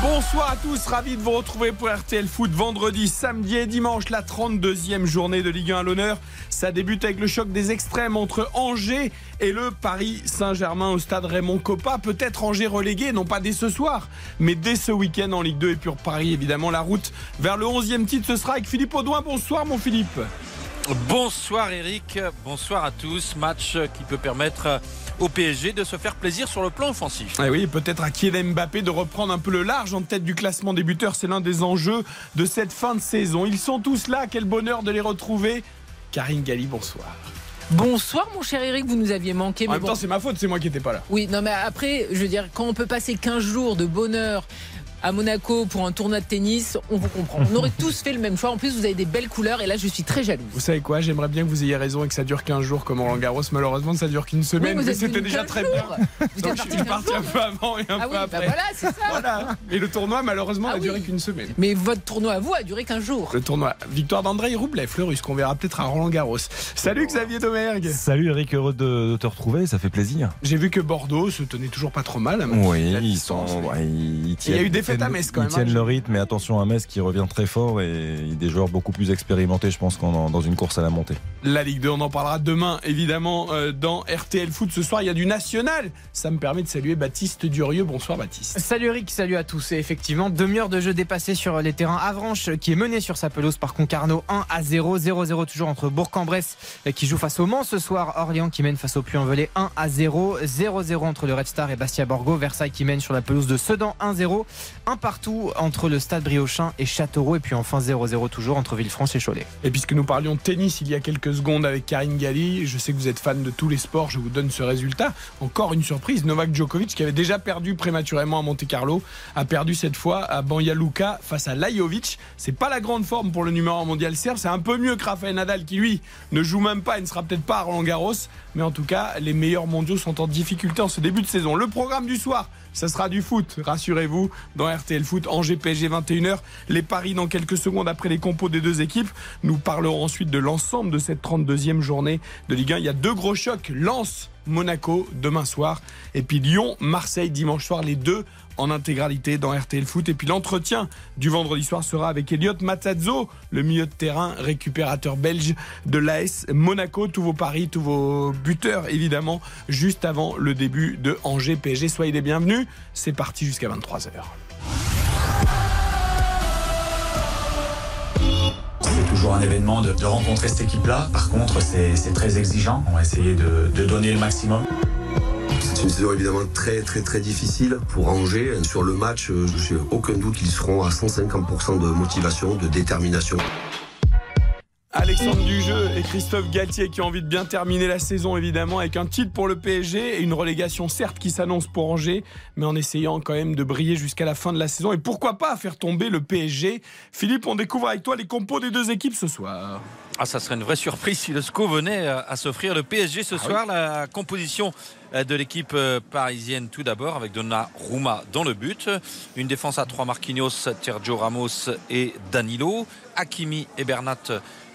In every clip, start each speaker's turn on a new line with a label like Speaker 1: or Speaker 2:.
Speaker 1: Bonsoir à tous, ravi de vous retrouver pour RTL Foot vendredi, samedi et dimanche, la 32e journée de Ligue 1 à l'honneur. Ça débute avec le choc des extrêmes entre Angers et le Paris Saint-Germain au stade Raymond Coppa. Peut-être Angers relégué, non pas dès ce soir, mais dès ce week-end en Ligue 2 et pour Paris, évidemment, la route vers le 11e titre, ce sera avec Philippe Audouin. Bonsoir mon Philippe.
Speaker 2: Bonsoir Eric, bonsoir à tous. Match qui peut permettre au PSG de se faire plaisir sur le plan offensif.
Speaker 1: Et oui, peut-être à Kylian Mbappé de reprendre un peu le large en tête du classement des buteurs. C'est l'un des enjeux de cette fin de saison. Ils sont tous là, quel bonheur de les retrouver. Karine Galli, bonsoir.
Speaker 3: Bonsoir mon cher Eric, vous nous aviez manqué.
Speaker 1: En
Speaker 3: mais
Speaker 1: même
Speaker 3: bon.
Speaker 1: temps, c'est ma faute, c'est moi qui n'étais pas là.
Speaker 3: Oui, non mais après, je veux dire, quand on peut passer 15 jours de bonheur à Monaco pour un tournoi de tennis, on vous comprend. On aurait tous fait le même choix. En plus, vous avez des belles couleurs et là, je suis très jalouse.
Speaker 1: Vous savez quoi? J'aimerais bien que vous ayez raison et que ça dure 15 jours comme Roland Garros. Malheureusement, ça dure qu'une semaine,
Speaker 3: Oui,
Speaker 1: mais c'était déjà
Speaker 3: 15
Speaker 1: très
Speaker 3: jours.
Speaker 1: bien.
Speaker 3: Vous
Speaker 1: Donc
Speaker 3: êtes
Speaker 1: je
Speaker 3: parti
Speaker 1: suis
Speaker 3: 15
Speaker 1: parti un peu avant et un
Speaker 3: Ah
Speaker 1: peu
Speaker 3: oui, bah
Speaker 1: après.
Speaker 3: voilà, c'est ça.
Speaker 1: Voilà. Et le tournoi, malheureusement,
Speaker 3: Ah
Speaker 1: n'a duré
Speaker 3: oui.
Speaker 1: qu'une semaine.
Speaker 3: Mais votre tournoi à vous a duré 15 jours.
Speaker 1: Le tournoi. Victoire d'André Roublev, le russe, qu'on verra peut-être à Roland Garros. Salut Xavier Domergue.
Speaker 4: Salut Eric, heureux de, de te retrouver, ça fait plaisir.
Speaker 1: J'ai vu que Bordeaux se tenait toujours pas trop mal.
Speaker 4: Oui,
Speaker 1: La
Speaker 4: ils sont.
Speaker 1: mais-
Speaker 4: ouais, ils
Speaker 1: Il y a eu des à
Speaker 4: tiennent-
Speaker 1: Metz, quand
Speaker 4: Ils
Speaker 1: même,
Speaker 4: tiennent
Speaker 1: hein.
Speaker 4: le rythme, mais attention à Metz qui revient très fort et des joueurs beaucoup plus expérimentés, je pense, qu'en dans une course à la montée.
Speaker 1: La Ligue 2, on en parlera demain, évidemment, euh, dans RTL Foot. Ce soir, il y a du national. Ça me permet de saluer Baptiste Durieux. Bonsoir Baptiste.
Speaker 5: Salut Eric, salut à tous. Et effectivement, demi-heure de jeu dépassée sur les terrains. Avranches qui est mené sur sa pelouse par Concarneau 1 à 0. 0-0 toujours entre Bourg-en-Bresse euh, qui joue face au Mans ce soir. Orléans qui mène face au Puy-en-Velay 1 à 0. 0-0 entre le Red Star et Bastia Borgo. Versailles qui mène sur la pelouse de Sedan 1-0. Un partout entre le Stade Briochin et Châteauroux. Et puis enfin 0-0 toujours entre Villefranche et Cholet.
Speaker 1: Et puisque nous parlions tennis il y a quelques secondes avec Karine Galli, je sais que vous êtes fan de tous les sports, je vous donne ce résultat. Encore une surprise, Novak Djokovic, qui avait déjà perdu prématurément à Monte Carlo, a perdu cette fois à Banja Luka face à Lajovic. C'est pas la grande forme pour le numéro 1 mondial serbe, c'est un peu mieux que Rafael Nadal qui lui ne joue même pas et ne sera peut-être pas à Roland Garros. Mais en tout cas, les meilleurs mondiaux sont en difficulté en ce début de saison. Le programme du soir, ça sera du foot, rassurez-vous, dans RTL Foot, Angers PSG 21h, les paris dans quelques secondes après les compos des deux équipes. Nous parlerons ensuite de l'ensemble de cette 32e journée de Ligue 1. Il y a deux gros chocs, Lens, Monaco demain soir, et puis Lyon, Marseille dimanche soir, les deux en intégralité dans RTL Foot. Et puis l'entretien du vendredi soir sera avec Elliot Matazzo, le milieu de terrain récupérateur belge de l'AS Monaco. Tous vos paris, tous vos buteurs évidemment, juste avant le début de Angers PSG. Soyez les bienvenus. C'est parti jusqu'à 23h.
Speaker 6: C'est toujours un événement de, rencontrer cette équipe-là. Par contre, c'est très exigeant. On va essayer de donner le maximum.
Speaker 7: C'est une saison évidemment très très très difficile pour Angers. Sur le match, euh, j'ai aucun doute qu'ils seront à 150% de motivation, de détermination.
Speaker 1: Alexandre Dujeu et Christophe Galtier qui ont envie de bien terminer la saison évidemment avec un titre pour le PSG et une relégation certes qui s'annonce pour Angers mais en essayant quand même de briller jusqu'à la fin de la saison et pourquoi pas faire tomber le PSG. Philippe, on découvre avec toi les compos des deux équipes ce soir.
Speaker 2: Ah, ça serait une vraie surprise si le SCO venait à s'offrir le PSG ce soir. La composition euh, de l'équipe euh, parisienne tout d'abord avec Donnarumma dans le but. Une défense à trois Marquinhos, Sergio Ramos et Danilo. Hakimi et Bernat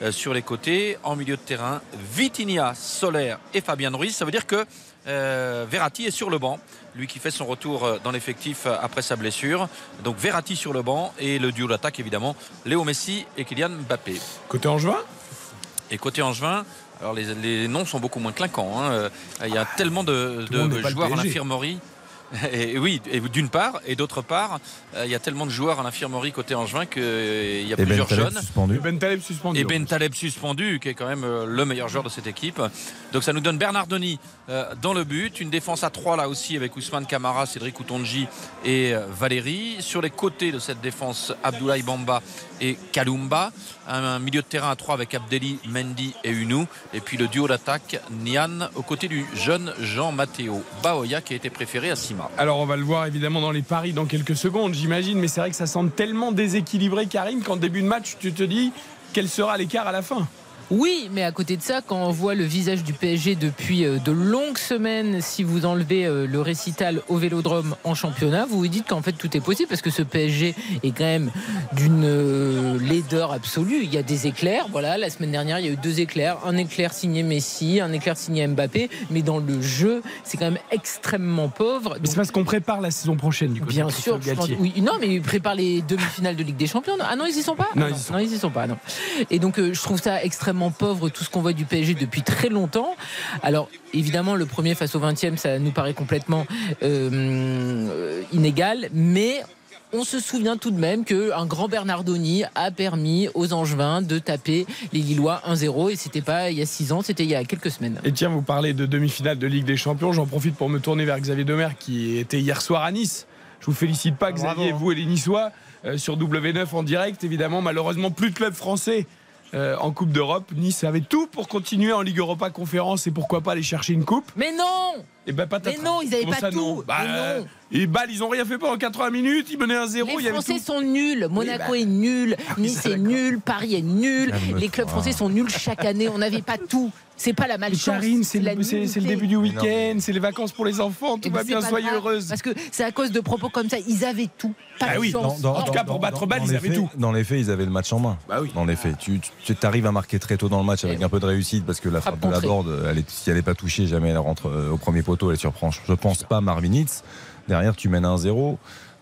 Speaker 2: euh, sur les côtés. En milieu de terrain, Vitinha, Soler et Fabien Ruiz. Ça veut dire que euh, Verratti est sur le banc. Lui qui fait son retour euh, dans l'effectif après sa blessure. Donc Verratti sur le banc et le duo d'attaque évidemment Léo Messi et Kylian Mbappé.
Speaker 1: Côté Angevin?
Speaker 2: Et côté Angevin, alors les, les noms sont beaucoup moins clinquants. hein. Il y a tellement de, joueurs en
Speaker 1: PSG.
Speaker 2: Et oui, et d'une part, et d'autre part, euh, il y a tellement de joueurs en infirmerie côté Angevin qu'il y a
Speaker 4: Et Ben
Speaker 2: plusieurs jeunes.
Speaker 4: suspendu.
Speaker 1: Et Ben Taleb suspendu.
Speaker 2: Et Ben Taleb suspendu, qui est quand même euh, le meilleur joueur de cette équipe. Donc ça nous donne Bernardoni euh, dans le but. Une défense à 3 là aussi avec Ousmane Camara, Cédric Outonji et euh, Valérie. Sur les côtés de cette défense, Abdoulaye Bamba et Kalumba. Un, un milieu de terrain à 3 avec Abdelli, Mendy et Unou. Et puis le duo d'attaque, Nian, aux côtés du jeune Jean-Matteo Baoya qui a été préféré à
Speaker 1: Alors on va le voir évidemment dans les paris dans quelques secondes j'imagine mais c'est vrai que ça semble tellement déséquilibré Karine qu'en début de match tu te dis quel sera l'écart à la fin?
Speaker 3: Oui, mais à côté de ça, quand on voit le visage du PSG depuis euh, de longues semaines, si vous enlevez euh, le récital au Vélodrome en championnat, vous vous dites qu'en fait tout est possible parce que ce PSG est quand même d'une euh, laideur absolue. Il y a des éclairs. Voilà, la semaine dernière, il y a eu deux éclairs. Un éclair signé Messi, un éclair signé Mbappé. Mais dans le jeu, c'est quand même extrêmement pauvre.
Speaker 1: Mais c'est parce qu'on prépare la saison prochaine, du coup.
Speaker 3: Bien sûr. pense- oui, non, mais ils préparent les demi-finales de Ligue des Champions. Ah non, ils y sont pas
Speaker 1: Non,
Speaker 3: Ah
Speaker 1: ils y sont
Speaker 3: non, ils y sont pas. Non. Et donc, euh, je trouve ça extrêmement pauvre tout ce qu'on voit du PSG depuis très longtemps. Alors, évidemment, le premier face au 20e, ça nous paraît complètement euh, inégal, mais. On se souvient tout de même qu'un grand Bernardoni a permis aux Angevins de taper les Lillois 1-0 et c'était pas il y a 6 ans, c'était il y a quelques semaines.
Speaker 1: Et tiens, vous parlez de demi-finale de Ligue des Champions. J'en profite pour me tourner vers Xavier Demer qui était hier soir à Nice. Je vous félicite pas, Xavier,
Speaker 5: Bravo.
Speaker 1: vous et les Niçois, euh, sur W9 en direct. Évidemment, malheureusement, plus de clubs français euh, en Coupe d'Europe. Nice avait tout pour continuer en Ligue Europa Conférence et pourquoi pas aller chercher une coupe.
Speaker 3: Mais non
Speaker 1: Et ben pas
Speaker 3: Mais non, ils avaient
Speaker 1: Comment
Speaker 3: pas
Speaker 1: ça,
Speaker 3: tout.
Speaker 1: non Bah,
Speaker 3: Mais non.
Speaker 1: Et Bâle, ils ont rien fait pendant 80 minutes. Ils menaient un 0 il y
Speaker 3: Les
Speaker 1: avait
Speaker 3: Français
Speaker 1: tout.
Speaker 3: sont nuls. Monaco
Speaker 1: bah.
Speaker 3: est nul.
Speaker 1: Ah oui,
Speaker 3: nice est nul. Paris est nul.
Speaker 4: Calme-toi.
Speaker 3: Les clubs français sont nuls chaque année. On n'avait pas tout. C'est pas la malchance.
Speaker 1: Karine, c'est le, début du week-end, c'est les vacances pour les enfants, tout
Speaker 3: Et
Speaker 1: va bien, soyez heureuse.
Speaker 3: Parce que c'est à cause de propos comme ça. Ils avaient tout. Pas
Speaker 1: Ah
Speaker 3: de
Speaker 1: oui,
Speaker 3: chance.
Speaker 1: En tout cas, pour battre Bâle, ils avaient
Speaker 4: faits-
Speaker 1: tout.
Speaker 4: Dans les faits, ils avaient le match en main.
Speaker 1: Bah oui.
Speaker 4: Dans les faits, tu, tu arrives à marquer très tôt dans le match avec
Speaker 3: Et
Speaker 4: un peu de réussite parce que la
Speaker 3: Frappe
Speaker 4: de la board, elle est, si elle n'est pas touchée, jamais elle rentre euh, au premier elle. Je pense pas Marvinitz. Derrière, tu mènes 1-0.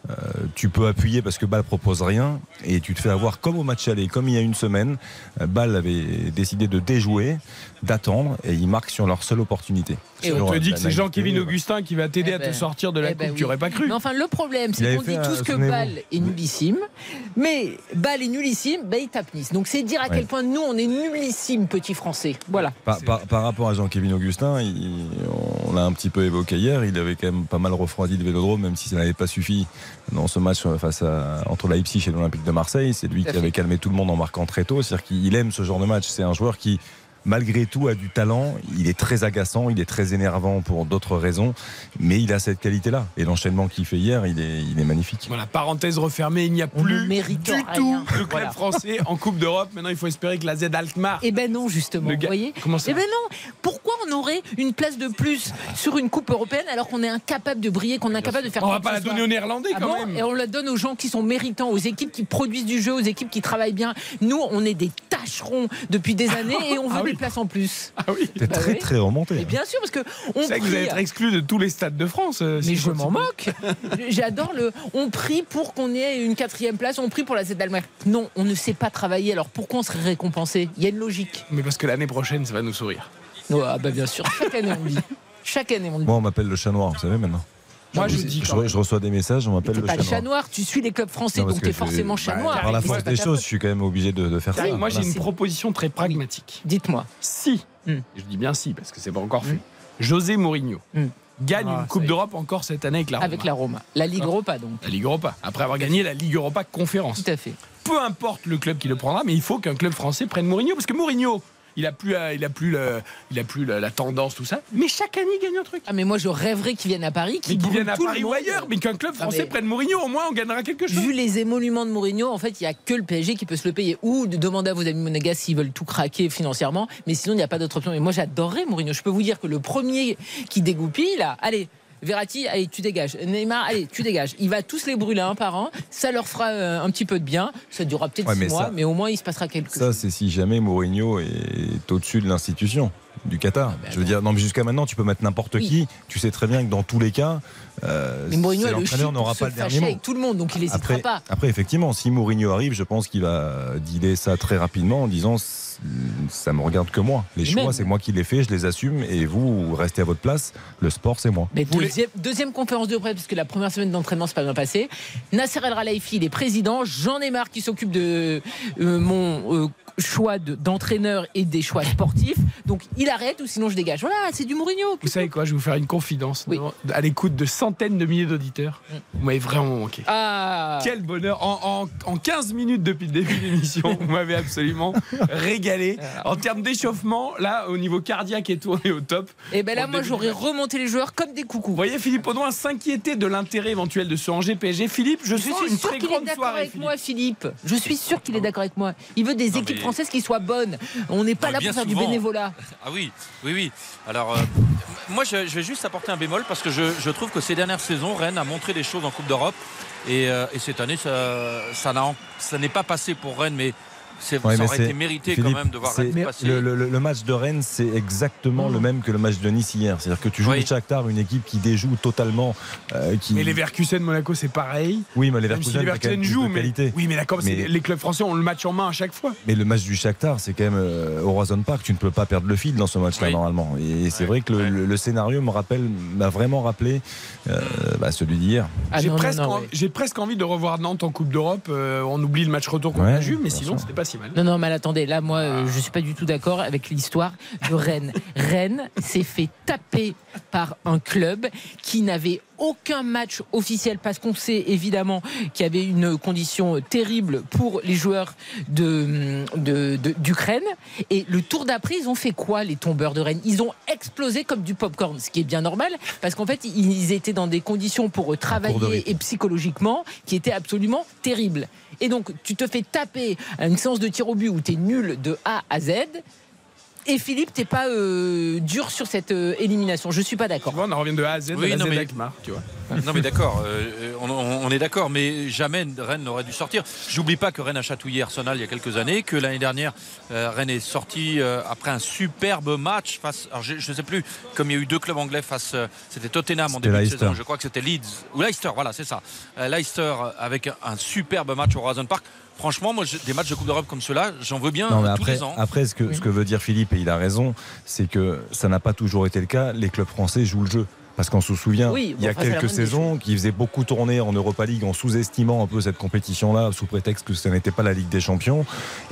Speaker 4: Euh, tu peux appuyer parce que Bâle propose rien et tu te fais avoir comme au match aller, comme il y a une semaine. Euh, Bâle avait décidé de déjouer, d'attendre et ils marquent sur leur seule opportunité.
Speaker 3: Et
Speaker 1: On te
Speaker 4: euh,
Speaker 1: dit
Speaker 4: la
Speaker 1: que c'est
Speaker 4: euh,
Speaker 1: Augustin qui va t'aider
Speaker 3: Eh
Speaker 1: à te
Speaker 3: ben,
Speaker 1: sortir de la
Speaker 3: eh
Speaker 1: coupe.
Speaker 3: ben
Speaker 1: Tu
Speaker 3: oui.
Speaker 1: aurais pas cru.
Speaker 3: Mais enfin, le problème, c'est qu'on dit tous
Speaker 4: euh,
Speaker 3: que. Bâle est nullissime, mais Bâle est nullissime, ben il tape Nice. Donc c'est dire à
Speaker 4: Ouais.
Speaker 3: quel point nous, on est nullissime, petit français. Voilà.
Speaker 4: Par, par- par rapport à Jean-Kévin Augustin, il- on l'a un petit peu évoqué hier, il avait quand même pas mal refroidi le Vélodrome, même si ça n'avait pas suffi dans ce match face à, entre Leipzig et l'Olympique de Marseille. C'est lui
Speaker 3: Tout
Speaker 4: qui avait calmé tout le monde en marquant très tôt. C'est-à-dire qu'il aime ce genre de match. C'est un joueur qui, malgré tout, a du talent. Il est très agaçant, il est très énervant pour d'autres raisons, mais il a cette qualité-là. Et l'enchaînement qu'il fait hier, il est, il est magnifique.
Speaker 1: Voilà, parenthèse refermée, il n'y a
Speaker 3: ne
Speaker 1: plus du
Speaker 3: rien.
Speaker 1: tout le club
Speaker 3: Voilà.
Speaker 1: français en Coupe d'Europe. Maintenant, il faut espérer que la Z Alkmaar.
Speaker 3: Eh ben non, justement. Vous voyez
Speaker 1: Comment ça
Speaker 3: Eh ben non. Pourquoi on aurait une place de plus sur une coupe européenne alors qu'on est incapable de briller, qu'on est incapable de faire
Speaker 1: On va
Speaker 3: quoi que
Speaker 1: pas la donner aux Néerlandais
Speaker 3: Ah
Speaker 1: quand
Speaker 3: bon
Speaker 1: même.
Speaker 3: Et on la donne aux gens qui sont méritants, aux équipes qui produisent du jeu, aux équipes qui travaillent bien. Nous, on est des tâcherons depuis des années et on veut
Speaker 1: Ah oui.
Speaker 3: Des places en plus.
Speaker 1: Ah oui.
Speaker 4: T'es
Speaker 3: Bah
Speaker 4: très
Speaker 3: oui.
Speaker 4: très remonté.
Speaker 3: Bien sûr, parce que on
Speaker 1: C'est vrai que vous
Speaker 3: prie-
Speaker 1: allez être exclu de tous les stades de France. euh, si
Speaker 3: Mais je m'en moque. J'adore le. On prie pour qu'on ait une quatrième place. On prie pour la Z d'Allemagne. Non, on ne sait pas travailler. Alors pourquoi on serait récompensé? Il y a une logique.
Speaker 1: Mais parce que l'année prochaine, ça va nous sourire.
Speaker 3: Oh, ah bah bien sûr. Chaque année on le dit. Chaque année on le dit.
Speaker 4: Moi, on m'appelle le chat noir, vous savez maintenant.
Speaker 1: Moi, je dis
Speaker 4: je, reçois des messages, on m'appelle le
Speaker 3: pas
Speaker 4: chat
Speaker 3: le
Speaker 4: noir.
Speaker 3: chat noir. Tu suis les clubs français,
Speaker 4: Non,
Speaker 3: donc t'es
Speaker 4: je-
Speaker 3: forcément chat
Speaker 1: bah,
Speaker 3: noir.
Speaker 4: Par la force des choses, je suis quand même obligé de, de faire ça.
Speaker 1: Moi, j'ai une proposition très pragmatique.
Speaker 3: Dites-moi.
Speaker 1: Si,
Speaker 3: Hmm.
Speaker 1: je dis bien si, parce que c'est pas encore fait, José Mourinho
Speaker 3: Hmm.
Speaker 1: gagne
Speaker 5: Ah,
Speaker 1: une Coupe d'Europe encore cette année avec la Roma.
Speaker 3: Avec la Roma. La Ligue Europa donc.
Speaker 1: La Ligue Europa. Après avoir gagné la Ligue Europa Conférence.
Speaker 3: Tout à fait.
Speaker 1: Peu importe le club qui le prendra, mais il faut qu'un club français prenne Mourinho. Parce que Mourinho, il a plus, euh, il a plus, le- il a plus la, la tendance, tout ça. Mais chaque année, il gagne un truc.
Speaker 3: Ah mais moi je rêverais qu'ils viennent à Paris,
Speaker 1: Mais qu'il vienne à Paris ou ailleurs, mais qu'un club
Speaker 3: Non,
Speaker 1: français
Speaker 3: mais-
Speaker 1: prenne Mourinho, au moins on gagnera quelque chose.
Speaker 3: Vu les émoluments de Mourinho, en fait, il n'y a que le PSG qui peut se le payer. Ou de demander à vos amis monégasques s'ils veulent tout craquer financièrement. Mais sinon, il n'y a pas d'autre option. Et moi, j'adorerais Mourinho. Je peux vous dire que le premier qui dégoupille, là, allez. Verratti, allez, tu dégages. Neymar, allez, tu dégages. Il va tous les brûler un par un. Ça leur fera euh, un petit peu de bien. Ça durera peut-être
Speaker 4: Ouais,
Speaker 3: six
Speaker 4: mais
Speaker 3: mois,
Speaker 4: ça-
Speaker 3: mais au moins il se passera quelque
Speaker 4: Ça,
Speaker 3: chose.
Speaker 4: c'est si jamais Mourinho est au-dessus de l'institution du Qatar.
Speaker 3: ben
Speaker 4: je veux dire, non, mais jusqu'à maintenant, tu peux mettre n'importe
Speaker 3: Oui.
Speaker 4: qui. Tu sais très bien que dans tous les cas, euh, l'entraîneur n'aura pas le dernier mot.
Speaker 3: avec tout le monde, donc il n'hésitera
Speaker 4: Après,
Speaker 3: pas.
Speaker 4: après, effectivement, si Mourinho arrive, je pense qu'il va dealer ça très rapidement en disant ça me regarde que moi. Les choix, c'est moi qui les fais, je les assume, et vous, vous restez à votre place. Le sport, c'est moi.
Speaker 3: Mais deuxième, deuxième conférence de presse, parce que la première semaine d'entraînement, c'est pas bien passé. Nasser El Khelaifi, il est président. J'en ai marre qui s'occupe de euh, mon euh, choix de- d'entraîneur et des choix sportifs. Donc il arrête ou sinon je dégage. Voilà, c'est du Mourinho.
Speaker 1: Vous savez quoi, je vais vous faire une confidence.
Speaker 3: Oui.
Speaker 1: À l'écoute de centaines de milliers d'auditeurs, vous m'avez vraiment manqué.
Speaker 3: Ah
Speaker 1: Quel bonheur en, en- en 15 minutes depuis le début de l'émission, vous m'avez absolument régalé. En termes d'échauffement, là, au niveau cardiaque et tout, on est au top.
Speaker 3: Et ben là,
Speaker 1: Au
Speaker 3: moi j'aurais remonté les joueurs comme des
Speaker 1: Vous
Speaker 3: coucous.
Speaker 1: voyez Philippe Audouin s'inquiéter de l'intérêt éventuel de ce Angers PSG. Philippe, je,
Speaker 3: Je
Speaker 1: sens
Speaker 3: suis
Speaker 1: une
Speaker 3: sûr
Speaker 1: très
Speaker 3: qu'il est
Speaker 1: grande
Speaker 3: d'accord
Speaker 1: soirée.
Speaker 3: avec
Speaker 1: Philippe.
Speaker 3: moi, Philippe. Je suis sûr qu'il est d'accord avec moi. Il veut des
Speaker 2: Non,
Speaker 3: équipes française qui soit bonne. On n'est pas
Speaker 2: Ouais,
Speaker 3: là pour faire du bénévolat.
Speaker 2: Ah oui, oui, oui. Alors, euh, moi, je, je vais juste apporter un bémol parce que je, je trouve que ces dernières saisons, Rennes a montré des choses en Coupe d'Europe. Et, euh, et cette année, ça, ça n'a- ça n'est pas passé pour Rennes, mais c'est-
Speaker 4: Ouais,
Speaker 2: ça aurait
Speaker 4: c'est-
Speaker 2: été mérité
Speaker 4: Philippe,
Speaker 2: quand même de voir passer.
Speaker 4: Le, le- le match de Rennes, c'est exactement le même que le match de Nice hier. C'est-à-dire que tu joues
Speaker 2: Oui.
Speaker 4: le Shakhtar, une équipe qui déjoue totalement. euh, qui...
Speaker 1: Mais les Verkusen Monaco, c'est pareil.
Speaker 4: Oui, mais les
Speaker 1: Même si
Speaker 4: Verkusen,
Speaker 1: Verkusen jouent,
Speaker 4: de
Speaker 1: mais
Speaker 4: qualité.
Speaker 1: oui, mais d'accord,
Speaker 4: Mais-
Speaker 1: c'est- les clubs français ont le match en main à chaque fois.
Speaker 4: Mais le match du Shakhtar, c'est quand même euh, au Horizon Park. Tu ne peux pas perdre le fil dans ce match-là
Speaker 2: Oui.
Speaker 4: normalement. Et c'est
Speaker 2: Ouais,
Speaker 4: vrai que le,
Speaker 2: ouais.
Speaker 4: le- le scénario me rappelle, m'a vraiment rappelé euh, bah, celui d'hier.
Speaker 3: Ah
Speaker 1: J'ai
Speaker 3: non, non,
Speaker 1: presque,
Speaker 3: non,
Speaker 1: en-
Speaker 3: ouais.
Speaker 1: j'ai presque envie de revoir Nantes en Coupe d'Europe. On oublie le match retour contre la Juve, mais sinon c'était pas si mal.
Speaker 3: Non, non, mais attendez, là, moi, euh, je suis pas du tout d'accord avec l'histoire de Rennes. Rennes s'est fait taper par un club qui n'avait aucun match officiel parce qu'on sait évidemment qu'il y avait une condition terrible pour les joueurs de, de- de- d'Ukraine. Et le tour d'après, ils ont fait quoi, les tombeurs de Rennes? Ils ont explosé comme du popcorn, ce qui est bien normal parce qu'en fait, ils étaient dans des conditions pour travailler et psychologiquement qui étaient absolument terribles. Et donc, tu te fais taper une séance de tir au but où tu es nul de A à Z. Et Philippe, t'es pas euh, dur sur cette euh, élimination. Je suis pas d'accord.
Speaker 1: on en revient de A à Z,
Speaker 2: Oui,
Speaker 1: de la
Speaker 2: non,
Speaker 1: Z
Speaker 2: mais-
Speaker 1: Alkmaar, tu vois.
Speaker 2: Non mais d'accord, euh, on, est d'accord, mais jamais Rennes n'aurait dû sortir. J'oublie pas que Rennes a chatouillé Arsenal il y a quelques années, que l'année dernière euh, Rennes est sorti euh, après un superbe match face. Alors je, je sais plus, comme il y a eu deux clubs anglais face, euh, c'était Tottenham en début de saison, je crois que c'était Leeds ou Leicester, voilà c'est ça. Euh, Leicester avec un superbe match au Horizon Park. Franchement, moi je- des matchs de Coupe d'Europe comme ceux-là, j'en veux bien
Speaker 4: Non, mais
Speaker 2: tous
Speaker 4: après,
Speaker 2: les ans.
Speaker 4: après ce, que, ce que veut dire Philippe, et il a raison, c'est que ça n'a pas toujours été le cas. Les clubs français jouent le jeu. Parce qu'on se souvient,
Speaker 3: Oui,
Speaker 4: il y a
Speaker 3: c'est
Speaker 4: quelques saisons, qui faisaient beaucoup tourner en Europa League en sous-estimant un peu cette compétition-là, sous prétexte que ce n'était pas la Ligue des Champions.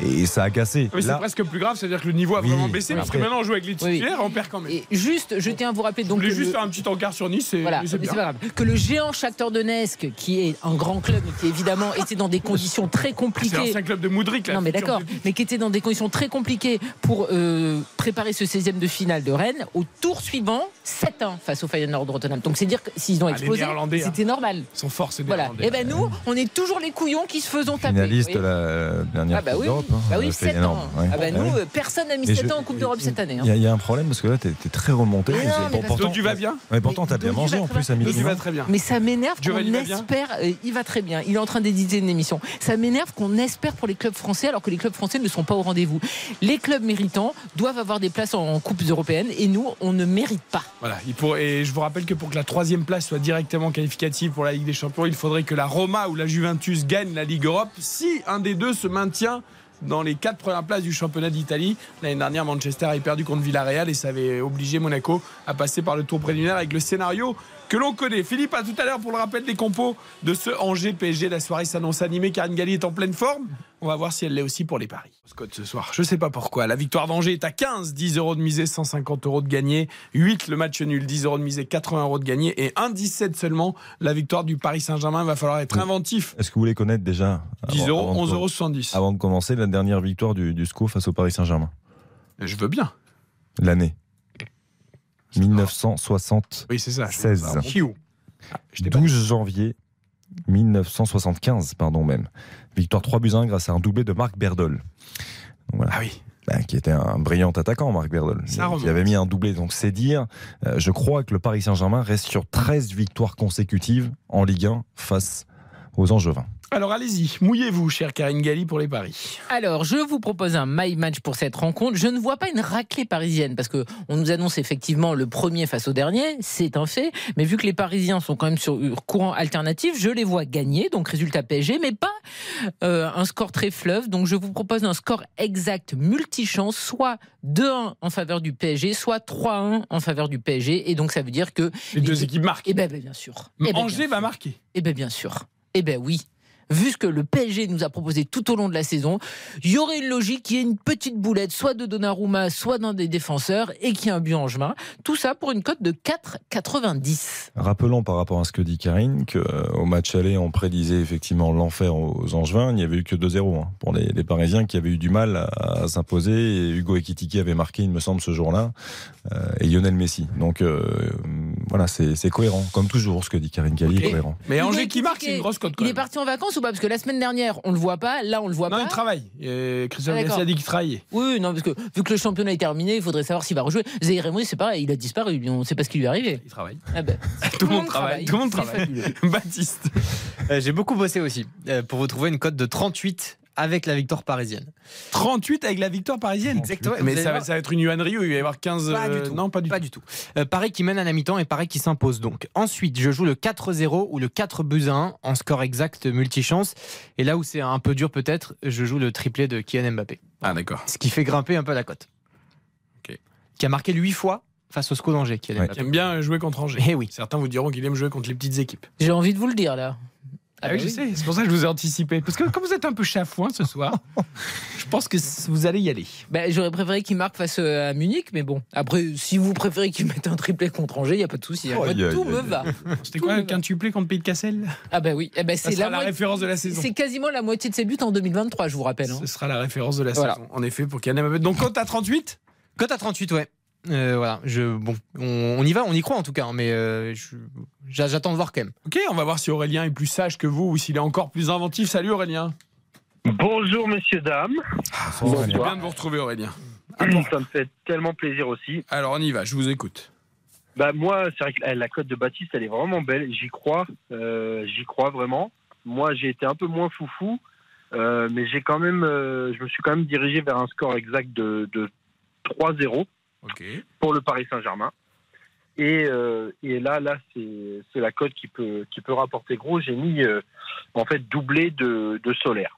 Speaker 4: Et ça a agacé.
Speaker 1: Mais c'est presque plus grave, c'est-à-dire que le niveau a
Speaker 4: Oui,
Speaker 1: vraiment baissé,
Speaker 4: oui,
Speaker 1: parce que maintenant on joue avec les
Speaker 3: Oui.
Speaker 1: titulaires, on perd quand même.
Speaker 3: Et juste, je tiens à vous rappeler
Speaker 1: Je
Speaker 3: donc
Speaker 1: voulais
Speaker 3: que
Speaker 1: juste
Speaker 3: le-
Speaker 1: faire un petit encart sur Nice, et
Speaker 3: Voilà,
Speaker 1: c'est
Speaker 3: c'est pas grave. Que le géant Shakhtar Donetsk, qui est un grand club, qui évidemment était dans des conditions très
Speaker 1: C'est
Speaker 3: compliquées.
Speaker 1: l'ancien club de Moudric, là.
Speaker 3: Non mais d'accord, mais qui était dans des conditions très compliquées pour euh, préparer ce 16e de finale de Rennes. Au tour suivant, 7-1 face au Feyenoord de Rotterdam. Donc c'est dire que s'ils ont
Speaker 1: Ah,
Speaker 3: explosé,
Speaker 1: hein.
Speaker 3: c'était normal.
Speaker 1: Ils sont forts,
Speaker 3: Voilà. Et ben nous, on est toujours les couillons qui se faisons taper.
Speaker 4: finaliste
Speaker 3: voyez.
Speaker 4: la dernière
Speaker 3: Ah bah
Speaker 4: Coupe
Speaker 3: oui,
Speaker 4: d'Europe. hein.
Speaker 3: bah oui,
Speaker 4: C'est
Speaker 3: 7
Speaker 4: énorme,
Speaker 3: ans.
Speaker 4: ouais.
Speaker 3: Ah bah
Speaker 4: Ah
Speaker 3: nous,
Speaker 4: oui.
Speaker 3: euh, personne n'a mis
Speaker 4: Mais
Speaker 3: 7
Speaker 4: je-
Speaker 3: ans en Coupe d'Europe cette année. hein.
Speaker 4: Il y, a- il y a un problème parce que là, t'es es très remonté.
Speaker 3: Mais non, mais
Speaker 4: pourtant-
Speaker 1: Dodu va bien
Speaker 4: Ouais, pourtant, t'as
Speaker 3: Mais
Speaker 4: bien mangé en plus à midi. Non
Speaker 1: très bien.
Speaker 3: Mais ça m'énerve qu'on espère. euh, il va très bien. Il est en train d'éditer une émission. Ça m'énerve qu'on espère pour les clubs français alors que les clubs français ne sont pas au rendez-vous. Les clubs méritants doivent avoir des places en coupes européennes et nous, on ne mérite pas.
Speaker 1: Voilà, il pour- et je vous rappelle que pour que la troisième place soit directement qualificative pour la Ligue des Champions, il faudrait que la Roma ou la Juventus gagnent la Ligue Europe si un des deux se maintient dans les quatre premières places du championnat d'Italie. L'année dernière, Manchester avait perdu contre Villarreal et ça avait obligé Monaco à passer par le tour préliminaire avec le scénario que l'on connaît. Philippe, à tout à l'heure pour le rappel des compos de ce Angers PSG. La soirée s'annonce animée. Karine Galli est en pleine forme. On va voir si elle l'est aussi pour les paris. Scott ce soir, je sais pas pourquoi. La victoire d'Angers est à 15, 10 euros de misée, 150 euros de gagné. 8 le match nul, 10 euros de misée, 80 euros de gagné. Et 1,17 seulement la victoire du Paris Saint-Germain. Il va falloir être inventif.
Speaker 4: Est-ce que vous voulez connaître déjà
Speaker 1: 10
Speaker 4: avant-
Speaker 1: euros,
Speaker 4: avant de
Speaker 1: 11
Speaker 4: com-
Speaker 1: euros 70.
Speaker 4: Avant de commencer, la dernière victoire du, du SCO face au Paris Saint-Germain?
Speaker 1: Je veux bien.
Speaker 4: L'année 1960.
Speaker 1: Oui, c'est ça. je-
Speaker 4: 16.
Speaker 1: Alors, Chiou. Ah, je t'ai pas
Speaker 4: 12 janvier 1975, pardon même. Victoire 3 buts à 1 grâce à un doublé de Marc Berdol. Voilà.
Speaker 1: Ah oui.
Speaker 4: Ben, qui était un brillant attaquant, Marc Berdol.
Speaker 1: Remonte.
Speaker 4: avait mis un doublé. Donc c'est dire, euh, je crois que le Paris Saint-Germain reste sur 13 victoires consécutives en Ligue 1 face aux Angevins.
Speaker 1: Alors allez-y, mouillez-vous, chère Karine Galli, pour les paris.
Speaker 3: Alors, je vous propose un my match pour cette rencontre. Je ne vois pas une raclée parisienne parce que on nous annonce effectivement le premier face au dernier, c'est un fait. Mais vu que les Parisiens sont quand même sur courant alternatif, je les vois gagner, donc résultat PSG, mais pas euh, un score très fleuve. Donc, je vous propose un score exact multichance, soit 2-1 en faveur du PSG, soit 3-1 en faveur du PSG. Et donc, ça veut dire que
Speaker 1: Les deux équipes marquent.
Speaker 3: eh ben, bien sûr. Eh ben, bien
Speaker 1: Angers va marquer.
Speaker 3: Eh bien, bien sûr. Eh bien, oui. Vu ce que le PSG nous a proposé tout au long de la saison, il y aurait une logique qui est une petite boulette, soit de Donnarumma, soit d'un des défenseurs, et qui a un but angevin. Tout ça pour une cote de 4,90.
Speaker 4: Rappelons par rapport à ce que dit Karine qu'au match aller, on prédisait effectivement l'enfer aux Angevins. Il n'y avait eu que 2-0 hein, pour les, les Parisiens qui avaient eu du mal à, à s'imposer. Et Hugo Ekitiki avait marqué, il me semble, ce jour-là, euh, et Lionel Messi. Donc euh, voilà, c'est cohérent. Comme toujours, ce que dit Karine Galli est cohérent.
Speaker 1: Mais Angers qui marque, c'est une grosse cote
Speaker 3: Il est parti en vacances ou pas? Parce que la semaine dernière, on le voit pas. Là, on le voit
Speaker 1: Non,
Speaker 3: pas.
Speaker 1: il travaille. Euh, Christophe
Speaker 3: Ah,
Speaker 1: a dit qu'il travaillait.
Speaker 3: Oui, non, parce que vu que le championnat est terminé, il faudrait savoir s'il va rejouer. Zaire Emery, c'est pareil, il a disparu. On ne sait pas ce qui lui est arrivé.
Speaker 1: Il travaille.
Speaker 3: Ah ben,
Speaker 1: Tout le monde travaille. Tout le monde travaille. Baptiste.
Speaker 5: Euh, J'ai beaucoup bossé aussi euh, pour vous trouver une cote de 38 avec la victoire parisienne.
Speaker 1: 38 avec la victoire parisienne.
Speaker 5: Exactement.
Speaker 1: Mais ça, va-
Speaker 5: voir.
Speaker 1: ça va être une Yuan Rio, il va y avoir 15.
Speaker 5: Pas
Speaker 1: euh,
Speaker 5: du tout.
Speaker 1: Non, pas du
Speaker 5: Pas
Speaker 1: tout.
Speaker 5: du tout. Euh, Paris qui mène à la mi-temps et Paris qui s'impose donc. Ensuite, je joue le 4-0 ou le 4 buts à 1 en score exact multichance. Et là où c'est un peu dur peut-être, je joue le triplé de Kylian Mbappé.
Speaker 1: Ah, d'accord.
Speaker 5: Ce qui fait grimper un peu la cote.
Speaker 1: Ok.
Speaker 5: Qui a marqué 8 fois face au SCO d'Angers, Kylian
Speaker 4: Ouais.
Speaker 1: Qui
Speaker 5: Mbappé.
Speaker 1: aime bien jouer contre Angers.
Speaker 5: Eh oui.
Speaker 1: Certains vous diront qu'il aime jouer contre les petites équipes.
Speaker 3: J'ai envie de vous le dire là.
Speaker 1: Ah,
Speaker 3: bah
Speaker 1: oui, je sais, c'est pour ça que je vous ai anticipé. Parce que comme vous êtes un peu chafouin ce soir, je pense que vous allez y aller.
Speaker 3: Bah, J'aurais préféré qu'il marque face euh, à Munich, mais bon. Après, si vous préférez qu'il mette un triplé contre Angers, il n'y a pas de souci.
Speaker 4: Oh,
Speaker 3: tout me va.
Speaker 1: C'était quoi le quintuplé contre Pays de Cassel?
Speaker 3: Ah bah oui, eh ben,
Speaker 1: Ça
Speaker 3: c'est
Speaker 1: sera
Speaker 3: la,
Speaker 1: référence de la saison.
Speaker 3: C'est quasiment la moitié de ses buts en 2023, je vous rappelle. hein.
Speaker 1: Ce sera la référence de la
Speaker 3: Voilà.
Speaker 1: saison. En effet, pour Kylian Mbappé. Donc, compte à 38
Speaker 5: Cote à 38, ouais. Euh, voilà, je, bon, on, on y va, on y croit en tout cas, hein, mais euh, j'attends de voir quand même.
Speaker 1: Ok, on va voir si Aurélien est plus sage que vous ou s'il est encore plus inventif. Salut Aurélien.
Speaker 8: Bonjour messieurs, dames.
Speaker 1: C'est bien de vous retrouver Aurélien.
Speaker 8: Ça me fait tellement plaisir aussi.
Speaker 1: Alors on y va, je vous écoute.
Speaker 8: Bah moi, c'est vrai que la, la cote de Baptiste, elle est vraiment belle. J'y crois, euh, j'y crois vraiment. Moi, j'ai été un peu moins foufou, euh, mais j'ai quand même, euh, je me suis quand même dirigé vers un score exact de, de 3-0 Pour le Paris Saint-Germain. Et, euh, et là, là, c'est c'est la cote qui peut qui peut rapporter gros. J'ai mis euh, en fait doublé de, de solaire.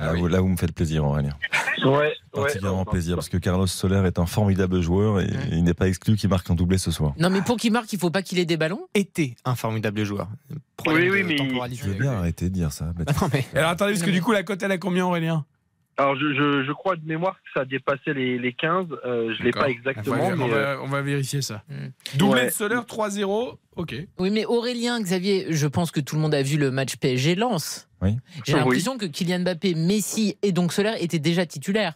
Speaker 4: Ah, vous- Là, vous me faites plaisir, Aurélien.
Speaker 8: Ouais,
Speaker 4: Particulièrement plaisir, parce que Carlos Soler est un formidable joueur et il n'est pas exclu qu'il marque un doublé ce soir.
Speaker 3: Non, mais pour qu'il marque, il faut pas qu'il ait des ballons?
Speaker 5: Était un formidable joueur.
Speaker 8: Oui, oui,
Speaker 5: de
Speaker 8: mais-.
Speaker 4: Je veux bien arrêter de dire ça.
Speaker 5: Ah non, mais
Speaker 1: alors attendez, parce que du coup la cote elle a combien Aurélien?
Speaker 8: Alors, je, je, je crois de mémoire que ça a dépassé les, les 15. Euh, je l'ai
Speaker 1: D'accord.
Speaker 8: pas
Speaker 1: on
Speaker 8: exactement,
Speaker 1: va,
Speaker 8: mais
Speaker 1: on va-
Speaker 8: euh,
Speaker 1: on va vérifier ça.
Speaker 3: Hmm.
Speaker 1: Doublé
Speaker 8: Ouais.
Speaker 1: de Soler 3-0. Ok.
Speaker 3: Oui, mais Aurélien, Xavier, je pense que tout le monde a vu le match PSG Lens.
Speaker 4: Oui.
Speaker 3: J'ai
Speaker 8: Oui.
Speaker 3: l'impression que Kylian Mbappé, Messi et donc Solaire étaient déjà titulaires.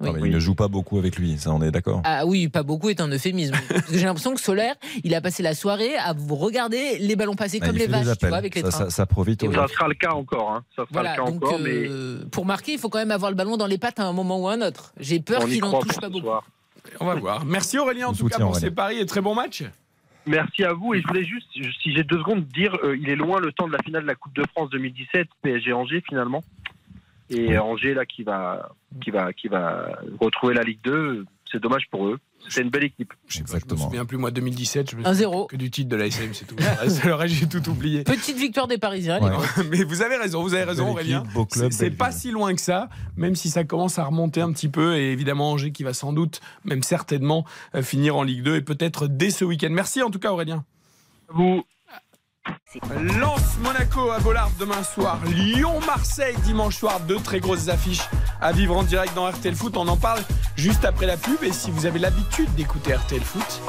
Speaker 3: Oui.
Speaker 4: Non, mais
Speaker 8: Oui.
Speaker 4: Il ne joue pas beaucoup avec lui, ça on est d'accord.
Speaker 3: Ah oui, pas beaucoup est un euphémisme. J'ai l'impression que Solaire, il a passé la soirée à vous regarder les ballons passer
Speaker 4: Ah,
Speaker 3: comme les vaches, tu vois, avec les
Speaker 4: ça,
Speaker 3: trains.
Speaker 4: ça, ça profite aux
Speaker 3: Et
Speaker 8: ça sera le cas encore. Hein. Ça sera
Speaker 3: Voilà,
Speaker 8: le cas
Speaker 3: donc
Speaker 8: encore, mais
Speaker 3: euh, pour marquer, il faut quand même avoir le ballon dans les pattes à un moment ou à un autre. J'ai peur qu'il en
Speaker 8: croit
Speaker 3: touche pas beaucoup.
Speaker 8: soir.
Speaker 1: On va voir. Merci Aurélien en tout cas pour ces paris et très bon match.
Speaker 8: Merci à vous. Et je voulais juste, si j'ai deux secondes, dire euh, il est loin le temps de la finale de la Coupe de France 2017, PSG Angers finalement. Et. Angers là qui va, qui va, qui va retrouver la Ligue 2. C'est dommage pour eux. C'est une belle équipe.
Speaker 1: Je pas, je me
Speaker 4: Exactement.
Speaker 1: souviens plus moi 2017. Je me
Speaker 3: 1-0.
Speaker 1: souviens que du titre de la SM, c'est tout. Le reste, j'ai tout oublié.
Speaker 3: Petite victoire des Parisiens. les
Speaker 4: Ouais.
Speaker 3: gars.
Speaker 1: Mais vous avez raison, vous avez raison Aurélien. C'est- pas si loin que ça, même si ça commence à remonter un petit peu. Et évidemment, Angers qui va sans doute, même certainement, euh, finir en Ligue 2 et peut-être dès ce week-end. Merci en tout cas, Aurélien.
Speaker 8: Vous,
Speaker 1: Lance Monaco à Bollard demain soir. Lyon-Marseille dimanche soir. Deux très grosses affiches à vivre en direct dans RTL Foot. On en parle juste après la pub. Et si vous avez l'habitude d'écouter RTL Foot,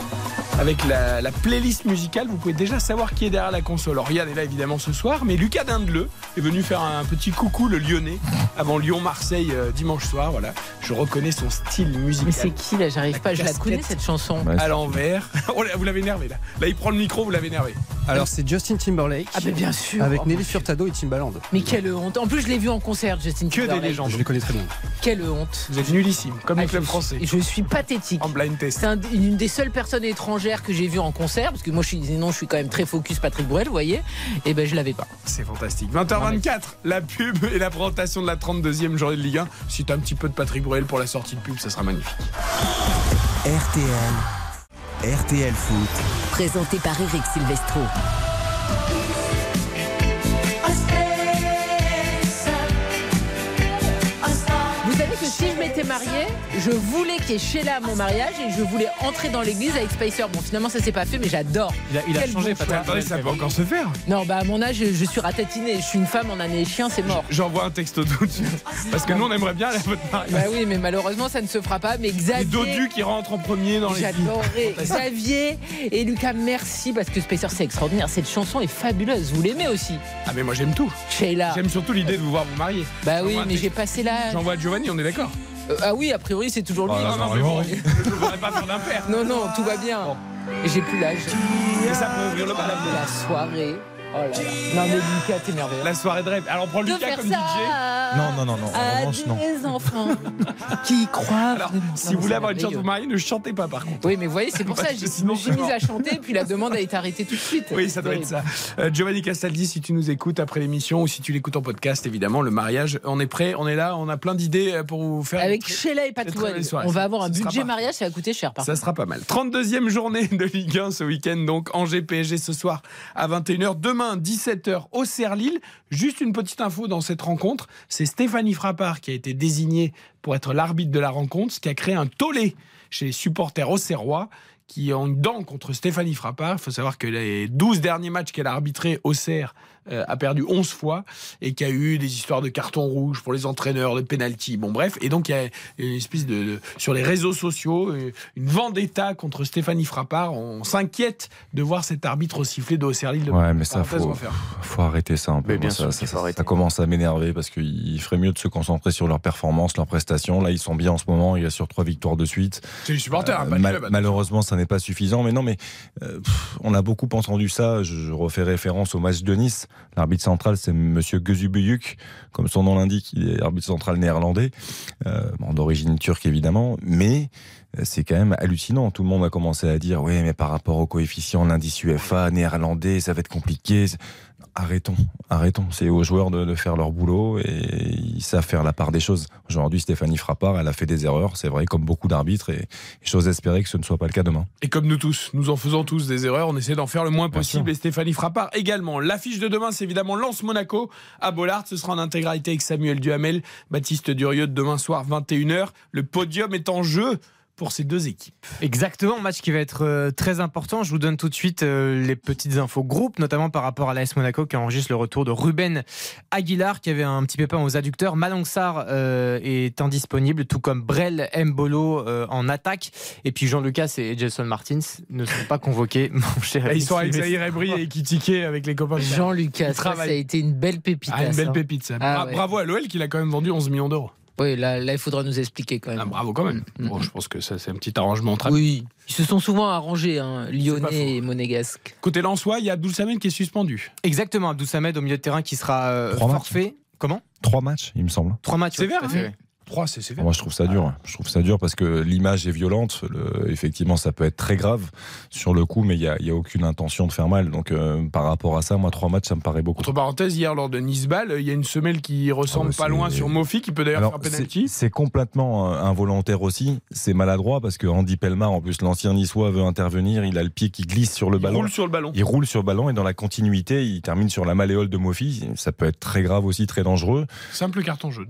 Speaker 1: avec la, la playlist musicale, vous pouvez déjà savoir qui est derrière la console. Oriane est là évidemment ce soir, mais Lucas Dindeleu est venu faire un petit coucou, le lyonnais, avant Lyon-Marseille euh, dimanche soir. Voilà, je reconnais son style
Speaker 3: Mais
Speaker 1: musical.
Speaker 3: c'est qui là? J'arrive pas, je la connais cette chanson.
Speaker 1: À l'envers. Oh là, vous l'avez énervé là. Là, il prend le micro, vous l'avez énervé.
Speaker 9: Alors c'est Justin Timberlake
Speaker 3: Ah, mais bien sûr.
Speaker 9: avec
Speaker 3: Oh,
Speaker 9: Nelly Furtado et Timbaland.
Speaker 3: Mais quelle honte. En plus, je l'ai vu en concert, Justin
Speaker 1: Que des
Speaker 3: Timberlake.
Speaker 1: légendes.
Speaker 9: Je les connais très bien.
Speaker 3: Quelle honte.
Speaker 1: Vous êtes nullissime, comme
Speaker 3: Ah,
Speaker 1: les clubs
Speaker 3: je,
Speaker 1: français.
Speaker 3: je suis pathétique.
Speaker 1: En blind test.
Speaker 3: C'est un- une des seules personnes étrangères que j'ai vues en concert, parce que moi, je suis, sinon, je suis quand même très focus Patrick Bruel, vous voyez. Et ben, je l'avais pas.
Speaker 1: C'est fantastique. 20h24, la pub et la présentation de la 32e journée de Ligue 1. Si t'as un petit peu de Patrick Bruel pour la sortie de pub, ça sera magnifique.
Speaker 10: RTL. RTL Foot.
Speaker 11: Présenté par Eric Silvestro.
Speaker 3: Vous que si je m'étais mariée, je voulais qu'il y ait Sheila à mon mariage et je voulais entrer dans l'église avec Spicer. Bon, finalement, ça s'est pas fait, mais j'adore.
Speaker 5: Il a, il a
Speaker 3: Quel
Speaker 5: changé,
Speaker 3: bon
Speaker 5: Patrick.
Speaker 1: Attendez, ça peut encore se faire.
Speaker 3: Non, bah à mon âge, je suis ratatinée. Je suis une femme en année chien, c'est mort.
Speaker 1: J'envoie un texto tout de suite. Parce que nous, on aimerait bien aller à votre mariage.
Speaker 3: Bah oui, mais malheureusement, ça ne se fera pas. Mais Xavier.
Speaker 1: Dodu qui rentre en premier dans les.
Speaker 3: J'adorais Xavier et Lucas, merci parce que Spicer c'est extraordinaire. Cette chanson est fabuleuse. Vous l'aimez aussi,
Speaker 1: Ah, mais moi, j'aime tout.
Speaker 3: Sheila.
Speaker 1: J'aime surtout l'idée de vous voir vous marier.
Speaker 3: Bah oui, mais j'ai passé l'âge.
Speaker 1: J'envoie Giovanni, on est d'accord
Speaker 3: Euh, ah oui, a priori c'est toujours lui.
Speaker 4: Ah,
Speaker 1: Non, non, mais bon, je ne voudrais pas faire d'impair.
Speaker 3: Non, non, tout va bien.
Speaker 1: Bon.
Speaker 3: J'ai plus l'âge.
Speaker 1: Et ça peut ouvrir le bal.
Speaker 3: De la soirée. Oh là là. Non mais Lucas, t'es merveilleux.
Speaker 1: La soirée de rêve. Alors on prend
Speaker 3: De
Speaker 1: Lucas comme DJ.
Speaker 4: Non, non, non, non. En revanche, non.
Speaker 3: des enfants qui croient.
Speaker 1: Alors,
Speaker 3: Non,
Speaker 1: si vous voulez avoir une chance de vous marier, ne chantez pas par contre.
Speaker 3: Oui, mais vous voyez, c'est pour ça.
Speaker 1: Que
Speaker 3: j'ai- Je me suis mise à chanter, puis la demande a été arrêtée tout de suite.
Speaker 1: Oui, ça doit être ça. Euh, Giovanni Castaldi, si tu nous écoutes après l'émission ou si tu l'écoutes en podcast, évidemment, le mariage, on est prêt, on est là, on a plein d'idées euh, pour vous faire.
Speaker 3: Avec Sheila et
Speaker 1: très
Speaker 3: Patou,
Speaker 1: belle soirée.
Speaker 3: on va avoir un budget mariage, ça va coûter cher par
Speaker 1: Ça sera pas mal. 32e journée de Ligue 1 ce week-end, donc Angers PSG ce soir à 21h. Demain, 17h, au Lille. Juste une petite info dans cette rencontre c'est Stéphanie Frappard qui a été désignée pour être l'arbitre de la rencontre, ce qui a créé un tollé chez les supporters auxerrois qui ont une dent contre Stéphanie Frappard. Il faut savoir que les 12 derniers matchs qu'elle a arbitrés, Auxerre euh, a perdu 11 fois et qu'il y a eu des histoires de carton rouge pour les entraîneurs, de penalty. Bon, bref. Et donc, il y a une espèce de, de- sur les réseaux sociaux, euh, une vendetta contre Stéphanie Frappard. On s'inquiète de voir cet arbitre siffler de.
Speaker 4: Ouais, mais ça, faut, faut arrêter ça un peu.
Speaker 5: Mais bien
Speaker 4: Moi,
Speaker 5: sûr
Speaker 4: ça, commence à m'énerver parce qu'il ferait mieux de se concentrer sur leurs performances, leurs prestations. Là, ils sont bien en ce moment. Il y a sur trois victoires de suite.
Speaker 1: C'est les supporters, hein,
Speaker 4: Euh,
Speaker 1: pas le
Speaker 4: mal-
Speaker 1: club, attention.
Speaker 4: malheureusement, ça n'est pas suffisant. Mais non, mais euh, pff, on a beaucoup entendu ça. Je, je refais référence au match de Nice. L'arbitre central, c'est Monsieur Gözübüyük, comme son nom l'indique. Il est arbitre central néerlandais, euh, d'origine turque évidemment, mais euh, c'est quand même hallucinant. Tout le monde a commencé à dire, oui, mais par rapport au coefficient, l'indice UFA néerlandais, ça va être compliqué. Arrêtons, arrêtons. C'est aux joueurs de, de faire leur boulot et ils savent faire la part des choses. Aujourd'hui, Stéphanie Frappard, elle a fait des erreurs, c'est vrai, comme beaucoup d'arbitres, et, et j'ose espérer que ce ne soit pas le cas demain.
Speaker 1: Et comme nous tous, nous en faisons tous des erreurs, on essaie d'en faire le moins possible. Et Stéphanie Frappard également. L'affiche de demain, c'est évidemment Lance Monaco à Bollard. Ce sera en intégralité avec Samuel Duhamel, Baptiste Durieux demain soir 21h. Le podium est en jeu pour ces deux équipes.
Speaker 5: Exactement, match qui va être euh, très important. Je vous donne tout de suite euh, les petites infos groupes, notamment par rapport à l'AS Monaco qui enregistre le retour de Ruben Aguilar qui avait un petit pépin aux adducteurs. Malangsar euh, est indisponible, tout comme Brel Mbolo euh, en attaque. Et puis Jean-Lucas et Jason Martins ne sont pas convoqués, mon cher.
Speaker 1: Et ils sont avec Zahir Ebri et Kitike avec les copains. de
Speaker 3: Jean-Lucas,
Speaker 1: Il
Speaker 3: ça, ça a été une belle pépite.
Speaker 1: Ah, une belle
Speaker 3: ça.
Speaker 1: pépite, ça.
Speaker 3: Ah, ouais.
Speaker 1: Bravo à l'OL qui l'a quand même vendu 11 millions d'euros.
Speaker 3: Oui, là, là, il faudra nous expliquer quand même.
Speaker 1: Ah, bravo quand même.
Speaker 3: Mm.
Speaker 1: Bon, je pense que ça, c'est un petit arrangement entre.
Speaker 3: Oui, ils se sont souvent arrangés, hein, Lyonnais et Monégasque.
Speaker 1: Côté Lensois, il y a Abdoul Samed qui est suspendu.
Speaker 5: Exactement, Abdou Samed au milieu de terrain qui sera euh,
Speaker 4: matchs.
Speaker 5: forfait. Comment?
Speaker 4: Trois matchs, il me semble.
Speaker 5: Trois matchs.
Speaker 1: Sévère, hein
Speaker 5: oui.
Speaker 1: 3, c'est sévère.
Speaker 4: Moi, je trouve ça dur. Je trouve ça dur parce que l'image est violente. Le- effectivement, ça peut être très grave sur le coup, mais il n'y a, il y a aucune intention de faire mal. Donc, euh, par rapport à ça, moi, trois matchs, ça me paraît beaucoup.
Speaker 1: Entre parenthèses, hier lors de Nice-Ball, il y a une semelle qui ressemble
Speaker 4: Ah bah,
Speaker 1: pas loin sur Mofi, qui peut d'ailleurs faire penalty.
Speaker 4: c'est complètement euh, involontaire aussi. C'est maladroit parce que Andy Pelmar, en plus, l'ancien niçois, veut intervenir. Il a le pied qui glisse sur le
Speaker 1: Il
Speaker 4: ballon.
Speaker 1: roule sur le ballon.
Speaker 4: Il roule sur le ballon et dans la continuité, il termine sur la malléole de Mofi. Ça peut être très grave aussi, très dangereux.
Speaker 1: Simple carton jaune.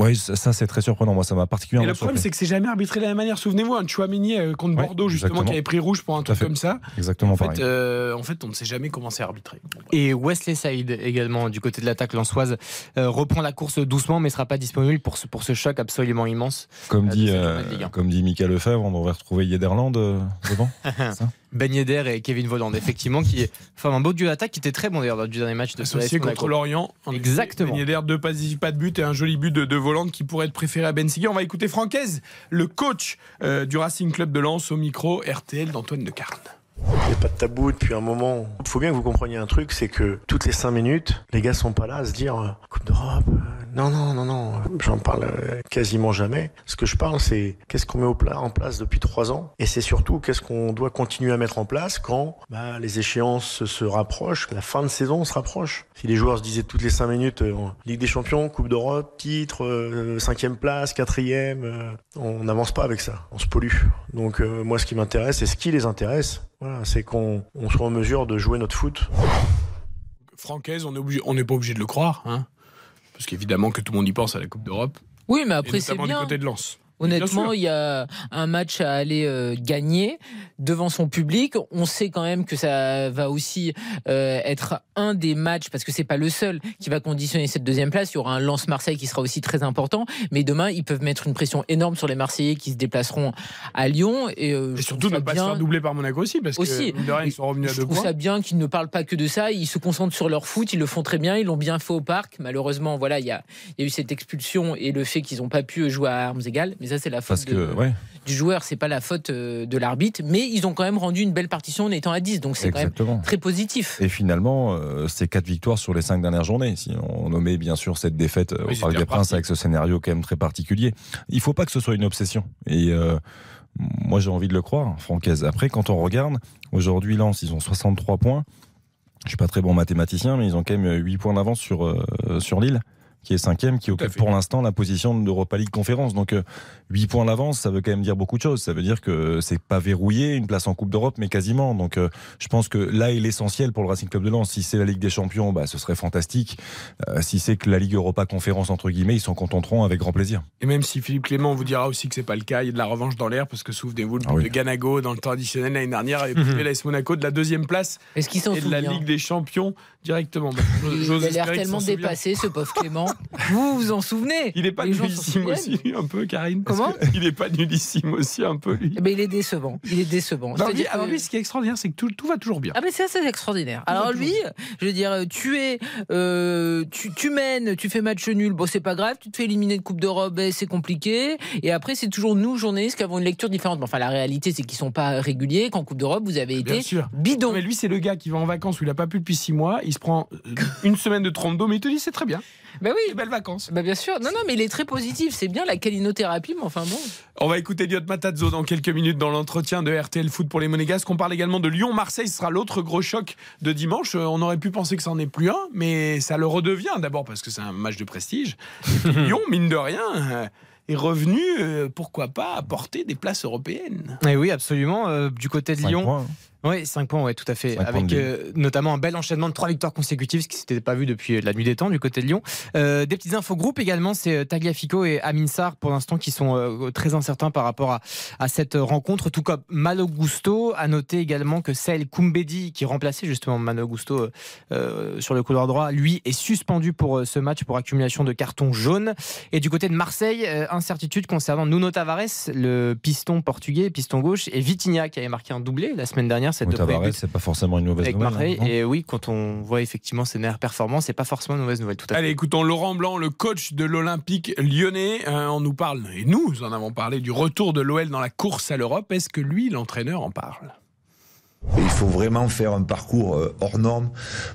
Speaker 4: Oui, ça, c'est très surprenant. Moi, ça m'a
Speaker 1: Et
Speaker 4: particulièrement
Speaker 1: le problème, c'est que c'est jamais arbitré de la même manière. Souvenez-vous, un Chouameni euh, contre
Speaker 4: Ouais,
Speaker 1: Bordeaux, justement,
Speaker 4: exactement.
Speaker 1: qui avait pris rouge pour un truc comme ça.
Speaker 4: Exactement
Speaker 1: En fait, euh, en fait, on ne sait jamais comment c'est arbitré.
Speaker 5: Et Wesley Saïd également du côté de l'attaque lançoise euh, reprend la course doucement mais sera pas disponible pour ce, pour ce choc absolument immense.
Speaker 4: Comme
Speaker 5: euh,
Speaker 4: dit, euh, comme dit Mika Lefebvre, on devrait retrouver Yederland euh, devant.
Speaker 5: Ben Yedder et Kevin Voland effectivement qui forment un beau duo d'attaque qui était très bon d'ailleurs lors du dernier match de
Speaker 1: Associé
Speaker 5: Monaco.
Speaker 1: contre l'Orient. En
Speaker 5: Exactement.
Speaker 1: Ben Yedder, deux passes décisives, pas de but et un joli but de, de volante qui pourrait être préféré à Ben Sigui. On va écouter Francaise, le coach euh, du Racing Club de Lens au micro RTL d'Antoine de Carne.
Speaker 12: Il n'y a pas de tabou depuis un moment. Il faut bien que vous compreniez un truc, c'est que toutes les cinq minutes, les gars sont pas là à se dire euh, Coupe d'Europe. euh, non, non, non, non. J'en parle euh, quasiment jamais. Ce que je parle, c'est qu'est-ce qu'on met au pla- en place depuis trois ans, et c'est surtout qu'est-ce qu'on doit continuer à mettre en place quand bah, les échéances se rapprochent, la fin de saison se rapproche. Si les joueurs se disaient toutes les cinq minutes euh, Ligue des Champions, Coupe d'Europe, titre, euh, cinquième place, quatrième, euh, on n'avance pas avec ça. On se pollue. Donc euh, moi, ce qui m'intéresse et ce qui les intéresse, voilà, c'est qu'on on soit en mesure de jouer notre foot.
Speaker 1: Francaise, on est obligé- on n'est pas obligé de le croire, hein, parce qu'évidemment que tout le monde y pense à la Coupe d'Europe,
Speaker 3: Oui, mais après, c'est
Speaker 1: notamment du
Speaker 3: bien.
Speaker 1: côté de Lens.
Speaker 3: Honnêtement, il y a un match à aller euh, gagner devant son public. On sait quand même que ça va aussi euh, être un des matchs, parce que c'est pas le seul qui va conditionner cette deuxième place. Il y aura un Lance Marseille qui sera aussi très important. Mais demain, ils peuvent mettre une pression énorme sur les Marseillais qui se déplaceront à Lyon. Et, euh,
Speaker 1: Et
Speaker 3: je
Speaker 1: surtout
Speaker 3: trouve
Speaker 1: ne pas
Speaker 3: bien.
Speaker 1: se faire doubler par Monaco aussi, parce
Speaker 3: Aussi.
Speaker 1: que ils sont revenus à
Speaker 3: Je
Speaker 1: deux
Speaker 3: trouve
Speaker 1: points.
Speaker 3: ça bien qu'ils ne parlent pas que de ça. Ils se concentrent sur leur foot. Ils le font très bien. Ils l'ont bien fait au parc. Malheureusement, voilà, il y a, il y a eu cette expulsion et le fait qu'ils n'ont pas pu jouer à armes égales. Mais ça, c'est la faute
Speaker 4: Parce
Speaker 3: de-
Speaker 4: que, ouais,
Speaker 3: du joueur, c'est pas la faute euh, de l'arbitre. Mais ils ont quand même rendu une belle partition en étant à 10. Donc c'est quand même très positif.
Speaker 4: Et finalement, euh, c'est quatre victoires sur les cinq dernières journées. Si on nommait bien sûr cette défaite euh,
Speaker 1: Oui,
Speaker 4: au Parc des. Princes avec ce scénario quand même très particulier, il faut pas que ce soit une obsession. Et euh, moi, j'ai envie de le croire, Francaise. Après, quand on regarde, aujourd'hui, Lens, ils ont 63 points. Je suis pas très bon mathématicien, mais ils ont quand même 8 points d'avance sur, euh, sur Lille, qui est cinquième, qui occupe pour l'instant la position d'Europa League Conférence. Donc, euh, 8 points d'avance, ça veut quand même dire beaucoup de choses. Ça veut dire que c'est pas verrouillé, une place en Coupe d'Europe, mais quasiment. Donc, euh, je pense que là est l'essentiel pour le Racing Club de Lens. Si c'est la Ligue des Champions, bah, ce serait fantastique. Euh, si c'est que la Ligue Europa Conférence, entre guillemets, ils s'en contenteront avec grand plaisir.
Speaker 1: Et même si Philippe Clément vous dira aussi que c'est pas le cas, il y a de la revanche dans l'air parce que souvenez-vous le but
Speaker 4: Ah oui.
Speaker 1: de Ganago dans le temps additionnel l'année dernière avait privé l'AS Monaco de la deuxième place
Speaker 3: Est-ce qu'ils
Speaker 1: et de la Ligue des Champions directement. Bah,
Speaker 3: Il a l'air tellement dépassé, ce pauvre Clément. vous vous en souvenez
Speaker 1: Il est pas nullissime aussi un peu, Karine.
Speaker 3: Comment
Speaker 1: Il est pas nullissime aussi un peu lui.
Speaker 3: Ben, il est décevant. Il est décevant.
Speaker 1: Non,
Speaker 3: C'est-à-dire
Speaker 1: lui,
Speaker 3: que-
Speaker 1: alors lui, ce qui est extraordinaire, c'est que tout, tout va toujours bien.
Speaker 3: Ah ben c'est assez extraordinaire. Alors lui, je veux dire, tu es, euh, tu, tu mènes, tu fais match nul, bon c'est pas grave, tu te fais éliminer de Coupe d'Europe, ben, c'est compliqué. Et après c'est toujours nous journalistes qui avons une lecture différente. Mais Enfin la réalité c'est qu'ils sont pas réguliers. Qu'en Coupe d'Europe vous avez
Speaker 1: Bien
Speaker 3: été
Speaker 1: sûr.
Speaker 3: bidon.
Speaker 1: Non, mais lui, c'est le gars qui va en vacances où il a pas pu depuis six mois. Il se prend euh, une semaine de trompe d'eau, mais il te dit c'est très bien.
Speaker 3: Ben oui.
Speaker 1: Belles vacances.
Speaker 3: Ben bien sûr. Non non mais il est très positif. C'est bien la calinothérapie, mais enfin bon.
Speaker 1: On va écouter Diot Matazzo dans quelques minutes dans l'entretien de RTL Foot pour les Monégasques. On parle également de Lyon-Marseille. Ce sera l'autre gros choc de dimanche. Euh, On aurait pu penser que ça n'en est plus un, mais ça le redevient. D'abord parce que c'est un match de prestige. Et Lyon, mine de rien, euh, est revenu, euh, pourquoi pas, apporter des places européennes.
Speaker 5: Et oui, absolument. euh, du côté de
Speaker 4: Cinq
Speaker 5: Lyon. Oui, 5 points, ouais, tout à fait. Avec euh, notamment un bel enchaînement de trois victoires consécutives, ce qui s'était pas vu depuis euh, la nuit des temps du côté de Lyon. Euh, des petites infos groupes également, c'est Tagliafico et Amin Sarr pour l'instant qui sont euh, très incertains par rapport à, à cette rencontre. Tout comme Malo Gusto. À noter également que Sel Koumbedi, qui remplaçait justement Malo Gusto sur le couloir droit, lui est suspendu pour ce match pour accumulation de cartons jaunes. Et du côté de Marseille, incertitude concernant Nuno Tavares, le piston portugais, piston gauche, et Vitinha qui avait marqué un doublé la semaine dernière. Cette
Speaker 4: Tavares,
Speaker 5: buts
Speaker 4: c'est pas forcément une mauvaise
Speaker 5: avec
Speaker 4: nouvelle. Hein,
Speaker 5: et oui, quand on voit effectivement ses meilleures performances, c'est pas forcément une mauvaise nouvelle. Tout à fait.
Speaker 1: Allez, écoutons Laurent Blanc, le coach de l'Olympique lyonnais. Euh, on nous parle, et nous en avons parlé, du retour de l'OL dans la course à l'Europe. Est-ce que lui, l'entraîneur, en parle?
Speaker 13: Il faut vraiment faire un parcours euh, hors norme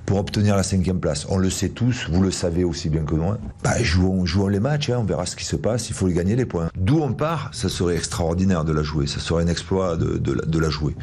Speaker 13: pour obtenir la cinquième place. On le sait tous, vous le savez aussi bien que moi. Bah, jouons, jouons les matchs, hein, on verra ce qui se passe, il faut gagner les points. D'où on part, ça serait extraordinaire de la jouer, ça serait un exploit de, la- jouer.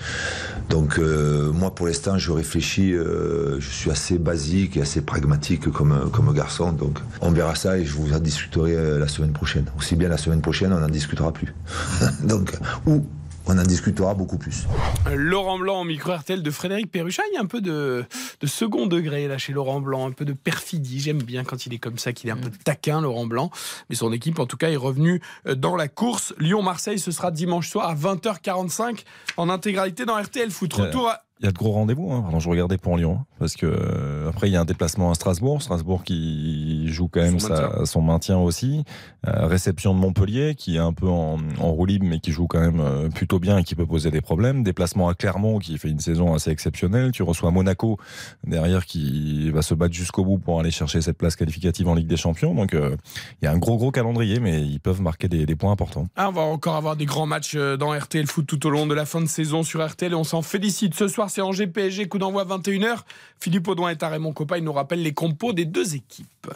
Speaker 13: Donc euh, moi pour l'instant je réfléchis, euh, je suis assez basique et assez pragmatique comme, garçon, donc on verra ça et je vous en discuterai la semaine prochaine. Aussi bien la semaine prochaine, on n'en discutera plus. donc, ou on en discutera beaucoup plus.
Speaker 1: Laurent Blanc au micro RTL de Frédéric Perruchat. Il y a un peu de, de second degré là chez Laurent Blanc, un peu de perfidie. J'aime bien quand il est comme ça, qu'il est un peu taquin, Laurent Blanc. Mais son équipe, en tout cas, est revenue euh, dans la course. Lyon-Marseille, ce sera dimanche soir à 20h45 en intégralité dans RTL Foot. Retour à.
Speaker 4: Il y a de gros rendez-vous. Hein. Pardon, je regardais pour Lyon. hein, Parce que euh, après, il y a un déplacement à Strasbourg. Strasbourg qui joue quand même
Speaker 1: Son
Speaker 4: sa-
Speaker 1: maintien.
Speaker 4: son maintien aussi. Euh, réception de Montpellier, qui est un peu en, en roue libre, mais qui joue quand même euh, plutôt bien et qui peut poser des problèmes. Déplacement à Clermont, qui fait une saison assez exceptionnelle. Tu reçois Monaco derrière, qui va se battre jusqu'au bout pour aller chercher cette place qualificative en Ligue des Champions. Donc, il y a un gros, gros calendrier, mais ils peuvent marquer des, des points importants.
Speaker 1: Ah, on va encore avoir des grands matchs dans RTL Foot tout au long de la fin de saison sur RTL et on s'en félicite. Ce soir, c'est Angers PSG, coup d'envoi 21h. Philippe Audouin est à Raymond Coppa. Il nous rappelle les compos des deux équipes.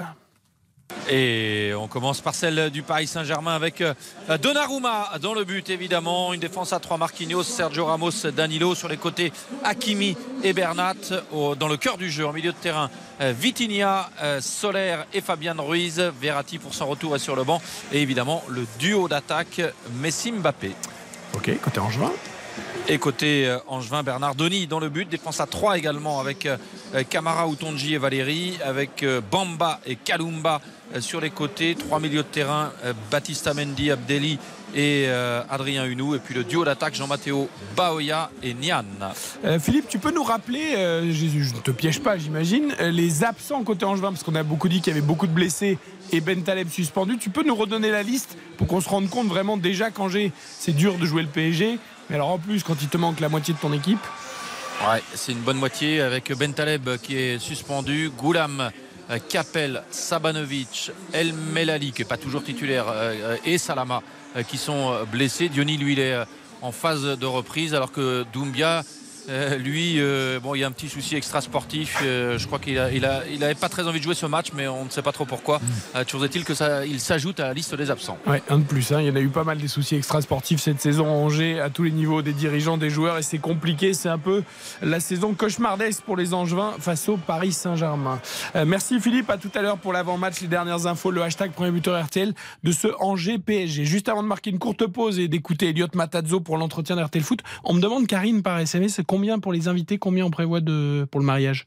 Speaker 2: Et on commence par celle du Paris Saint-Germain avec euh, Donnarumma dans le but évidemment. Une défense à trois Marquinhos, Sergio Ramos, Danilo sur les côtés Hakimi et Bernat. Dans le cœur du jeu en milieu de terrain euh, Vitinha, euh, Soler et Fabian Ruiz. Verratti pour son retour est sur le banc. Et évidemment le duo d'attaque Messi-Mbappé.
Speaker 1: Ok, côté Angevin.
Speaker 2: Et côté euh, Angevin, Bernard Denis dans le but. Défense à 3 également avec euh, euh, Camara, Outonji et Valérie. Avec euh, Bamba et Kalumba sur les côtés. Trois milieux de terrain, Baptista Mendy, Abdelli et Adrien Hunou. Et puis le duo d'attaque, Jean-Matteo Baoya et Nian.
Speaker 1: Philippe, tu peux nous rappeler, je, ne te piège pas, j'imagine, les absents côté Angevin, parce qu'on a beaucoup dit qu'il y avait beaucoup de blessés et Ben Taleb suspendu. Tu peux nous redonner la liste pour qu'on se rende compte vraiment déjà qu'Angers, c'est dur de jouer le PSG. Mais alors en plus, quand il te manque la moitié de ton équipe,
Speaker 2: Ouais, c'est une bonne moitié avec Ben Taleb qui est suspendu, Goulam euh, Capel, Sabanovic, El Melali, qui n'est pas toujours titulaire, euh, et Salama, euh, qui sont euh, blessés. Diony, lui, il est euh, en phase de reprise, alors que Doumbia. Euh, lui, euh, bon, il y a un petit souci extra sportif. euh, je crois qu'il a, il a, il avait pas très envie de jouer ce match, mais on ne sait pas trop pourquoi. Toujours est-il que s'ajoute à la liste des absents.
Speaker 1: Ouais, un de plus. hein. Il y en a eu pas mal des soucis extrasportifs cette saison à Angers, à tous les niveaux, des dirigeants, des joueurs, et c'est compliqué. C'est un peu la saison cauchemardesque pour les Angevins face au Paris Saint-Germain. Merci Philippe, à tout à l'heure pour l'avant-match, les dernières infos, le hashtag premier buteur RTL de ce Angers PSG. Juste avant de marquer une courte pause et d'écouter Elliot Matazzo pour l'entretien d'RTL Foot, on me demande, Karine, par SMS, combien pour les invités, combien on prévoit de, pour le mariage?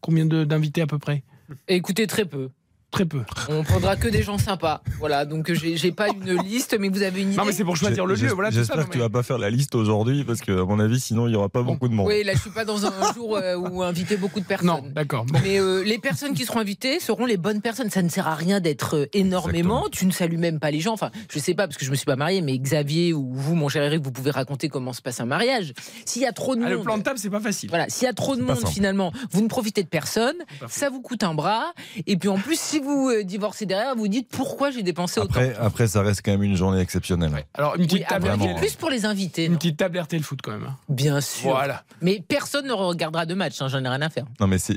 Speaker 1: Combien d'invités à peu près?
Speaker 3: Écoutez, très peu.
Speaker 1: Très peu.
Speaker 3: On prendra que des gens sympas. Voilà, donc j'ai pas une liste, mais vous avez une idée.
Speaker 1: Non, mais c'est pour choisir le lieu. Voilà.
Speaker 4: J'espère que tu
Speaker 1: mais-
Speaker 4: vas pas faire la liste aujourd'hui parce que, à mon avis, sinon il y aura pas beaucoup de monde.
Speaker 3: Oui, là, je suis pas dans un jour euh, où inviter beaucoup de personnes.
Speaker 1: Non, d'accord. Bon.
Speaker 3: Mais euh, les personnes qui seront invitées seront les bonnes personnes. Ça ne sert à rien d'être euh, énormément. Tu ne salues même pas les gens. Enfin, je sais pas parce que je me suis pas marié, mais Xavier ou vous, mon cher Eric, vous pouvez raconter comment se passe un mariage. S'il y a trop de
Speaker 1: Ah,
Speaker 3: monde,
Speaker 1: le plan de table, c'est pas facile.
Speaker 3: voilà, s'il y a trop de monde,
Speaker 1: simple.
Speaker 3: finalement, vous ne profitez de personne. Ça vous coûte un bras. Et puis en plus, si vous euh, divorcez derrière, vous dites pourquoi j'ai dépensé autant.
Speaker 4: Après, après, ça reste quand même une journée exceptionnelle.
Speaker 1: Alors, une petite
Speaker 3: Oui,
Speaker 1: table RTL.
Speaker 3: plus pour les invités.
Speaker 1: Une
Speaker 3: non
Speaker 1: petite table RTL Foot quand même. hein.
Speaker 3: Bien sûr.
Speaker 1: Voilà.
Speaker 3: Mais personne ne regardera de match. hein, J'en ai rien à faire.
Speaker 4: Non, mais c'est.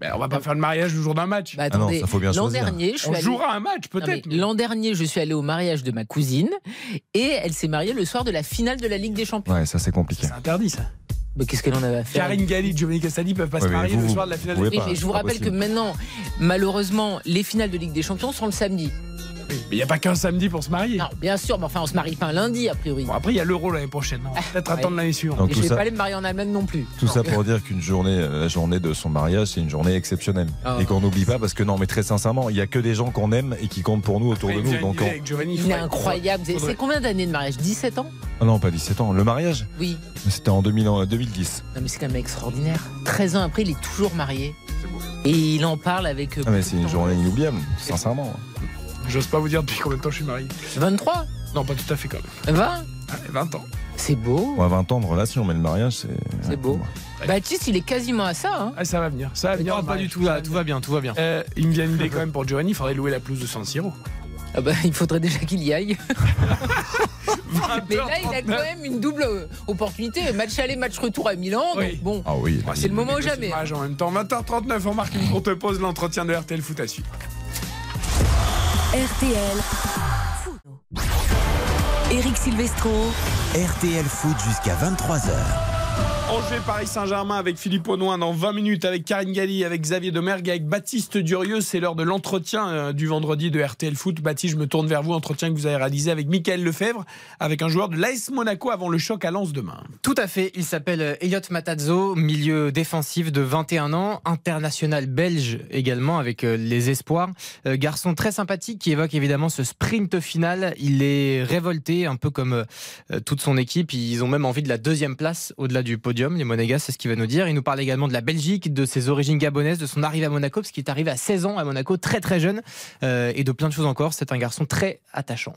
Speaker 1: Ben, on va pas faire le mariage le jour d'un match.
Speaker 3: Bah,
Speaker 4: Ah non,
Speaker 3: attendez,
Speaker 4: ça faut bien
Speaker 3: L'an dernier, je suis
Speaker 1: On jouera un match
Speaker 3: Non,
Speaker 1: peut-être.
Speaker 3: L'an dernier, je suis allée au mariage de ma cousine et elle s'est mariée le soir de la finale de la Ligue des Champions.
Speaker 4: Ouais, ça c'est compliqué.
Speaker 1: C'est interdit ça.
Speaker 3: Mais qu'est-ce qu'elle en avait à faire
Speaker 1: Karine Galli, Giovanni Cassani peuvent pas
Speaker 4: Ouais,
Speaker 1: se marier
Speaker 4: vous,
Speaker 1: le
Speaker 4: vous
Speaker 1: soir de la finale.
Speaker 4: pouvez
Speaker 3: Oui,
Speaker 4: pas,
Speaker 3: mais je vous rappelle que maintenant, malheureusement, les finales de Ligue des Champions sont le samedi.
Speaker 1: Mais il n'y a pas qu'un samedi pour se marier.
Speaker 3: Non, bien sûr, mais enfin, on se marie pas un lundi, a priori.
Speaker 1: Bon, après, il y a l'euro l'année prochaine. On va peut-être
Speaker 3: ouais.
Speaker 1: attendre l'année suivante.
Speaker 4: Donc,
Speaker 3: Et
Speaker 4: tout
Speaker 3: je vais
Speaker 4: ça-
Speaker 3: pas aller me marier en Allemagne non plus.
Speaker 4: Tout ça pour dire qu'une journée, euh, la journée de son mariage, c'est une journée exceptionnelle.
Speaker 3: Ah.
Speaker 4: Et qu'on n'oublie pas, parce que non, mais très sincèrement, il y a que des gens qu'on aime et qui comptent pour nous autour
Speaker 1: Après,
Speaker 4: de nous. Donc, on-
Speaker 1: Giovanni,
Speaker 3: Il est incroyable. C'est-
Speaker 1: faudrait-
Speaker 3: C'est combien d'années de mariage? 17 ans?
Speaker 4: Ah non, pas 17 ans. Le mariage,
Speaker 3: Oui.
Speaker 4: c'était en 2000 en 2010.
Speaker 3: Non, mais c'est quand même extraordinaire. 13 ans après, il est toujours marié. Et il en parle avec. euh,
Speaker 4: Ah, mais c'est une journée inoubliable, sincèrement.
Speaker 1: J'ose pas vous dire depuis combien de temps je suis marié.
Speaker 3: 23
Speaker 1: Non, pas tout à fait quand même.
Speaker 3: 20
Speaker 1: Ah, 20 ans.
Speaker 3: C'est beau.
Speaker 4: A 20 ans de relation, mais le mariage, c'est.
Speaker 3: C'est beau. Baptiste, il est quasiment à ça. hein.
Speaker 1: Ah, ça va venir. Ça va venir.
Speaker 5: Non,
Speaker 1: le
Speaker 5: pas
Speaker 1: mariage.
Speaker 5: du tout, là, tout va bien, tout va bien.
Speaker 1: Euh, il me vient une idée quand même pour Giovanni, il faudrait louer la pelouse de San Siro.
Speaker 3: Ah bah, il faudrait déjà qu'il y aille. Mais là, il a quand même une double opportunité. Match aller, match retour à Milan.
Speaker 1: Oui.
Speaker 3: Donc bon,
Speaker 4: Ah oui.
Speaker 1: Ah,
Speaker 3: c'est le moment ou jamais.
Speaker 1: en même temps. 20h39, on marque une courte pause. L'entretien de RTL Foot à suivre.
Speaker 11: RTL. Eric Silvestro.
Speaker 10: RTL Foot jusqu'à 23h.
Speaker 1: Angers Paris Saint-Germain avec Philippe Audouin dans 20 minutes avec Karine Galli, avec Xavier Domergue, avec Baptiste Durieux. C'est l'heure de l'entretien euh, du vendredi de RTL Foot. Baptiste, je me tourne vers vous. Entretien que vous avez réalisé avec Michael Lefebvre, avec un joueur de l'AS Monaco avant le choc à Lens demain.
Speaker 5: Tout à fait. Il s'appelle Elliot Matazzo, milieu défensif de 21 ans, international belge également avec euh, les espoirs. Euh, Garçon très sympathique qui évoque évidemment ce sprint final. Il est révolté, un peu comme toute son équipe. Ils ont même envie de la deuxième place au-delà du podium. Les Monégas, c'est ce qu'il va nous dire. Il nous parle également de la Belgique, de ses origines gabonaises, de son arrivée à Monaco, parce qu'il est arrivé à 16 ans à Monaco, très très jeune, euh, et de plein de choses encore. C'est un garçon très attachant.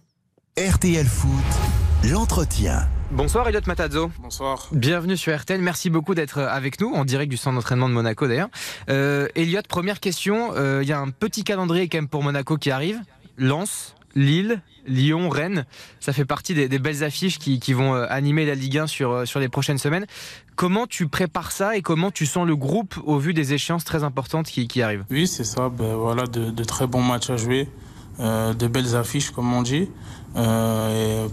Speaker 10: RTL Foot, l'entretien.
Speaker 5: Bonsoir Elliot Matazzo.
Speaker 14: Bonsoir.
Speaker 5: Bienvenue sur RTL. Merci beaucoup d'être avec nous en direct du centre d'entraînement de Monaco d'ailleurs. Euh, Elliot, première question. Euh, Il y a un petit calendrier quand même pour Monaco qui arrive. Lens, Lille, Lyon, Rennes. Ça fait partie des, belles affiches qui, vont euh, animer la Ligue 1 sur, euh, sur les prochaines semaines. Comment tu prépares ça et comment tu sens le groupe au vu des échéances très importantes qui, qui arrivent?
Speaker 14: Oui, c'est ça. Ben, voilà, de, très bons matchs à jouer, euh, de belles affiches, comme on dit.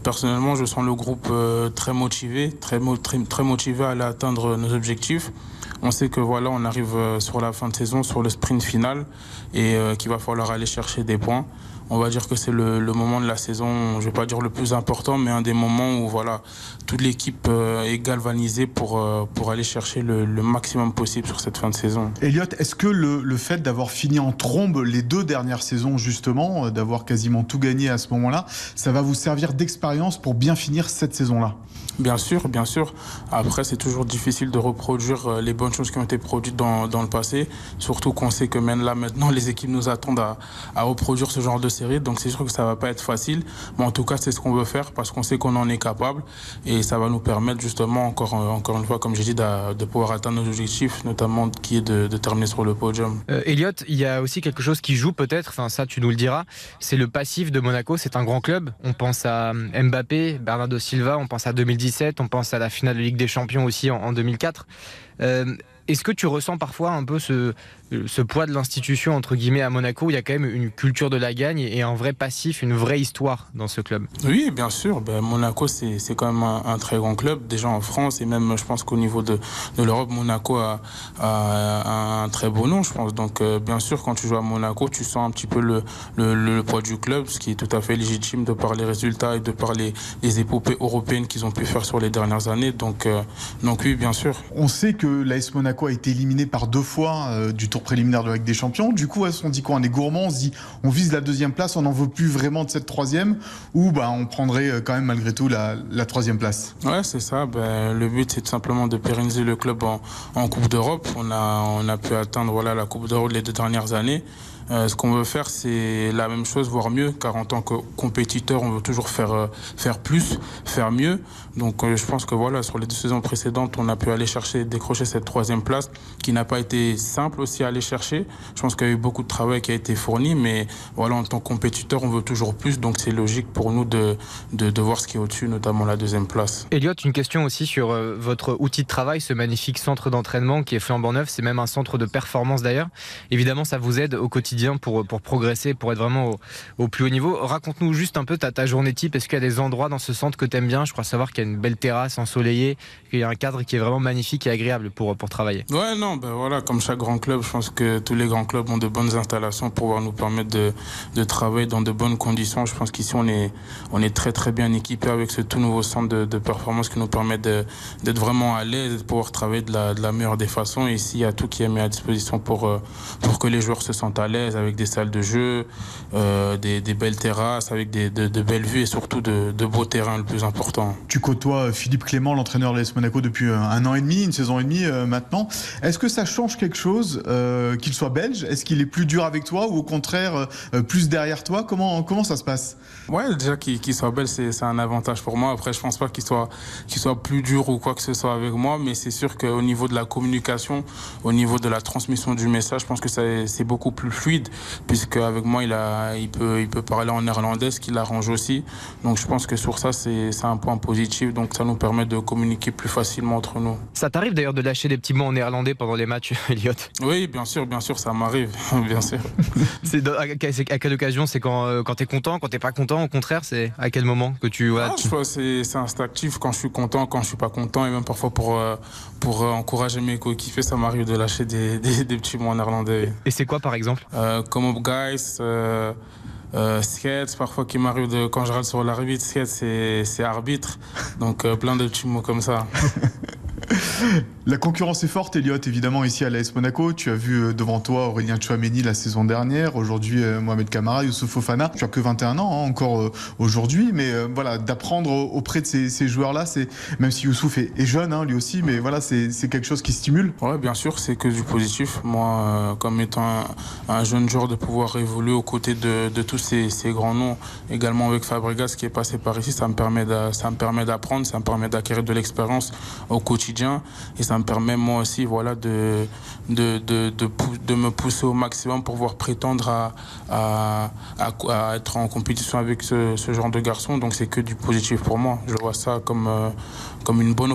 Speaker 14: Personnellement, je sens le groupe très motivé, très, mo- très, très motivé à aller atteindre nos objectifs. On sait que voilà, on arrive sur la fin de saison, sur le sprint final, et qu'il va falloir aller chercher des points. On va dire que c'est le, le moment de la saison, je vais pas dire le plus important, mais un des moments où voilà, toute l'équipe euh, est galvanisée pour, euh, pour aller chercher le, le maximum possible sur cette fin de saison.
Speaker 15: Elliot, est-ce que le, le fait d'avoir fini en trombe les deux dernières saisons, justement, euh, d'avoir quasiment tout gagné à ce moment-là, ça va vous servir d'expérience pour bien finir cette saison-là?
Speaker 14: Bien sûr, bien sûr. Après, c'est toujours difficile de reproduire les bonnes choses qui ont été produites dans, dans le passé. Surtout qu'on sait que même là, maintenant, les équipes nous attendent à, à reproduire ce genre de Donc c'est sûr que ça va pas être facile. Mais en tout cas, c'est ce qu'on veut faire parce qu'on sait qu'on en est capable. Et ça va nous permettre justement, encore, encore une fois, comme j'ai dit, de, pouvoir atteindre nos objectifs, notamment qui est de, terminer sur le podium.
Speaker 5: Euh, Elliot, il y a aussi quelque chose qui joue peut-être, enfin ça tu nous le diras, c'est le passif de Monaco. C'est un grand club. On pense à Mbappé, Bernardo Silva, on pense à 2017, on pense à la finale de Ligue des Champions aussi en, en 2004. Euh, est-ce que tu ressens parfois un peu ce, ce poids de l'institution entre guillemets à Monaco où il y a quand même une culture de la gagne et un vrai passif, une vraie histoire dans ce club
Speaker 14: Oui, bien sûr. Ben, Monaco, c'est quand même un, un, très grand club, déjà en France et même je pense qu'au niveau de, de l'Europe, Monaco a, a, un très beau nom, je pense. Donc euh, bien sûr, quand tu joues à Monaco, tu sens un petit peu le, le, le, poids du club, ce qui est tout à fait légitime de par les résultats et de par les, les épopées européennes qu'ils ont pu faire sur les dernières années. Donc, euh, donc oui, bien sûr.
Speaker 15: On sait que l'AS Monaco a été éliminé par deux fois euh, du tour préliminaire de la Ligue des Champions. Du coup, on dit quoi On est gourmand, on se dit on vise la deuxième place, on n'en veut plus vraiment de cette troisième, ou bah, on prendrait euh, quand même malgré tout la, troisième place?
Speaker 14: Ouais, c'est ça. Ben, le but, c'est tout simplement de pérenniser le club en, en Coupe d'Europe. On a, on a pu atteindre voilà, la Coupe d'Europe les deux dernières années. Euh, ce qu'on veut faire, c'est la même chose, voire mieux, car en tant que compétiteur, on veut toujours faire, euh, faire plus, faire mieux. Donc euh, je pense que voilà, sur les deux saisons précédentes, on a pu aller chercher, décrocher cette troisième place, qui n'a pas été simple aussi à aller chercher. Je pense qu'il y a eu beaucoup de travail qui a été fourni, mais voilà, en tant que compétiteur, on veut toujours plus, donc c'est logique pour nous de, de, voir ce qui est au-dessus, notamment la deuxième place.
Speaker 5: Elliot, une question aussi sur euh, votre outil de travail, ce magnifique centre d'entraînement qui est flambant neuf, c'est même un centre de performance d'ailleurs. Évidemment, ça vous aide au quotidien pour, pour progresser, pour être vraiment au, au plus haut niveau. Raconte-nous juste un peu ta, ta journée type. Est-ce qu'il y a des endroits dans ce centre que tu aimes bien? Je crois savoir qu'il y a une belle terrasse ensoleillée, qu'il y a un cadre qui est vraiment magnifique et agréable pour, pour travailler.
Speaker 14: Ouais, non, ben voilà, comme chaque grand club, je pense que tous les grands clubs ont de bonnes installations pour pouvoir nous permettre de, de travailler dans de bonnes conditions. Je pense qu'ici, on est, on est très très bien équipé avec ce tout nouveau centre de, de performance qui nous permet d'être vraiment à l'aise, de pouvoir travailler de la, de la meilleure des façons. Et ici, il y a tout qui est mis à disposition pour, pour que les joueurs se sentent à l'aise avec des salles de jeu, euh, des, des, belles terrasses, avec des, de, de, belles vues et surtout de, de, beaux terrains, le plus important.
Speaker 15: Tu côtoies Philippe Clément, l'entraîneur de l'AS Monaco depuis un an et demi, une saison et demie euh, maintenant. Est-ce que ça change quelque chose euh, qu'il soit belge? Est-ce qu'il est plus dur avec toi ou au contraire euh, plus derrière toi? Comment, comment ça se passe?
Speaker 14: Ouais, déjà qu'il qu soit belge, c'est un avantage pour moi. Après, je pense pas qu'il soit, qu soit plus dur ou quoi que ce soit avec moi, mais c'est sûr qu'au niveau de la communication, au niveau de la transmission du message, je pense que c'est beaucoup plus fluide puisque avec moi il a il peut il peut parler en néerlandais ce qui l'arrange aussi. Donc je pense que sur ça c'est un point positif donc ça nous permet de communiquer plus facilement entre nous.
Speaker 5: Ça t'arrive d'ailleurs de lâcher des petits mots en néerlandais pendant les matchs Elliot?
Speaker 14: Oui bien sûr bien sûr ça m'arrive bien sûr.
Speaker 5: C'est à, à, quelle occasion? C'est quand euh, quand t'es content quand t'es pas content au contraire c'est à quel moment que tu voilà,
Speaker 14: ah, tu... c'est instinctif quand je suis content quand je suis pas content et même parfois pour euh, pour euh, encourager mes coéquipiers ça m'arrive de lâcher des, des, des, petits mots en néerlandais
Speaker 5: et c'est quoi par exemple?
Speaker 14: Euh, comme up guys euh, parfois qui m'arrive de quand je râle sur l'arbitre skate c'est arbitre. Donc euh, plein de petits mots comme ça
Speaker 15: La concurrence est forte, Elliot, évidemment, ici à l'AS Monaco. Tu as vu devant toi Aurélien Chouameni la saison dernière, aujourd'hui Mohamed Kamara, Youssouf Fofana. Tu as que 21 ans hein, encore euh, aujourd'hui, mais euh, voilà, d'apprendre auprès de ces, joueurs-là, c'est même si Youssouf est, jeune, hein, lui aussi, mais voilà, c'est quelque chose qui stimule.
Speaker 14: Ouais, bien sûr, c'est que du positif. Moi, euh, comme étant un, un, jeune joueur, de pouvoir évoluer aux côtés de, tous ces, grands noms, également avec Fabregas qui est passé par ici, ça me permet d'apprendre, ça me permet d'acquérir de l'expérience au quotidien et ça me permet moi aussi voilà de de, de, de, me pousser au maximum pour pouvoir prétendre à, à, à, être en compétition avec ce, genre de garçon. Donc c'est que du positif pour moi. Je vois ça comme euh, comme une bonne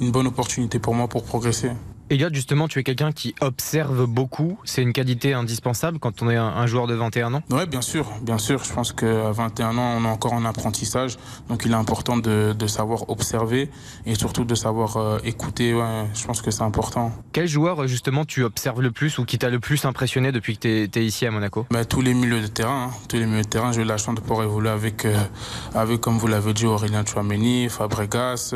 Speaker 14: une bonne opportunité pour moi pour progresser
Speaker 5: Elliot, justement, tu es quelqu'un qui observe beaucoup. C'est une qualité indispensable quand on est un, un joueur de 21 ans
Speaker 14: Oui, bien sûr. Bien sûr. Je pense qu'à 21 ans, on est encore en apprentissage. Donc, il est important de, de savoir observer et surtout de savoir euh, écouter. Ouais, je pense que c'est important.
Speaker 5: Quel joueur, justement, tu observes le plus ou qui t'a le plus impressionné depuis que tu es, es, ici à Monaco?
Speaker 14: Bah, Tous les milieux de terrain. Hein. Tous les milieux de terrain. J'ai eu la chance de pouvoir évoluer avec, euh, avec comme vous l'avez dit, Aurélien Chouameni, Fabregas.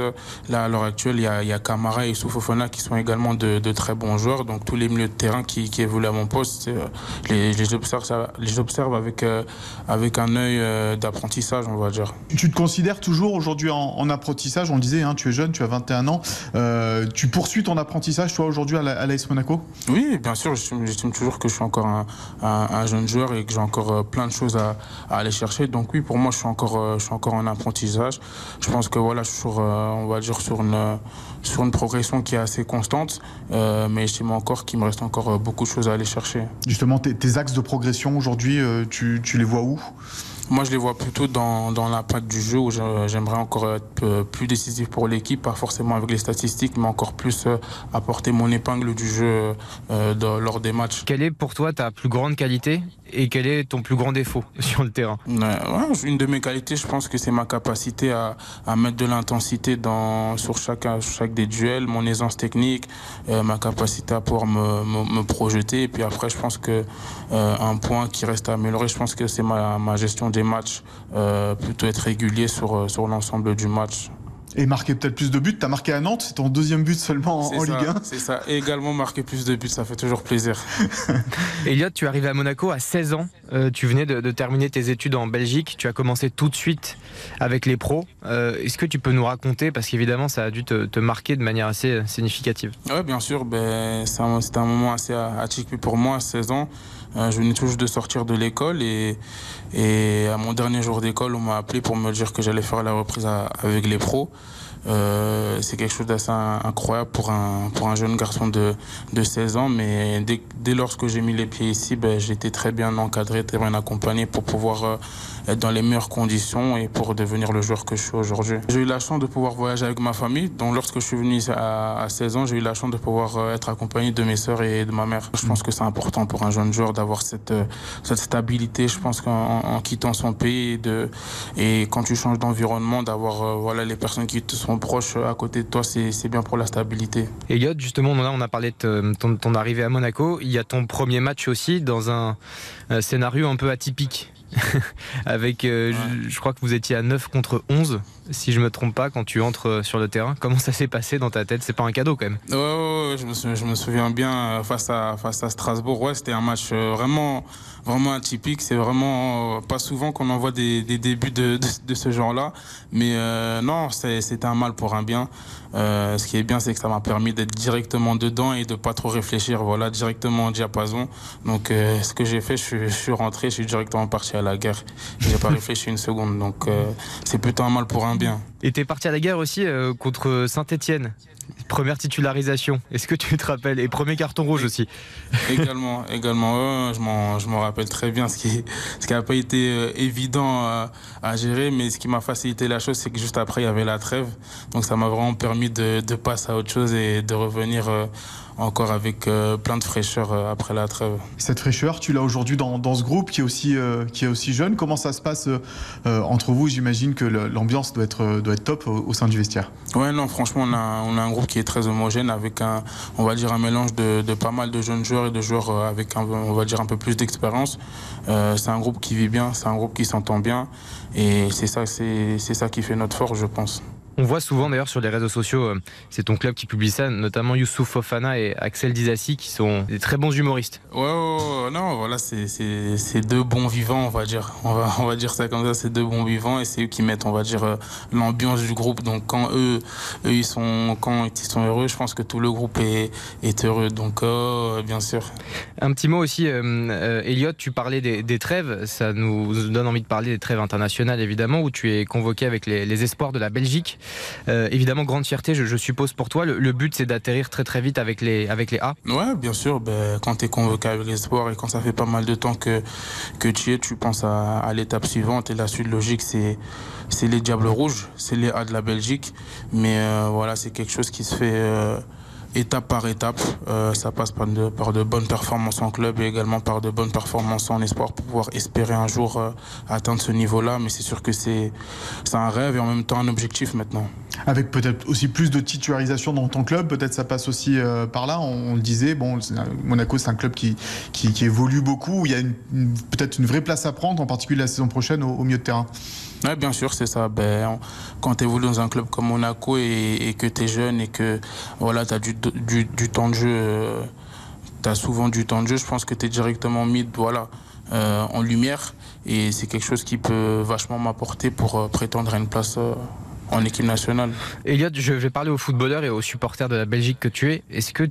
Speaker 14: Là, à l'heure actuelle, il y a, il y a Camara et Soufofana qui sont également de de, de, très bons joueurs. Donc tous les milieux de terrain qui, qui évoluent à mon poste, euh, les, les, observe, les observe avec, euh, avec un œil euh, d'apprentissage, on va dire.
Speaker 15: Tu te considères toujours aujourd'hui en, en, apprentissage? On le disait, hein, tu es jeune, tu as 21 ans. Euh, tu poursuis ton apprentissage, toi, aujourd'hui à l'AS Monaco?
Speaker 14: Oui, bien sûr. J'estime toujours que je suis encore un, un, un jeune joueur et que j'ai encore plein de choses à, à, aller chercher. Donc oui, pour moi, je suis encore, je suis encore en apprentissage. Je pense que voilà, je suis sur, on va dire sur une sur une progression qui est assez constante, euh, mais j'estime encore qu'il me reste encore beaucoup de choses à aller chercher.
Speaker 15: Justement, tes, axes de progression aujourd'hui, euh, tu, les vois où?
Speaker 14: Moi, je les vois plutôt dans, dans l'impact du jeu où j'aimerais encore être plus décisif pour l'équipe, pas forcément avec les statistiques, mais encore plus apporter mon épingle du jeu euh, lors des matchs.
Speaker 5: Quelle est pour toi ta plus grande qualité et quel est ton plus grand défaut sur le terrain?
Speaker 14: Ouais, ouais, Une de mes qualités, je pense que c'est ma capacité à, à mettre de l'intensité dans sur chaque, chaque des duels, mon aisance technique, euh, ma capacité à pouvoir me, me, me, projeter. Et puis après, je pense que euh, un point qui reste à améliorer, je pense que c'est ma, ma gestion des matchs, euh, plutôt être régulier sur, sur l'ensemble du match.
Speaker 15: Et marquer peut-être plus de buts. Tu as marqué à Nantes, c'est ton deuxième but seulement en, en Ligue 1.
Speaker 14: C'est ça, et également marquer plus de buts, ça fait toujours plaisir.
Speaker 5: Elliot, tu es arrivé à Monaco à 16 ans. Euh, tu venais de, de, terminer tes études en Belgique. Tu as commencé tout de suite avec les pros. Euh, Est-ce que tu peux nous raconter, parce qu'évidemment ça a dû te, te, marquer de manière assez significative
Speaker 14: Oui, bien sûr. Ben, C'était un, un, moment assez atypique pour moi à 16 ans. Euh, je venais toujours de sortir de l'école et, à mon dernier jour d'école, on m'a appelé pour me dire que j'allais faire la reprise avec les pros. Euh, c'est quelque chose d'assez incroyable pour un, jeune garçon de, de 16 ans. Mais dès, dès lors que j'ai mis les pieds ici, ben, j'étais très bien encadré, très bien accompagné pour pouvoir euh, dans les meilleures conditions et pour devenir le joueur que je suis aujourd'hui. J'ai eu la chance de pouvoir voyager avec ma famille. Donc lorsque je suis venu à, à 16 ans, j'ai eu la chance de pouvoir être accompagné de mes sœurs et de ma mère. Je pense que c'est important pour un jeune joueur d'avoir cette, cette stabilité. Je pense qu'en en quittant son pays et, de, et quand tu changes d'environnement, d'avoir euh, voilà, les personnes qui te sont proches à côté de toi, c'est bien pour la stabilité.
Speaker 5: Elliot, justement, on a parlé de ton, arrivée à Monaco. Il y a ton premier match aussi dans un scénario un peu atypique. avec, euh, ouais. je, je, crois que vous étiez à 9 contre 11, si je me trompe pas, quand tu entres sur le terrain. Comment ça s'est passé dans ta tête? C'est pas un cadeau quand même
Speaker 14: Ouais, ouais, ouais je, me souviens, je, me souviens, bien face à, face à Strasbourg. Ouais, c'était un match vraiment, vraiment atypique. C'est vraiment pas souvent qu'on envoie des, des débuts de, de, de ce genre-là. Mais euh, non, c'était un mal pour un bien. Euh, ce qui est bien, c'est que ça m'a permis d'être directement dedans et de pas trop réfléchir. Voilà, directement au diapason. Donc, euh, ce que j'ai fait, je, je, suis rentré, je suis directement parti à la guerre. J'ai pas réfléchi une seconde. Donc, euh, c'est plutôt un mal pour un bien.
Speaker 5: Et t'es parti à la guerre aussi euh, contre Saint-Etienne. Première titularisation, est-ce que tu te rappelles? Et premier carton rouge aussi.
Speaker 14: également, également. Je m'en rappelle très bien, ce qui n'a pas été euh, évident à, à, gérer, mais ce qui m'a facilité la chose, c'est que juste après, il y avait la trêve. Donc ça m'a vraiment permis de, passer à autre chose et de revenir euh, encore avec euh, plein de fraîcheur euh, après la trêve.
Speaker 15: Cette fraîcheur, tu l'as aujourd'hui dans, dans, ce groupe qui est aussi, euh, qui est aussi jeune. Comment ça se passe entre vous? J'imagine que l'ambiance doit être, doit être top au, au, sein du vestiaire.
Speaker 14: Ouais, non, franchement, on a, on a un groupe qui est très homogène avec un, on va dire, un mélange de, de pas mal de jeunes joueurs et de joueurs avec, un, on va dire, un peu plus d'expérience. c'est un groupe qui vit bien, c'est un groupe qui s'entend bien et c'est ça, c'est ça qui fait notre force, je pense.
Speaker 5: On voit souvent d'ailleurs sur les réseaux sociaux, euh, c'est ton club qui publie ça, notamment Youssouf Fofana et Axel Dizassi qui sont des très bons humoristes.
Speaker 14: Ouais, ouais, ouais non, voilà, c'est deux bons vivants, on va dire. On va, on va dire ça comme ça, c'est deux bons vivants et c'est eux qui mettent, on va dire, euh, l'ambiance du groupe. Donc quand eux, eux, ils sont, quand ils sont heureux, je pense que tout le groupe est, est heureux. Donc euh, bien sûr.
Speaker 5: Un petit mot aussi, euh, Elliot, tu parlais des, des, trêves, ça nous donne envie de parler des trêves internationales évidemment, où tu es convoqué avec les, les espoirs de la Belgique. Euh, évidemment, grande fierté, je, suppose, pour toi. Le, but, c'est d'atterrir très très vite avec les, avec les A
Speaker 14: Ouais, bien sûr. Ben, quand tu es convoqué avec les espoirs et quand ça fait pas mal de temps que, que tu es, tu penses à, l'étape suivante. Et la suite logique, c'est les Diables Rouges, c'est les A de la Belgique. Mais euh, voilà, c'est quelque chose qui se fait. Étape par étape. Euh, ça passe par de, bonnes performances en club et également par de bonnes performances en espoir pour pouvoir espérer un jour euh, atteindre ce niveau-là. Mais c'est sûr que c'est un rêve et en même temps un objectif maintenant.
Speaker 15: Avec peut-être aussi plus de titularisation dans ton club, peut-être ça passe aussi euh, par là. On, le disait, bon, Monaco c'est un club qui, évolue beaucoup, il y a peut-être une vraie place à prendre, en particulier la saison prochaine au milieu de terrain.
Speaker 14: Ouais, bien sûr, c'est ça. Ben, quand tu évolues dans un club comme Monaco et, que tu es jeune et que voilà, tu as du, du, du temps de jeu, tu as souvent du temps de jeu, je pense que tu es directement mis voilà, euh, en lumière et c'est quelque chose qui peut vachement m'apporter pour euh, prétendre à une place euh, en équipe nationale.
Speaker 5: Elliot, je vais parler aux footballeurs et aux supporters de la Belgique que tu es. Est-ce que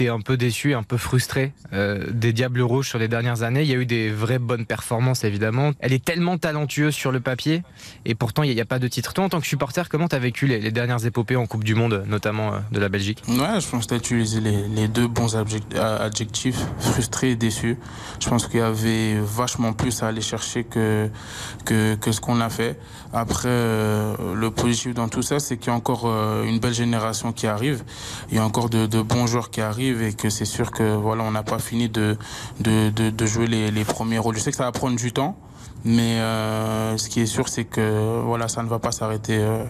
Speaker 5: es un peu déçu, un peu frustré euh, des Diables Rouges sur les dernières années Il y a eu des vraies bonnes performances, évidemment. Elle est tellement talentueuse sur le papier et pourtant il n'y a, pas de titre. Toi, en tant que supporter, comment tu as vécu les, dernières épopées en Coupe du Monde, notamment euh, de la Belgique?
Speaker 14: Ouais, je pense que tu as utilisé les, deux bons euh, adjectifs, frustré et déçu. Je pense qu'il y avait vachement plus à aller chercher que, que ce qu'on a fait. Après, euh, le positif dans tout ça, c'est qu'il y a encore euh, une belle génération qui arrive. Il y a encore de, bons joueurs qui arrivent et que c'est sûr que voilà, on n'a pas fini de jouer les, les premiers rôles. Je sais que ça va prendre du temps. Mais euh, ce qui est sûr, c'est que voilà, ça ne va pas s'arrêter euh,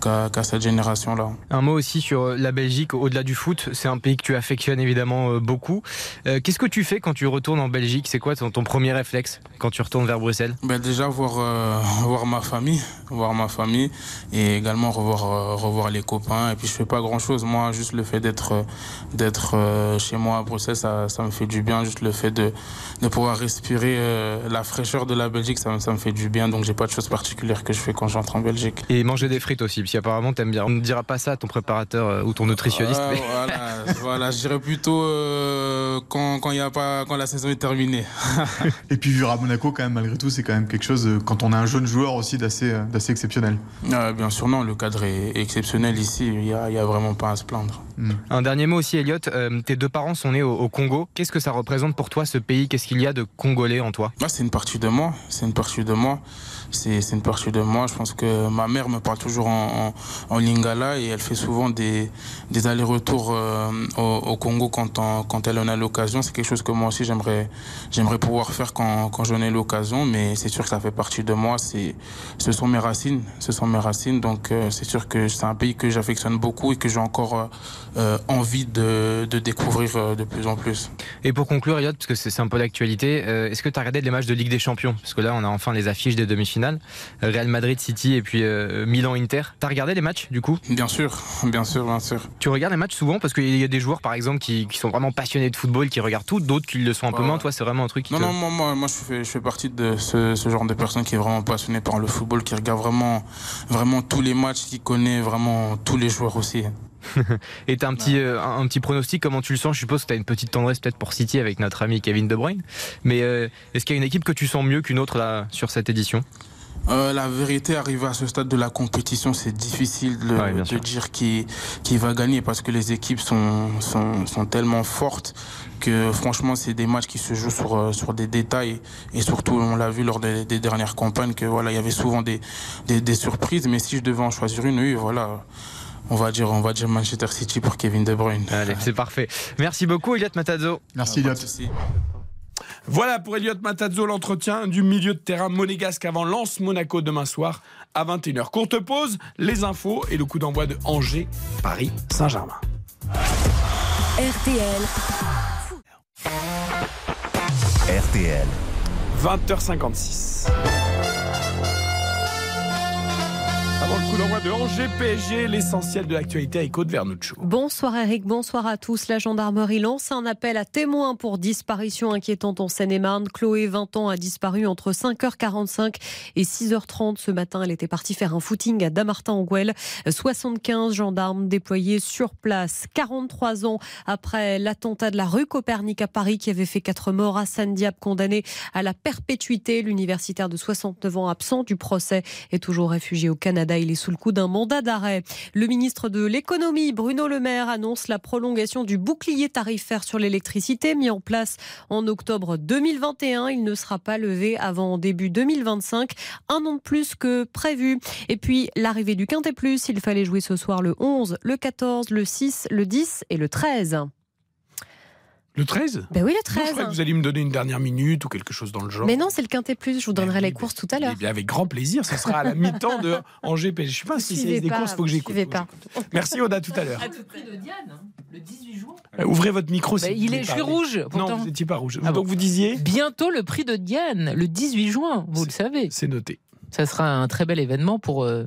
Speaker 14: qu'à cette génération-là.
Speaker 5: Un mot aussi sur euh, la Belgique, au-delà du foot. C'est un pays que tu affectionnes évidemment euh, beaucoup. Qu'est-ce que tu fais quand tu retournes en Belgique? C'est quoi ton, ton premier réflexe quand tu retournes vers Bruxelles?
Speaker 14: Ben déjà voir voir ma famille, voir ma famille et également revoir revoir les copains et puis je fais pas grand chose moi juste le fait d'être d'être chez moi à Bruxelles ça, ça me fait du bien juste le fait de de pouvoir respirer la fraîcheur de la Belgique ça, me- ça me fait du bien donc j'ai pas de choses particulières que je fais quand j'entre en Belgique.
Speaker 5: Et manger des frites aussi, parce qu'apparemment t'aimes bien. On ne dira pas ça à ton préparateur euh, ou ton nutritionniste.
Speaker 14: Euh,
Speaker 5: mais-
Speaker 14: voilà, voilà, je dirais plutôt euh, quand quand il y a pas quand la saison est terminée.
Speaker 15: Et puis vivre à Monaco, quand même, malgré tout, c'est quand même quelque chose, quand on a un jeune joueur aussi, d'assez d'assez exceptionnel.
Speaker 14: Euh, bien sûr non, le cadre est exceptionnel ici, il y a, il y a vraiment pas à se plaindre.
Speaker 5: Un dernier mot aussi, Elliot. Euh, tes deux parents sont nés au, au Congo. Qu'est-ce que ça représente pour toi ce pays? Qu'est-ce qu'il y a de congolais en toi?
Speaker 14: Bah, c'est une partie de moi. C'est une partie de moi. C'est une partie de moi. Je pense que ma mère me parle toujours en, lingala et elle fait souvent des, des allers-retours euh, au, Congo quand, quand elle en a l'occasion. C'est quelque chose que moi aussi j'aimerais pouvoir faire quand, quand j'en ai l'occasion. Mais c'est sûr que ça fait partie de moi. Ce sont mes racines. Ce sont mes racines. Donc euh, c'est sûr que c'est un pays que j'affectionne beaucoup et que j'ai encore euh, euh, envie de, de découvrir euh, de plus en plus.
Speaker 5: Et pour conclure, Elliot, parce que c'est un peu l'actualité, euh, est-ce que tu as regardé les matchs de Ligue des Champions? Parce que là, on a enfin les affiches des demi-finales. Real Madrid, City et puis Milan-Inter. T'as regardé les matchs du coup?
Speaker 14: Bien sûr, bien sûr, bien sûr.
Speaker 5: Tu regardes les matchs souvent? Parce qu'il y a des joueurs, par exemple, qui, qui sont vraiment passionnés de football, qui regardent tout, d'autres qui le sont un peu moins. Toi, c'est vraiment un truc qui
Speaker 14: Non,
Speaker 5: te-
Speaker 14: non, moi, moi, moi je, fais, je fais partie de ce, ce genre de personne qui est vraiment passionné par le football, qui regarde vraiment, vraiment tous les matchs, qui connaît vraiment tous les joueurs aussi.
Speaker 5: Et t'as un petit, euh, un, un petit pronostic, comment tu le sens? Je suppose que t'as une petite tendresse peut-être pour City avec notre ami Kevin De Bruyne. Mais euh, est-ce qu'il y a une équipe que tu sens mieux qu'une autre là, sur cette édition?
Speaker 14: Euh, la vérité, arrivé à ce stade de la compétition, c'est difficile de,
Speaker 5: Ouais,
Speaker 14: dire qui, qui va gagner parce que les équipes sont, sont, sont tellement fortes que franchement, c'est des matchs qui se jouent sur, sur des détails. Et surtout, on l'a vu lors des, des dernières campagnes que voilà, il y avait souvent des, des, des surprises. Mais si je devais en choisir une, oui, voilà, on va dire, on va dire Manchester City pour Kevin De Bruyne.
Speaker 5: Allez, c'est parfait. Merci beaucoup, Elliot Matazzo.
Speaker 15: Merci, Elliot.
Speaker 1: Voilà pour Elliot Matazzo, l'entretien du milieu de terrain monégasque avant Lance Monaco demain soir à 21h. Courte pause, les infos et le coup d'envoi de Angers, Paris, Saint-Germain.
Speaker 11: RTL.
Speaker 10: RTL.
Speaker 1: 20h56. Avant le coup de Angers PSG, l'essentiel de l'actualité avec Aude Vernuccio.
Speaker 16: Bonsoir Eric, bonsoir à tous. La gendarmerie lance un appel à témoins pour disparition inquiétante en Seine-et-Marne. Chloé, 20 ans, a disparu entre 5h45 et 6h30 ce matin. Elle était partie faire un footing à Damartin-en-Gouel. 75 gendarmes déployés sur place. 43 ans après l'attentat de la rue Copernic à Paris qui avait fait 4 morts. Hassan Diab condamné à la perpétuité. L'universitaire de 69 ans absent du procès est toujours réfugié au Canada. Il est sous le coup d'un mandat d'arrêt. Le ministre de l'économie, Bruno Le Maire, annonce la prolongation du bouclier tarifaire sur l'électricité mis en place en octobre 2021. Il ne sera pas levé avant début 2025, un an de plus que prévu. Et puis l'arrivée du Quintet Plus, il fallait jouer ce soir le 11, le 14, le 6, le 10 et le 13.
Speaker 1: Le 13
Speaker 16: Ben oui, le
Speaker 1: Non, je
Speaker 16: 13.
Speaker 1: croyais que vous alliez me donner une dernière minute ou quelque chose dans le genre.
Speaker 16: Mais non, c'est le Quintet Plus. Je vous donnerai les courses tout à l'heure.
Speaker 1: Eh bien, avec grand plaisir, ce sera à la mi-temps de Angers. Je suis pas un spécialiste
Speaker 16: Suivez
Speaker 1: des
Speaker 16: pas,
Speaker 1: courses, faut que j'écoute.
Speaker 16: pas.
Speaker 1: Merci Oda, tout à l'heure.
Speaker 3: À tout prix de Diane, hein, le 18 juin.
Speaker 1: Euh, Ouvrez votre micro.
Speaker 3: Bah,
Speaker 1: si vous
Speaker 3: il
Speaker 1: voulez
Speaker 3: est, je suis rouge.
Speaker 1: Non,
Speaker 3: pourtant.
Speaker 1: vous n'étiez pas rouge.
Speaker 3: Ah
Speaker 1: Donc
Speaker 3: bon.
Speaker 1: vous disiez
Speaker 3: Bientôt le prix de Diane, le 18 juin, vous le savez.
Speaker 1: C'est noté.
Speaker 3: Ça sera un très bel événement pour euh,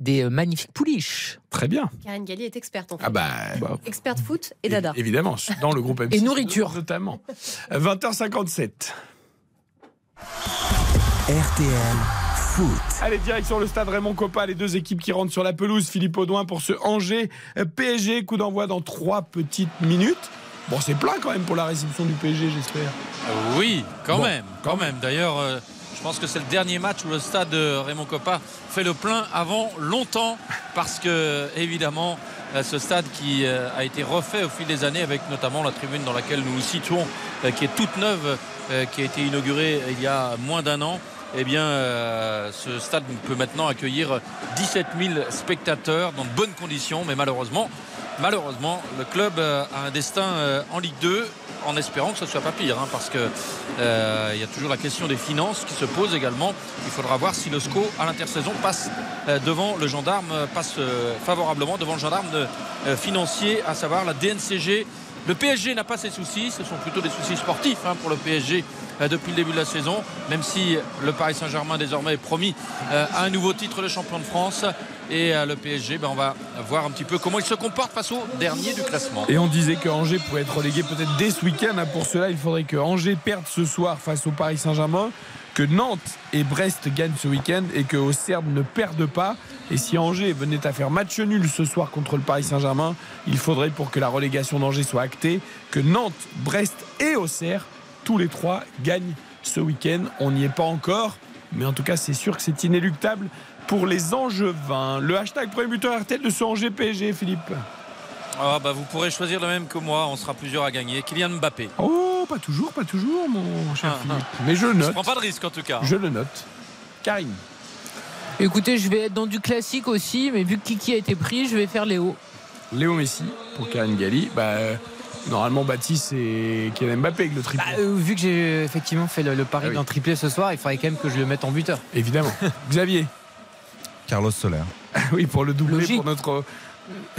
Speaker 3: des euh, magnifiques pouliches.
Speaker 1: Très bien.
Speaker 16: Karine Galli est experte en fait.
Speaker 1: Ah bah,
Speaker 16: Experte foot et dada.
Speaker 1: évidemment, dans le groupe M6.
Speaker 3: Et nourriture.
Speaker 1: Notamment. 20h57.
Speaker 10: RTL Foot.
Speaker 1: Allez, direction le stade Raymond Coppa, les deux équipes qui rentrent sur la pelouse. Philippe Audouin pour ce Angers euh, PSG. Coup d'envoi dans trois petites minutes. Bon, c'est plein quand même pour la réception du PSG, j'espère.
Speaker 2: Euh, Oui, quand
Speaker 1: Bon,
Speaker 2: même, quand même. D'ailleurs, euh, je pense que c'est le dernier match où le stade de Raymond Coppa fait le plein avant longtemps, parce que évidemment, euh, ce stade qui euh, a été refait au fil des années, avec notamment la tribune dans laquelle nous nous situons, euh, qui est toute neuve, qui a été inaugurée il y a moins d'un an. Eh bien, euh, ce stade peut maintenant accueillir 17 000 spectateurs dans de bonnes conditions, mais malheureusement, malheureusement, le club euh, a un destin euh, en Ligue 2 en espérant que ce ne soit pas pire, hein, parce que euh, il y a toujours la question des finances qui se pose également. Il faudra voir si le SCO à l'intersaison passe devant le gendarme, passe favorablement devant le gendarme financier, à savoir la DNCG. Le PSG n'a pas ses soucis, ce sont plutôt des soucis sportifs hein, pour le PSG depuis le début de la saison, même si le Paris Saint-Germain désormais est promis euh, à un nouveau titre de champion de France. Et euh, le PSG, ben, on va voir un petit peu comment il se comporte face au dernier du classement.
Speaker 1: Et on disait que Angers pouvait être relégué peut-être dès ce week-end. hein. Pour cela, il faudrait que Angers perde ce soir face au Paris Saint-Germain, que Nantes et Brest gagnent ce week-end et que Auxerre ne perdent pas. Et si Angers venait à faire match nul ce soir contre le Paris Saint-Germain, il faudrait pour que la relégation d'Angers soit actée que Nantes, Brest et Auxerre, tous les trois, gagnent ce week-end. On n'y est pas encore, mais en tout cas, c'est sûr que c'est inéluctable pour les Angevins. Le hashtag premier buteur RTL de ce Angers PSG, Philippe.
Speaker 2: Ah, bah, vous pourrez choisir le même que moi, on sera plusieurs à gagner. Kylian Mbappé.
Speaker 1: Oh, pas toujours, pas toujours, mon cher
Speaker 2: Ah,
Speaker 1: Philippe.
Speaker 2: ah.
Speaker 1: Mais je le
Speaker 2: Je
Speaker 1: note.
Speaker 2: prends pas de risque en tout cas.
Speaker 1: Je le note. Karine.
Speaker 3: Écoutez, je vais être dans du classique aussi, mais vu que Kiki a été pris, je vais faire Léo.
Speaker 1: Léo Messi pour Karine Galli. Bah, euh, normalement, Baptiste et Kylian Mbappé avec le triplé.
Speaker 5: Bah, euh, vu que j'ai effectivement fait le, le pari
Speaker 1: Ah oui.
Speaker 5: d'un triplé ce soir, il faudrait quand même que je le mette en buteur.
Speaker 1: Évidemment. Xavier.
Speaker 4: Carlos Soler.
Speaker 1: oui, pour le doubler
Speaker 3: Logique.
Speaker 1: pour notre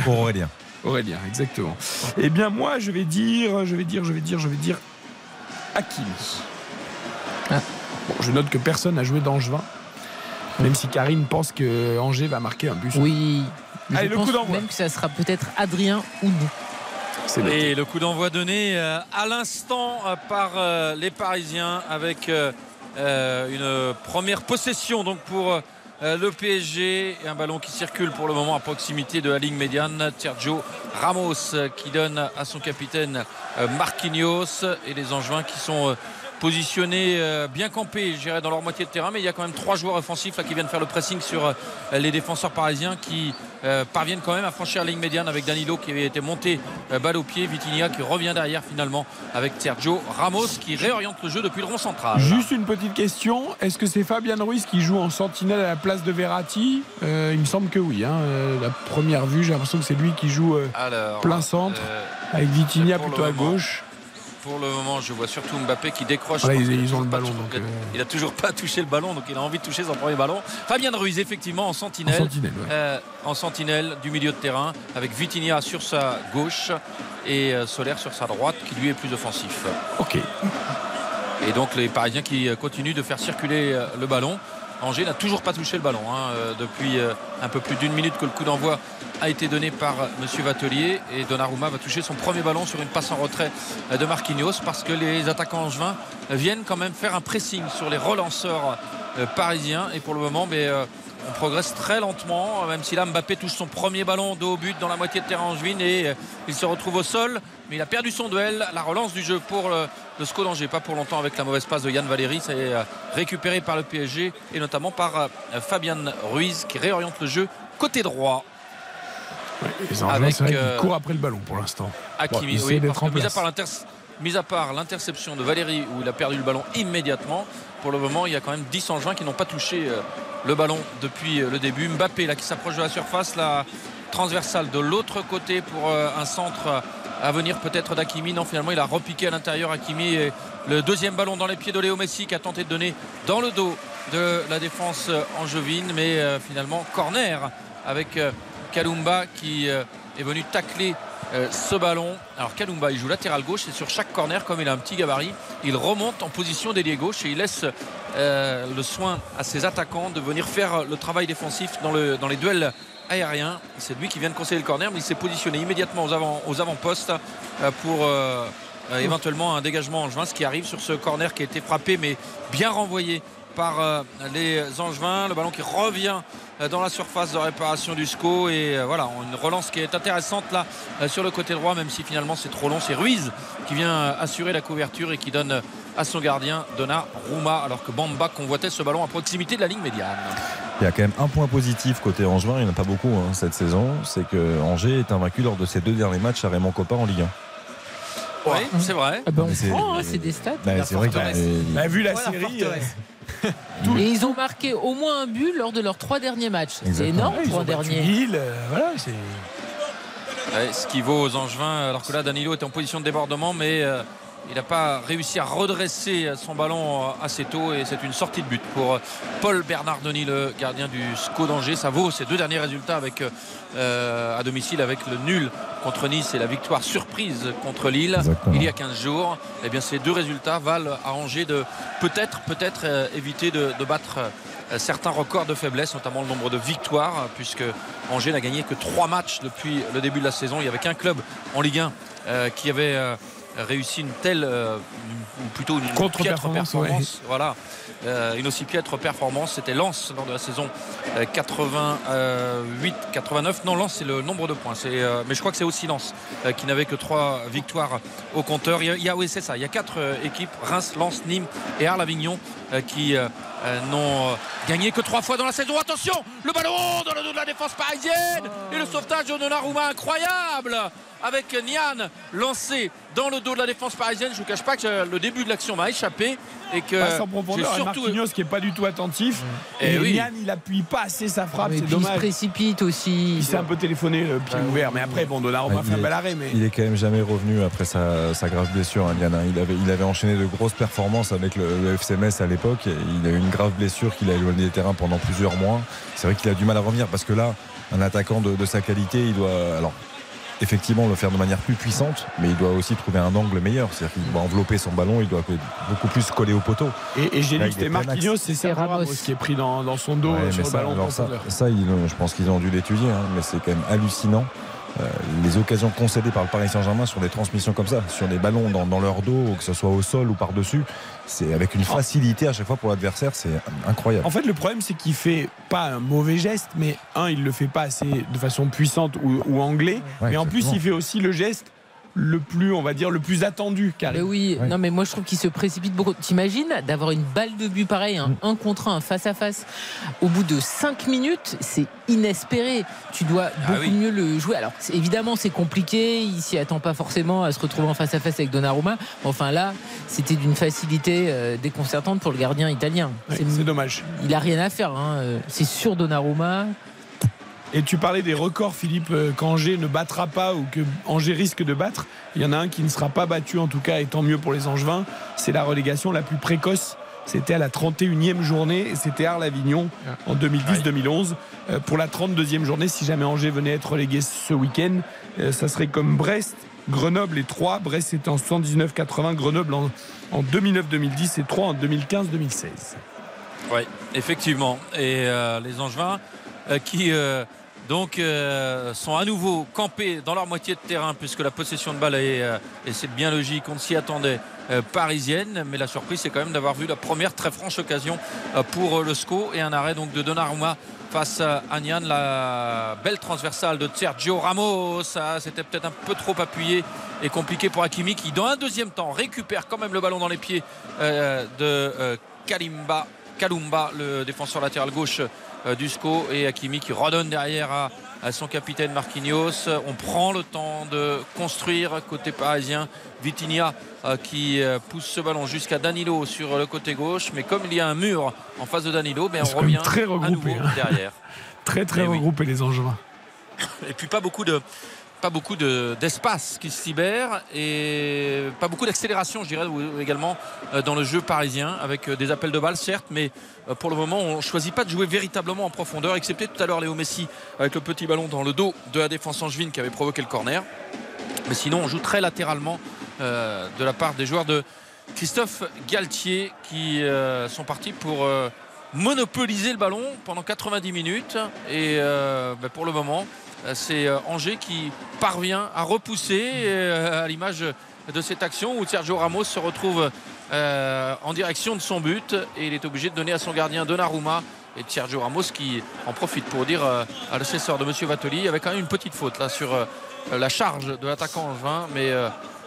Speaker 4: Pour Aurélien.
Speaker 1: Aurélien, exactement. Eh bien, moi, je vais dire, je vais dire, je vais dire, je vais dire Hakimi.
Speaker 3: Ah.
Speaker 1: Bon, je note que personne n'a joué d'Angevin, même si Karine pense que Angers va marquer un but.
Speaker 3: Oui.
Speaker 1: Allez,
Speaker 3: je
Speaker 1: le coup
Speaker 3: pense
Speaker 1: d'envoi.
Speaker 3: même que ça sera peut-être Adrien ou nous.
Speaker 2: Et le coup d'envoi donné euh, à l'instant euh, par euh, les Parisiens avec une première possession donc pour le PSG et un ballon qui circule pour le moment à proximité de la ligne médiane. Sergio Ramos qui donne à son capitaine Marquinhos. Et les Angevins qui sont positionnés euh, bien campés, je dirais, dans leur moitié de terrain, mais il y a quand même trois joueurs offensifs là, qui viennent faire le pressing sur euh, les défenseurs parisiens qui euh, parviennent quand même à franchir la ligne médiane avec Danilo qui avait été monté balle au pied, Vitinha qui revient derrière finalement avec Sergio Ramos qui réoriente le jeu depuis le rond central.
Speaker 1: Juste une petite question. Est-ce que c'est Fabien Ruiz qui joue en sentinelle à la place de Verratti? Il me semble que oui. hein. La première vue, j'ai l'impression que c'est lui qui joue
Speaker 2: Alors,
Speaker 1: plein centre, avec Vitinha
Speaker 2: le
Speaker 1: plutôt à gauche.
Speaker 2: Pour le moment, je vois surtout Mbappé qui décroche.
Speaker 1: Ils- ils ont le ballon, donc, euh.
Speaker 2: Il a toujours pas touché le ballon, donc il a envie de toucher son premier ballon. Fabien Ruiz, effectivement, en sentinelle.
Speaker 1: En sentinelle, ouais.
Speaker 2: Euh, en sentinelle du milieu de terrain, avec Vitinha sur sa gauche et euh, Solaire sur sa droite, qui lui est plus offensif.
Speaker 1: Ok.
Speaker 2: Et donc les Parisiens qui continuent de faire circuler le ballon. Angers n'a toujours pas touché le ballon hein, euh, depuis euh, un peu plus d'une minute que le coup d'envoi a été donné par euh, Monsieur Vatelier et Donnarumma va toucher son premier ballon sur une passe en retrait de Marquinhos parce que les attaquants angevins viennent quand même faire un pressing sur les relanceurs parisiens. Et pour le moment mais, euh, on progresse très lentement même si là Mbappé touche son premier ballon de haut but dans la moitié de terrain angevine et euh, il se retrouve au sol. Mais il a perdu son duel la relance du jeu pour le, le SCO d'Angers. Pas pour longtemps avec la mauvaise passe de Yann Valéry. Ça est euh, récupéré par le PSG et notamment par euh, Fabien Ruiz qui réoriente le jeu côté droit.
Speaker 1: Les Angevins,
Speaker 2: Avec,
Speaker 1: c'est vrai
Speaker 2: euh,
Speaker 1: courent après le ballon pour l'instant.
Speaker 2: Hakimi,
Speaker 1: Bon, ils
Speaker 2: oui,
Speaker 1: essaient
Speaker 2: parce
Speaker 1: d'être en
Speaker 2: que mis à part l'inter- mis à part l'interception de Valéry où il a perdu le ballon immédiatement, pour le moment il y a quand même 10 Angevins qui n'ont pas touché le ballon depuis euh, le début. Mbappé là qui s'approche de la surface, la transversale de l'autre côté pour euh, un centre à venir peut-être d'Akimi. Non, finalement, il a repiqué à l'intérieur Akimi. Et le deuxième ballon dans les pieds de Léo Messi qui a tenté de donner dans le dos de la défense angevine. Mais euh, finalement, corner avec euh, Kalumba qui euh, est venu tacler euh, ce ballon. Alors Kalumba, il joue latéral gauche et sur chaque corner, comme il a un petit gabarit, il remonte en position d'ailier gauche et il laisse euh, le soin à ses attaquants de venir faire le travail défensif dans, le, dans les duels aériens. C'est lui qui vient de conseiller le corner, mais il s'est positionné immédiatement aux, avant, aux avant-postes euh, pour euh, éventuellement un dégagement angevin, ce qui arrive sur ce corner qui a été frappé, mais bien renvoyé par les Angevins. Le ballon qui revient dans la surface de réparation du SCO. Et euh, voilà, une relance qui est intéressante là euh, sur le côté droit, même si finalement c'est trop long. C'est Ruiz qui vient euh, assurer la couverture et qui donne euh, à son gardien Donnarumma, alors que Bamba convoitait ce ballon à proximité de la ligne médiane.
Speaker 4: Il y a quand même un point positif côté Angevin, il n'y en a pas beaucoup hein, cette saison, c'est que Angers est invaincu lors de ses deux derniers matchs à Raymond Coppa en Ligue 1.
Speaker 2: Oui, c'est vrai.
Speaker 3: Ah ben, on prend, hein, c'est des stats.
Speaker 4: Bah, c'est vrai que
Speaker 1: Bah, vu la
Speaker 5: Voilà,
Speaker 1: série.
Speaker 5: forteresse.
Speaker 3: Et ils ont marqué au moins un but lors de leurs trois derniers matchs. C'est énorme
Speaker 1: euh, ils
Speaker 3: pour
Speaker 1: ont
Speaker 3: un
Speaker 1: battu
Speaker 3: dernier.
Speaker 1: Lille, euh, voilà, c'est.
Speaker 2: Ouais, ce qui vaut aux Angevins, alors que là Danilo est en position de débordement, mais euh, il n'a pas réussi à redresser son ballon euh, assez tôt et c'est une sortie de but pour euh, Paul Bernardoni, le gardien du SCO d'Angers. Ça vaut ses deux derniers résultats avec, euh, à domicile avec le nul contre Nice et la victoire surprise contre Lille
Speaker 4: Exactement.
Speaker 2: il y a 15 jours. Et bien ces deux résultats valent à Angers de peut-être peut-être euh, éviter de, de battre euh, certains records de faiblesse, notamment le nombre de victoires, puisque Angers n'a gagné que trois matchs depuis le début de la saison. Il n'y avait qu'un club en Ligue 1 euh, qui avait réussi une telle, euh, ou plutôt une piètre
Speaker 1: Contre-performance,
Speaker 2: performance. Voilà, Euh, une aussi piètre performance. C'était Lens lors de la saison 88-89. Non, Lens, c'est le nombre de points. C'est, euh, mais je crois que c'est aussi Lens euh, qui n'avait que trois victoires au compteur. Il y a, oui, c'est ça. Il y a quatre euh, équipes Reims, Lens, Nîmes et Arles-Avignon euh, qui euh, euh, n'ont euh, gagné que trois fois dans la saison. Attention, le ballon dans le dos de la défense parisienne et le sauvetage de Donnarumma incroyable avec Nian lancé dans le dos de la défense parisienne. Je ne vous cache pas que le début de l'action m'a échappé et que
Speaker 1: Passe en
Speaker 2: j'ai
Speaker 1: profondeur. Et
Speaker 2: surtout
Speaker 1: Marquinhos qui est pas du tout attentif.
Speaker 2: Eh
Speaker 1: Et,
Speaker 2: oui.
Speaker 1: Yann, il appuie pas assez sa frappe. C'est
Speaker 3: puis il se
Speaker 1: dommage.
Speaker 3: précipite aussi.
Speaker 1: Il s'est un peu téléphoné le pied ouvert. Mais après, bon, Donnarumma
Speaker 4: Ah,
Speaker 1: fait un bel arrêt. Mais
Speaker 4: Il est quand même jamais revenu après sa, sa grave blessure, hein, Liane, hein. Il avait, il avait enchaîné de grosses performances avec le, le FC Metz à l'époque. et Il a eu une grave blessure qu'il a éloigné des terrains pendant plusieurs mois. C'est vrai qu'il a du mal à revenir parce que là, un attaquant de, de sa qualité, il doit. Alors, effectivement le faire de manière plus puissante, mais il doit aussi trouver un angle meilleur. C'est-à-dire qu'il doit envelopper son ballon, il doit beaucoup plus coller au poteau.
Speaker 1: Et, et j'ai lu que c'était Marquinhos, c'est
Speaker 3: Ramos.
Speaker 1: Ramos qui est pris dans, dans son dos
Speaker 4: Ouais,
Speaker 1: sur
Speaker 4: mais
Speaker 1: le
Speaker 4: ça,
Speaker 1: ballon.
Speaker 4: alors ça, ça, ils ont- je pense qu'ils ont dû l'étudier, hein, mais c'est quand même hallucinant. Euh, les occasions concédées par le Paris Saint-Germain sur des transmissions comme ça, sur des ballons dans, dans leur dos, que ce soit au sol ou par-dessus, c'est avec une facilité à chaque fois pour l'adversaire, c'est incroyable.
Speaker 1: En fait, le problème, c'est qu'il fait pas un mauvais geste, mais un, il le fait pas assez de façon puissante ou, ou anglais.
Speaker 4: Ouais,
Speaker 1: mais en plus, il fait aussi le geste le plus, on va dire, le plus attendu.
Speaker 3: Mais oui,
Speaker 4: Ouais.
Speaker 3: non mais moi je trouve qu'il se précipite beaucoup. T'imagines d'avoir une balle de but pareil,
Speaker 4: Mm.
Speaker 3: un, un contre un, face à face, au bout de 5 minutes, c'est inespéré. Tu dois beaucoup
Speaker 2: oui.
Speaker 3: mieux le jouer. Alors évidemment c'est compliqué, il s'y attend pas forcément à se retrouver en face à face avec Donnarumma. Enfin là, c'était d'une facilité euh, déconcertante pour le gardien italien.
Speaker 1: Ouais,
Speaker 3: C'est-
Speaker 1: c'est dommage.
Speaker 3: il a rien à faire. hein. Euh, C'est sur Donnarumma.
Speaker 1: Et tu parlais des records, Philippe, euh, qu'Angers ne battra pas ou que Angers risque de battre. Il y en a un qui ne sera pas battu, en tout cas, et tant mieux pour les Angevins. C'est la relégation la plus précoce. C'était à la 31e journée et c'était Arles-Avignon en 2010-2011. Euh, pour la 32e journée, si jamais Angers venait être relégué ce week-end, euh, ça serait comme Brest, Grenoble et Troyes. Brest c'était en 119-80, Grenoble en, en 2009-2010 et Troyes en 2015-2016.
Speaker 2: Oui, effectivement. Et euh, les Angevins euh, qui euh, donc euh, sont à nouveau campés dans leur moitié de terrain puisque la possession de balle est, euh, et c'est bien logique, on s'y attendait, euh, parisienne. Mais la surprise, c'est quand même d'avoir vu la première très franche occasion pour le SCO et un arrêt donc de Donnarumma face à Nian, la belle transversale de Sergio Ramos. Ça, C'était peut-être un peu trop appuyé et compliqué pour Hakimi qui, dans un deuxième temps, récupère quand même le ballon dans les pieds de Kalimba. Kalumba, le défenseur latéral gauche euh, du SCO, et Hakimi qui redonne derrière à, à son capitaine Marquinhos. On prend le temps de construire côté parisien. Vitinha euh, qui euh, pousse ce ballon jusqu'à Danilo sur le côté gauche, mais comme il y a un mur en face de Danilo, ben, on revient
Speaker 1: très
Speaker 2: à
Speaker 1: regroupé,
Speaker 2: nouveau
Speaker 1: hein.
Speaker 2: derrière.
Speaker 1: Très très
Speaker 2: Eh oui.
Speaker 1: regroupé les Angevins.
Speaker 2: Et puis pas beaucoup de pas beaucoup de- d'espace qui se libère et pas beaucoup d'accélération, je dirais, également euh, dans le jeu parisien, avec euh, des appels de balles, certes, mais euh, pour le moment, on ne choisit pas de jouer véritablement en profondeur, excepté tout à l'heure Léo Messi avec le petit ballon dans le dos de la défense angevine qui avait provoqué le corner. Mais sinon, on joue très latéralement de la part des joueurs de Christophe Galtier qui sont partis pour monopoliser le ballon pendant 90 minutes. Et ben, pour le moment, c'est euh, Angers qui parvient à repousser euh, à l'image de cette action où Sergio Ramos se retrouve euh, en direction de son but et il est obligé de donner à son gardien Donnarumma. Et Sergio Ramos qui en profite pour dire à l'assesseur de Monsieur Vattoli il y avait quand même une petite faute là sur la charge de l'attaquant angevin mais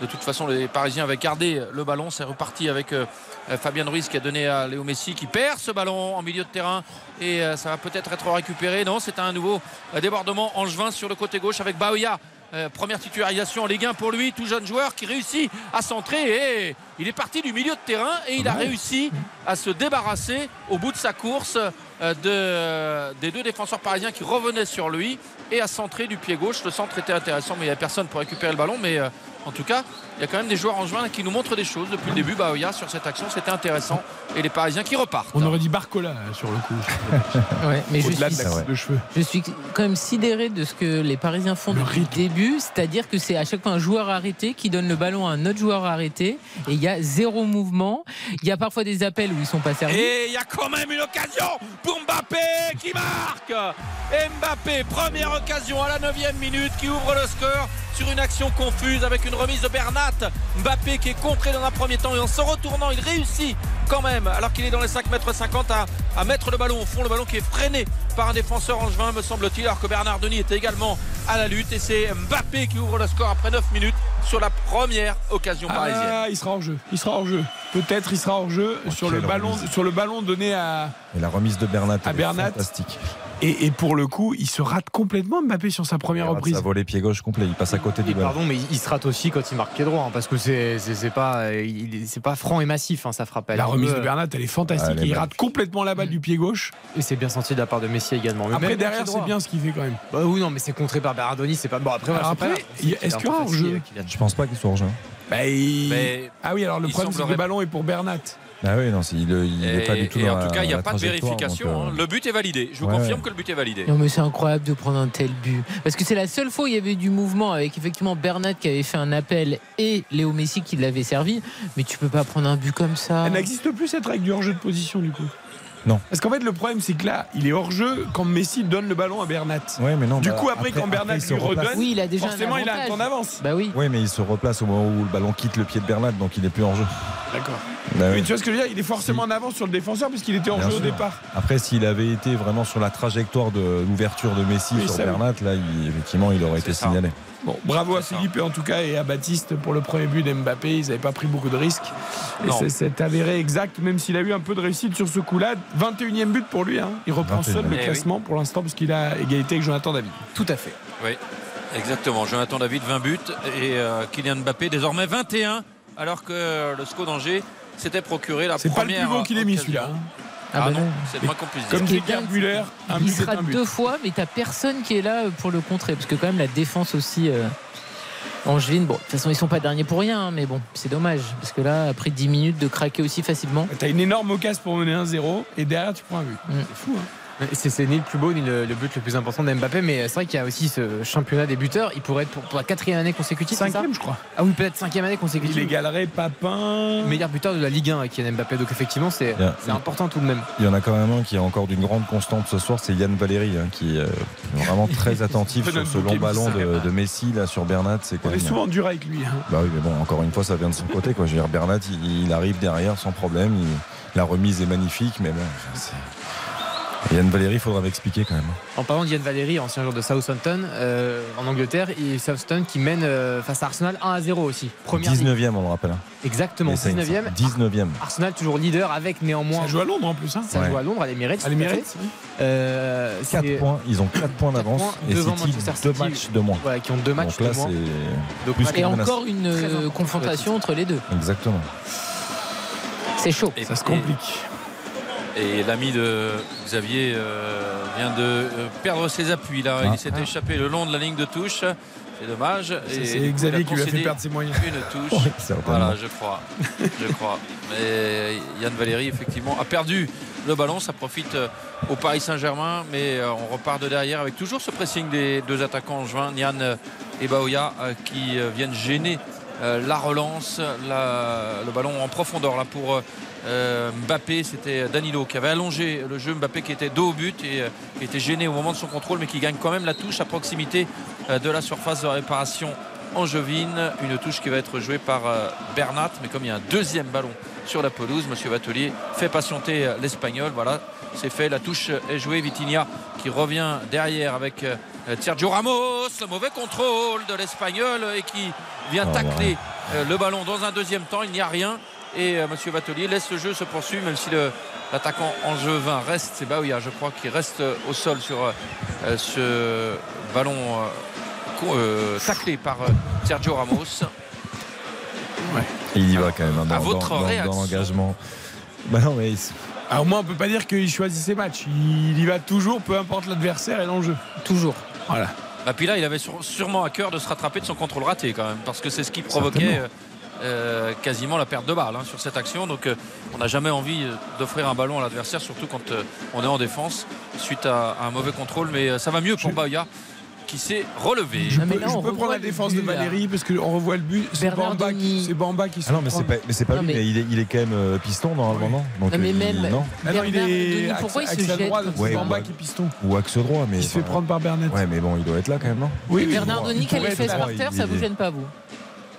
Speaker 2: de toute façon les Parisiens avaient gardé le ballon. C'est reparti avec euh, Fabien Ruiz qui a donné à Léo Messi qui perd ce ballon en milieu de terrain. Et euh, ça va peut-être être récupéré. Non c'est un nouveau euh, débordement angevin sur le côté gauche avec Baoya première titularisation en Ligue 1 pour lui, tout jeune joueur qui réussit à centrer. Et il est parti du milieu de terrain et il a réussi à se débarrasser au bout de sa course de, des deux défenseurs parisiens qui revenaient sur lui et à centrer du pied gauche. Le centre était intéressant mais il n'y a personne pour récupérer le ballon. Mais en tout cas il y a quand même des joueurs en juin qui nous montrent des choses depuis le début. Baoya sur cette action c'était intéressant et les Parisiens qui repartent.
Speaker 1: On aurait dit Barcola euh, sur le coup.
Speaker 3: Ouais, mais je
Speaker 1: Au-delà de
Speaker 3: suis,
Speaker 1: de cheveux.
Speaker 3: je suis quand même sidéré de ce que les Parisiens font depuis le début, c'est-à-dire que c'est à chaque fois un joueur arrêté qui donne le ballon à un autre joueur arrêté et il y a zéro mouvement. Il y a parfois des appels où ils sont pas servis.
Speaker 2: Et il y a quand même une occasion pour Mbappé qui marque. Mbappé, première occasion à la 9 minute qui ouvre le score sur une action confuse avec une remise de Bernat. Mbappé qui est contré dans un premier temps et en se retournant, il réussit quand même, alors qu'il est dans les 5 mètres 50 à, à mettre le ballon au fond, le ballon qui est freiné par un défenseur angevin, me semble-t-il, alors que Bernard Denis était également à la lutte. Et c'est Mbappé qui ouvre le score après 9 minutes sur la première occasion parisienne.
Speaker 1: Ah, il sera hors jeu. Il sera hors jeu. Peut-être il sera hors jeu sur le
Speaker 4: quelle
Speaker 1: ballon,
Speaker 4: remise.
Speaker 1: sur le ballon donné à,
Speaker 4: Et la remise de Bernat,
Speaker 1: à Bernat.
Speaker 4: fantastique.
Speaker 1: Et, et pour le coup, il se rate complètement Mbappé sur sa première reprise.
Speaker 4: Ça volé pied gauche complet, il passe à côté du
Speaker 5: Et
Speaker 4: ballon.
Speaker 5: pardon, mais il se rate aussi quand il marque pied droit, hein, parce que c'est pas il- c'est pas franc et massif, hein, ça frappe. Elle
Speaker 1: La
Speaker 5: est
Speaker 1: remise de Bernat, elle est fantastique.
Speaker 5: Elle est
Speaker 1: il rate complètement la balle du pied gauche.
Speaker 5: Et c'est bien senti de la part de Messi également. Mais
Speaker 1: Après, derrière, c'est bien ce qu'il fait quand même.
Speaker 5: Bah oui, non, mais c'est contré par Bernardoni, c'est pas bon. Après, voilà,
Speaker 1: après, il y est-ce
Speaker 5: un
Speaker 1: qu'il y
Speaker 5: peu
Speaker 1: aura hors jeu.
Speaker 4: Je pense pas qu'il soit hors jeu.
Speaker 1: Bah, il-
Speaker 2: Mais
Speaker 1: Ah oui, alors le
Speaker 2: il
Speaker 1: problème, c'est que le ballon est pour Bernat.
Speaker 4: Ah oui, non, il n'est
Speaker 2: Et,
Speaker 4: pas du tout
Speaker 2: et
Speaker 4: dans
Speaker 2: en tout cas, il n'y a pas de vérification.
Speaker 4: donc, euh,
Speaker 2: hein. Le but est validé. Je vous
Speaker 4: Ouais,
Speaker 2: confirme
Speaker 4: ouais.
Speaker 2: que le but est validé.
Speaker 3: Non mais c'est incroyable de prendre un tel but. Parce que c'est la seule fois où il y avait du mouvement avec effectivement Bernat qui avait fait un appel et Léo Messi qui l'avait servi. Mais tu peux pas prendre un but comme ça.
Speaker 1: Elle n'existe plus cette règle du hors-jeu de position du coup.
Speaker 4: Non.
Speaker 1: Parce qu'en fait, le problème, c'est que là, il est hors-jeu quand Messi donne le ballon à Bernat.
Speaker 4: Ouais, mais non,
Speaker 1: du
Speaker 4: bah,
Speaker 1: coup, après, quand Bernat
Speaker 4: se
Speaker 1: lui
Speaker 4: replace.
Speaker 1: redonne,
Speaker 3: Oui, il a déjà un
Speaker 1: forcément, il a un temps d'avance.
Speaker 3: Bah oui.
Speaker 4: Oui, mais il se replace au moment où le ballon quitte le pied de Bernat, donc il est plus en jeu.
Speaker 1: D'accord.
Speaker 4: Bah
Speaker 1: Mais
Speaker 4: oui.
Speaker 1: tu vois ce que je veux dire Il est forcément en avance sur le défenseur puisqu'il était hors
Speaker 4: Bien
Speaker 1: jeu au départ.
Speaker 4: Après, s'il avait été vraiment sur la trajectoire de l'ouverture de Messi
Speaker 1: Oui,
Speaker 4: sur
Speaker 1: oui.
Speaker 4: Bernat, là, il- effectivement, il aurait été
Speaker 2: ça.
Speaker 4: signalé.
Speaker 1: Bon, bravo à Philippe et en tout cas et à Baptiste pour le premier but d'Mbappé. Ils n'avaient pas pris beaucoup de risques. Et c'est- avéré exact, même s'il a eu un peu de réussite sur ce coup-là. 21e but pour lui. hein. Il reprend
Speaker 4: 21e.
Speaker 1: seul le
Speaker 2: Eh oui.
Speaker 1: classement pour l'instant parce qu'il a égalité avec Jonathan David.
Speaker 5: Tout à fait.
Speaker 2: Oui, exactement. Jonathan David, 20 buts. Et euh, Kylian Mbappé, désormais 21. Alors que le SCO d'Angers s'était procuré la
Speaker 1: C'est pas le
Speaker 2: première.
Speaker 1: plus beau qu'il ait mis celui-là. hein.
Speaker 3: Ah
Speaker 2: Ah,
Speaker 3: bah
Speaker 2: non, c'est le moins qu'on puisse dire.
Speaker 1: Comme Gerd Müller, un
Speaker 3: il
Speaker 1: but
Speaker 3: sera
Speaker 1: un but.
Speaker 3: deux fois, mais t'as personne qui est là pour le contrer. Parce que quand même la défense aussi. Euh... Angevine, bon, de toute façon, ils sont pas derniers pour rien, hein, mais bon, c'est dommage. Parce que là, après 10 minutes de craquer aussi facilement.
Speaker 1: T'as une énorme occasion pour mener 1-0 et derrière tu prends un but.
Speaker 3: Mm.
Speaker 1: C'est fou. Hein.
Speaker 5: C'est ni le plus beau ni le, le but le plus important d'Mbappé, mais c'est vrai qu'il y a aussi ce championnat des buteurs. Il pourrait être pour, pour la quatrième année consécutive. ça
Speaker 1: Cinquième, je crois.
Speaker 5: Ah oui, peut-être cinquième année
Speaker 1: Il
Speaker 5: consécutive.
Speaker 1: égalerait Papin.
Speaker 5: Meilleur buteur de la Ligue 1 Kylian Mbappé. Donc effectivement, c'est important tout de même.
Speaker 4: Il y en a quand même un qui est encore d'une grande constante ce soir, c'est Yann Valéry, hein, qui est euh, vraiment très attentif sur ce long ballon de, Messi là sur Bernat. C'est
Speaker 1: On est souvent dur avec lui. hein.
Speaker 4: Bah oui, mais bon, encore une fois, ça vient de son côté. Quoi. Je veux dire, Bernat, il, il arrive derrière sans problème. il- la remise est magnifique, mais bon, c'est- Yann Valéry, il faudra m'expliquer quand même.
Speaker 5: En parlant d'Yann Valéry, ancien joueur de Southampton euh, en Angleterre, et Southampton qui mène euh, face à Arsenal 1 à 0 aussi. Première ligue.
Speaker 4: 19e, on le rappelle. hein.
Speaker 5: Exactement,
Speaker 4: Les Saints,
Speaker 5: 19e.
Speaker 4: 19e.
Speaker 5: Arsenal toujours leader avec néanmoins.
Speaker 1: Ça joue à Londres en plus. Hein.
Speaker 5: Ça
Speaker 4: Ouais.
Speaker 5: joue à Londres, à l'Emirates.
Speaker 1: À l'Emirates, oui.
Speaker 5: Euh,
Speaker 4: 4
Speaker 5: c'est-
Speaker 4: points, ils ont 4 points d'avance et
Speaker 5: devant
Speaker 4: City
Speaker 5: Manchester
Speaker 4: 2
Speaker 5: City.
Speaker 4: matchs de moins.
Speaker 5: Voilà, qui ont deux matchs
Speaker 4: Donc là,
Speaker 5: de moins. Donc,
Speaker 4: plus
Speaker 3: Et encore une euh, confrontation entre les deux.
Speaker 4: Exactement.
Speaker 3: C'est chaud.
Speaker 2: Et-
Speaker 1: Ça se
Speaker 2: et-
Speaker 1: complique.
Speaker 2: Et l'ami de Xavier euh, vient de euh, perdre ses appuis là.
Speaker 4: Ah.
Speaker 2: Il s'est échappé le long de la ligne de touche. C'est dommage.
Speaker 1: C'est- Xavier qui lui a fait perdre ses moyens.
Speaker 2: Une touche. Voilà, je crois. Je crois. Mais Yann Valéry, effectivement, a perdu le ballon. Ça profite euh, au Paris Saint-Germain. Mais euh, on repart de derrière avec toujours ce pressing des deux attaquants en juin, Nian euh, et Baoya, euh, qui euh, viennent gêner euh, la relance, la- le ballon en profondeur là pour euh, Mbappé. C'était Danilo qui avait allongé le jeu. Mbappé qui était dos au but et euh, qui était gêné au moment de son contrôle, mais qui gagne quand même la touche à proximité euh, de la surface de réparation angevine. Une touche qui va être jouée par euh, Bernat, mais comme il y a un deuxième ballon sur la pelouse, Monsieur Vatelier fait patienter euh, l'Espagnol. Voilà, c'est fait. La touche est jouée. Vitinha qui revient derrière avec euh, Sergio Ramos. Le mauvais contrôle de l'Espagnol et qui vient
Speaker 4: Oh,
Speaker 2: tacler euh, le ballon dans un deuxième temps. Il n'y a rien. Et euh, Monsieur Vatelier laisse le jeu se poursuivre, même si l'attaquant angevin reste. C'est Baouya, je crois, qui reste au sol sur ce ballon euh, taclé par Sergio Ramos.
Speaker 4: Il y va quand même hein, dans, dans- l'engagement. Bah non, mais il-
Speaker 1: Alors moi, on peut pas dire qu'il choisit ses matchs. Il y va toujours, peu importe l'adversaire et l'enjeu.
Speaker 3: Toujours.
Speaker 1: Voilà.
Speaker 2: Bah, puis là, il avait sûrement à cœur de se rattraper de son contrôle raté quand même, parce que c'est ce qui provoquait euh, euh, quasiment la perte de balle hein, sur cette action. Donc euh, on n'a jamais envie d'offrir un ballon à l'adversaire, surtout quand euh, on est en défense suite à, à un mauvais contrôle. Mais euh, ça va mieux pour Baoya qui s'est relevé.
Speaker 1: Je peux,
Speaker 3: là,
Speaker 1: je
Speaker 3: on
Speaker 1: peux prendre la défense de
Speaker 3: là.
Speaker 1: Valérie parce qu'on revoit le but. C'est Bamba, qui- Bamba se
Speaker 4: Ah non, mais c'est pas, mais c'est pas
Speaker 3: Non,
Speaker 4: lui,
Speaker 3: mais-
Speaker 4: mais il est, il est quand même euh, piston normalement, non Donc,
Speaker 3: Non, mais
Speaker 4: euh, il-
Speaker 3: même-
Speaker 4: non
Speaker 1: Ah non, il
Speaker 3: Bernard
Speaker 1: est
Speaker 3: Denis,
Speaker 1: axe-
Speaker 3: pourquoi il se jette
Speaker 1: c'est
Speaker 4: Ouais,
Speaker 1: Bamba
Speaker 4: ouais.
Speaker 1: qui est piston.
Speaker 4: Ou axe droit, mais.
Speaker 1: Il se fait prendre par Bernat.
Speaker 4: Ouais, mais bon, il doit être là quand même, non
Speaker 1: Oui, oui.
Speaker 3: Bernardoni
Speaker 1: il
Speaker 3: qui a les fesses par terre, ça vous gêne pas vous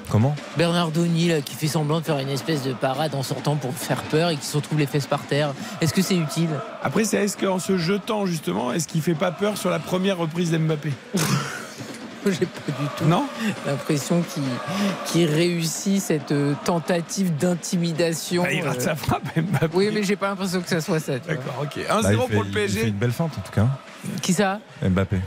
Speaker 4: Comment
Speaker 3: Bernardoni là, qui fait semblant de faire une espèce de parade en sortant pour faire peur et qui se retrouve les fesses par terre. Est-ce que c'est utile
Speaker 1: Après, c'est est-ce qu'en se jetant justement, est-ce qu'il fait pas peur sur la première reprise d'Mbappé
Speaker 3: J'ai pas du tout
Speaker 1: Non
Speaker 3: l'impression qu'il réussit cette euh, tentative d'intimidation.
Speaker 1: Ah, Il rate
Speaker 3: euh.
Speaker 1: sa frappe, Mbappé.
Speaker 3: Oui, mais j'ai pas l'impression que ça soit ça.
Speaker 1: D'accord, ok. 1-0
Speaker 4: Bah,
Speaker 1: pour le
Speaker 4: Il fait
Speaker 1: PSG.
Speaker 4: une belle feinte en tout cas.
Speaker 3: Qui ça?
Speaker 4: Mbappé.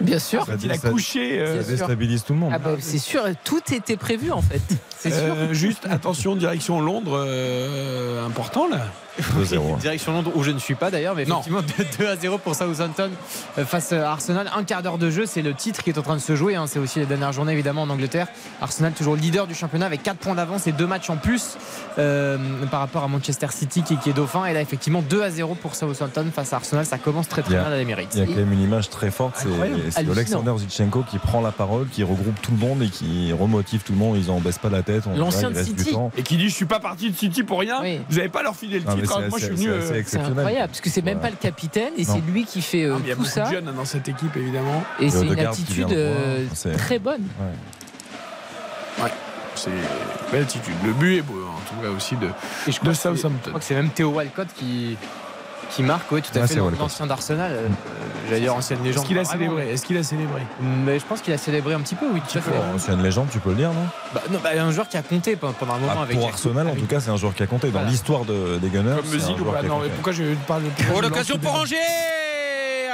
Speaker 3: Bien sûr.
Speaker 4: Ça,
Speaker 1: Il a
Speaker 4: ça-
Speaker 1: couché. euh,
Speaker 4: ça
Speaker 3: sûr.
Speaker 4: déstabilise tout le monde.
Speaker 3: Ah bah, c'est sûr, tout était prévu en fait. C'est sûr.
Speaker 1: euh, juste attention, direction Londres, euh, important là.
Speaker 4: 2-0.
Speaker 5: Direction Londres où je ne suis pas d'ailleurs, mais
Speaker 1: Non.
Speaker 5: effectivement 2 à 0 pour Southampton euh, face à Arsenal. Un quart d'heure de jeu, c'est le titre qui est en train de se jouer. hein. C'est aussi la dernière journée évidemment en Angleterre. Arsenal toujours leader du championnat avec 4 points d'avance et 2 matchs en plus euh, par rapport à Manchester City qui, qui est dauphin. Et là effectivement 2 à 0 pour Southampton face à Arsenal. Ça commence très très bien à l'Emirates.
Speaker 4: Il y a quand même une image très forte, c'est. Alexander Zichenko qui prend la parole, qui regroupe tout le monde et qui remotive tout le monde. Ils en baissent pas la tête.
Speaker 3: L'ancien de City.
Speaker 4: temps.
Speaker 1: Et qui dit Je suis pas parti de City pour rien.
Speaker 3: Oui.
Speaker 1: Vous avez pas leur filé le
Speaker 4: Non, mais
Speaker 1: Moi, je suis venu.
Speaker 4: c'est
Speaker 1: euh,
Speaker 3: incroyable parce que c'est même
Speaker 4: Ouais.
Speaker 3: pas le capitaine et c'est lui qui fait euh,
Speaker 1: Il y a
Speaker 3: tout
Speaker 1: beaucoup
Speaker 3: ça.
Speaker 1: de jeunes dans cette équipe, évidemment.
Speaker 3: Et c'est une attitude euh, très bonne.
Speaker 1: C'est une belle attitude. Le but est beau, en tout cas aussi de,
Speaker 5: Et je crois
Speaker 1: de
Speaker 5: que c'est- Je
Speaker 1: Southampton.
Speaker 5: crois que c'est même Théo Walcott qui, qui marque, oui, tout à
Speaker 4: Ah,
Speaker 5: fait, l'ancien d'Arsenal. euh, J'allais dire ancienne légende.
Speaker 1: Est-ce qu'il a célébré Est-ce qu'il a célébré
Speaker 5: Mais je pense qu'il a célébré un petit peu, oui, tout à fait.
Speaker 4: Une légende, tu peux le dire, non?
Speaker 5: Bah, non, bah, un joueur qui a compté pendant un moment
Speaker 4: Ah,
Speaker 5: avec
Speaker 4: Pour Arsenal, en tout cas, c'est un joueur qui a compté. Dans
Speaker 5: Voilà.
Speaker 4: l'histoire de- des Gunners,
Speaker 1: Comme Messi ou pas Non, mais pourquoi je parle de.
Speaker 2: Oh, l'occasion pour Angers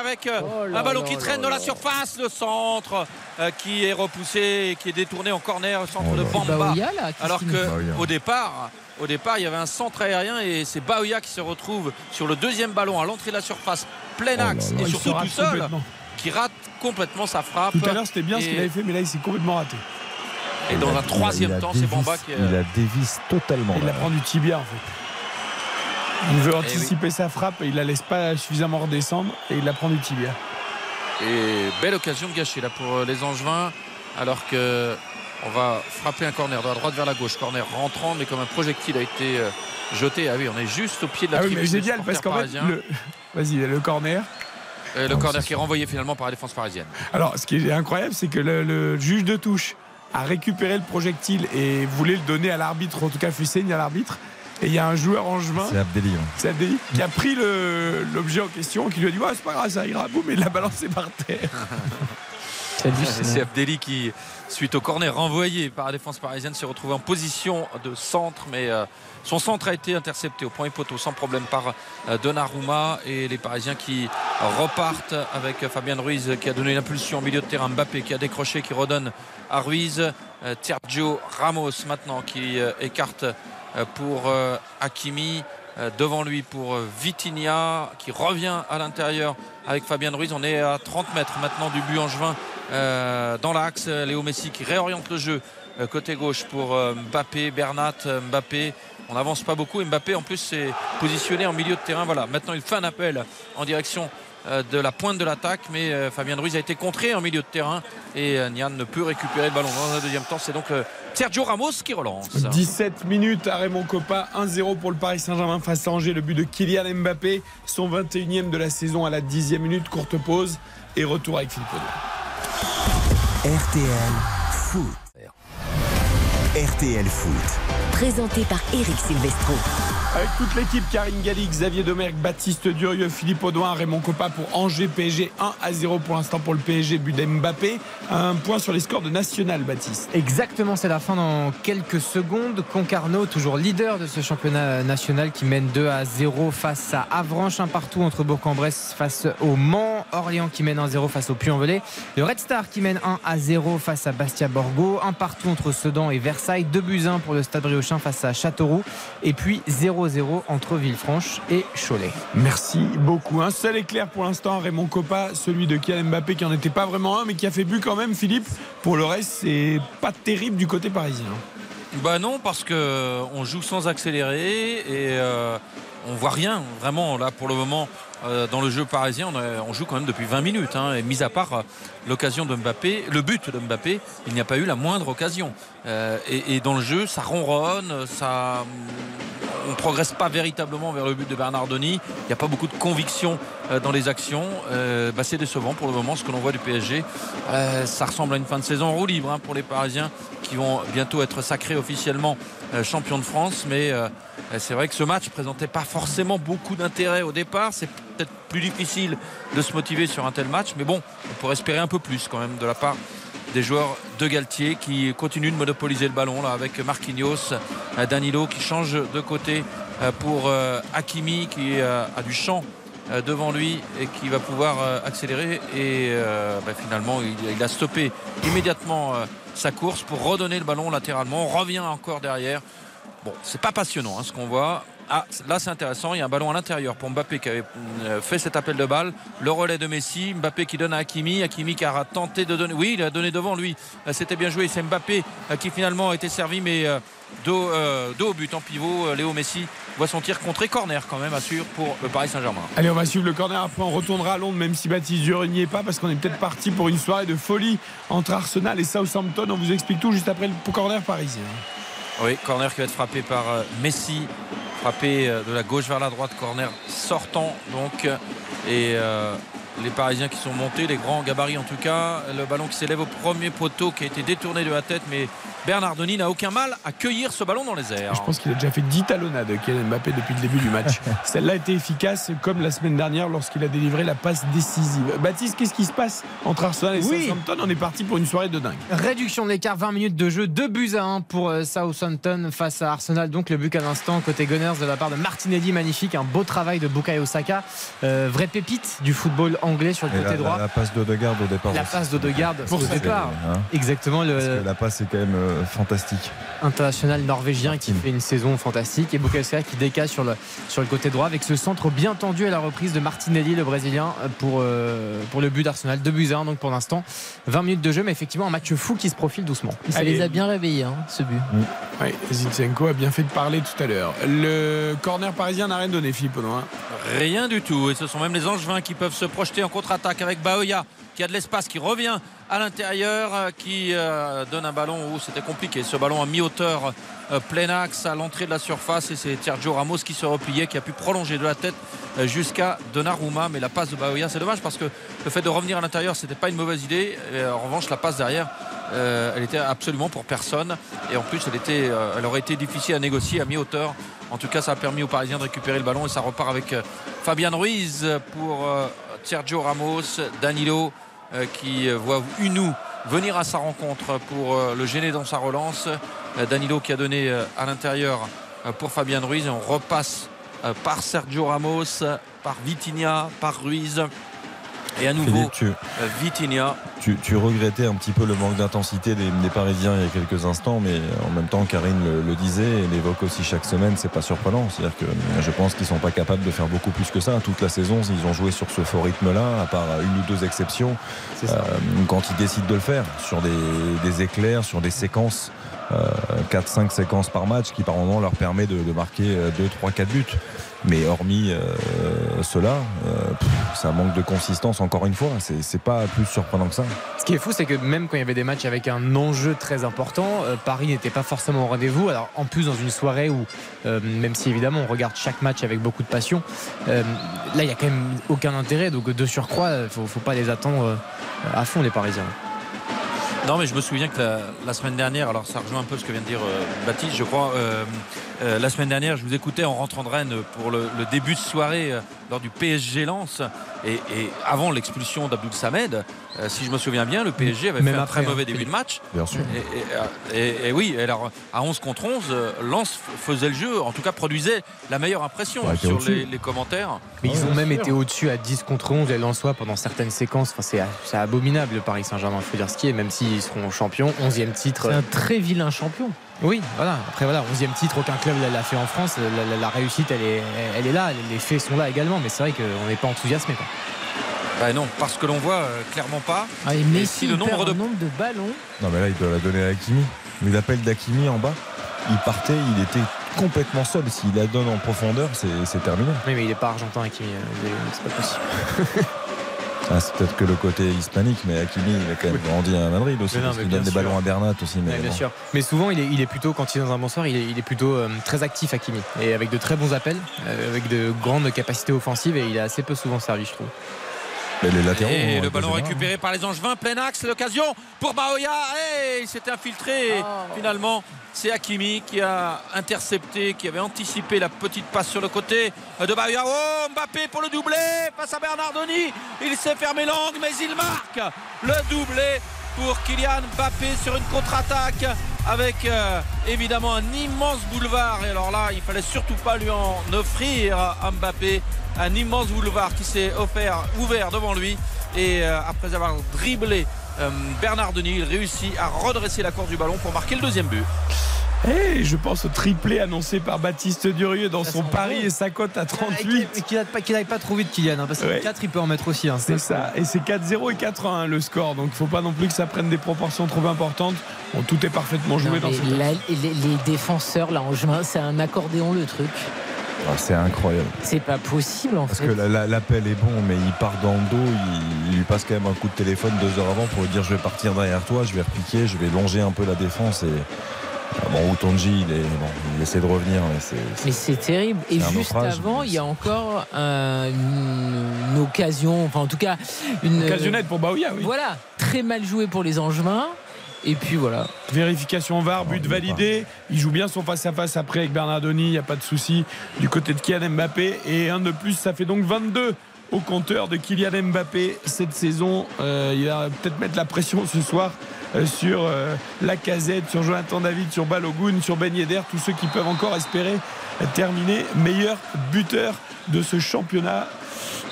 Speaker 2: avec euh,
Speaker 3: Oh là
Speaker 2: un ballon
Speaker 3: là
Speaker 2: qui
Speaker 3: là
Speaker 2: traîne dans la surface, le centre euh, qui est repoussé et qui est détourné en corner, le centre
Speaker 4: Oh
Speaker 2: de. Bamba.
Speaker 3: Là.
Speaker 2: Alors
Speaker 4: Baoya.
Speaker 2: au départ, au départ, il y avait un centre aérien et c'est Baoya qui se retrouve sur le deuxième ballon à l'entrée de la surface, plein
Speaker 4: Oh là
Speaker 2: axe
Speaker 4: là.
Speaker 2: et surtout tout seul, qui rate complètement sa frappe.
Speaker 1: Tout à l'heure, c'était bien ce
Speaker 2: Et-
Speaker 1: qu'il avait fait, mais là, il s'est complètement raté.
Speaker 2: Et dans
Speaker 4: a-
Speaker 2: un troisième
Speaker 4: a
Speaker 2: temps, c'est Bamba qui.
Speaker 4: Il
Speaker 2: euh,
Speaker 4: a dévisse totalement.
Speaker 1: Il la prend du tibia, en fait. Il veut anticiper sa frappe et il la laisse pas suffisamment redescendre et il la prend du tibia.
Speaker 2: Et belle occasion gâchée là pour les Angevins, alors que on va frapper un corner de la droite vers la gauche, corner rentrant, mais comme un projectile a été euh, jeté. Ah oui, on est juste au pied de la
Speaker 1: Ah oui, mais génial parce qu'en fait, le... vas-y, le corner.
Speaker 2: Euh, le
Speaker 4: Non,
Speaker 2: corner qui est renvoyé finalement par la défense parisienne.
Speaker 1: Alors, ce qui est incroyable, c'est que le, le juge de touche a récupéré le projectile et voulait le donner à l'arbitre, en tout cas fait signe à l'arbitre. Et il y a un joueur angevin,
Speaker 4: C'est Abdelli. hein.
Speaker 1: c'est Abdelli, qui a pris l'objet en question, qui lui a dit ouais, c'est pas grave, ça ira, boum, et il l'a balancé par terre.
Speaker 3: C'est
Speaker 2: Abdelli qui, suite au corner renvoyé par la défense parisienne, s'est retrouvé en position de centre, mais euh, son centre a été intercepté au point et poteau sans problème par euh, Donnarumma et les Parisiens qui repartent avec euh, Fabien Ruiz qui a donné l'impulsion au milieu de terrain, Mbappé qui a décroché, qui redonne à Ruiz, Euh, Sergio Ramos maintenant qui euh, écarte pour Hakimi. Euh, devant lui pour euh, Vitinha qui revient à l'intérieur avec Fabien Ruiz. On est à 30 mètres maintenant du but angevin euh, dans l'axe. Léo Messi qui réoriente le jeu côté gauche pour Mbappé, Bernat, Mbappé. On n'avance pas beaucoup. Mbappé en plus s'est positionné en milieu de terrain. Voilà, maintenant il fait un appel en direction de la pointe de l'attaque, mais euh, Fabien Ruiz a été contré en milieu de terrain et euh, Nian ne peut récupérer le ballon dans un deuxième temps. C'est donc euh, Sergio Ramos qui relance.
Speaker 1: 17 minutes à Raymond Coppa, 1-0 pour le Paris Saint-Germain face à Angers. Le but de Kylian Mbappé, son 21e de la saison à la 10e minute. Courte pause et retour avec Philippe.
Speaker 10: RTL Foot. RTL Foot.
Speaker 11: Présenté par Eric Silvestro.
Speaker 1: Avec toute l'équipe, Karine Galli, Xavier Domergue, Baptiste Durieux, Philippe Audouin, Raymond Coppa pour Angers PSG 1 à 0 pour l'instant pour le PSG, but d'Mbappé. Un point sur les scores de National, Baptiste.
Speaker 5: Exactement, c'est la fin dans quelques secondes. Concarneau, toujours leader de ce championnat national qui mène 2 à 0 face à Avranches, un partout entre Bourg-en-Bresse face au Mans, Orléans qui mène 1-0 face au Puy-en-Velay, le Red Star qui mène 1 à 0 face à Bastia-Borgo, un partout entre Sedan et Versailles, 2 buts 1 pour le Stade Face à Châteauroux, et puis 0-0 entre Villefranche et Cholet.
Speaker 1: Merci beaucoup. Un seul éclair pour l'instant, Raymond Coppa, celui de Kylian Mbappé qui n'en était pas vraiment un, mais qui a fait but quand même, Philippe. Pour le reste, c'est pas terrible du côté parisien.
Speaker 2: Bah non, parce que on joue sans accélérer et euh, on voit rien vraiment là pour le moment euh, dans le jeu parisien. On, joue quand même depuis 20 minutes. hein, et mis à part euh, l'occasion de Mbappé, le but de Mbappé, il n'y a pas eu la moindre occasion. Euh, et, dans le jeu, ça ronronne, ça. On ne progresse pas véritablement vers le but de Bernardoni. Il n'y a pas beaucoup de conviction euh, dans les actions. Euh, bah, c'est décevant pour le moment ce que l'on voit du PSG. Euh, ça ressemble à une fin de saison roue libre hein, pour les Parisiens qui vont bientôt être sacrés officiellement euh, champions de France. Mais euh, c'est vrai que ce match présentait pas forcément beaucoup d'intérêt au départ. C'est peut-être plus difficile de se motiver sur un tel match. Mais bon, on pourrait espérer un peu plus quand même de la part des joueurs de Galtier qui continuent de monopoliser le ballon là avec Marquinhos, euh, Danilo qui change de côté pour Hakimi qui a du champ devant lui et qui va pouvoir accélérer et bah, finalement il, a stoppé immédiatement sa course pour redonner le ballon latéralement. On revient encore derrière. Bon c'est pas passionnant hein, ce qu'on voit. Ah, là c'est intéressant, il y a un ballon à l'intérieur pour Mbappé qui avait euh, fait cet appel de balle, le relais de Messi, Mbappé qui donne à Hakimi, Hakimi qui a tenté de donner, oui il a donné devant lui, Euh, c'était bien joué, c'est Mbappé euh, qui finalement a été servi mais dos, euh, but en pivot, Euh, Léo Messi voit son tir contré, corner quand même assure pour le Paris Saint-Germain.
Speaker 1: Allez, on va suivre le corner. Après, on retournera à Londres, même si Baptiste Durieux n'y est pas, parce qu'on est peut-être parti pour une soirée de folie entre Arsenal et Southampton. On vous explique tout juste après le corner parisien.
Speaker 2: Oui, corner qui va être frappé par euh, Messi, frappé euh, de la gauche vers la droite, corner sortant donc. Et euh, les Parisiens qui sont montés, les grands gabarits en tout cas, le ballon qui s'élève au premier poteau qui a été détourné de la tête, mais Bernardoni n'a aucun mal à cueillir ce ballon dans les airs.
Speaker 1: Je pense qu'il a déjà fait 10 talonnades, Kylian Mbappé, depuis le début du match. Celle-là a été efficace, comme la semaine dernière lorsqu'il a délivré la passe décisive. Baptiste, qu'est-ce qui se passe entre Arsenal et
Speaker 5: Oui.
Speaker 1: Southampton? On est parti pour une soirée de dingue.
Speaker 5: Réduction de l'écart, 20 minutes de jeu, 2 buts à 1 pour euh, Southampton face à Arsenal. Donc le but à l'instant côté Gunners de la part de Martinelli, magnifique, un beau travail de Bukayo Saka, Euh, vraie pépite du football anglais sur le
Speaker 4: Et
Speaker 5: côté
Speaker 4: la,
Speaker 5: droit.
Speaker 4: la- la passe d'Odegaard au départ.
Speaker 5: La
Speaker 4: aussi.
Speaker 5: passe d'Odegaard
Speaker 4: Pour
Speaker 5: au
Speaker 4: ça,
Speaker 5: départ.
Speaker 4: hein.
Speaker 5: Exactement,
Speaker 4: Parce
Speaker 5: le
Speaker 4: que la passe est quand même euh, fantastique.
Speaker 5: international norvégien qui fait une saison fantastique et Bukayo Saka qui décale sur le, sur le côté droit avec ce centre bien tendu à la reprise de Martinelli, le brésilien, pour, euh, pour le but d'Arsenal. 2 buts à 1 donc pour l'instant. 20 minutes de jeu, mais effectivement un match fou qui se profile doucement.
Speaker 3: Ça
Speaker 1: Allez.
Speaker 3: les a bien réveillés, hein, ce but.
Speaker 1: Oui, Zinchenko a bien fait de parler tout à l'heure. Le corner parisien n'a rien donné, Philippe Audouin.
Speaker 2: Rien du tout. Et ce sont même les Angevins qui peuvent se projeter en contre-attaque avec Baoya qui a de l'espace, qui revient à l'intérieur, euh, qui euh, donne un ballon où c'était compliqué. Ce ballon à mi-hauteur, euh, plein axe à l'entrée de la surface. Et c'est Sergio Ramos qui se repliait, qui a pu prolonger de la tête jusqu'à Donnarumma. Mais la passe de Baoya, c'est dommage parce que le fait de revenir à l'intérieur, c'était pas une mauvaise idée. En revanche, la passe derrière, elle était absolument pour personne. Et en plus, elle, était, elle aurait été difficile à négocier à mi-hauteur. En tout cas, ça a permis aux Parisiens de récupérer le ballon et ça repart avec Fabian Ruiz pour Sergio Ramos, Danilo euh, qui euh, voit Unou venir à sa rencontre pour euh, le gêner dans sa relance. Danilo qui a donné à l'intérieur pour Fabian Ruiz. On repasse par Sergio Ramos, par Vitinha, par Ruiz. Et à nouveau,
Speaker 4: Philippe, tu,
Speaker 2: euh, Vitinha.
Speaker 4: tu, tu regrettais un petit peu le manque d'intensité des, des Parisiens il y a quelques instants, mais en même temps, Karine le, le disait et l'évoque aussi chaque semaine, c'est pas surprenant. C'est-à-dire que je pense qu'ils sont pas capables de faire beaucoup plus que ça. Toute la saison, ils ont joué sur ce fort rythme-là, à part une ou deux exceptions, euh, quand ils décident de le faire, sur des, des éclairs, sur des séquences. 4-5 séquences par match qui par moment leur permet de, marquer 2, 3, 4 buts. Mais hormis euh, cela, euh, ça manque de consistance encore une fois. C'est pas plus surprenant que ça.
Speaker 5: Ce qui est fou, c'est que même quand il y avait des matchs avec un enjeu très important, euh, Paris n'était pas forcément au rendez-vous. Alors en plus dans une soirée où, euh, même si évidemment on regarde chaque match avec beaucoup de passion, euh, là il y a quand même aucun intérêt. Donc de surcroît, faut, faut pas les attendre euh, à fond les Parisiens.
Speaker 2: Non, mais je me souviens que la, semaine dernière, alors ça rejoint un peu ce que vient de dire euh, Baptiste, je crois. euh, euh, la semaine dernière, je vous écoutais en rentrant de Rennes pour le, début de soirée lors du PSG Lens. Et, et avant l'expulsion d'Abdoul Samed, euh, si je me souviens bien, le PSG avait
Speaker 5: Même
Speaker 2: fait un
Speaker 5: après,
Speaker 2: très
Speaker 5: hein,
Speaker 2: mauvais début de match.
Speaker 4: Bien sûr.
Speaker 2: Et, et- et- et oui, alors à 11 contre 11, euh, Lens faisait le jeu, en tout cas produisait la meilleure impression
Speaker 4: était
Speaker 2: sur les, les commentaires.
Speaker 5: Mais ils ont même été au-dessus à 10 contre 11 les Lensois pendant certaines séquences. Enfin, c'est c'est abominable le Paris Saint-Germain, il faut dire ce qui est, même s'ils seront champions, 11e titre.
Speaker 3: C'est un très vilain champion.
Speaker 5: Oui, voilà. Après, voilà, 11e titre, aucun club l'a fait en France. La, la- la réussite, elle est, elle est là. Les faits sont là également. Mais c'est vrai qu'on n'est pas enthousiasmé. Quoi.
Speaker 2: Bah non, parce que l'on voit euh, clairement pas.
Speaker 3: Ah, et
Speaker 2: Et
Speaker 3: Messi
Speaker 2: si le
Speaker 3: il perd
Speaker 2: nombre de
Speaker 3: un nombre de ballons.
Speaker 4: Non, mais là, il doit la donner à Hakimi. Mais l'appel d'Hakimi en bas, il partait, il était complètement seul. S'il la donne en profondeur, c'est terminé.
Speaker 5: Oui, mais il n'est pas argentin, Hakimi. euh, C'est pas possible.
Speaker 4: Ah, c'est peut-être que le côté hispanique, mais Hakimi, il a quand même grandi à Madrid aussi.
Speaker 5: Non,
Speaker 4: parce
Speaker 5: bien
Speaker 4: donne des ballons à Bernat aussi. Mais
Speaker 5: bien
Speaker 4: bon.
Speaker 5: sûr. Mais souvent, il est, il est plutôt, quand il est dans un bon soir, il est, il est plutôt euh, très actif, Hakimi. Et avec de très bons appels, euh, avec de grandes capacités offensives. Et il est assez peu souvent servi, je trouve.
Speaker 4: Mais les latéraux.
Speaker 2: Et
Speaker 4: vont
Speaker 2: le ballon récupéré par les Angevins, plein axe, l'occasion pour Baoya. Et il s'était infiltré. Et finalement, c'est Hakimi qui a intercepté, qui avait anticipé la petite passe sur le côté de Baoya. Oh, Mbappé pour le doublé face à Bernardoni. Il s'est fermé l'angle, mais il marque le doublé pour Kylian Mbappé sur une contre-attaque avec euh, évidemment un immense boulevard. Et alors là, il fallait surtout pas lui en offrir à Mbappé. Un immense boulevard qui s'est offert, ouvert devant lui. Et euh, après avoir dribblé euh, Bernard Denis, il réussit à redresser la course du ballon pour marquer le deuxième but.
Speaker 1: Et je pense au triplé annoncé par Baptiste Durieux dans son pari et sa cote à 38.
Speaker 5: Et qu'il n'aille pas, trop vite, Kylian. hein, parce que
Speaker 1: Ouais.
Speaker 5: 4, il peut en mettre aussi. hein,
Speaker 1: C'est ça. Et c'est 4-0 et 4-1 le score. Donc il faut pas non plus que ça prenne des proportions trop importantes. Bon, tout est parfaitement joué
Speaker 3: Non,
Speaker 1: dans
Speaker 3: mais
Speaker 1: ce
Speaker 3: là, les, les défenseurs, là, en juin, c'est un accordéon le truc.
Speaker 4: Ah, c'est incroyable.
Speaker 3: C'est pas possible en
Speaker 4: Parce
Speaker 3: fait.
Speaker 4: que la- la- l'appel est bon, mais il part dans le dos, il, il lui passe quand même un coup de téléphone deux heures avant pour lui dire je vais partir derrière toi, je vais repiquer, je vais longer un peu la défense. Et bon, Outonji, il, est, bon, il essaie de revenir, mais c'est.
Speaker 3: Terrible. Et juste
Speaker 4: naufrage.
Speaker 3: avant, il y a encore un- une, une occasion, enfin en tout cas une
Speaker 1: Occasionnelle pour Baouya, oui.
Speaker 3: Voilà, très mal joué pour les Angevins. Et puis voilà.
Speaker 1: Vérification VAR, but validé. Il joue bien son face-à-face après avec Bernardoni, il n'y a pas de souci du côté de Kylian Mbappé. Et un de plus, ça fait donc 22 au compteur de Kylian Mbappé cette saison. Euh, il va peut-être mettre la pression ce soir euh, sur euh, la casette, sur Jonathan David, sur Balogun, sur Ben Yedder, tous ceux qui peuvent encore espérer euh, terminer meilleur buteur de ce championnat.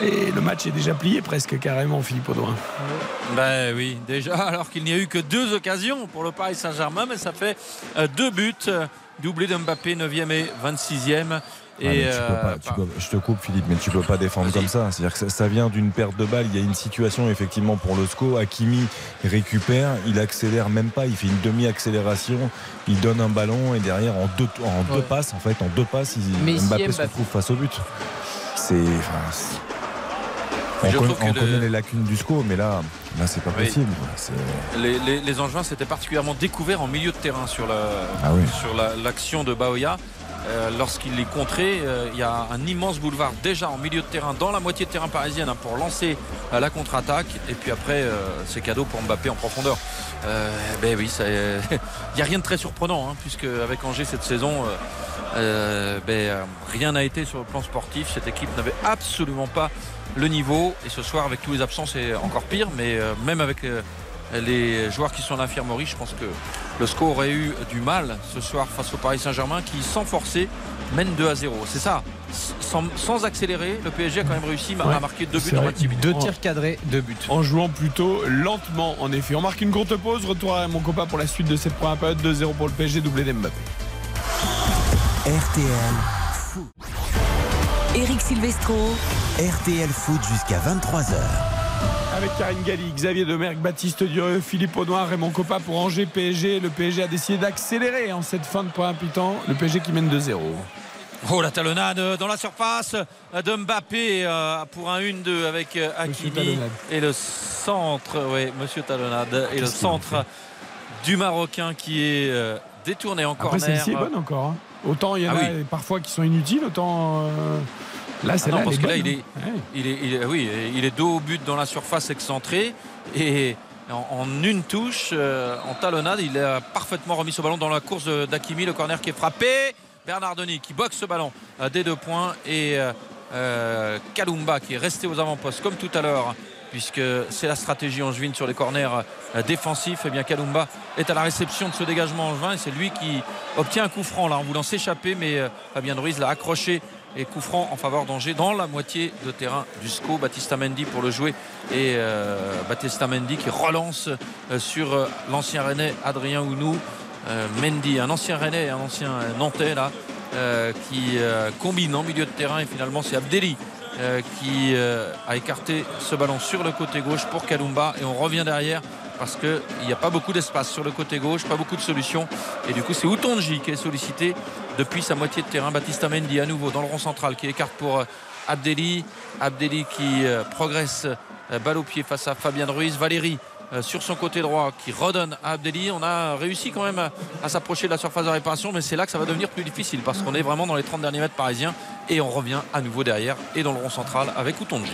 Speaker 1: Et le match est déjà plié presque carrément, Philippe Audouin.
Speaker 2: Ben oui, déjà, alors qu'il n'y a eu que deux occasions pour le Paris Saint-Germain, mais ça fait euh, deux buts. euh, Doublé de Mbappé, 9e et 26e. Et
Speaker 4: tu
Speaker 2: euh,
Speaker 4: pas- peux- je te coupe Philippe, mais tu peux pas défendre comme ça. C'est-à-dire que ça, ça vient d'une perte de balle. Il y a une situation effectivement pour le SCO. Hakimi récupère, il accélère même pas, il fait une demi-accélération, il donne un ballon et derrière en deux, en deux
Speaker 3: Ouais.
Speaker 4: passes, en fait, en deux passes, il- Mbappé se retrouve face au but. C'est. enfin, on
Speaker 2: Je le-
Speaker 4: connaît les lacunes du SCO, mais là, là c'est pas
Speaker 2: Oui.
Speaker 4: possible.
Speaker 2: Les, les, les Angevins s'étaient particulièrement découverts en milieu de terrain sur la-
Speaker 4: Ah oui.
Speaker 2: sur la- l'action de Baoya. Euh, Lorsqu'il est contré, euh, il y a un immense boulevard déjà en milieu de terrain, dans la moitié de terrain parisienne, hein, pour lancer euh, la contre-attaque. Et puis après, c'est cadeau pour Mbappé en profondeur. Ben oui, il n'y a rien de très surprenant, hein, puisque avec Angers cette saison, ben, rien n'a été sur le plan sportif. Cette équipe n'avait absolument pas le niveau. Et ce soir, avec tous les absents, c'est encore pire. Mais même avec les joueurs qui sont à l'infirmerie, je pense que le score aurait eu du mal ce soir face au Paris Saint-Germain qui, sans forcer, mène 2 à 0. C'est ça sans, sans accélérer, le PSG a quand même réussi à
Speaker 1: Ouais,
Speaker 2: marquer deux buts en
Speaker 1: vrai.
Speaker 2: 26 minutes.
Speaker 5: Deux tirs cadrés, deux buts.
Speaker 1: En jouant plutôt lentement, en effet. On marque une courte pause. Retour à mon copain pour la suite de cette première période. 2-0 pour le PSG, doublé d'Mbappé.
Speaker 10: RTL,
Speaker 11: Eric Silvestro.
Speaker 10: RTL Foot jusqu'à 23h.
Speaker 1: Avec Karine Galli, Xavier Demerck, Baptiste Durieux, Philippe Audouin, Raymond Coppa pour Angers PSG. Le PSG a décidé d'accélérer en cette fin de première mi-temps. Le PSG qui mène 2-0.
Speaker 2: Oh la talonnade dans la surface de Mbappé euh, pour un 1-2 avec euh, Hakimi et le centre, oui, Monsieur Talonnade et le centre du Marocain qui est euh, détourné en
Speaker 1: Après,
Speaker 2: corner.
Speaker 1: celle-ci est bonne encore. hein. Autant il y en
Speaker 2: Ah
Speaker 1: a parfois qui sont inutiles, autant. euh, Là,
Speaker 2: Ah parce que là,
Speaker 1: bonne,
Speaker 2: il est,
Speaker 1: hein. Ouais.
Speaker 2: il est, il est- oui, il est dos au but dans la surface excentrée et en, en une touche, euh, en talonnade, il a parfaitement remis ce ballon dans la course d'Akimi, le corner qui est frappé. Bernardoni qui boxe ce ballon euh, des deux points et euh, euh, Kalumba qui est resté aux avant-postes comme tout à l'heure puisque c'est la stratégie angevine sur les corners défensifs. Et bien Kalumba est à la réception de ce dégagement angevin et c'est lui qui obtient un coup franc là en voulant s'échapper mais Fabien Ruiz l'a accroché et coup en faveur d'Angers dans la moitié de terrain du SCO. Baptista Mendy pour le jouer et euh, Baptista Mendy qui relance euh, sur euh, l'ancien Rennais Adrien Ounou. Euh, Mendy, un ancien Rennais un ancien Nantais qui combine en milieu de terrain et finalement c'est Abdelli qui a écarté ce ballon sur le côté gauche pour Kalumba et on revient derrière parce qu'il n'y a pas beaucoup d'espace sur le côté gauche, pas beaucoup de solutions et du coup c'est Outonji qui est sollicité depuis sa moitié de terrain. Baptista Mendy à nouveau dans le rond central qui écarte pour euh, Abdelli. Abdelli qui euh, progresse euh, balle au pied face à Fabien Ruiz. Valérie sur son côté droit qui redonne à Abdelli. On a réussi quand même à s'approcher de la surface de réparation, mais c'est là que ça va devenir plus difficile parce qu'on est vraiment dans les 30 derniers mètres parisiens et on revient à nouveau derrière et dans le rond central avec Outonji.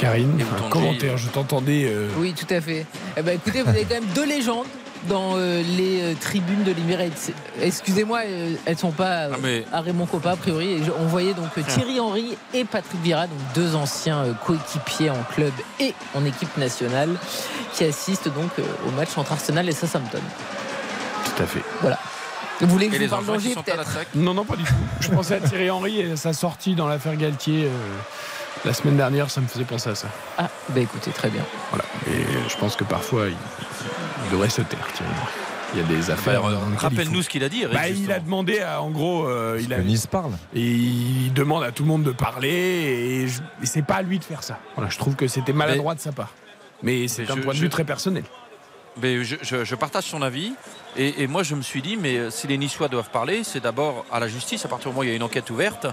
Speaker 1: Karine, un commentaire. Je t'entendais. euh,
Speaker 3: Oui, tout à fait. Eh ben, écoutez, vous avez quand même deux légendes dans euh, les euh, tribunes de l'Emirates. Excusez-moi, euh, elles sont pas euh,
Speaker 2: Ah, mais-
Speaker 3: à Raymond Coppa a priori. Et je- on voyait donc euh, Thierry Henry et Patrick Vieira, donc deux anciens euh, coéquipiers en club et en équipe nationale, qui assistent donc euh, au match entre Arsenal et Southampton.
Speaker 1: Tout à fait.
Speaker 3: Voilà. Vous voulez que
Speaker 2: Et
Speaker 3: je
Speaker 2: les
Speaker 3: vous parle d'Angers peut-être.
Speaker 1: Non, non, pas du tout. Je pensais à Thierry Henry et sa sortie dans l'affaire Galtier euh, la semaine dernière, ça me faisait penser à ça.
Speaker 3: Ah, bah écoutez, très bien.
Speaker 1: Voilà. Et je pense que parfois, il, il devrait se taire, Thierry. Il y a des affaires.
Speaker 2: Bah,
Speaker 1: il
Speaker 2: Rappelle-nous ce qu'il a dit. Eric,
Speaker 1: Bah, il a demandé, à, en gros, euh, il a,
Speaker 4: Que Nice parle.
Speaker 1: et il demande à tout le monde de parler et, et c'est pas à lui de faire ça. Voilà, je trouve que c'était maladroit de sa part. Mais c'est un
Speaker 2: je-
Speaker 1: point de
Speaker 2: je-
Speaker 1: vue très personnel.
Speaker 2: Mais je, je- je partage son avis. Et, et moi, je me suis dit, mais euh, si les Niçois doivent parler, c'est d'abord à la justice, à partir du moment où il y a une enquête ouverte.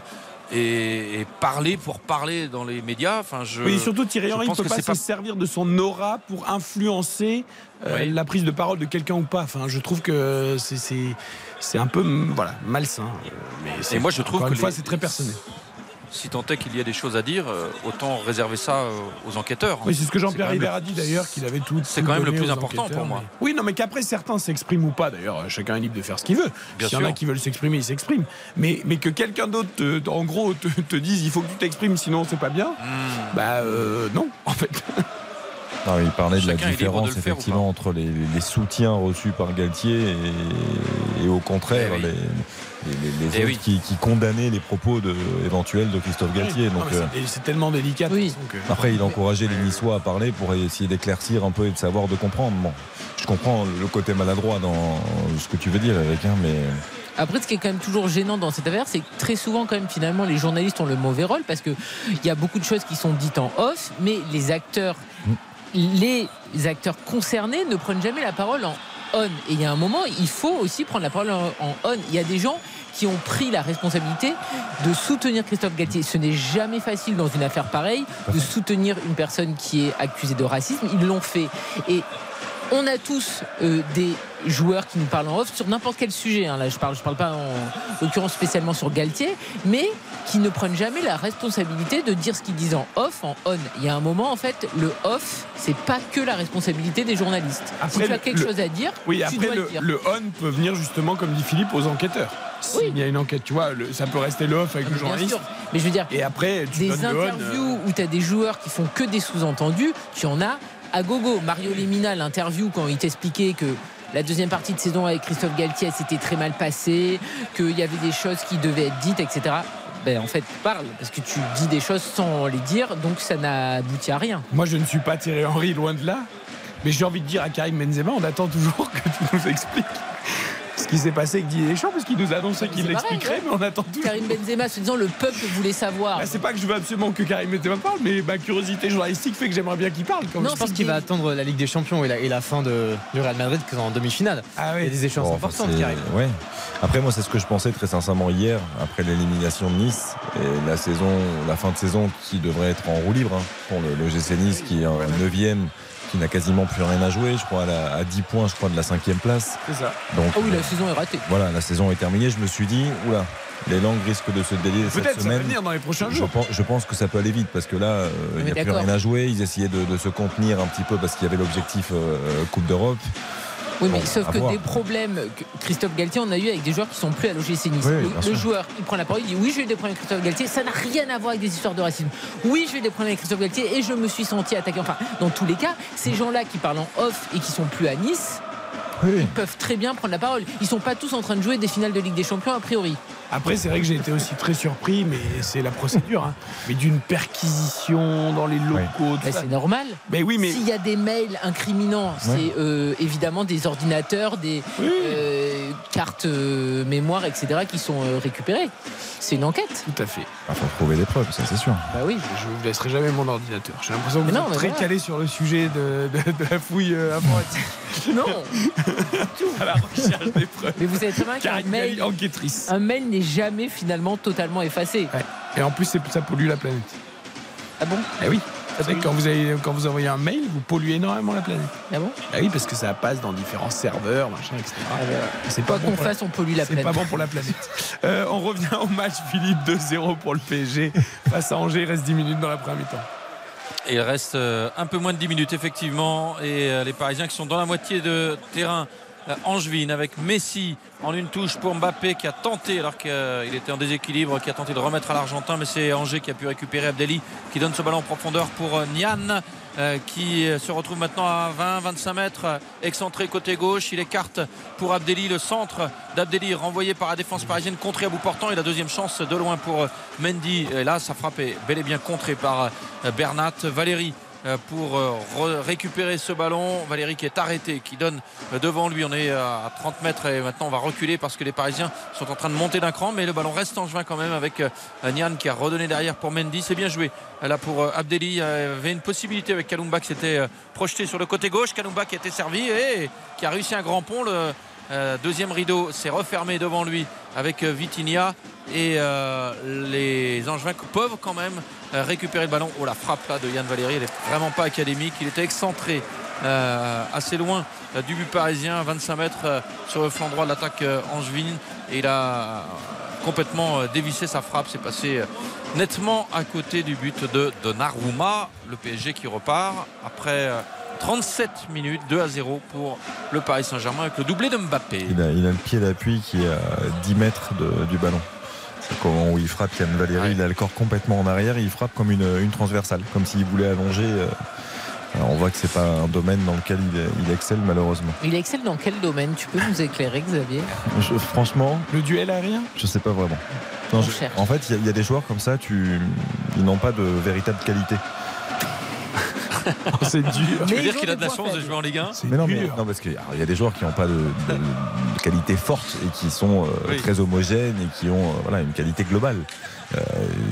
Speaker 2: Et, et parler pour parler dans les médias. Enfin, je,
Speaker 1: Oui, surtout Thierry Henry ne peut pas se servir de son aura pour influencer euh,
Speaker 2: Oui.
Speaker 1: la prise de parole de quelqu'un ou pas. Enfin, je trouve que c'est un peu voilà malsain. Euh, Mais
Speaker 2: Et moi, je trouve que
Speaker 1: une fois, c'est très personnel.
Speaker 2: Si tant est qu'il y a des choses à dire, euh, autant réserver ça euh, aux enquêteurs.
Speaker 1: Oui, c'est ce que Jean-Pierre
Speaker 2: le-
Speaker 1: a dit d'ailleurs, qu'il avait tout.
Speaker 2: C'est quand même le plus important pour moi.
Speaker 1: mais- Oui, non, mais qu'après certains s'expriment ou pas. D'ailleurs, chacun est libre de faire ce qu'il veut.
Speaker 2: Bien
Speaker 1: S'il y en a qui veulent s'exprimer, ils s'expriment. Mais, mais que quelqu'un d'autre, en gros, te, te dise il faut que tu t'exprimes, sinon c'est pas bien.
Speaker 2: Hmm.
Speaker 1: Bah euh, non, en fait.
Speaker 4: Non, il parlait de la
Speaker 2: de
Speaker 4: différence effectivement entre les, les soutiens reçus par Galtier et, et au contraire
Speaker 2: Eh oui.
Speaker 4: Les, les- les
Speaker 2: Eh
Speaker 4: autres
Speaker 2: oui.
Speaker 4: qui, qui condamnaient les propos de, éventuels de Christophe Galtier. Donc, euh,
Speaker 1: c'est- tellement délicat.
Speaker 3: Oui.
Speaker 1: que-
Speaker 4: après, il encourageait les Niçois à parler pour essayer d'éclaircir un peu et de savoir, de comprendre. Bon, je comprends le côté maladroit dans ce que tu veux dire, Eric, hein, mais
Speaker 3: Après, ce qui est quand même toujours gênant dans cette affaire, c'est que très souvent, quand même, finalement, les journalistes ont le mauvais rôle parce qu'il y a beaucoup de choses qui sont dites en off, mais les acteurs, les acteurs concernés ne prennent jamais la parole en on. Et il y a un moment, il faut aussi prendre la parole en, en on. Il y a des gens qui ont pris la responsabilité de soutenir Christophe Galtier. Ce n'est jamais facile dans une affaire pareille de soutenir une personne qui est accusée de racisme. Ils l'ont fait. Et on a tous euh, des joueurs qui nous parlent en off sur n'importe quel sujet. hein. Là, je parle, je parle pas en l'occurrence spécialement sur Galtier, mais qui ne prennent jamais la responsabilité de dire ce qu'ils disent en off, en on. Il y a un moment, en fait, le off, c'est pas que la responsabilité des journalistes. si tu as quelque
Speaker 1: le-
Speaker 3: chose à dire,
Speaker 1: Oui,
Speaker 3: tu
Speaker 1: après
Speaker 3: dois
Speaker 1: le,
Speaker 3: le dire.
Speaker 1: le on peut venir justement, comme dit Philippe, aux enquêteurs. S'il y a une enquête, tu vois, le- ça peut rester le off avec
Speaker 3: Ah,
Speaker 1: le journaliste.
Speaker 3: sûr. Mais je veux dire,
Speaker 1: Et après, tu
Speaker 3: des
Speaker 1: donnes le on. euh,
Speaker 3: interviews où tu as des joueurs qui font que des sous-entendus, tu en as à gogo. Mario Lemina, l'interview, quand il t'expliquait que la deuxième partie de saison avec Christophe Galtier s'était très mal passée, qu'il y avait des choses qui devaient être dites, etc. ben, en fait, parle parce que tu dis des choses sans les dire, donc ça n'aboutit à rien.
Speaker 1: Moi, je ne suis pas Thierry Henry, loin de là. Mais j'ai envie de dire à Karim Benzema, on attend toujours que tu nous expliques ce qui s'est passé avec Didier Deschamps, parce qu'il nous a annoncé qu'il
Speaker 3: C'est
Speaker 1: l'expliquerait, mais on attend toujours.
Speaker 3: Karim Benzema se disant le peuple voulait savoir.
Speaker 1: Bah, c'est pas que je veux absolument que Karim Benzema parle, mais ma curiosité journalistique fait que j'aimerais bien qu'il parle. Quand
Speaker 5: Non,
Speaker 1: même.
Speaker 5: je pense qu'il va attendre la Ligue des Champions et la, et la fin de, du Real Madrid en demi-finale.
Speaker 1: Ah
Speaker 5: Il y a des échéances
Speaker 4: Bon,
Speaker 5: importantes qui arrivent.
Speaker 4: ouais. Après, moi, c'est ce que je pensais très sincèrement hier, après l'élimination de Nice et la saison, la fin de saison qui devrait être en roue libre hein, pour le, le GC Nice qui est en 9 qui n'a quasiment plus rien à jouer. Je crois à, la- à 10 points, je crois, de la cinquième place.
Speaker 1: C'est ça.
Speaker 4: Donc,
Speaker 3: Ah oui, la saison est ratée.
Speaker 4: voilà, la saison est terminée. Je me suis dit, oula, les langues risquent de se délier cette
Speaker 1: Peut-être ça va
Speaker 4: semaine.
Speaker 1: venir dans les prochains
Speaker 4: Je
Speaker 1: jours.
Speaker 4: pense, je pense que ça peut aller vite parce que là, euh, il n'y a plus rien à jouer. Ils essayaient de, de se contenir un petit peu parce qu'il y avait l'objectif euh, Coupe d'Europe.
Speaker 3: Oui, mais
Speaker 4: Bon,
Speaker 3: sauf que
Speaker 4: voir.
Speaker 3: des problèmes que Christophe Galtier, on a eu avec des joueurs qui sont plus à l'OGC Nice.
Speaker 4: Oui,
Speaker 3: le, joueur, il prend la parole, il dit Oui, j'ai eu des problèmes avec Christophe Galtier. Ça n'a rien à voir avec des histoires de racisme. Oui, j'ai eu des problèmes avec Christophe Galtier et je me suis senti attaqué. Enfin, dans tous les cas, ces gens-là qui parlent en off et qui sont plus à Nice, ils peuvent très bien prendre la parole. Ils sont pas tous en train de jouer des finales de Ligue des Champions, a priori.
Speaker 1: Après, c'est vrai que j'ai été aussi très surpris, mais c'est la procédure. hein. Mais d'une perquisition dans les locaux. tout
Speaker 3: Mais
Speaker 1: ça.
Speaker 3: c'est normal.
Speaker 1: Mais oui, mais
Speaker 3: S'il y a des mails incriminants, c'est euh, évidemment des ordinateurs, des euh, cartes euh, mémoire, etc. qui sont euh, récupérées. C'est une enquête.
Speaker 1: tout à fait.
Speaker 4: Il faut trouver des preuves, ça c'est sûr.
Speaker 3: Bah oui.
Speaker 1: Je ne vous laisserai jamais mon ordinateur. J'ai l'impression que vous
Speaker 3: non,
Speaker 1: êtes très
Speaker 3: voilà.
Speaker 1: calé sur le sujet de, de- de la fouille informatique.
Speaker 3: Non.
Speaker 1: à la recherche des preuves.
Speaker 3: Mais vous savez très bien qu'un mail,
Speaker 1: enquêtrice.
Speaker 3: un mail n'est jamais finalement totalement effacé.
Speaker 1: Ouais. Et en plus, c'est- ça pollue la planète.
Speaker 3: Ah bon?
Speaker 1: Eh oui. Quand vous, avez, quand vous envoyez un mail, vous polluez énormément la planète.
Speaker 3: Ah bon?
Speaker 1: Ah oui, parce que ça passe dans différents serveurs, machin, etc. C'est
Speaker 3: Quoi
Speaker 1: pas
Speaker 3: qu'on
Speaker 1: bon pour la-
Speaker 3: fasse, on pollue la
Speaker 1: C'est
Speaker 3: planète.
Speaker 1: pas bon pour la planète. Euh, on revient au match, Philippe, 2-0 pour le PSG. Face à Angers, il reste 10 minutes dans la première mi-temps.
Speaker 2: Et il reste euh, un peu moins de 10 minutes, effectivement. Et euh, les Parisiens qui sont dans la moitié de terrain angevine avec Messi en une touche pour Mbappé qui a tenté, alors qu'il était en déséquilibre, qui a tenté de remettre à l'Argentin. Mais c'est Angers qui a pu récupérer Abdelli qui donne ce ballon en profondeur pour euh, Nian. euh, qui euh, se retrouve maintenant à 20-25 mètres, euh, excentré côté gauche. Il écarte pour Abdelli le centre d'Abdelli, renvoyé par la défense parisienne, contré à bout portant. Et la deuxième chance de loin pour euh, Mendy. Et là, frappe est bel et bien contrée par euh, Bernat. Valérie euh, pour euh, re- récupérer ce ballon. Valérie qui est arrêté, qui donne euh, devant lui. On est euh, à 30 mètres et maintenant on va reculer parce que les Parisiens sont en train de monter d'un cran. Mais le ballon reste en juin quand même avec euh, Nian qui a redonné derrière pour Mendy. C'est bien joué euh, là pour euh, Abdelli. Il y avait une possibilité avec Kalumba qui s'était euh, projeté sur le côté gauche. Kalumba qui a été servi et qui a réussi un grand pont. Euh, deuxième rideau s'est refermé devant lui avec euh, Vitinha et euh, les Angevins peuvent quand même récupérer le ballon. Oh la frappe là de Yann Valéry, elle est vraiment pas académique. Il était excentré assez loin du but parisien, 25 mètres sur le flanc droit de l'attaque angevine et il a complètement dévissé sa frappe. C'est passé nettement à côté du but de Donnarumma. Le PSG qui repart après 37 minutes, 2 à 0 pour le Paris Saint-Germain avec le doublé de Mbappé.
Speaker 4: Il a, il a le pied d'appui qui est à 10 mètres de- du ballon. C'est Comment où il frappe Yann Valéry, il a le corps complètement en arrière et il frappe comme une, une transversale, comme s'il voulait allonger. euh, alors on voit que c'est pas un domaine dans lequel il, il excelle malheureusement.
Speaker 3: Il excelle dans quel domaine? Tu peux nous éclairer, Xavier?
Speaker 4: Je- franchement,
Speaker 1: Le duel aérien?
Speaker 4: je sais pas vraiment. Non, je- en fait, il y a- il y, a des joueurs comme ça, tu, ils n'ont pas de véritable qualité.
Speaker 1: C'est dur.
Speaker 2: Tu veux
Speaker 3: Mais
Speaker 2: dire qu'il a de la chance de jouer en Ligue 1
Speaker 1: C'est
Speaker 4: Mais non, mais, non, parce qu'il y a des joueurs qui n'ont pas de, de- de qualité forte et qui sont euh,
Speaker 2: Oui.
Speaker 4: très homogènes et qui ont euh, voilà, une qualité globale. Euh,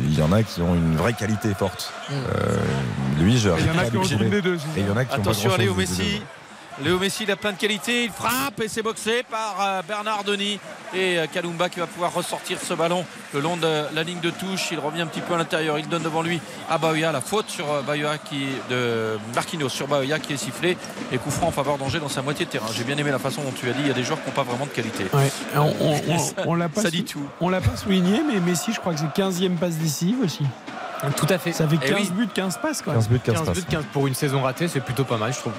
Speaker 4: Il y en a qui ont une vraie qualité forte.
Speaker 3: Mm.
Speaker 4: Euh, lui, je
Speaker 1: Il y en a
Speaker 4: pas
Speaker 1: qui ont des deux.
Speaker 4: Et il y en a qui ont
Speaker 2: Attention Léo Messi. Léo Messi, il a plein de qualités. Il frappe et c'est boxé par euh, Bernard Denis. Et euh, Kalumba qui va pouvoir ressortir ce ballon le long de la ligne de touche. Il revient un petit peu à l'intérieur. Il donne devant lui à Baoya. La faute sur euh, Baoya qui, de Marquinhos sur Baoya qui est sifflé. Et coup franc en faveur d'Angers dans sa moitié de terrain. J'ai bien aimé la façon dont tu as dit. Il y a des joueurs qui n'ont pas vraiment de qualité.
Speaker 1: Ouais. On, on- on-
Speaker 2: Ça-
Speaker 1: on l'a pas,
Speaker 2: ça
Speaker 1: sou-
Speaker 2: dit tout.
Speaker 1: on l'a pas souligné, mais Messi, je crois que c'est 15e passe décisive aussi.
Speaker 5: Tout à fait.
Speaker 1: Ça fait
Speaker 2: Eh
Speaker 1: 15
Speaker 2: oui.
Speaker 1: buts, 15 passes quand même.
Speaker 4: 15 buts, 15,
Speaker 5: 15
Speaker 4: passes.
Speaker 5: buts, 15 pour une saison ratée, c'est plutôt pas mal, je trouve.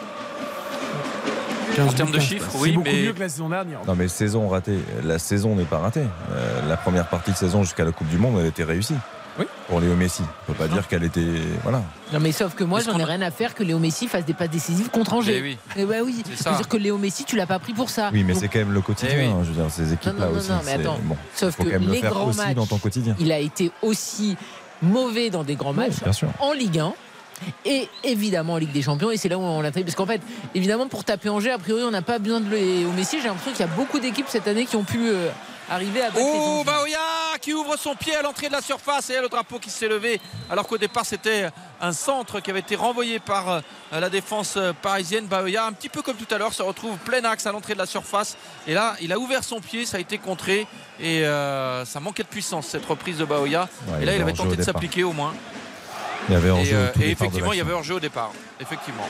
Speaker 1: 15
Speaker 2: En termes de
Speaker 1: 15
Speaker 2: chiffres, oui,
Speaker 1: C'est beaucoup
Speaker 2: mais-
Speaker 1: mieux que la saison dernière.
Speaker 4: Non mais saison ratée. La saison n'est pas ratée. Euh, la première partie de saison jusqu'à la Coupe du Monde, elle était réussie. pour Léo Messi. On peut pas dire qu'elle était. Voilà.
Speaker 3: Non mais sauf que moi j'en ai rien à faire que Léo Messi fasse des passes décisives contre Angers.
Speaker 2: Oui.
Speaker 3: Eh bah oui.
Speaker 2: C'est
Speaker 3: Je
Speaker 2: ça.
Speaker 3: veux dire que Léo Messi tu l'as pas pris pour ça.
Speaker 4: Oui, mais
Speaker 3: Donc,
Speaker 4: c'est quand même le quotidien.
Speaker 2: Eh oui.
Speaker 4: hein, je veux dire, ces équipes-là
Speaker 3: Non, non,
Speaker 4: aussi.
Speaker 3: non, mais attends.
Speaker 4: bon,
Speaker 3: Sauf
Speaker 4: faut
Speaker 3: que
Speaker 4: quand même le
Speaker 3: les
Speaker 4: faire
Speaker 3: grands
Speaker 4: aussi
Speaker 3: matchs,
Speaker 4: dans ton quotidien.
Speaker 3: il a été aussi mauvais dans des grands matchs
Speaker 4: bien sûr.
Speaker 3: en Ligue 1 et évidemment en Ligue des Champions et c'est là où on l'a fait parce qu'en fait évidemment pour taper Angers a priori on n'a pas besoin de Léo Messi j'ai l'impression qu'il y a beaucoup d'équipes cette année qui ont pu euh, arriver à battre les
Speaker 2: Oh. Baoya qui ouvre son pied à l'entrée de la surface et le drapeau qui s'est levé alors qu'au départ c'était un centre qui avait été renvoyé par euh, la défense euh, parisienne. Baoya un petit peu comme tout à l'heure se retrouve plein axe à l'entrée de la surface et là il a ouvert son pied, ça a été contré et euh, ça manquait de puissance cette reprise de Baoya
Speaker 4: Ouais,
Speaker 2: et là
Speaker 4: il
Speaker 2: avait tenté de
Speaker 4: au
Speaker 2: s'appliquer au moins.
Speaker 4: Il y avait
Speaker 2: Et,
Speaker 4: hors-jeu
Speaker 2: euh, et
Speaker 4: départ de
Speaker 2: effectivement, il y avait hors-jeu au départ. Effectivement.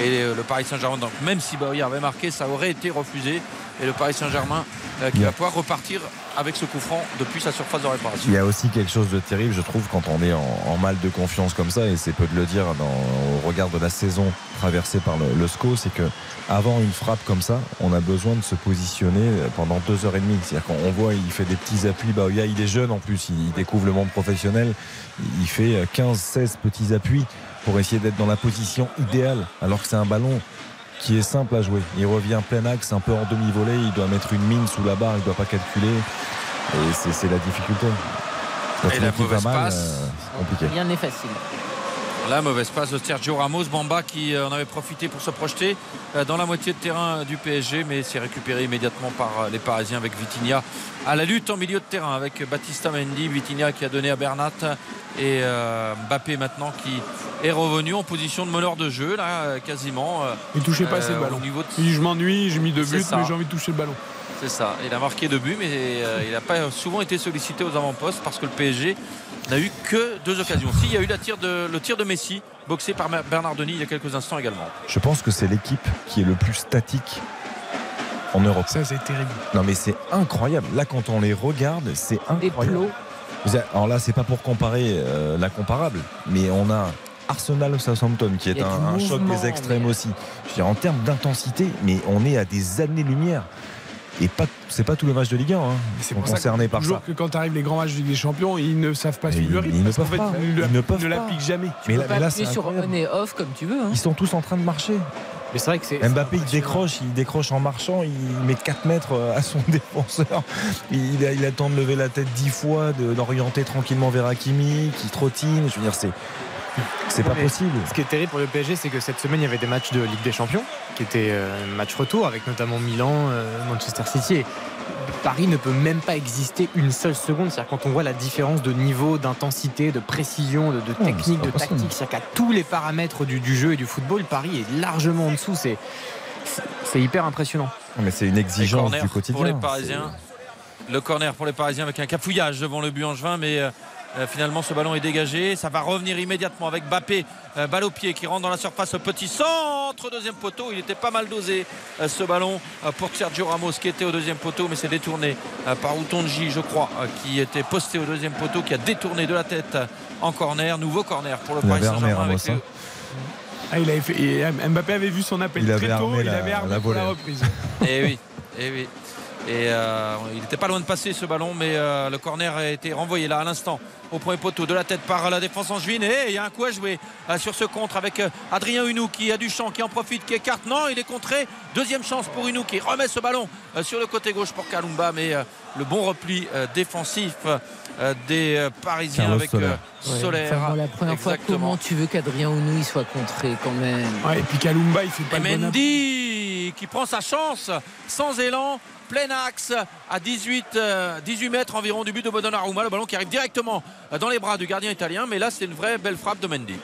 Speaker 2: Et euh, le Paris Saint-Germain, donc même si Baoya avait marqué, ça aurait été refusé. Et le Paris Saint-Germain euh, qui va pouvoir repartir avec ce coup franc depuis sa surface de réparation.
Speaker 4: Il y a aussi quelque chose de terrible, je trouve, quand on est en, en mal de confiance comme ça, et c'est peu de le dire dans, au regard de la saison traversée par le, le SCO, c'est que avant une frappe comme ça, on a besoin de se positionner pendant deux heures et demie. C'est-à-dire qu'on on voit, il fait des petits appuis. Baoya, il est jeune en plus, il découvre le monde professionnel. Il fait 15-16 petits appuis pour essayer d'être dans la position idéale, alors que c'est un ballon qui est simple à jouer. Il revient plein axe, un peu en demi-volée, il doit mettre une mine sous la barre, il ne doit pas calculer. Et c'est la difficulté. Quand
Speaker 2: Et la mauvaise
Speaker 4: mal,
Speaker 2: passe.
Speaker 4: euh, c'est compliqué.
Speaker 3: rien n'est facile
Speaker 2: La mauvaise passe de Sergio Ramos, Bamba qui euh, en avait profité pour se projeter euh, dans la moitié de terrain du PSG, mais c'est récupéré immédiatement par euh, les Parisiens avec Vitinha à la lutte en milieu de terrain avec Baptista Mendy, Vitinha qui a donné à Bernat et Mbappé maintenant qui est revenu en position de meneur de jeu là quasiment.
Speaker 1: Il touchait pas
Speaker 2: euh,
Speaker 1: assez le
Speaker 2: au
Speaker 1: ballon.
Speaker 2: niveau de-
Speaker 1: Il dit, je m'ennuie, j'ai mis deux buts, mais j'ai envie de toucher le ballon.
Speaker 2: C'est ça. Il a marqué deux buts, mais euh, il n'a pas souvent été sollicité aux avant-postes parce que le PSG n'a eu que deux occasions. Si, il y a eu la tire de, le tir de Messi, boxé par Bernard Denis il y a quelques instants également.
Speaker 4: Je pense que c'est l'équipe qui est le plus statique en Europe.
Speaker 1: Ça, c'est terrible.
Speaker 4: Non mais c'est incroyable. Là quand on les regarde, c'est
Speaker 3: des
Speaker 4: incroyable. avez- Alors là c'est pas pour comparer euh, la comparable, mais on a Arsenal Southampton qui est un, choc des extrêmes
Speaker 3: mais-
Speaker 4: aussi. Je veux dire, en termes d'intensité, mais on est à des années-lumière. Et pas, c'est pas tous les matchs de Ligue 1 hein,
Speaker 1: C'est
Speaker 4: sont concernés
Speaker 1: que,
Speaker 4: par
Speaker 1: toujours
Speaker 4: ça.
Speaker 1: que quand arrivent les grands matchs de Ligue des Champions, ils ne savent pas suivre le
Speaker 4: ils-
Speaker 1: rythme.
Speaker 4: ils ne peuvent pas.
Speaker 1: ils ne-
Speaker 4: Ils ne peuvent
Speaker 1: l'appliquent jamais.
Speaker 3: tu
Speaker 4: Mais
Speaker 3: peux
Speaker 4: là-
Speaker 3: pas
Speaker 4: mais là,
Speaker 3: appuyer
Speaker 4: c'est
Speaker 3: sur on et off comme tu veux hein.
Speaker 4: Ils sont tous en train de marcher.
Speaker 5: Mais c'est vrai que c'est.
Speaker 4: Mbappé il décroche, il décroche en marchant, il met 4 mètres euh, à son défenseur. Il a, il attend de lever la tête 10 fois, de- d'orienter tranquillement vers Hakimi, qui trottine. Je veux dire, c'est c'est pas
Speaker 5: Mais
Speaker 4: possible.
Speaker 5: Ce qui est terrible pour le PSG, c'est que cette semaine, il y avait des matchs de Ligue des Champions, qui étaient euh, match retour, avec notamment Milan, euh, Manchester City. Et Paris ne peut même pas exister une seule seconde. C'est-à-dire quand on voit la différence de niveau, d'intensité, de précision, de, technique, de
Speaker 4: possible.
Speaker 5: tactique, c'est-à-dire qu'à tous les paramètres du, du jeu et du football, Paris est largement en dessous. C'est c'est- c'est hyper impressionnant.
Speaker 4: Mais c'est une exigence du quotidien.
Speaker 2: pour les Parisiens. Le corner pour les Parisiens avec un cafouillage devant le but angevin, mais euh, finalement ce ballon est dégagé. Ça va revenir immédiatement avec Bappé, euh, balle au pied qui rentre dans la surface. Petit centre, deuxième poteau. Il était pas mal dosé euh, ce ballon pour Sergio Ramos qui était au deuxième poteau, mais c'est détourné par Outonji, je crois, qui était posté au deuxième poteau, qui a détourné de la tête en corner. Nouveau corner pour le Paris Saint-Germain. Avec
Speaker 4: hein.
Speaker 1: Ah, il avait fait, Mbappé avait vu son appel
Speaker 4: Il
Speaker 1: très tôt, il avait armé
Speaker 4: la
Speaker 1: pour la reprise.
Speaker 2: Et oui, et oui. Et euh, il n'était pas loin de passer ce ballon, mais euh, le corner a été renvoyé là à l'instant au premier poteau de la tête par la défense angevine. Et il y a un coup à jouer euh, sur ce contre avec Adrien Hunou qui a du champ, qui en profite, qui écarte. Non, il est contré. Deuxième chance pour Hunou qui remet ce ballon sur le côté gauche pour Kalumba. Mais euh, le bon repli euh, défensif euh, des Parisiens
Speaker 4: Carlos
Speaker 2: avec euh,
Speaker 3: Ouais.
Speaker 2: Solaire.
Speaker 3: Enfin, bon, la première fois comment tu veux qu'Adrien Ounou il soit contré quand même?
Speaker 1: Ouais, et puis Kalumba, il fait pas
Speaker 2: Et
Speaker 1: le bon appel.
Speaker 2: Mendy qui prend sa chance sans élan, plein axe à 18, euh, 18 mètres environ du but de Donnarumma. Le ballon qui arrive directement euh, dans les bras du gardien italien. Mais là, c'est une vraie belle frappe de Mendy.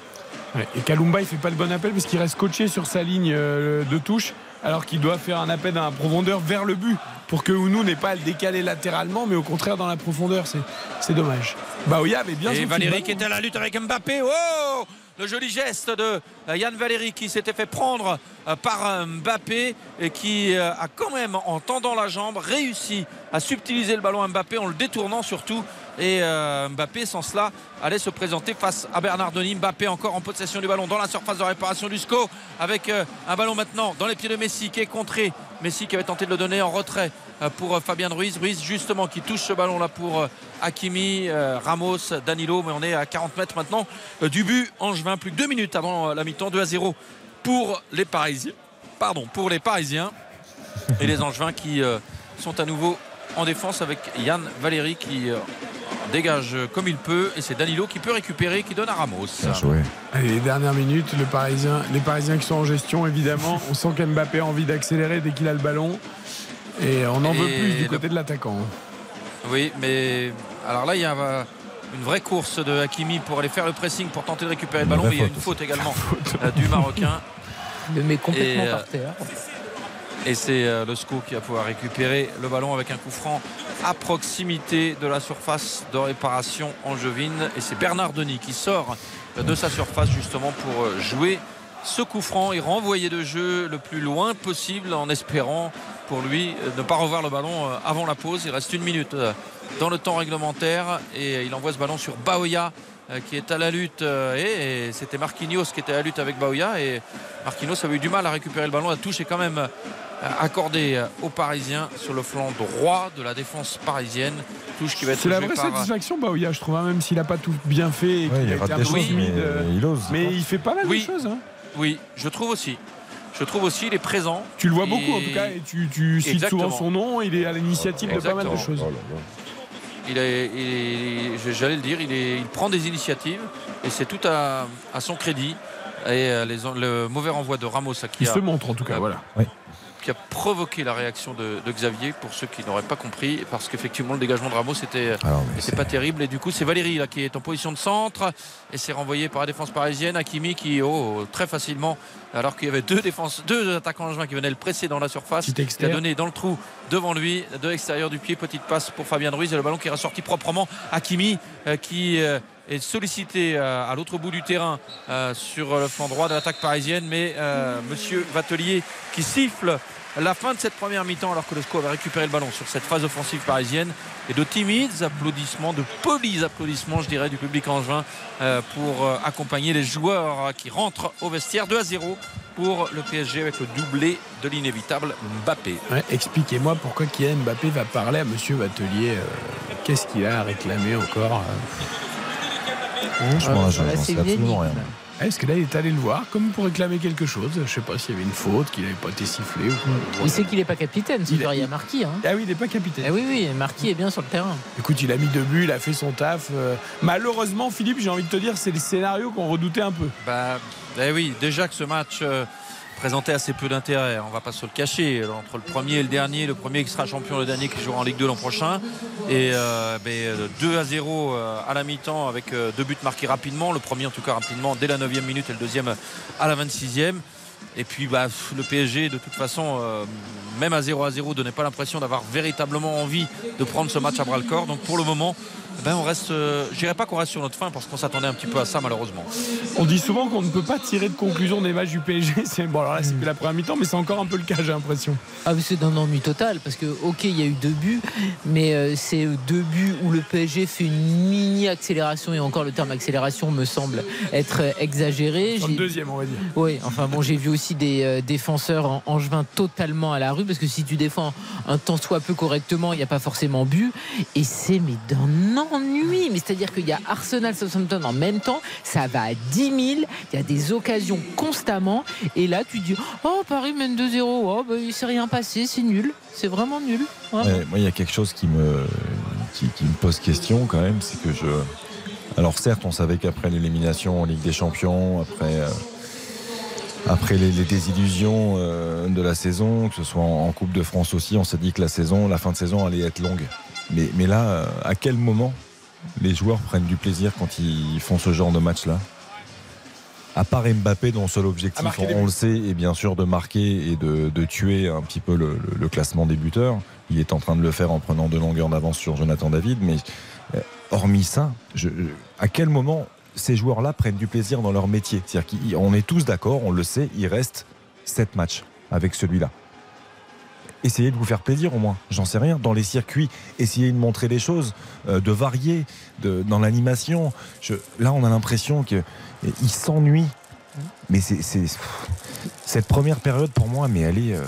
Speaker 1: Et Kalumba, il fait pas le bon appel parce qu'il reste coaché sur sa ligne euh, de touche, alors qu'il doit faire un appel dans la profondeur vers le but pour que Ounou n'ait pas à le décaler latéralement, mais au contraire dans la profondeur. C'est, dommage. Baoya avait bien
Speaker 2: Et
Speaker 1: ballon.
Speaker 2: qui était à la lutte avec Mbappé. Oh le joli geste de euh, Yann Valéry qui s'était fait prendre euh, par euh, Mbappé et qui a quand même en tendant la jambe réussi à subtiliser le ballon à Mbappé en le détournant surtout. Et Mbappé sans cela allait se présenter face à Bernard Denis. Mbappé encore en possession du ballon dans la surface de réparation du SCO avec un ballon maintenant dans les pieds de Messi qui est contré. Messi qui avait tenté de le donner en retrait pour Fabien Ruiz. Ruiz justement qui touche ce ballon là pour Hakimi, Ramos, Danilo. Mais on est à 40 mètres maintenant du but. Angevin, plus que deux minutes avant la mi-temps, 2 à 0 pour les Parisiens. Pardon, pour les Parisiens. Et les Angevins qui sont à nouveau en défense avec Yann Valéry qui dégage comme il peut et c'est Danilo qui peut récupérer qui donne à Ramos.
Speaker 1: Allez, les dernières minutes, le Parisien, les Parisiens qui sont en gestion évidemment. On sent qu'Mbappé a envie d'accélérer dès qu'il a le ballon et on en veut plus du côté de l'attaquant.
Speaker 2: Oui, mais alors là il y a euh, une vraie course de Hakimi pour aller faire le pressing pour tenter de récupérer le ballon. Mais il y a une faute également euh, du Marocain.
Speaker 3: Le met complètement par terre.
Speaker 2: Et c'est euh, le SCO qui va pouvoir récupérer le ballon avec un coup franc à proximité de la surface de réparation angevine. Et c'est Bernard Denis qui sort de sa surface justement pour euh, jouer ce coup franc et renvoyer de jeu le plus loin possible en espérant pour lui euh, ne pas revoir le ballon avant la pause. Il reste une minute dans le temps réglementaire et il envoie ce ballon sur Baoya qui est à la lutte et c'était Marquinhos qui était à la lutte avec Baoya et Marquinhos avait eu du mal à récupérer le ballon la touche est quand même accordé aux Parisiens sur le flanc droit de la défense parisienne. Touche qui va être
Speaker 1: C'est la vraie satisfaction, Baouya, je trouve, hein, même s'il n'a pas tout bien fait.
Speaker 4: il,
Speaker 1: a
Speaker 4: été un peu mais, euh, il ose.
Speaker 1: Mais il fait pas mal
Speaker 2: de
Speaker 1: choses. Hein.
Speaker 2: Oui, je trouve aussi. Je trouve aussi, il est présent.
Speaker 1: Tu le vois beaucoup en tout cas, et tu, tu cites souvent son nom, il est à l'initiative de pas mal de choses.
Speaker 2: Il est, j'allais le dire, il, est, il, prend des initiatives et c'est tout à, son crédit. Et euh, les, le mauvais renvoi de Ramos qui
Speaker 1: il se montre en tout cas, voilà
Speaker 2: qui a provoqué la réaction de, Xavier pour ceux qui n'auraient pas compris parce qu'effectivement le dégagement de Ramos c'était pas terrible. Et du coup c'est Valérie là qui est en position de centre et c'est renvoyé par la défense parisienne. Hakimi qui oh, très facilement alors qu'il y avait deux défenses deux attaquants en juin qui venaient le presser dans la surface qui a donné dans le trou devant lui de l'extérieur du pied petite passe pour Fabien Ruiz et le ballon qui est ressorti proprement. Hakimi euh, qui euh, est sollicité euh, à l'autre bout du terrain sur le flanc droit de l'attaque parisienne mais monsieur Vatelier qui siffle la fin de cette première mi-temps alors que le SCO avait récupéré le ballon sur cette phase offensive parisienne et de timides applaudissements, de polis applaudissements je dirais du public en juin euh, pour euh, accompagner les joueurs qui rentrent au vestiaire 2 à 0 pour le PSG avec le doublé de l'inévitable Mbappé.
Speaker 1: Expliquez-moi pourquoi Kylian Mbappé va parler à Monsieur Vatelier. Euh, qu'est-ce qu'il a à réclamer encore
Speaker 4: Franchement, je ne sais absolument rien.
Speaker 1: Est-ce que là, il est allé le voir comme pour réclamer quelque chose Je ne sais pas s'il y avait une faute, qu'il n'avait pas été sifflé ou quoi.
Speaker 3: Il sait qu'il n'est pas capitaine, il, il y a Marquis. Hein.
Speaker 1: Ah oui, il n'est pas capitaine.
Speaker 3: Ah oui, oui, Marquis est bien sur le terrain.
Speaker 1: Écoute, il a mis deux buts, il a fait son taf. Euh, malheureusement, Philippe, j'ai envie de te dire, c'est le scénario qu'on redoutait un peu.
Speaker 2: Bah, eh oui, déjà que ce match. Euh, présentait assez peu d'intérêt. On va pas se le cacher. Entre le premier et le dernier, le premier qui sera champion, le dernier qui jouera en Ligue 2 l'an prochain. Et 2 euh, ben, à 0 euh, à la mi-temps avec euh, deux buts marqués rapidement. Le premier en tout cas rapidement dès la 9 minute et le deuxième à la 26e. Et puis bah, le PSG, de toute façon, même à 0 à 0, donnait pas l'impression d'avoir véritablement envie de prendre ce match à bras le corps. Donc pour le moment, ben on reste, euh, je dirais pas qu'on reste sur notre fin parce qu'on s'attendait un petit peu à ça malheureusement.
Speaker 1: On dit souvent qu'on ne peut pas tirer de conclusion des matchs du PSG. C'est bon alors là c'est la première mi-temps, mais c'est encore un peu le cas, j'ai l'impression.
Speaker 3: Ah mais c'est d'un ennui total parce que ok il y a eu deux buts, mais euh, c'est deux buts où le PSG fait une mini accélération et encore le terme accélération me semble être exagéré.
Speaker 1: le deuxième on va dire.
Speaker 3: Oui, enfin bon j'ai vu aussi des euh, défenseurs en angevin totalement à la rue parce que si tu défends un temps soit peu correctement, il n'y a pas forcément but et c'est mais d'un ennui. Mais c'est-à-dire qu'il y a Arsenal Southampton en même temps, ça va à 10 000, il y a des occasions constamment. Et là, tu dis Oh, Paris mène 2-0, oh, bah, il s'est rien passé, c'est nul. C'est vraiment nul.
Speaker 4: moi, il y a quelque chose qui me, qui, me pose question quand même, c'est que je. Alors, certes, on savait qu'après l'élimination en Ligue des Champions, après. Euh, après les, désillusions euh, de la saison, que ce soit en, Coupe de France aussi, on s'est dit que la saison, la fin de saison allait être longue. Mais, là, euh, à quel moment les joueurs prennent du plaisir quand ils font ce genre de match-là? À part Mbappé, dont seul objectif, on, le sait, est bien sûr de marquer et de, tuer un petit peu le, classement des buteurs. Il est en train de le faire en prenant de longueurs d'avance sur Jonathan David. Mais euh, hormis ça, à quel moment ces joueurs-là prennent du plaisir dans leur métier? C'est-à-dire qu'on est tous d'accord, on le sait, il reste 7 matchs avec celui-là essayez de vous faire plaisir au moins, j'en sais rien, dans les circuits, essayez de montrer des choses, euh, de varier de, dans l'animation. Là, on a l'impression qu'il s'ennuie. Mais c'est cette première période pour moi, mais elle est. Euh,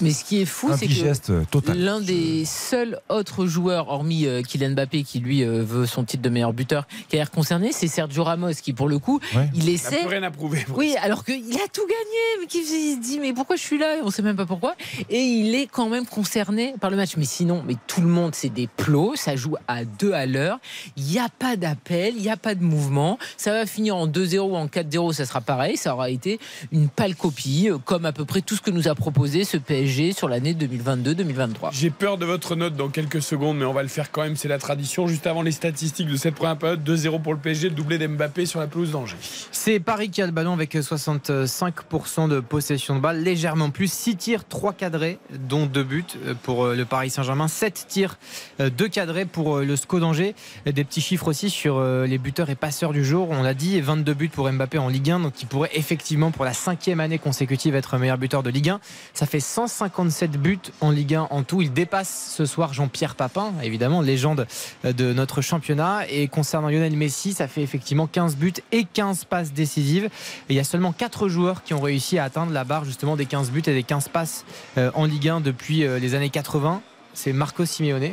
Speaker 3: Mais ce qui est fou, c'est que
Speaker 4: euh, total.
Speaker 3: l'un des seuls autres joueurs, hormis euh, Kylian Mbappé, qui lui euh, veut son titre de meilleur buteur, qui a l'air concerné, c'est Sergio Ramos, qui pour le coup,
Speaker 4: Ouais.
Speaker 3: il
Speaker 1: Il n'a
Speaker 3: essaie.
Speaker 1: plus rien à prouver.
Speaker 3: Oui, alors qu'il a tout gagné, mais qu'il se dit mais pourquoi je suis là On sait même pas pourquoi. Et il est quand même concerné par le match. Mais sinon, mais tout le monde, c'est des plots. Ça joue à deux à l'heure. Il n'y a pas d'appel, il n'y a pas de mouvement. Ça va finir en 2-0 ou en 4-0, ça sera pareil. Ça aura été une pâle copie, comme à peu près tout ce que nous a proposé ce PSG sur l'année 2022-2023.
Speaker 1: J'ai peur de votre note dans quelques secondes, mais on va le faire quand même, c'est la tradition. Juste avant les statistiques de cette première période, 2-0 pour le PSG, le doublé d'Mbappé sur la pelouse d'Angers.
Speaker 5: C'est Paris qui a le ballon avec 65% de possession de balle, légèrement plus. 6 tirs, 3 cadrés, dont 2 buts pour euh, le Paris Saint-Germain. 7 tirs, 2 cadrés pour euh, le SCO d'Angers. Des petits chiffres aussi sur euh, les buteurs et passeurs du jour. On l'a dit, 22 buts pour Mbappé en Ligue 1, donc il pourrait effectivement pour la cinquième année consécutive être meilleur buteur de Ligue 1. Ça fait 157 buts en Ligue 1 en tout. Il dépasse ce soir Jean-Pierre Papin, évidemment, légende de notre championnat. Et concernant Lionel Messi, ça fait effectivement 15 buts et 15 passes décisives. Et il y a seulement 4 joueurs qui ont réussi à atteindre la barre justement des 15 buts et des 15 passes euh, en Ligue 1 depuis euh, les années 80. C'est Marco Simeone,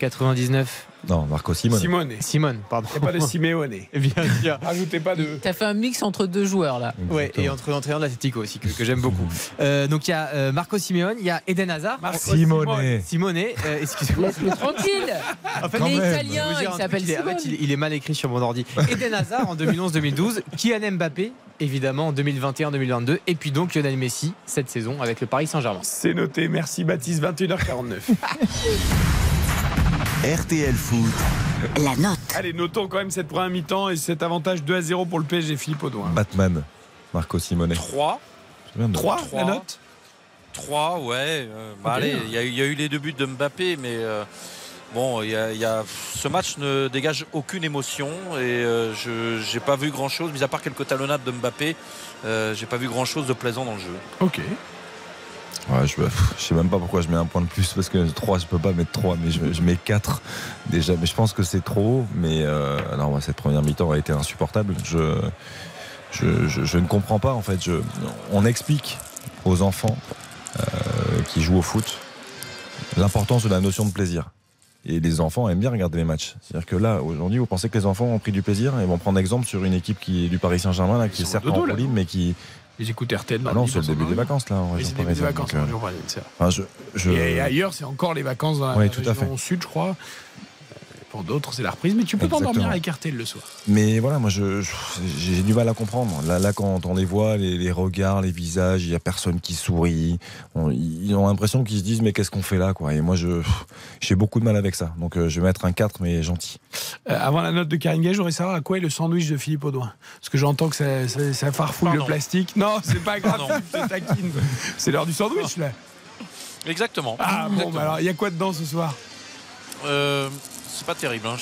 Speaker 5: 99.
Speaker 4: Non, Marco Simone.
Speaker 1: Simone.
Speaker 5: Simone, pardon.
Speaker 1: Il n'y a pas de Simeone.
Speaker 5: Bien sûr.
Speaker 1: Rajoutez pas de.
Speaker 3: T'as fait un mix entre deux joueurs là.
Speaker 5: Ouais, et entre l'entraîneur de l'Atletico aussi, que, que j'aime beaucoup. Euh, donc il y a euh, Marco Simeone, il y a Eden Hazard.
Speaker 1: Marco
Speaker 4: Simone.
Speaker 5: Simone, euh, excusez-moi.
Speaker 3: Laisse-le tranquille.
Speaker 5: En fait,
Speaker 3: il est italien, il s'appelle
Speaker 5: en fait, il, il est mal écrit sur mon ordi. Eden Hazard en 2011-2012, Kylian Mbappé évidemment en 2021-2022 et puis donc Lionel Messi cette saison avec le Paris Saint-Germain.
Speaker 1: C'est noté, merci Baptiste, 21h49.
Speaker 10: RTL Foot,
Speaker 11: La note.
Speaker 1: Allez, notons quand même cette première mi-temps et cet avantage 2 à 0 pour le PSG, Philippe Audouin.
Speaker 4: Batman. Marco Simone.
Speaker 2: 3.
Speaker 4: C'est bien de-
Speaker 1: 3,
Speaker 2: Trois.
Speaker 1: la note
Speaker 2: 3, ouais. euh, bah allez, il y, a eu- il y a eu les deux buts de Mbappé, mais euh, bon, il y a, il y a- ce match ne dégage aucune émotion et euh, je j'ai pas vu grand chose, mis à part quelques talonnades de Mbappé, euh, j'ai pas vu grand chose de plaisant dans le jeu.
Speaker 1: Ok.
Speaker 4: Ouais, je, je sais même pas pourquoi je mets un point de plus parce que 3 je peux pas mettre 3 mais je, je mets 4 déjà mais je pense que c'est trop haut mais euh, alors ouais, cette première mi-temps a été insupportable je, je, je- ne comprends pas en fait je, on explique aux enfants euh, qui jouent au foot l'importance de la notion de plaisir et les enfants aiment bien regarder les matchs. C'est-à-dire que là, aujourd'hui, vous pensez que les enfants ont pris du plaisir? Et vont prendre exemple sur une équipe qui est du Paris Saint-Germain, là, qui est certes en mais qui.
Speaker 1: Ils écoutent RTL
Speaker 4: Ah non, c'est le début des vacances, là, en région
Speaker 1: début des vacances
Speaker 4: donc,
Speaker 1: en
Speaker 4: euh,
Speaker 1: région parisienne, c'est vrai.
Speaker 4: enfin, je, je-
Speaker 1: Et ailleurs, c'est encore les vacances dans la
Speaker 4: Oui, tout à
Speaker 1: région sud, je crois. Pour d'autres, c'est la reprise, mais tu peux t'endormir avec RTL le soir.
Speaker 4: Mais voilà, moi, je- je- j'ai du mal à comprendre. Là, là, quand on les voit, les, les regards, les visages, il y a personne qui sourit. On- ils ont l'impression qu'ils se disent, mais qu'est-ce qu'on fait là, quoi? Et moi, je, j'ai beaucoup de mal avec ça. Donc, euh, je vais mettre un 4, mais gentil.
Speaker 1: Euh, avant la note de Karine Gay, je voudrais savoir à quoi est le sandwich de Philippe Audouin. Parce que j'entends que ça, ça- ça farfouille
Speaker 2: Pardon.
Speaker 1: le plastique. Non, c'est pas grave. C'est l'heure du sandwich, là.
Speaker 2: Exactement.
Speaker 1: Ah bon,
Speaker 2: Exactement.
Speaker 1: bah alors, il y a quoi dedans ce soir?
Speaker 2: Euh, c'est pas terrible. hein.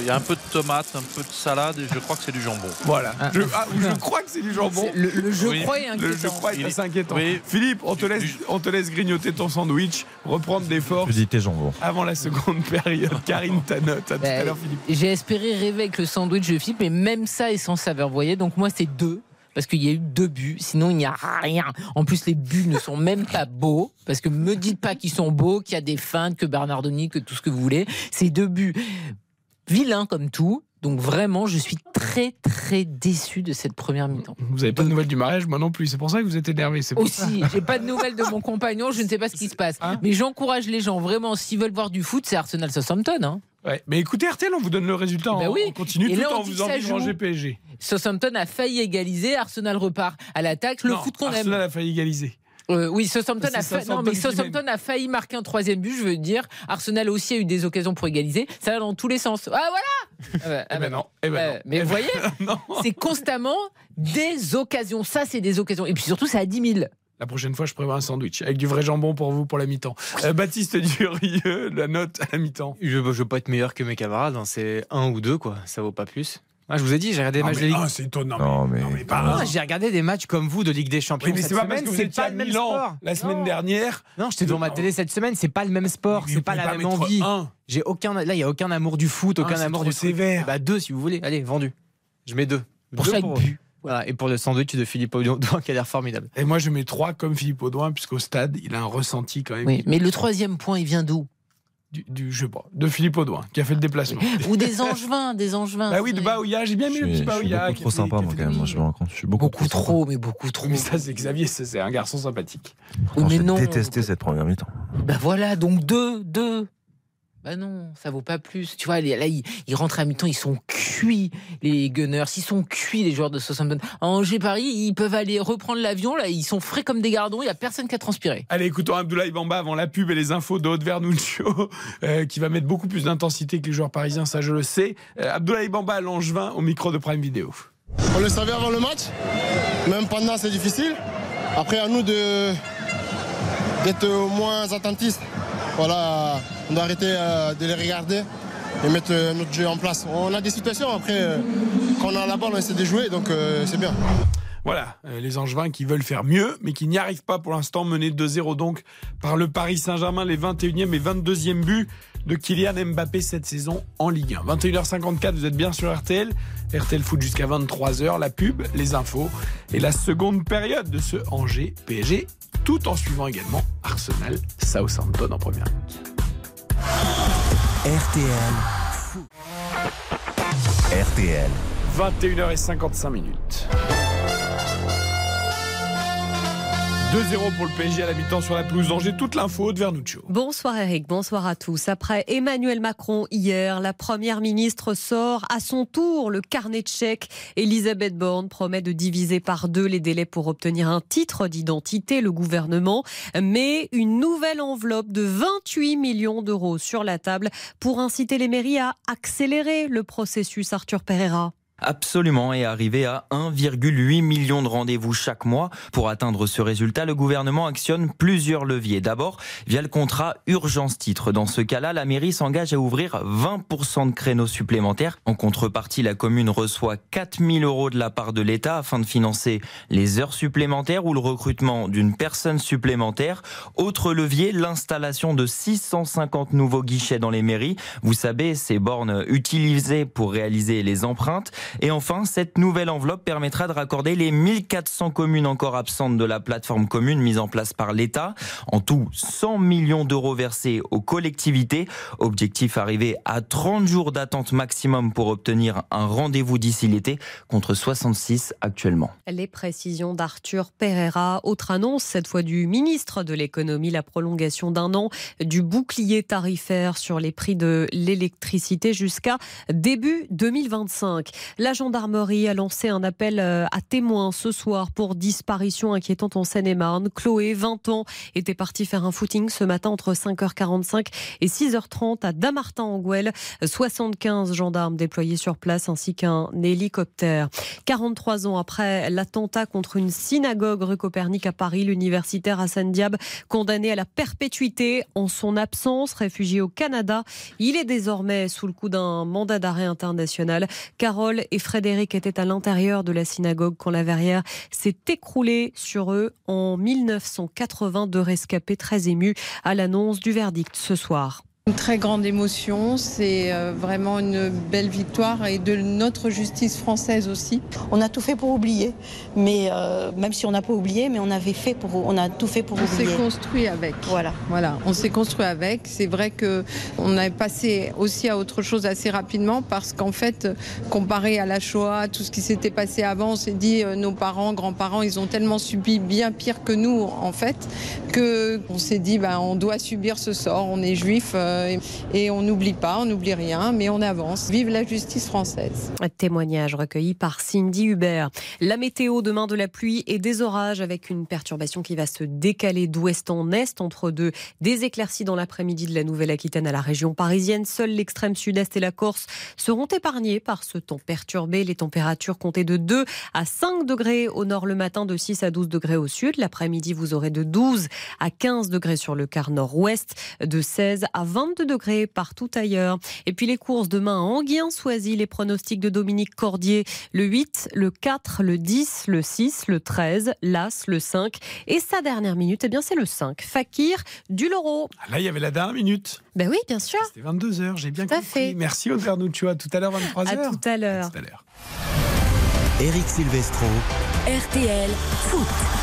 Speaker 2: Il y a un peu de tomate, un peu de salade et je crois que c'est du jambon.
Speaker 1: Voilà. Je, ah, je crois que c'est du jambon.
Speaker 3: Le, le je
Speaker 2: Oui.
Speaker 3: crois est
Speaker 1: Le je
Speaker 3: inquiétant.
Speaker 1: crois est assez inquiétant.
Speaker 2: Oui.
Speaker 1: Philippe, on te, laisse, on te laisse grignoter ton sandwich, reprendre des forces
Speaker 4: Je dis tes jambons.
Speaker 1: avant la seconde période. Karine, ta note. À tout
Speaker 3: Bah,
Speaker 1: à l'heure, Philippe.
Speaker 3: J'ai espéré rêver avec le sandwich de Philippe, mais même ça est sans saveur. Vous voyez, donc moi c'est deux. Parce qu'il y a eu deux buts, sinon il n'y a rien. En plus, les buts ne sont même pas beaux. Parce que me dites pas qu'ils sont beaux, qu'il y a des feintes, que Bernardoni, que tout ce que vous voulez. C'est deux buts vilains comme tout. Donc vraiment, je suis très très déçu de cette première mi-temps.
Speaker 1: Vous avez pas de nouvelles du mariage, moi non plus. C'est pour ça que vous êtes énervé. C'est pour.
Speaker 3: Aussi, j'ai pas de nouvelles de mon compagnon, je ne sais pas ce qui se passe.
Speaker 1: Hein
Speaker 3: Mais j'encourage les gens vraiment, s'ils veulent voir du foot, c'est Arsenal Southampton. Hein.
Speaker 1: Ouais. Mais écoutez, RTL, on vous donne le résultat. On,
Speaker 3: oui.
Speaker 1: on continue
Speaker 3: Et
Speaker 1: tout
Speaker 3: là, on
Speaker 1: en vous
Speaker 3: ça
Speaker 1: manger PSG.
Speaker 3: Southampton a failli égaliser, Arsenal repart à l'attaque, le
Speaker 1: Non,
Speaker 3: foot qu'on aime.
Speaker 1: Arsenal a failli égaliser.
Speaker 3: Euh, oui, Southampton a, fa-
Speaker 1: Southampton
Speaker 3: non, mais
Speaker 1: qui
Speaker 3: Southampton a failli marquer un troisième but, je veux dire. Arsenal aussi a eu des occasions pour égaliser. Ça va dans tous les sens. Ah voilà Ah bah, ah
Speaker 1: Eh ben
Speaker 3: bah,
Speaker 1: non. Eh ben
Speaker 3: euh,
Speaker 1: non.
Speaker 3: Mais
Speaker 1: Eh
Speaker 3: vous
Speaker 1: ben
Speaker 3: voyez, c'est constamment des occasions. Ça, c'est des occasions. Et puis surtout, c'est à 10 000.
Speaker 1: La prochaine fois, je prévois un sandwich avec du vrai jambon pour vous pour la mi-temps. Euh, Baptiste Durieux, la note à la mi-temps.
Speaker 5: Je, je veux pas être meilleur que mes camarades, hein, c'est un ou deux quoi, ça vaut pas plus. Ah, je vous ai dit, j'ai regardé des
Speaker 1: Ah,
Speaker 5: matchs
Speaker 1: mais-
Speaker 5: de Ligue.
Speaker 1: ah, c'est étonnant.
Speaker 4: Non, mais.
Speaker 1: Non, mais pas
Speaker 5: Ah,
Speaker 1: un.
Speaker 5: j'ai regardé des matchs comme vous de Ligue des Champions.
Speaker 1: Oui, mais
Speaker 5: cette
Speaker 1: pas parce
Speaker 5: semaine,
Speaker 1: que vous
Speaker 5: c'est
Speaker 1: étiez
Speaker 5: pas
Speaker 1: à
Speaker 5: le même
Speaker 1: Milan
Speaker 5: sport.
Speaker 1: la semaine
Speaker 5: Non.
Speaker 1: dernière.
Speaker 5: Non, j'étais devant ma télé cette semaine, c'est pas le même sport, c'est pas
Speaker 1: pouvez
Speaker 5: la
Speaker 1: pas
Speaker 5: même envie.
Speaker 1: un.
Speaker 5: J'ai aucun, là, il y a aucun amour du foot,
Speaker 1: Un,
Speaker 5: aucun
Speaker 1: c'est
Speaker 5: amour
Speaker 1: trop
Speaker 5: du foot.
Speaker 1: sévère.
Speaker 5: Bah deux si vous voulez. Allez, vendu. Je mets deux.
Speaker 3: Pour
Speaker 5: Deux
Speaker 3: chaque but.
Speaker 5: Voilà, et pour le sandwich de Philippe Audouin qui a l'air formidable.
Speaker 1: Et moi, je mets 3 comme Philippe Audouin, puisqu'au stade, il a un ressenti quand même.
Speaker 3: Oui, mais le troisième point, il vient d'où?
Speaker 1: Du, du, je sais pas, de Philippe Audouin, qui a fait le déplacement.
Speaker 3: Ou des Angevins, des Angevins.
Speaker 1: Bah oui, de Baouya, j'ai bien mis le petit Baouya.
Speaker 4: Je suis beaucoup trop sympa, moi, quand même. Je me rends compte. Je suis beaucoup,
Speaker 3: beaucoup trop, trop mais beaucoup trop.
Speaker 1: Mais ça, c'est Xavier, c'est un garçon sympathique.
Speaker 3: Oui, mais non.
Speaker 4: J'ai détesté cette première mi-temps.
Speaker 3: Bah voilà, donc deux, deux. Bah non, ça vaut pas plus. Tu vois, là, ils, ils rentrent à mi-temps, ils sont cuits, les Gunners. Ils sont cuits, les joueurs de Southampton. À Angers-Paris, ils peuvent aller reprendre l'avion. Là, ils sont frais comme des gardons. Il n'y a personne qui a transpiré.
Speaker 1: Allez, écoutons Abdoulaye Bamba avant la pub et les infos de Haute Vernuccio, euh, qui va mettre beaucoup plus d'intensité que les joueurs parisiens, ça je le sais. Euh, Abdoulaye Bamba à Langevin au micro de Prime Video.
Speaker 17: On le savait avant le match, même pendant c'est difficile. Après, à nous de d'être moins attentistes. Voilà, on doit arrêter euh, de les regarder et mettre euh, notre jeu en place. On a des situations après, euh, quand on a la balle, on essaie de jouer, donc c'est bien.
Speaker 1: Voilà, les Angevins qui veulent faire mieux, mais qui n'y arrivent pas pour l'instant, menés 2-0 donc par le Paris Saint-Germain, les 21e et 22e buts de Kylian Mbappé cette saison en Ligue 1. 21h54, vous êtes bien sur RTL. RTL Foot jusqu'à 23h, la pub, les infos et la seconde période de ce Angers PSG, tout en suivant également Arsenal Southampton en première ligue.
Speaker 10: RTL Foot. RTL.
Speaker 1: 21h55 minutes. 2-0 pour le PSG à la mi-temps sur la pelouse d'Angers. Toute l'info de Vernuccio.
Speaker 16: Bonsoir Eric, bonsoir à tous. Après Emmanuel Macron hier, la première ministre sort à son tour le carnet de chèques. Elisabeth Borne promet de diviser par deux les délais pour obtenir un titre d'identité, le gouvernement, mais une nouvelle enveloppe de 28 millions d'euros sur la table pour inciter les mairies à accélérer le processus Arthur Pereira.
Speaker 18: Absolument, et arriver à 1,8 million de rendez-vous chaque mois. Pour atteindre ce résultat, le gouvernement actionne plusieurs leviers. D'abord, via le contrat urgence titre. Dans ce cas-là, la mairie s'engage à ouvrir 20% de créneaux supplémentaires. En contrepartie, la commune reçoit 4000 euros de la part de l'État afin de financer les heures supplémentaires ou le recrutement d'une personne supplémentaire. Autre levier, l'installation de 650 nouveaux guichets dans les mairies. Vous savez, ces bornes utilisées pour réaliser les empreintes. Et enfin, cette nouvelle enveloppe permettra de raccorder les 1400 communes encore absentes de la plateforme commune mise en place par l'État. En tout, 100 millions d'euros versés aux collectivités. Objectif arrivé à 30 jours d'attente maximum pour obtenir un rendez-vous d'ici l'été contre 66 actuellement.
Speaker 16: Les précisions d'Arthur Pereira. Autre annonce, cette fois du ministre de l'économie, la prolongation d'un an du bouclier tarifaire sur les prix de l'électricité jusqu'à début 2025. La gendarmerie a lancé un appel euh, à témoins ce soir pour disparition inquiétante en Seine-et-Marne. Chloé, 20 ans, était partie faire un footing ce matin entre 5h45 et 6h30 à Damartin-en-Gouel. 75 gendarmes déployés sur place ainsi qu'un hélicoptère. 43 ans après l'attentat contre une synagogue rue Copernic à Paris, l'universitaire Hassan Diab, condamné à la perpétuité en son absence, réfugié au Canada, il est désormais sous le coup d'un mandat d'arrêt international. Carole et Frédéric étaient à l'intérieur de la synagogue quand la verrière s'est écroulée sur eux en 1980. Deux rescapés très émus à l'annonce du verdict ce soir.
Speaker 19: Une très grande émotion, c'est euh, vraiment une belle victoire et de notre justice française aussi.
Speaker 20: On a tout fait pour oublier, mais euh, même si on n'a pas oublié, mais on avait fait pour, on a tout fait pour
Speaker 19: on
Speaker 20: oublier.
Speaker 19: On s'est construit avec.
Speaker 20: Voilà,
Speaker 19: voilà, on s'est construit avec. C'est vrai que on a passé aussi à autre chose assez rapidement parce qu'en fait, comparé à la Shoah, tout ce qui s'était passé avant, on s'est dit euh, nos parents, grands-parents, ils ont tellement subi bien pire que nous en fait que on s'est dit ben on doit subir ce sort. On est juif. Euh, et on n'oublie pas, on n'oublie rien, mais on avance. Vive la justice française.
Speaker 16: Témoignage recueilli par Cindy Hubert. La météo demain de la pluie et des orages avec une perturbation qui va se décaler d'ouest en est entre deux. Des éclaircies dans l'après-midi de la Nouvelle-Aquitaine à la région parisienne. Seul l'extrême sud-est et la Corse seront épargnés par ce temps perturbé. Les températures comptées de 2 à 5 degrés au nord le matin, de 6 à 12 degrés au sud. L'après-midi, vous aurez de 12 à 15 degrés sur le quart nord-ouest, de 16 à 20 22 degrés partout ailleurs. Et puis les courses demain à Anguien-Soisy, les pronostics de Dominique Cordier, le 8, le 4, le 10, le 6, le 13, l'As, le 5. Et sa dernière minute, eh bien c'est le 5. Fakir du Loro.
Speaker 1: Ah, là, il y avait la dernière minute.
Speaker 16: Ben oui, bien sûr.
Speaker 1: C'était 22h, j'ai bien
Speaker 16: Tout à
Speaker 1: compris.
Speaker 16: fait.
Speaker 1: Merci Aude Vernuccio. À tout à l'heure, 23h.
Speaker 16: À tout à l'heure.
Speaker 1: À tout à l'heure.
Speaker 10: Eric Silvestro.
Speaker 11: RTL Foot.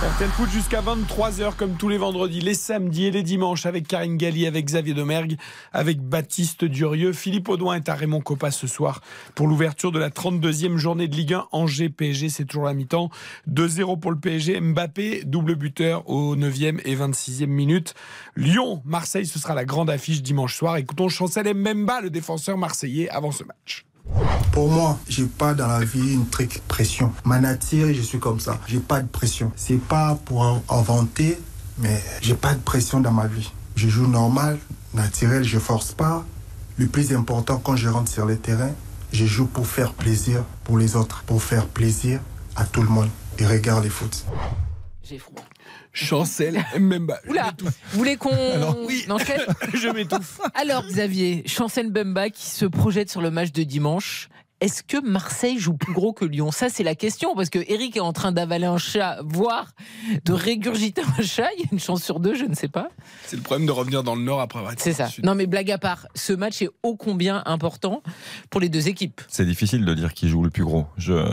Speaker 1: RTL Foot jusqu'à 23h comme tous les vendredis, les samedis et les dimanches avec Karine Galli, avec Xavier Domergue, avec Baptiste Durieux. Philippe Audouin est à Raymond Coppa ce soir pour l'ouverture de la 32e journée de Ligue 1 Angers PSG. C'est toujours la mi-temps. 2-0 pour le PSG. Mbappé, double buteur au 9e et 26e minute. Lyon, Marseille, ce sera la grande affiche dimanche soir. Écoutons Chancel Mbemba, le défenseur marseillais, avant ce match.
Speaker 21: Pour moi, j'ai pas dans la vie une trick pression. Ma nature, je suis comme ça. J'ai pas de pression. C'est pas pour inventer, mais j'ai pas de pression dans ma vie. Je joue normal, naturel, je force pas. Le plus important quand je rentre sur le terrain, je joue pour faire plaisir pour les autres, pour faire plaisir à tout le monde. Et regarde les foot.
Speaker 3: J'ai froid.
Speaker 1: Chancel Mbemba.
Speaker 3: Oula, vous voulez qu'on
Speaker 1: Alors, oui. Je m'étouffe.
Speaker 3: Alors Xavier, Chancel Mbemba qui se projette sur le match de dimanche. Est-ce que Marseille joue plus gros que Lyon? Ça, c'est la question, parce que Eric est en train d'avaler un chat, voire de régurgiter un chat. Il y a une chance sur deux, je ne sais pas.
Speaker 1: C'est le problème de revenir dans le Nord après avoir été
Speaker 3: C'est ça.
Speaker 1: Sud.
Speaker 3: Non, mais blague à part, ce match est ô combien important pour les deux équipes?
Speaker 4: C'est difficile de dire qui joue le plus gros. Je, euh,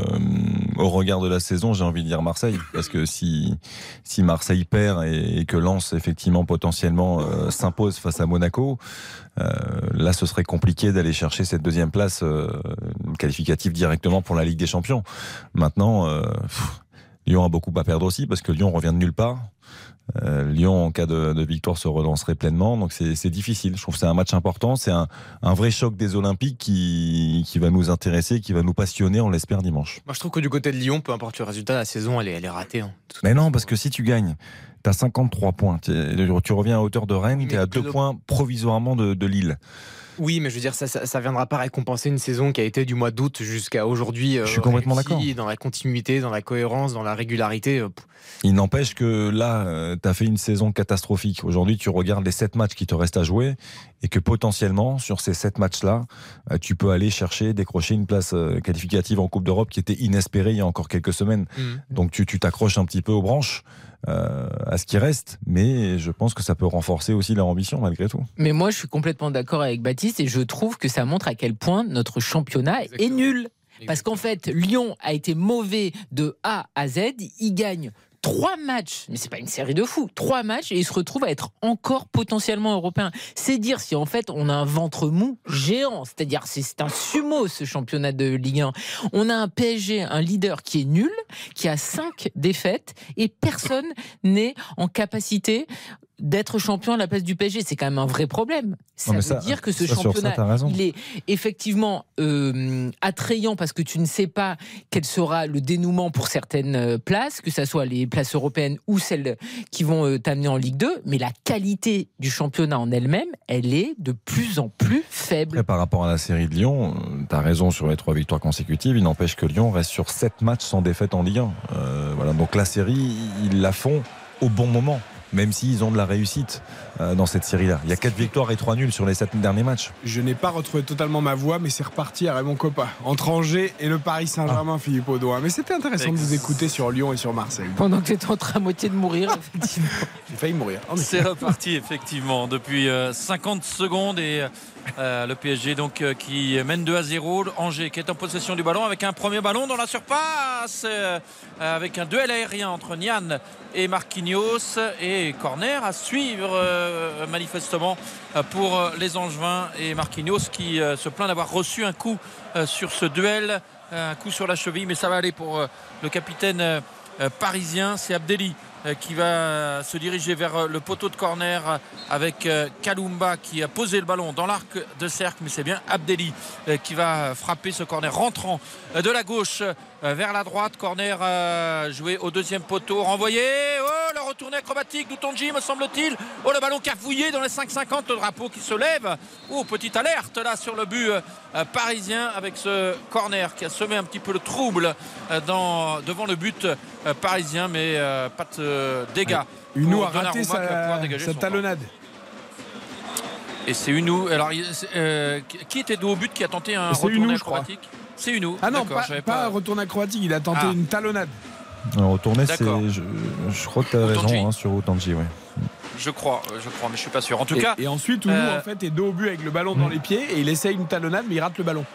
Speaker 4: au regard de la saison, j'ai envie de dire Marseille. Parce que si, si Marseille perd et, et que Lens, effectivement, potentiellement euh, s'impose face à Monaco, là, ce serait compliqué d'aller chercher cette deuxième place euh, qualificative directement pour la Ligue des Champions. Maintenant, euh, pff, Lyon a beaucoup à perdre aussi parce que Lyon revient de nulle part. Euh, Lyon, en cas de, de victoire, se relancerait pleinement. Donc c'est c'est difficile. Je trouve que c'est un match important. C'est un, un vrai choc des Olympiques qui, qui va nous intéresser, qui va nous passionner, on l'espère, dimanche.
Speaker 5: Moi, je trouve que du côté de Lyon, peu importe le résultat, la saison, elle est, elle est ratée. hein.
Speaker 4: Mais non, parce que si tu gagnes, tu as 53 points. Tu reviens à hauteur de Rennes, tu es à deux
Speaker 5: globe-
Speaker 4: points provisoirement de, de Lille.
Speaker 5: Oui, mais je veux dire, ça, ça, ça viendra pas récompenser une saison qui a été du mois d'août jusqu'à aujourd'hui. euh,
Speaker 4: Je suis complètement d'accord.
Speaker 5: Dans la continuité, dans la cohérence, dans la régularité. euh,
Speaker 4: Il n'empêche que là, tu as fait une saison catastrophique. Aujourd'hui, tu regardes les sept matchs qui te restent à jouer et que potentiellement, sur ces sept matchs-là, euh, tu peux aller chercher, décrocher une place euh, qualificative en Coupe d'Europe qui était inespérée il y a encore quelques semaines.
Speaker 5: Mhm.
Speaker 4: Donc tu tu t'accroches un petit peu aux branches, euh, à ce qui reste, mais je pense que ça peut renforcer aussi leur ambition malgré tout.
Speaker 3: Mais moi, je suis complètement d'accord avec Baptiste et je trouve que ça montre à quel point notre championnat est nul. Parce qu'en fait, Lyon a été mauvais de A à Z. Il gagne trois matchs, mais c'est pas une série de fous, trois matchs et il se retrouve à être encore potentiellement européen. C'est dire si en fait on a un ventre mou géant, c'est-à-dire c'est un sumo ce championnat de Ligue 1. On a un PSG, un leader qui est nul, qui a cinq défaites et personne n'est en capacité d'être champion à la place du PSG, c'est quand même un vrai problème. Ça
Speaker 4: mais
Speaker 3: veut
Speaker 4: ça-
Speaker 3: dire que ce
Speaker 4: ça, sur ça,
Speaker 3: championnat, il est effectivement euh, attrayant parce que tu ne sais pas quel sera le dénouement pour certaines euh, places, que ce soit les places européennes ou celles qui vont euh, t'amener en Ligue 2, mais la qualité du championnat en elle-même, elle est de plus en plus faible.
Speaker 4: Après, par rapport à la série de Lyon, tu as raison sur les trois victoires consécutives. Il n'empêche que Lyon reste sur sept matchs sans défaite en Ligue 1. Euh, voilà, donc la série, ils la font au bon moment. Même s'ils ont de la réussite dans cette série-là. Il y a quatre victoires et trois nuls sur les sept derniers matchs.
Speaker 1: Je n'ai pas retrouvé totalement ma voix, mais c'est reparti à Raymond Coppa. Entre Angers et le Paris Saint-Germain, Philippe Audouin. Mais c'était intéressant de vous écouter sur Lyon et sur Marseille.
Speaker 3: Pendant que tu étais en train à moitié de mourir, effectivement.
Speaker 1: J'ai failli mourir. Oh, mais-
Speaker 2: C'est reparti effectivement depuis euh, 50 secondes et euh, le PSG donc euh, qui mène 2 à 0. Angers qui est en possession du ballon avec un premier ballon dans la surpasse euh, avec un duel aérien entre Nian et Marquinhos et corner à suivre euh, manifestement euh, pour euh, les Angevins et Marquinhos qui euh, se plaint d'avoir reçu un coup euh, sur ce duel, euh, un coup sur la cheville. Mais ça va aller pour euh, le capitaine euh, euh, parisien, c'est Abdelli euh, qui va se diriger vers euh, le poteau de corner euh, avec euh, Kalumba qui a posé le ballon dans l'arc de cercle, mais c'est bien Abdelli euh, qui va frapper ce corner rentrant euh, de la gauche euh, vers la droite. Corner euh, joué au deuxième poteau, renvoyé. Oh, le retourné acrobatique d'Outonji, me semble-t-il. Oh, le ballon cafouillé dans les 5,50, le drapeau qui se lève. Oh, petite alerte là sur le but euh, parisien avec ce corner qui a semé un petit peu le trouble euh, dans, devant le but euh, parisien, mais euh, pas de euh, dégâts. Pour
Speaker 1: a raté sa, sa talonnade.
Speaker 2: et c'est. Alors, il- c'est, euh, qui était dos au but qui a tenté un
Speaker 1: C'est
Speaker 2: retour
Speaker 1: Unou, je crois.
Speaker 2: C'est une ou
Speaker 1: Ah non, pas, pas... pas, retourne acrobatique, il a tenté
Speaker 2: ah.
Speaker 1: une talonnade.
Speaker 4: Retourner, c'est. Je, crois que tu as raison hein, sur Otanji, oui.
Speaker 2: Je crois, euh, je crois, mais je suis pas sûr. En tout
Speaker 1: et,
Speaker 2: cas.
Speaker 1: Et ensuite, Oumu
Speaker 2: euh,
Speaker 1: en fait est dos au but avec le ballon dans mm. les pieds et il essaye une talonnade, mais il rate le ballon.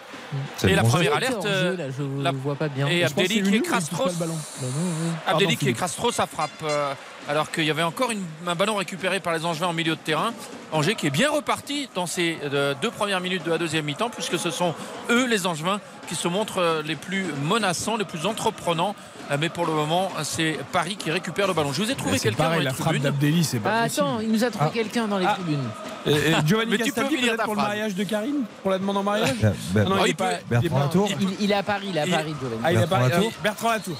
Speaker 2: Et la première alerte.
Speaker 3: Euh, je
Speaker 2: la...
Speaker 3: vois pas bien.
Speaker 2: Et
Speaker 1: Abdelik
Speaker 2: et
Speaker 1: Krastros.
Speaker 2: Bah
Speaker 1: Abdelik
Speaker 2: et Krastros, ça frappe alors qu'il y avait encore un ballon récupéré par les Angevins en milieu de terrain. Angers qui est bien reparti dans ces euh, deux premières minutes de la deuxième mi-temps, puisque ce sont eux, les Angevins, qui se montrent euh, les plus menaçants, les plus entreprenants ah, mais pour le moment, c'est Paris qui récupère le ballon. Je vous ai trouvé
Speaker 1: eh,
Speaker 2: quelqu'un dans les
Speaker 1: la
Speaker 2: tribunes.
Speaker 1: c'est pas.
Speaker 3: Ah, attends, il nous a trouvé
Speaker 1: ah.
Speaker 3: quelqu'un dans les tribunes.
Speaker 1: Et, eh,
Speaker 2: et eh, Giovanni
Speaker 1: Castaldi, peut-être pour le mariage de Karine Pour la demande en mariage il,
Speaker 4: Bertrand Latour
Speaker 3: il, est à Paris, il est à Paris, Giovanni.
Speaker 1: Ah, il est
Speaker 4: à
Speaker 1: Paris,
Speaker 4: euh,
Speaker 1: Bertrand Latour.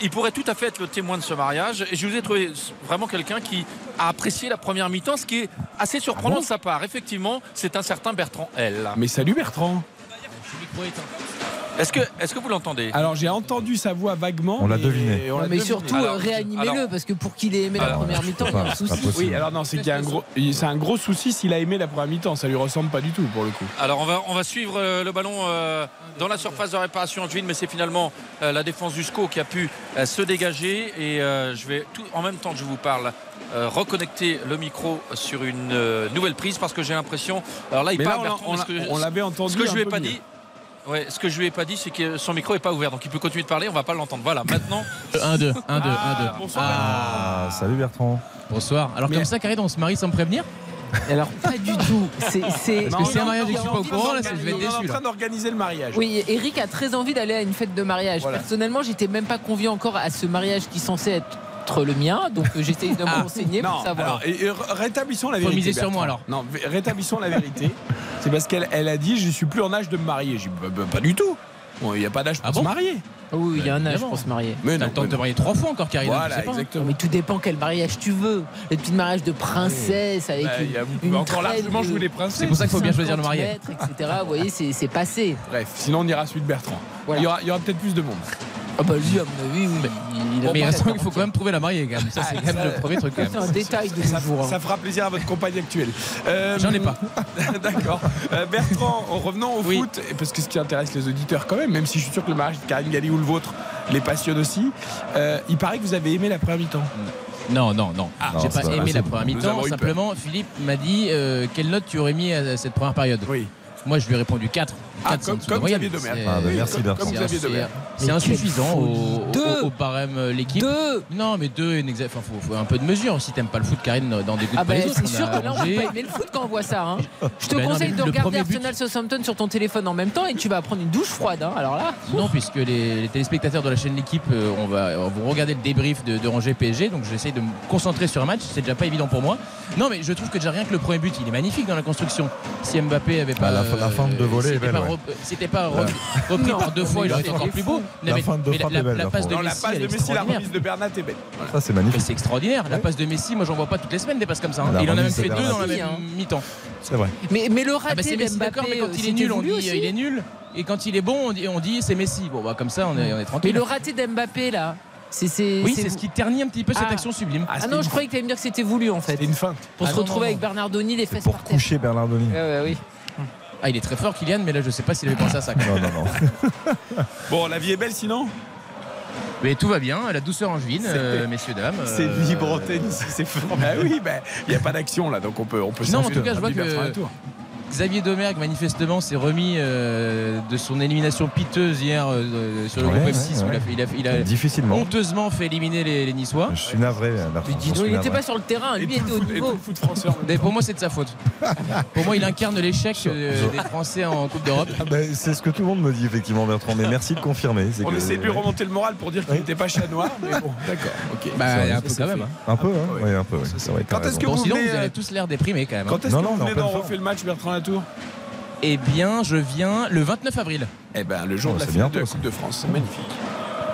Speaker 2: Il, pourrait tout à fait être le témoin de ce mariage. Et je vous ai trouvé vraiment quelqu'un qui a apprécié la première mi-temps, ce qui est assez surprenant de sa part. Effectivement, c'est un certain Bertrand L.
Speaker 1: Mais salut Bertrand.
Speaker 2: Est-ce que, est que vous l'entendez?
Speaker 1: Alors j'ai entendu sa voix vaguement.
Speaker 4: On l'a deviné.
Speaker 3: Mais surtout euh, réanimez-le parce que pour qu'il ait aimé la première mi-temps, il y a un souci.
Speaker 1: Oui, alors non, c'est qu'il y a un gros, c'est un gros souci s'il a aimé la première mi-temps. Ça lui ressemble pas du tout pour le coup.
Speaker 2: Alors on va, on va suivre euh, le ballon euh, dans la surface de réparation angevine, mais c'est finalement la défense du SCO qui a pu se dégager. Et je vais tout en même temps que je vous parle reconnecter le micro sur une nouvelle prise parce que j'ai l'impression. Alors là, il
Speaker 1: parle. Là, on, l'avait entendu.
Speaker 2: Ce que je lui ai pas dit, Ouais, ce que je lui ai pas dit, c'est que son micro est pas ouvert, donc il peut continuer de parler, on va pas l'entendre. Voilà, maintenant.
Speaker 22: 1, 2, 1,
Speaker 1: 2, 1, 2.
Speaker 4: Ah, salut Bertrand.
Speaker 22: Bonsoir. Alors, comme ça, Karine, on se marie sans me prévenir?
Speaker 3: Alors pas du tout. C'est c'est
Speaker 22: un mariage je suis pas au courant là, je vais être déçu.
Speaker 1: On est en train d'organiser le mariage.
Speaker 3: Oui, Eric a très envie d'aller à une fête de mariage.
Speaker 1: Voilà.
Speaker 3: Personnellement, j'étais même pas convié encore à ce mariage qui est censé être le mien, donc euh, j'essaye de me
Speaker 22: ah,
Speaker 3: renseigner pour savoir.
Speaker 1: Et, rétablissons la vérité.
Speaker 22: sur moi alors.
Speaker 1: Non, rétablissons la vérité. C'est parce qu'elle elle a dit je suis plus en âge de me marier. J'ai bah, bah, pas du tout. Il n'y a pas d'âge pour
Speaker 22: ah
Speaker 1: se marier.
Speaker 3: Oui, il y a un âge pour se marier.
Speaker 1: Mais
Speaker 22: T'as le temps de te marier trois fois encore, Karine.
Speaker 1: Voilà, exactement.
Speaker 3: Mais tout dépend quel mariage tu veux. Les petits mariages de princesse avec
Speaker 1: bah,
Speaker 3: une, une
Speaker 1: Encore largement jouer les princesses.
Speaker 22: C'est pour ça qu'il faut bien choisir le
Speaker 3: mariage. Etc. Vous voyez, c'est passé.
Speaker 1: Bref, sinon on ira suite Bertrand. Il y aura peut-être plus de monde.
Speaker 3: Ah bah lui, à mon avis, oui. Il
Speaker 22: mais
Speaker 3: bah,
Speaker 22: il faut quand même trouver la mariée, quand même. Ça, c'est quand même le premier truc.
Speaker 3: C'est un détail de ça, jour, hein.
Speaker 1: ça fera plaisir à votre compagne actuelle. Euh,
Speaker 22: J'en ai pas.
Speaker 1: D'accord. Euh, Bertrand, en revenant au foot, parce que ce qui intéresse les auditeurs quand même, même si je suis sûr que le mariage de Karine Galli ou le vôtre les passionne aussi, euh, il paraît que vous avez aimé la première mi-temps.
Speaker 22: Non, non, non.
Speaker 1: Ah,
Speaker 22: j'ai pas aimé la première mi-temps. Simplement, Philippe m'a dit quelle note tu aurais mis à cette première période?
Speaker 1: Oui.
Speaker 22: Moi, je lui ai répondu 4
Speaker 1: ah, comme,
Speaker 4: ah, euh,
Speaker 1: comme Xavier Domergue.
Speaker 22: Ah,
Speaker 3: C'est
Speaker 22: insuffisant au, euh, l'équipe. Non, mais deux, il enfin, faut, un peu de mesure. Si t'aimes pas le foot, Karine, dans des goûts
Speaker 3: ah bah, C'est sûr que là, on peut pas aimer le foot quand on voit ça. Hein. Je te
Speaker 22: bah,
Speaker 3: conseille de regarder Arsenal Southampton sur ton téléphone en même temps et tu vas prendre une douche froide. Hein. Alors là.
Speaker 22: Non, puisque les, téléspectateurs de la chaîne L'équipe, euh, on va vous regarder le débrief de, de PSG. Donc j'essaye de me concentrer sur un match. C'est déjà pas évident pour moi. Non, mais je trouve que déjà rien que le premier but, il est magnifique dans la construction. Si Mbappé avait bah,
Speaker 4: pas. La, fin de volet, euh,
Speaker 22: c'était pas repris par deux fois, il aurait encore plus beau.
Speaker 4: La,
Speaker 22: passe de Messi,
Speaker 1: la remise de Bernat est belle.
Speaker 4: Ça, c'est magnifique.
Speaker 22: C'est extraordinaire. La passe de Messi, moi, j'en vois pas toutes les semaines des passes comme ça. Hein. Il en a même fait deux dans la mi-temps.
Speaker 4: C'est vrai.
Speaker 3: Mais, le
Speaker 22: ah bah,
Speaker 3: raté
Speaker 22: ah Messi, Mbappé, mais quand il euh,
Speaker 3: est
Speaker 22: nul, on dit il est nul. Et quand il est bon, on dit, c'est Messi. Bon, bah, comme ça, on est, tranquille.
Speaker 3: Mais le raté d'Mbappé, là, C
Speaker 22: oui, c'est ce qui ternit un petit peu cette
Speaker 3: ah.
Speaker 22: action sublime.
Speaker 3: Ah, ah non, je croyais que tu allais me dire que c'était voulu en fait.
Speaker 1: C'était une feinte.
Speaker 3: Pour se retrouver
Speaker 22: non, non.
Speaker 3: avec Bernardoni, les fesses
Speaker 4: pour
Speaker 3: par terre.
Speaker 4: coucher Bernardoni.
Speaker 3: oui.
Speaker 22: Ah, il est très fort, Kylian, mais là, je ne sais pas s'il avait pensé à ça.
Speaker 4: Non, non, non.
Speaker 1: bon, la vie est belle sinon?
Speaker 22: Mais tout va bien, la douceur
Speaker 1: en
Speaker 22: euh, messieurs, dames.
Speaker 1: C'est
Speaker 22: euh,
Speaker 1: libre c'est fort. bah oui, bah, il bah, n'y a pas d'action là, donc on peut, on peut
Speaker 22: Non, en tout cas, je vois que Xavier Domergue, manifestement, s'est remis euh, de son élimination piteuse hier euh, euh, sur le
Speaker 4: ouais,
Speaker 22: groupe F6 Où il a, honteusement fait éliminer les, les Niçois.
Speaker 4: Je suis navré, Martin.
Speaker 3: il n'était pas sur le terrain, lui était au niveau.
Speaker 1: Foot français
Speaker 22: pour moi, c'est de sa faute. pour moi, il incarne l'échec des Français en Coupe d'Europe.
Speaker 4: Ah bah, c'est ce que tout le monde me dit, effectivement, Bertrand. Mais merci de confirmer.
Speaker 1: On
Speaker 4: que...
Speaker 1: essaie de lui remonter le moral pour dire qu'il n'était pas chat noir. Mais bon, d'accord. Okay.
Speaker 22: Bah, un peu quand même. Hein.
Speaker 4: Un peu, hein. Ah un peu.
Speaker 1: Quand est-ce que vous
Speaker 22: Sinon, vous avez tous l'air déprimé quand même. Hein.
Speaker 1: Quand est-ce que vous venez refait le match, Bertrand retour
Speaker 22: Eh bien, je viens le 29 avril.
Speaker 1: Eh bien, le jour
Speaker 4: oh,
Speaker 1: de la de la Coupe de France. c'est Magnifique.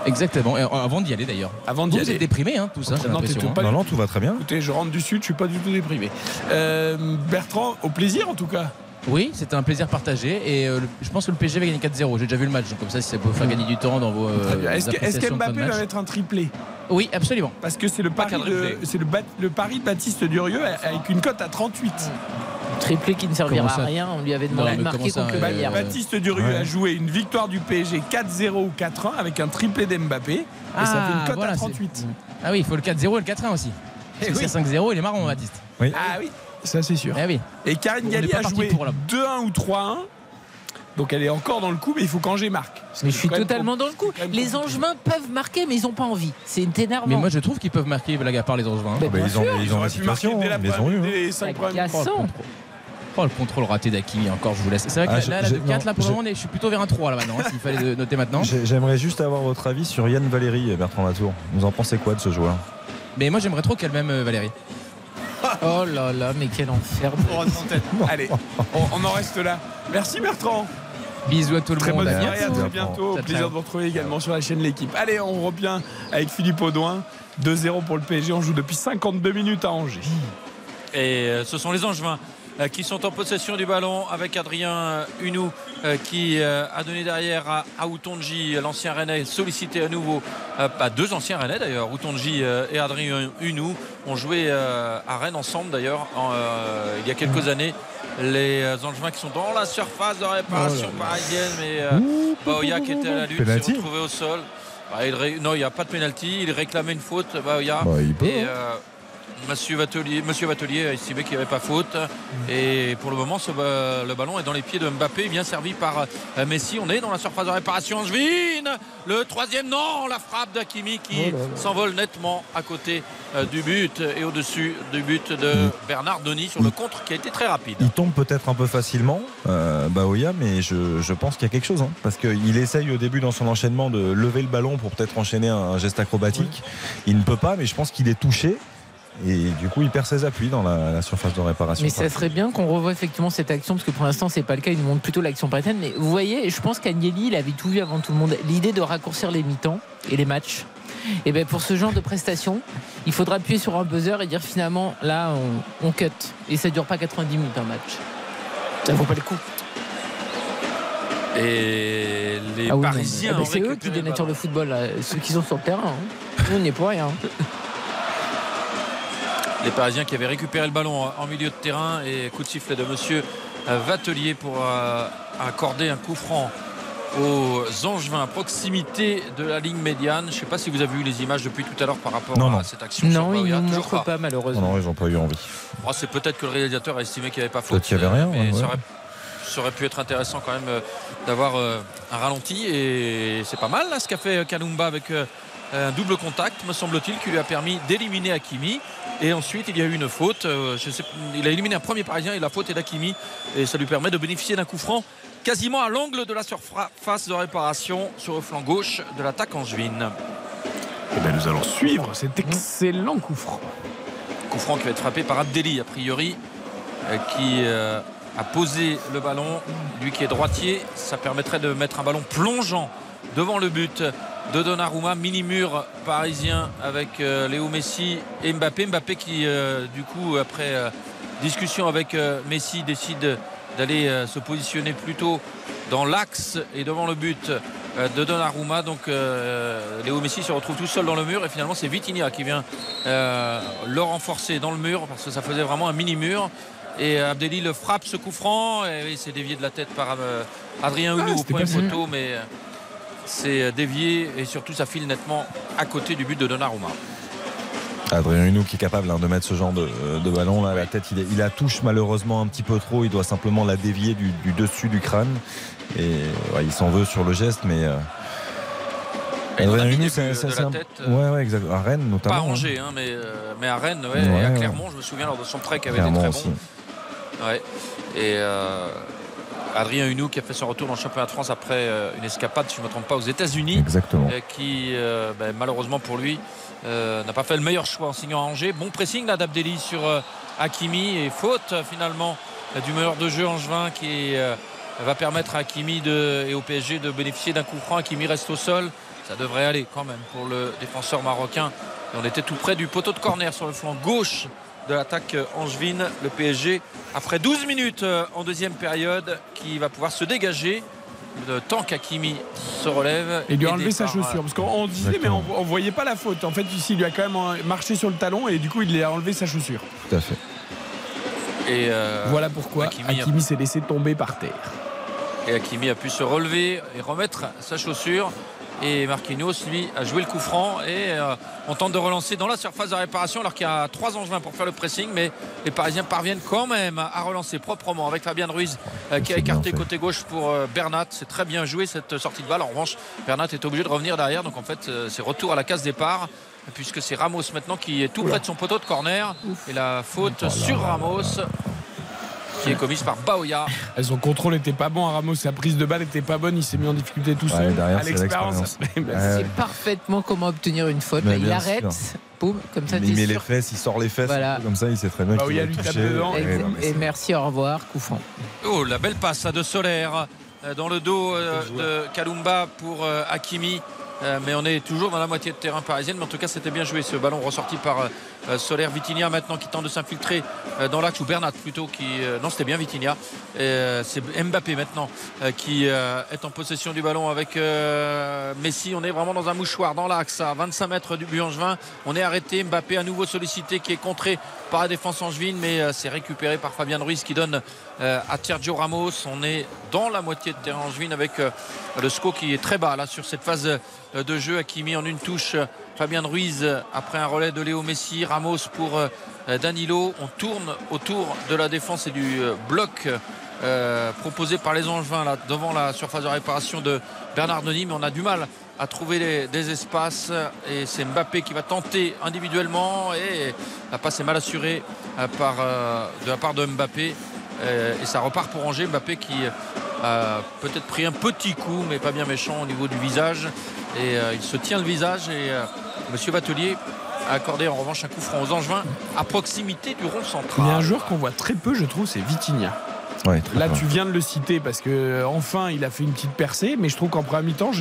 Speaker 22: Exactement, euh, avant d'y aller d'ailleurs.
Speaker 1: Avant d'y aller.
Speaker 22: Vous êtes déprimé, hein, tout ça.
Speaker 1: Non,
Speaker 22: hein.
Speaker 1: pas
Speaker 4: non, non,
Speaker 1: tout
Speaker 4: va très bien.
Speaker 1: Écoutez, je rentre du sud, je suis pas du tout déprimé. Euh, Bertrand, au plaisir en tout cas.
Speaker 22: Oui, c'était un plaisir partagé et euh, je pense que le PSG va gagner 4-0. J'ai déjà vu le match, donc comme ça, si ça peut faire gagner du temps dans vos. Euh,
Speaker 1: est-ce
Speaker 22: est
Speaker 1: va mettre un triplé?
Speaker 22: Oui, absolument.
Speaker 1: Parce que c'est le, pari de, le, le pari Baptiste Durieux avec une cote à 38.
Speaker 3: Triplé qui ne servira à rien, on lui avait demandé de marquer contre le
Speaker 22: euh,
Speaker 3: Bayern.
Speaker 1: Baptiste Durieux a joué une victoire du PSG 4-0 ou 4-1 avec un triplé d'Mbappé et ça ah, fait une cote à 38.
Speaker 22: Ah oui, il faut le 4-0 et le 4-1 aussi. Parce que eh c'est 5-0, il est marrant Baptiste.
Speaker 4: Oui.
Speaker 1: Ah oui ça c'est sûr.
Speaker 22: Eh oui.
Speaker 1: Et Karine Galli
Speaker 22: pas
Speaker 1: a joué
Speaker 22: pour, là.
Speaker 1: 2-1 ou 3-1. Donc elle est encore dans le coup, mais il faut qu'Angers marque.
Speaker 3: Mais je suis totalement dans le coup. Les Angevins peuvent marquer, mais ils n'ont pas envie. C'est énervant.
Speaker 22: Mais moi, je trouve qu'ils peuvent marquer, blague à part les Angevins.
Speaker 4: Bah, ils ont, ils ont la situation, ils les ont eu.
Speaker 1: premiers
Speaker 3: Agaçant.
Speaker 22: Oh, le contrôle. Oh, le contrôle raté d'Akimi, encore, je vous laisse. C'est vrai que
Speaker 4: Ah,
Speaker 22: là, la
Speaker 4: j'ai-
Speaker 22: 2-4, là, pour le moment, on est- je suis plutôt vers un 3 là maintenant, hein, s'il fallait noter maintenant.
Speaker 4: J'ai- J'aimerais juste avoir votre avis sur Yann Valéry et Bertrand Latour. Vous en pensez quoi de ce joueur?
Speaker 22: Mais moi, j'aimerais trop qu'elle m'aime euh, Valérie.
Speaker 3: Oh là là, mais quel enfer.
Speaker 1: Allez, on, on en reste là. Merci Bertrand.
Speaker 22: Bisous à tout le
Speaker 1: Très
Speaker 22: monde.
Speaker 1: bonne
Speaker 22: à
Speaker 1: soirée, à
Speaker 22: bientôt.
Speaker 1: très bientôt.
Speaker 22: Ciao,
Speaker 1: Plaisir
Speaker 22: ciao.
Speaker 1: de vous retrouver également sur la chaîne L'équipe. Allez, on revient avec Philippe Audouin. 2-0 pour le PSG. On joue depuis 52 minutes à Angers.
Speaker 2: Et euh, ce sont les Angevins qui sont en possession du ballon avec Adrien euh, Hunou euh, qui euh, a donné derrière à, à Outonji, l'ancien Rennais, sollicité à nouveau. euh, bah, deux anciens Rennais d'ailleurs, Outonji euh, et Adrien Hunou ont joué euh, à Rennes ensemble d'ailleurs en, euh, il y a quelques années. Les euh, Angevins qui sont dans la surface de réparation
Speaker 4: Oh
Speaker 2: parisienne, mais euh, Baoya qui était à la lutte s'est retrouvé au sol. Bah, il ré- Non, il n'y a pas de pénalty. Il réclamait une faute, Baoya.
Speaker 4: Bah, il peut,
Speaker 2: Et,
Speaker 4: hein.
Speaker 2: euh, Monsieur Vatelier, Monsieur Vatelier a estimé qu'il n'y avait pas faute. Et pour le moment, ce le ballon est dans les pieds de Mbappé, bien servi par euh, Messi. On est dans la surface de réparation. Angevin, le troisième, non, la frappe d'Akimi qui
Speaker 4: Oh
Speaker 2: s'envole nettement à côté euh, du but et au-dessus du but de Bernard Denis sur le contre qui a été très rapide.
Speaker 4: Il tombe peut-être un peu facilement, euh, Baoya, mais je, je pense qu'il y a quelque chose. hein, parce qu'il essaye au début dans son enchaînement de lever le ballon pour peut-être enchaîner un geste acrobatique. Il ne peut pas, mais je pense qu'il est touché. Et du coup, il perd ses appuis dans la, la surface de réparation.
Speaker 3: Mais ça serait bien qu'on revoie effectivement cette action, parce que pour l'instant, c'est pas le cas. Il nous montre plutôt l'action parisienne. Mais vous voyez, je pense qu'Agnelli, il avait tout vu avant tout le monde. L'idée de raccourcir les mi-temps et les matchs. Et bien pour ce genre de prestation, il faudra appuyer sur un buzzer et dire finalement, là, on, on cut. Et ça dure pas 90 minutes un match. Ça vaut pas le coup.
Speaker 2: Et les
Speaker 3: Ah oui,
Speaker 2: Parisiens
Speaker 3: eh ben, c'est eux qui dénaturent le football, là. ceux qui sont sur le terrain. hein. Nous, on n'y est pour rien.
Speaker 2: Les Parisiens qui avaient récupéré le ballon en milieu de terrain et coup de sifflet de monsieur euh, Vatelier pour euh, accorder un coup franc aux Angevins à proximité de la ligne médiane. Je ne sais pas si vous avez vu les images depuis tout à l'heure par rapport
Speaker 4: Non,
Speaker 2: à
Speaker 4: non.
Speaker 2: cette action.
Speaker 3: Non, il
Speaker 2: Baoya.
Speaker 3: ne nous
Speaker 2: Toujours
Speaker 3: montre pas, malheureusement.
Speaker 4: Non, ils n'ont pas eu envie.
Speaker 2: Oh, c'est peut-être que le réalisateur a estimé qu'il n'y avait pas faute.
Speaker 4: Peut-être qu'il y avait rien,
Speaker 2: Mais
Speaker 4: ouais,
Speaker 2: ça, aurait, ça aurait pu être intéressant quand même euh, d'avoir euh, un ralenti. Et c'est pas mal là, ce qu'a fait Kanumba avec euh, un double contact, me semble-t-il, qui lui a permis d'éliminer Hakimi. Et ensuite, il y a eu une faute. euh, je sais- il a éliminé un premier parisien et la faute est d'Hakimi. Et ça lui permet de bénéficier d'un coup franc quasiment à l'angle de la surface de réparation sur le flanc gauche de l'attaque angevine.
Speaker 1: Et bien nous allons suivre cet excellent coup franc.
Speaker 2: Coup franc qui va être frappé par Abdelli, a priori, euh, qui euh, a posé le ballon. Lui qui est droitier, ça permettrait de mettre un ballon plongeant devant le but de Donnarumma. Mini-mur parisien avec euh, Léo Messi et Mbappé. Mbappé qui, euh, du coup, après euh, discussion avec Messi, décide d'aller se positionner plutôt dans l'axe et devant le but de Donnarumma. Donc Léo Messi se retrouve tout seul dans le mur et finalement c'est Vitinha qui vient le renforcer dans le mur parce que ça faisait vraiment un mini-mur. Et Abdelli le frappe ce coup franc et oui, c'est dévié de la tête par Adrien Hunou au
Speaker 1: c'était
Speaker 2: point
Speaker 1: pas
Speaker 2: photo mais c'est euh, dévié et surtout ça file nettement à côté du but de Donnarumma.
Speaker 4: Adrien Hunou qui est capable hein, de mettre ce genre de, de ballon là, la tête il, la touche malheureusement un petit peu trop, il doit simplement la dévier du, du dessus du crâne et ouais, il s'en veut sur le geste mais euh, Adrien Hunou c'est un-
Speaker 2: euh,
Speaker 4: ouais ouais exact à Rennes
Speaker 2: Pas
Speaker 4: notamment
Speaker 2: à
Speaker 4: hein.
Speaker 2: Angers, hein, mais, euh, mais à Rennes ouais,
Speaker 4: Ouais,
Speaker 2: et à. Clermont, je me souviens lors de son prêt qui avait été très
Speaker 4: aussi.
Speaker 2: bon. Ouais. Et euh, Adrien Hunou qui a fait son retour dans le championnat de France après euh, une escapade, si je ne me trompe pas, aux États-Unis.
Speaker 4: Exactement.
Speaker 2: euh, qui, euh, ben, malheureusement pour lui, euh, n'a pas fait le meilleur choix en signant à Angers. Bon pressing là d'Abdelli sur euh, Hakimi et faute finalement du meilleur de jeu angevin qui euh, va permettre à Hakimi de, et au PSG de bénéficier d'un coup franc. Hakimi reste au sol. Ça devrait aller quand même pour le défenseur marocain. Et on était tout près du poteau de corner sur le flanc gauche de l'attaque euh, angevine. Le PSG, après 12 minutes euh, en deuxième période, qui va pouvoir se dégager le temps qu'Hakimi se relève.
Speaker 1: Et lui a enlevé sa
Speaker 2: par,
Speaker 1: chaussure.
Speaker 2: euh,
Speaker 1: Parce qu'on disait, mais on, on voyait pas la faute. En fait, ici, il lui a quand même euh, marché sur le talon et du coup, il lui a enlevé sa chaussure.
Speaker 4: tout à fait
Speaker 2: Et euh,
Speaker 1: voilà pourquoi
Speaker 2: Hakimi a-
Speaker 1: Hakimi s'est laissé tomber par terre.
Speaker 2: Et Hakimi a pu se relever et remettre sa chaussure. Et Marquinhos, lui, a joué le coup franc. Et euh, on tente de relancer dans la surface de réparation alors qu'il y a trois angevins pour faire le pressing. Mais les Parisiens parviennent quand même à relancer proprement avec Fabien Ruiz euh, qui a écarté côté gauche pour euh, Bernat. C'est très bien joué cette sortie de balle. En revanche, Bernat est obligé de revenir derrière. Donc en fait, euh, c'est retour à la case départ puisque c'est Ramos maintenant qui est tout près de son poteau de corner. Et la faute sur Ramos qui est commise par Baoya.
Speaker 1: Son contrôle était pas bon à Ramos, sa prise de balle était pas bonne, il s'est mis en difficulté tout seul.
Speaker 4: derrière,
Speaker 1: à
Speaker 4: c'est
Speaker 1: l'expérience.
Speaker 3: C'est parfaitement comment obtenir une faute. Là, il arrête.
Speaker 4: sûr.
Speaker 3: Boum, comme ça,
Speaker 4: il met les
Speaker 3: sûr.
Speaker 4: fesses, il sort les fesses,
Speaker 3: Voilà.
Speaker 4: comme ça, il sait très bien
Speaker 1: Bah
Speaker 4: qu'il
Speaker 1: oui,
Speaker 4: va
Speaker 1: lui tape
Speaker 4: toucher.
Speaker 1: dedans.
Speaker 4: Et-
Speaker 3: Et,
Speaker 4: non,
Speaker 3: merci, au revoir, coup franc.
Speaker 2: Oh, la belle passe à de Solaire euh, dans le dos euh, de Kalumba pour euh, Hakimi. Euh, mais on est toujours dans la moitié de terrain parisienne. Mais en tout cas, c'était bien joué ce ballon ressorti par Solaire. Vitinha maintenant qui tente de s'infiltrer euh, dans l'axe ou Bernat plutôt qui. euh, non, c'était bien euh, c'est Mbappé maintenant euh, qui euh, est en possession du ballon avec euh, Messi. On est vraiment dans un mouchoir dans l'axe à 25 mètres du but angevin. On est arrêté. Mbappé à nouveau sollicité qui est contré par la défense angevine. Mais euh, c'est récupéré par Fabien Ruiz qui donne euh, à Sergio Ramos. On est dans la moitié de terrain angevine avec euh, le SCO qui est très bas là sur cette phase euh, de jeu. Hakimi en une touche. Fabien Ruiz après un relais de Léo Messi. Ramos pour euh, Danilo. On tourne autour de la défense et du euh, bloc euh, proposé par les Angevins là, devant la surface de réparation de Bernard Denis. Mais on a du mal à trouver des espaces et c'est Mbappé qui va tenter individuellement et la passe est mal assurée de la part de Mbappé et ça repart pour Angers Mbappé qui a peut-être pris un petit coup mais pas bien méchant au niveau du visage et il se tient le visage et Monsieur Batelier a accordé en revanche un coup franc aux Angevins à proximité du rond central.
Speaker 1: Il y a un joueur qu'on voit très peu, je trouve, c'est Vitinha.
Speaker 4: Ouais,
Speaker 1: Là,
Speaker 4: bien.
Speaker 1: tu viens de le citer parce que euh, enfin, il a fait une petite percée, mais je trouve qu'en première mi-temps,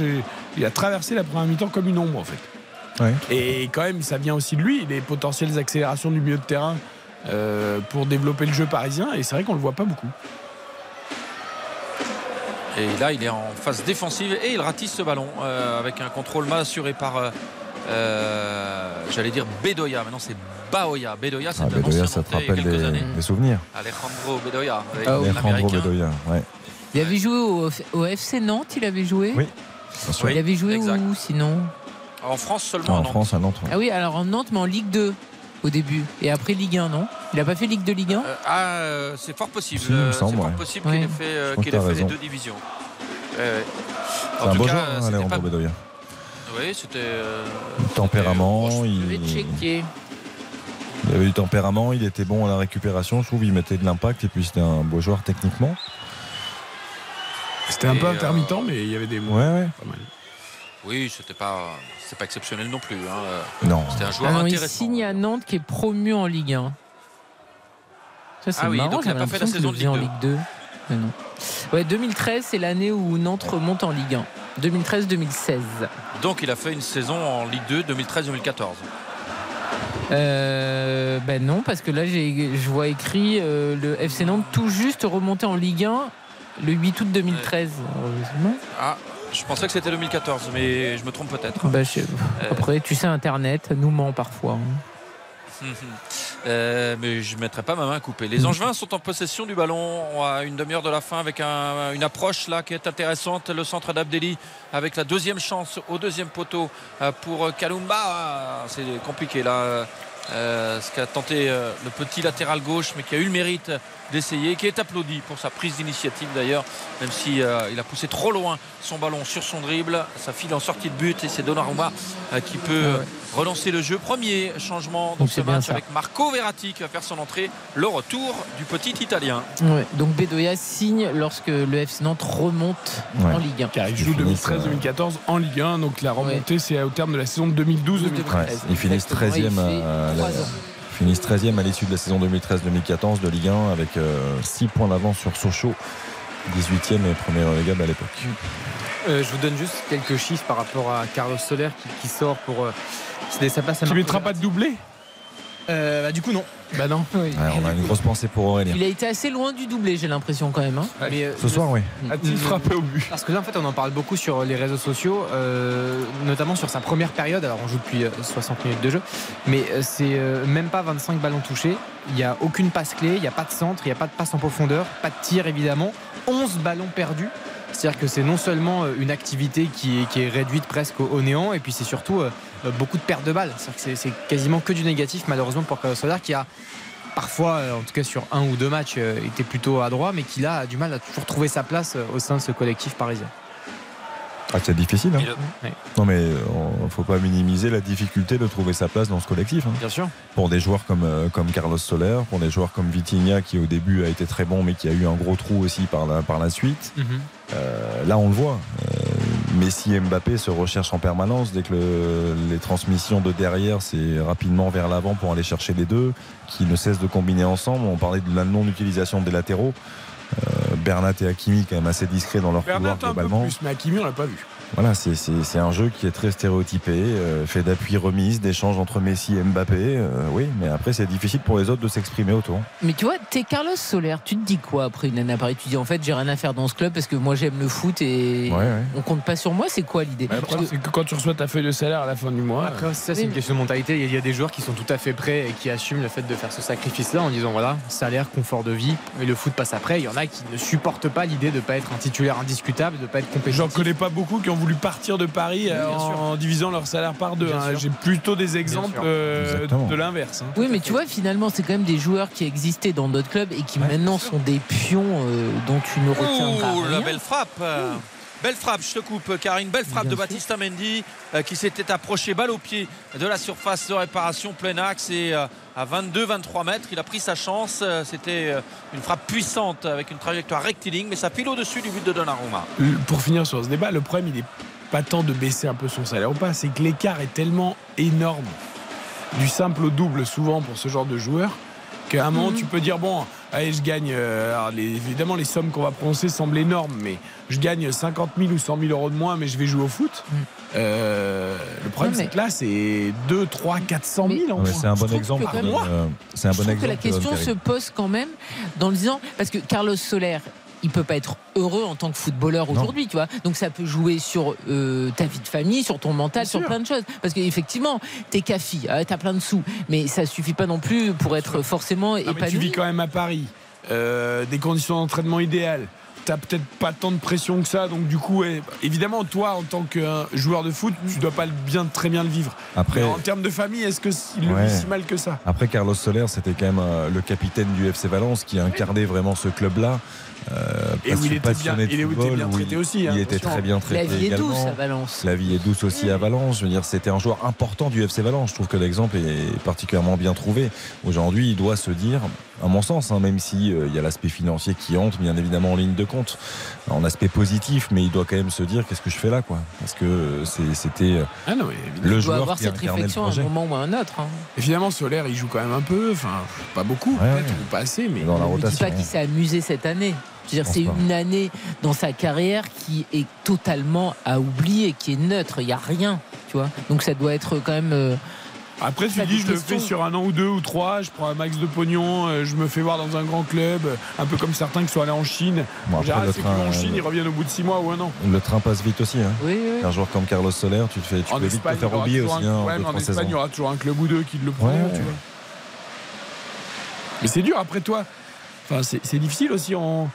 Speaker 1: il a traversé la première mi-temps comme une ombre en fait.
Speaker 4: Ouais.
Speaker 1: Et quand même, ça vient aussi de lui, les potentielles accélérations du milieu de terrain euh, pour développer le jeu parisien. Et c'est vrai qu'on le voit pas beaucoup.
Speaker 2: Et là, il est en phase défensive et il ratisse ce ballon euh, avec un contrôle mal assuré par, euh, euh, j'allais dire Bedoya. Maintenant, c'est Baoya. Bedoya, c'est
Speaker 4: Ah,
Speaker 2: un
Speaker 4: Bedoya,
Speaker 2: ancien
Speaker 4: ça te rappelle des, souvenirs.
Speaker 2: Alejandro Bedoya,
Speaker 3: Ah oui.
Speaker 4: Alejandro. Bedoya, ouais.
Speaker 3: Il avait joué au, au FC Nantes, il avait joué
Speaker 4: Oui.
Speaker 3: Il avait joué
Speaker 2: exact.
Speaker 3: où sinon
Speaker 2: En France
Speaker 4: Ah,
Speaker 2: seulement.
Speaker 4: en
Speaker 2: Nantes.
Speaker 4: France, à Nantes. ouais.
Speaker 3: Ah oui, alors en Nantes, mais en Ligue 2 au début. Et après Ligue 1, non? Il a pas fait Ligue 2, Ligue 1
Speaker 2: Euh, ah, euh, c'est fort possible.
Speaker 4: Si, il me semble,
Speaker 2: c'est fort
Speaker 4: ouais.
Speaker 2: possible
Speaker 3: Ouais.
Speaker 2: qu'il ait fait, euh, qu'il ait fait les deux divisions. Euh,
Speaker 4: C'est un beau joueur, hein, Alejandro
Speaker 2: pas-
Speaker 4: Bedoya.
Speaker 2: Oui, c'était. euh,
Speaker 4: Tempérament, il, il avait du tempérament, il était bon à la récupération, je trouve, il mettait de l'impact et puis c'était un beau joueur techniquement.
Speaker 1: C'était un peu
Speaker 2: euh,
Speaker 1: intermittent, mais il y avait des mots.
Speaker 4: Ouais, ouais.
Speaker 1: Pas mal.
Speaker 2: Oui, c'était pas, c'est pas exceptionnel non plus. hein. Euh,
Speaker 4: Non.
Speaker 2: C'était un joueur
Speaker 3: Ah non, il
Speaker 2: intéressant.
Speaker 3: signe à Nantes qui est promu en Ligue 1. Ça, c'est
Speaker 2: Ah oui,
Speaker 3: marrant,
Speaker 2: donc il a
Speaker 3: j'avais
Speaker 2: pas fait la saison de Ligue
Speaker 3: en Ligue 2. Mais non. Ouais, 2013, c'est l'année où Nantes remonte en Ligue 1. 2013-2016.
Speaker 2: Donc il a fait une saison en Ligue 2 2013-2014.
Speaker 3: Euh, ben non, parce que là, j'ai- je vois écrit euh, le FC Nantes tout juste remonté en Ligue 1 le 8 août 2013. Heureusement.
Speaker 2: Ah, je pensais que c'était 2014, mais je me trompe peut-être.
Speaker 3: Je- Après, tu sais, Internet nous ment parfois. hein.
Speaker 2: Euh, mais je ne mettrai pas ma main coupée. Les Angevins sont en possession du ballon à une demi-heure de la fin avec un- une approche là qui est intéressante. Le centre d'Abdelli avec la deuxième chance au deuxième poteau euh, pour Kalumba. Ah, C'est compliqué là. Euh, ce qu'a tenté euh, le petit latéral gauche, mais qui a eu le mérite d'essayer, qui est applaudi pour sa prise d'initiative d'ailleurs, même si euh, il a poussé trop loin son ballon sur son dribble, ça file en sortie de but et c'est Donnarumma euh, qui peut euh, relancer le jeu. Premier changement dans
Speaker 3: Donc
Speaker 2: ce match avec Marco Verratti qui va faire son entrée, le retour du petit Italien.
Speaker 3: Ouais, donc Bedoya signe lorsque le FC Nantes remonte
Speaker 1: Ouais.
Speaker 3: en Ligue 1.
Speaker 1: Car il joue 2013-2014 en Ligue 1, donc la remontée c'est au terme de la saison 2012-2013.
Speaker 4: Ouais, ils finissent 13e, à, la- ils finissent 13e à l'issue de la saison 2013-2014 de Ligue 1 avec 6 points d'avance sur Sochaux, 18e et premier relégable à l'époque.
Speaker 5: Euh, je vous donne juste quelques chiffres par rapport à Carlos Soler qui, qui sort pour euh, céder sa place à
Speaker 1: Tu
Speaker 5: Marco
Speaker 1: mettras pas de doublé?
Speaker 5: Euh, bah, Du coup, non.
Speaker 1: Bah non.
Speaker 4: Ouais, on a une grosse pensée pour Aurélien.
Speaker 3: Il a été assez loin du doublé, j'ai l'impression quand même. hein.
Speaker 5: Mais, euh,
Speaker 4: Ce soir, oui.
Speaker 1: A-t-il frappé au but
Speaker 5: Parce que là, en fait, on en parle beaucoup sur les réseaux sociaux, euh, notamment sur sa première période. Alors, on joue depuis euh, 60 minutes de jeu, mais euh, c'est euh, même pas 25 ballons touchés. Il n'y a aucune passe clé, il n'y a pas de centre, il n'y a pas de passe en profondeur, pas de tir évidemment. 11 ballons perdus. C'est-à-dire que c'est non seulement euh, une activité qui est, qui est réduite presque au, au néant, et puis c'est surtout euh, euh, beaucoup de pertes de balles. C'est-à-dire que c'est- quasiment que du négatif, malheureusement, pour Carlos Soler, qui a parfois, euh, en tout cas sur un ou deux matchs, euh, été plutôt adroit, mais qui là a du mal à toujours trouver sa place euh, au sein de ce collectif parisien.
Speaker 4: Ah, c'est difficile. hein. Non, mais il faut pas minimiser la difficulté de trouver sa place dans ce collectif. hein.
Speaker 5: Bien sûr.
Speaker 4: Pour des joueurs comme, euh, comme Carlos Soler, pour des joueurs comme Vitinha, qui au début a été très bon, mais qui a eu un gros trou aussi par la, par la suite. Euh, là, on le voit. Euh, Messi et Mbappé se recherchent en permanence. Dès que le- les transmissions de derrière, c'est rapidement vers l'avant pour aller chercher les deux, qui ne cessent de combiner ensemble. On parlait de la non-utilisation des latéraux. Euh, Bernat et Hakimi, quand même assez discrets dans leur
Speaker 1: Bernat
Speaker 4: couloir
Speaker 1: un peu
Speaker 4: globalement.
Speaker 1: plus, mais Hakimi, on l'a pas vu.
Speaker 4: Voilà, c'est- un jeu qui est très stéréotypé, euh, fait d'appui remise, d'échanges entre Messi et Mbappé. euh, oui, mais après, c'est difficile pour les autres de s'exprimer autour.
Speaker 3: Mais tu vois, t'es Carlos Soler, tu te dis quoi après une année à Paris? Tu dis en fait, j'ai rien à faire dans ce club parce que moi j'aime le foot et
Speaker 4: Ouais, ouais.
Speaker 3: on compte pas sur moi. C'est quoi l'idée?
Speaker 1: Le problème, c'est que quand tu reçois ta feuille de salaire à la fin du mois.
Speaker 5: Après, ça, c'est une question de mentalité. Il y a des joueurs qui sont tout à fait prêts et qui assument le fait de faire ce sacrifice-là en disant voilà, salaire, confort de vie, et le foot passe après. Il y en a qui ne supportent pas l'idée de ne pas être un titulaire indiscutable, de ne pas être compétitif.
Speaker 1: J'en connais pas beaucoup qui ont voulu partir de Paris euh, en divisant leur salaire par deux. Hein. J'ai plutôt des exemples euh, de l'inverse. hein.
Speaker 3: Oui, mais tu vois, finalement, c'est quand même des joueurs qui existaient dans d'autres clubs et qui maintenant sont des pions euh, dont tu ne retiendras
Speaker 2: Ouh, la
Speaker 3: rien.
Speaker 2: belle frappe. Belle frappe, je te coupe, Karine. Belle frappe
Speaker 3: Bien
Speaker 2: de. Baptiste Mendy euh, qui s'était approché balle au pied de la surface de réparation plein axe et euh, à 22-23 mètres, il a pris sa chance. Euh, C'était une frappe puissante avec une trajectoire rectiligne, mais ça file au-dessus du but de Donnarumma.
Speaker 1: Pour finir sur ce débat, le problème, il est pas tant de baisser un peu son salaire ou pas, c'est que l'écart est tellement énorme du simple au double souvent pour ce genre de joueur qu'à un moment tu peux dire bon allez je gagne euh, alors, les- évidemment les sommes qu'on va prononcer semblent énormes mais je gagne 50 000 ou 100 000 euros de moins mais je vais jouer au foot Euh, le problème c'est que là c'est 2, 3, 400 000 en
Speaker 4: Ouais, c'est un bon exemple. euh, C'est un
Speaker 3: Je
Speaker 4: bon
Speaker 3: trouve
Speaker 4: exemple.
Speaker 3: que la question se pose quand même dans le disant parce que Carlos Soler il peut pas être heureux en tant que footballeur aujourd'hui, tu vois. Donc ça peut jouer sur euh, ta vie de famille, sur ton mental,
Speaker 1: Bien
Speaker 3: sur
Speaker 1: sûr.
Speaker 3: plein de choses. Parce qu'effectivement, t'es café, tu t'as plein de sous, mais ça suffit pas non plus pour être forcément
Speaker 1: Non, mais tu
Speaker 3: épanoui.
Speaker 1: vis quand même à Paris, euh, des conditions d'entraînement idéales. T'as peut-être pas tant de pression que ça, donc du coup, ouais, évidemment, toi, en tant que euh, joueur de foot, tu dois pas le bien, très bien le vivre.
Speaker 4: Après-
Speaker 1: Mais en termes de famille, est-ce qu'il le
Speaker 4: Ouais.
Speaker 1: vit si mal que ça?
Speaker 4: Après, Carlos Soler, c'était quand même euh, le capitaine du FC Valence qui incarnait vraiment ce club-là. Euh,
Speaker 1: Et où il était
Speaker 4: passionné
Speaker 1: bien-
Speaker 4: de
Speaker 1: il était bien traité
Speaker 4: il-
Speaker 1: aussi, hein,
Speaker 4: il était très bien traité
Speaker 3: La vie est
Speaker 4: également.
Speaker 3: douce à Valence.
Speaker 4: La vie est douce aussi à Valence. Je veux dire, c'était un joueur important du FC Valence. Je trouve que l'exemple est particulièrement bien trouvé. Aujourd'hui, il doit se dire, à mon sens, hein, même si euh, il y a l'aspect financier qui entre, bien évidemment en ligne de compte, en aspect positif, mais il doit quand même se dire, qu'est-ce que je fais là, quoi? Parce que c'est- c'était euh,
Speaker 1: Ah non, mais évidemment.
Speaker 4: le
Speaker 3: dois
Speaker 4: joueur
Speaker 3: avoir
Speaker 4: qui
Speaker 3: cette réflexion à un moment ou à un autre. hein.
Speaker 1: Évidemment, Solaire, il joue quand même un peu, enfin, pas beaucoup,
Speaker 4: Ouais,
Speaker 1: peut-être,
Speaker 4: ouais.
Speaker 1: ou pas assez, mais.
Speaker 4: Dans la
Speaker 3: Ne
Speaker 4: rotation.
Speaker 3: pas qu'il s'est amusé cette année. C'est une année dans sa carrière qui est totalement à oublier, qui est neutre. Il n'y a rien, tu vois. Donc ça doit être quand même. euh,
Speaker 1: Après, tu dis, je le fais sur un an ou deux ou trois, je prends un max de pognon, euh, je me fais voir dans un grand club, euh, un peu comme certains qui sont allés en Chine.
Speaker 4: Bon, après, le train,
Speaker 1: vont en Chine, ils reviennent au bout de six mois ou un an.
Speaker 4: Le train passe vite aussi. Hein.
Speaker 3: Oui, oui.
Speaker 4: Un joueur comme Carlos Soler, tu, te fais, tu
Speaker 1: en
Speaker 4: peux vite te
Speaker 1: Espagne, il y
Speaker 4: faire oublier aussi.
Speaker 1: un-
Speaker 4: hein,
Speaker 1: ouais,
Speaker 4: en
Speaker 1: Espagne, il y aura toujours un club ou deux qui le prend.
Speaker 4: Ouais,
Speaker 1: tu
Speaker 4: ouais.
Speaker 1: vois. Mais c'est dur après toi. Enfin, c'est difficile aussi en.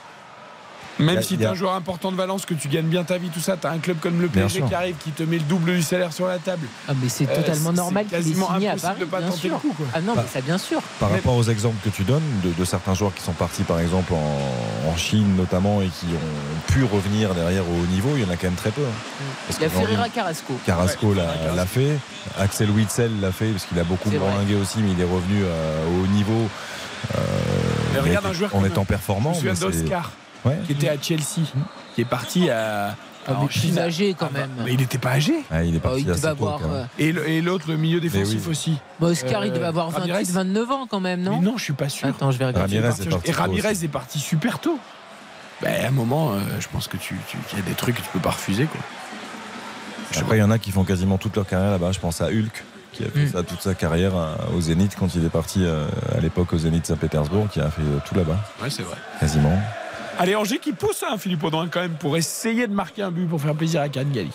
Speaker 1: Même
Speaker 4: a-
Speaker 1: si tu es
Speaker 4: a-
Speaker 1: un joueur important de Valence, que tu gagnes bien ta vie, tout ça, tu as un club comme le PSG qui arrive, qui te met le double du salaire sur la table.
Speaker 3: Ah, mais c'est
Speaker 1: Euh,
Speaker 3: totalement normal qu'il ait
Speaker 1: quasiment
Speaker 3: signé à
Speaker 1: impossible
Speaker 3: Paris.
Speaker 1: de pas
Speaker 3: bien
Speaker 1: tenter
Speaker 3: sûr.
Speaker 1: le coup, quoi.
Speaker 3: Ah non,
Speaker 4: Bah,
Speaker 3: mais ça, bien sûr.
Speaker 4: Par
Speaker 1: Mais-
Speaker 4: rapport aux exemples que tu donnes de, de certains joueurs qui sont partis par exemple en, en Chine notamment et qui ont pu revenir derrière au haut niveau, il y en a quand même très peu. hein. Parce
Speaker 3: Il y a Ferreira Carrasco.
Speaker 4: Carrasco
Speaker 1: Ouais,
Speaker 4: l'a- fait, Axel Witzel l'a fait parce qu'il a beaucoup bourlingué aussi, mais il est revenu euh, au haut niveau. euh,
Speaker 1: Mais regarde un joueur
Speaker 4: en étant
Speaker 1: Je
Speaker 4: performant.
Speaker 1: me souviens
Speaker 4: c'est-
Speaker 1: d'Oscar,
Speaker 4: Ouais.
Speaker 1: qui était à Chelsea, qui est parti à.
Speaker 3: Ah,
Speaker 1: en
Speaker 3: plus âgé quand
Speaker 1: Ah bah,
Speaker 3: même.
Speaker 1: Mais il n'était pas âgé.
Speaker 4: Ah, il est
Speaker 3: Oh,
Speaker 4: parti
Speaker 3: il
Speaker 4: assez
Speaker 3: devait
Speaker 4: tôt,
Speaker 3: avoir.
Speaker 4: quand même.
Speaker 3: euh,
Speaker 1: Et l'autre, le milieu défensif
Speaker 4: oui.
Speaker 1: aussi.
Speaker 3: bah, Oscar, il
Speaker 1: Euh,
Speaker 3: devait avoir
Speaker 1: Ramirez
Speaker 3: 28, 29 ans quand même, non
Speaker 1: Mais non, je suis pas sûr.
Speaker 3: Attends, je vais regarder.
Speaker 4: Ramirez
Speaker 1: Et
Speaker 4: est parti
Speaker 1: Et Ramirez est parti super tôt. Ben, à un moment, euh, je pense que tu, tu- qu'il y a des trucs que tu peux pas refuser. Quoi.
Speaker 4: Après, il y en a qui font quasiment toute leur carrière là-bas. Je pense à Hulk, qui a fait
Speaker 3: Mm.
Speaker 4: ça toute sa carrière euh, au Zénith quand il est parti euh, à l'époque au Zénith Saint-Pétersbourg, qui a fait euh, tout là-bas,
Speaker 1: Ouais, c'est vrai.
Speaker 4: quasiment.
Speaker 1: Allez, Angers qui pousse, hein, Philippe Audouin, quand même, pour essayer de marquer un but pour faire plaisir à Cannes Gali.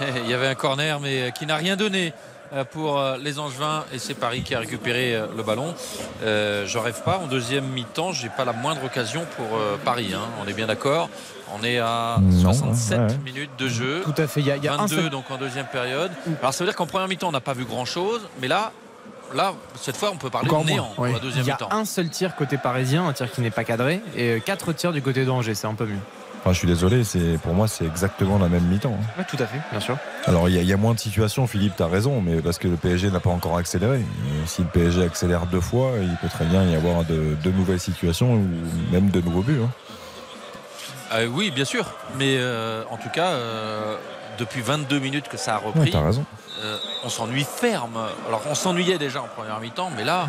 Speaker 2: Il y avait un corner, mais qui n'a rien donné euh, pour euh, les Angevins et c'est Paris qui a récupéré euh, le ballon. Euh, je rêve pas. En deuxième mi-temps, j'ai pas la moindre occasion pour euh, Paris. hein. On est bien d'accord. On est à
Speaker 4: Non,
Speaker 2: 67
Speaker 4: ouais, ouais.
Speaker 2: minutes de jeu.
Speaker 5: Tout à fait. Il y a, il y a un
Speaker 2: 22
Speaker 5: seul-
Speaker 2: donc en deuxième période. Alors ça veut dire qu'en première mi-temps on n'a pas vu grand chose, mais là, là cette fois on peut parler
Speaker 5: Encore
Speaker 2: de néant
Speaker 5: moins,
Speaker 2: pour
Speaker 5: oui.
Speaker 2: la deuxième
Speaker 5: Il y a
Speaker 2: mi-temps.
Speaker 5: un seul tir côté parisien, un tir qui n'est pas cadré, et quatre tirs du côté d'Angers, c'est un peu mieux.
Speaker 4: Enfin, je suis désolé, c'est pour moi c'est exactement la même mi-temps. hein.
Speaker 5: Ouais, tout à fait, bien sûr.
Speaker 4: Alors il y, a- il y a moins de situations, Philippe, tu as raison, mais parce que le PSG n'a pas encore accéléré. Et si le PSG accélère deux fois, il peut très bien y avoir de, de nouvelles situations ou même de nouveaux buts. hein.
Speaker 2: Euh, oui, bien sûr, mais euh, en tout cas, euh, depuis 22 minutes que ça a
Speaker 4: Ouais,
Speaker 2: repris,
Speaker 4: raison.
Speaker 2: euh, on s'ennuie ferme. Alors on s'ennuyait déjà en première mi-temps, mais là,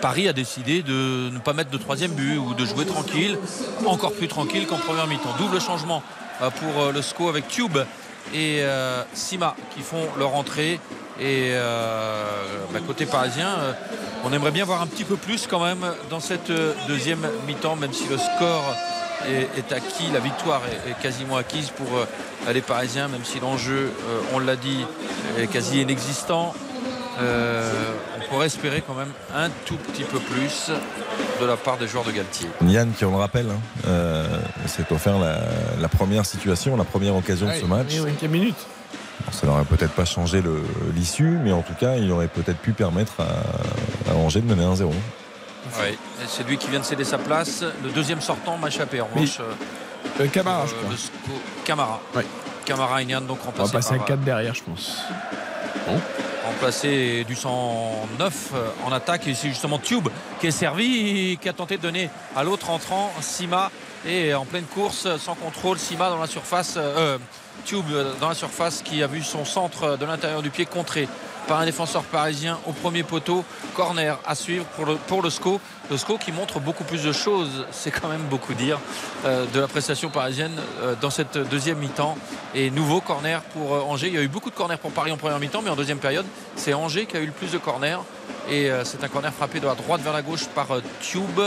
Speaker 2: Paris a décidé de ne pas mettre de troisième but ou de jouer tranquille, encore plus tranquille qu'en première mi-temps. Double changement euh, pour euh, le SCO avec Tube et euh, Sima qui font leur entrée. Et euh, bah, côté parisien, on aimerait bien voir un petit peu plus quand même dans cette deuxième mi-temps, même si le score est, est acquis, la victoire est, est quasiment acquise pour euh, les Parisiens, même si l'enjeu, euh, on l'a dit, est quasi inexistant. Euh, on pourrait espérer quand même un tout petit peu plus de la part des joueurs de Galtier.
Speaker 4: Yann, qui on le rappelle, hein, euh, s'est offert la, la première situation, la première occasion de ce match.
Speaker 1: Cinquième minute.
Speaker 4: Bon, ça n'aurait peut-être pas changé l'issue, mais en tout cas, il aurait peut-être pu permettre à, à Angers de mener 1-0.
Speaker 2: Et C'est lui qui vient de céder sa place. Le deuxième sortant m'a échappé en
Speaker 1: Oui.
Speaker 2: revanche.
Speaker 1: Euh, Camara, je
Speaker 2: euh,
Speaker 1: crois.
Speaker 2: Camara. Camara Ignan, donc
Speaker 1: On va
Speaker 2: remplacé
Speaker 1: passer à
Speaker 2: par,
Speaker 1: 4 derrière, je pense.
Speaker 2: remplacé du 109 euh, en attaque et c'est justement Tube qui est servi et qui a tenté de donner à l'autre entrant Sima et en pleine course sans contrôle Sima dans la surface euh, Tube euh, dans la surface qui a vu son centre de l'intérieur du pied contré par un défenseur parisien au premier poteau. Corner à suivre pour le, SCO le SCO qui montre beaucoup plus de choses c'est quand même beaucoup dire euh, de la prestation parisienne euh, dans cette deuxième mi-temps. Et nouveau corner pour euh, Angers. Il y a eu beaucoup de corners pour Paris en première mi-temps mais en deuxième période c'est Angers qui a eu le plus de corners. Et c'est un corner frappé de la droite vers la gauche par Tube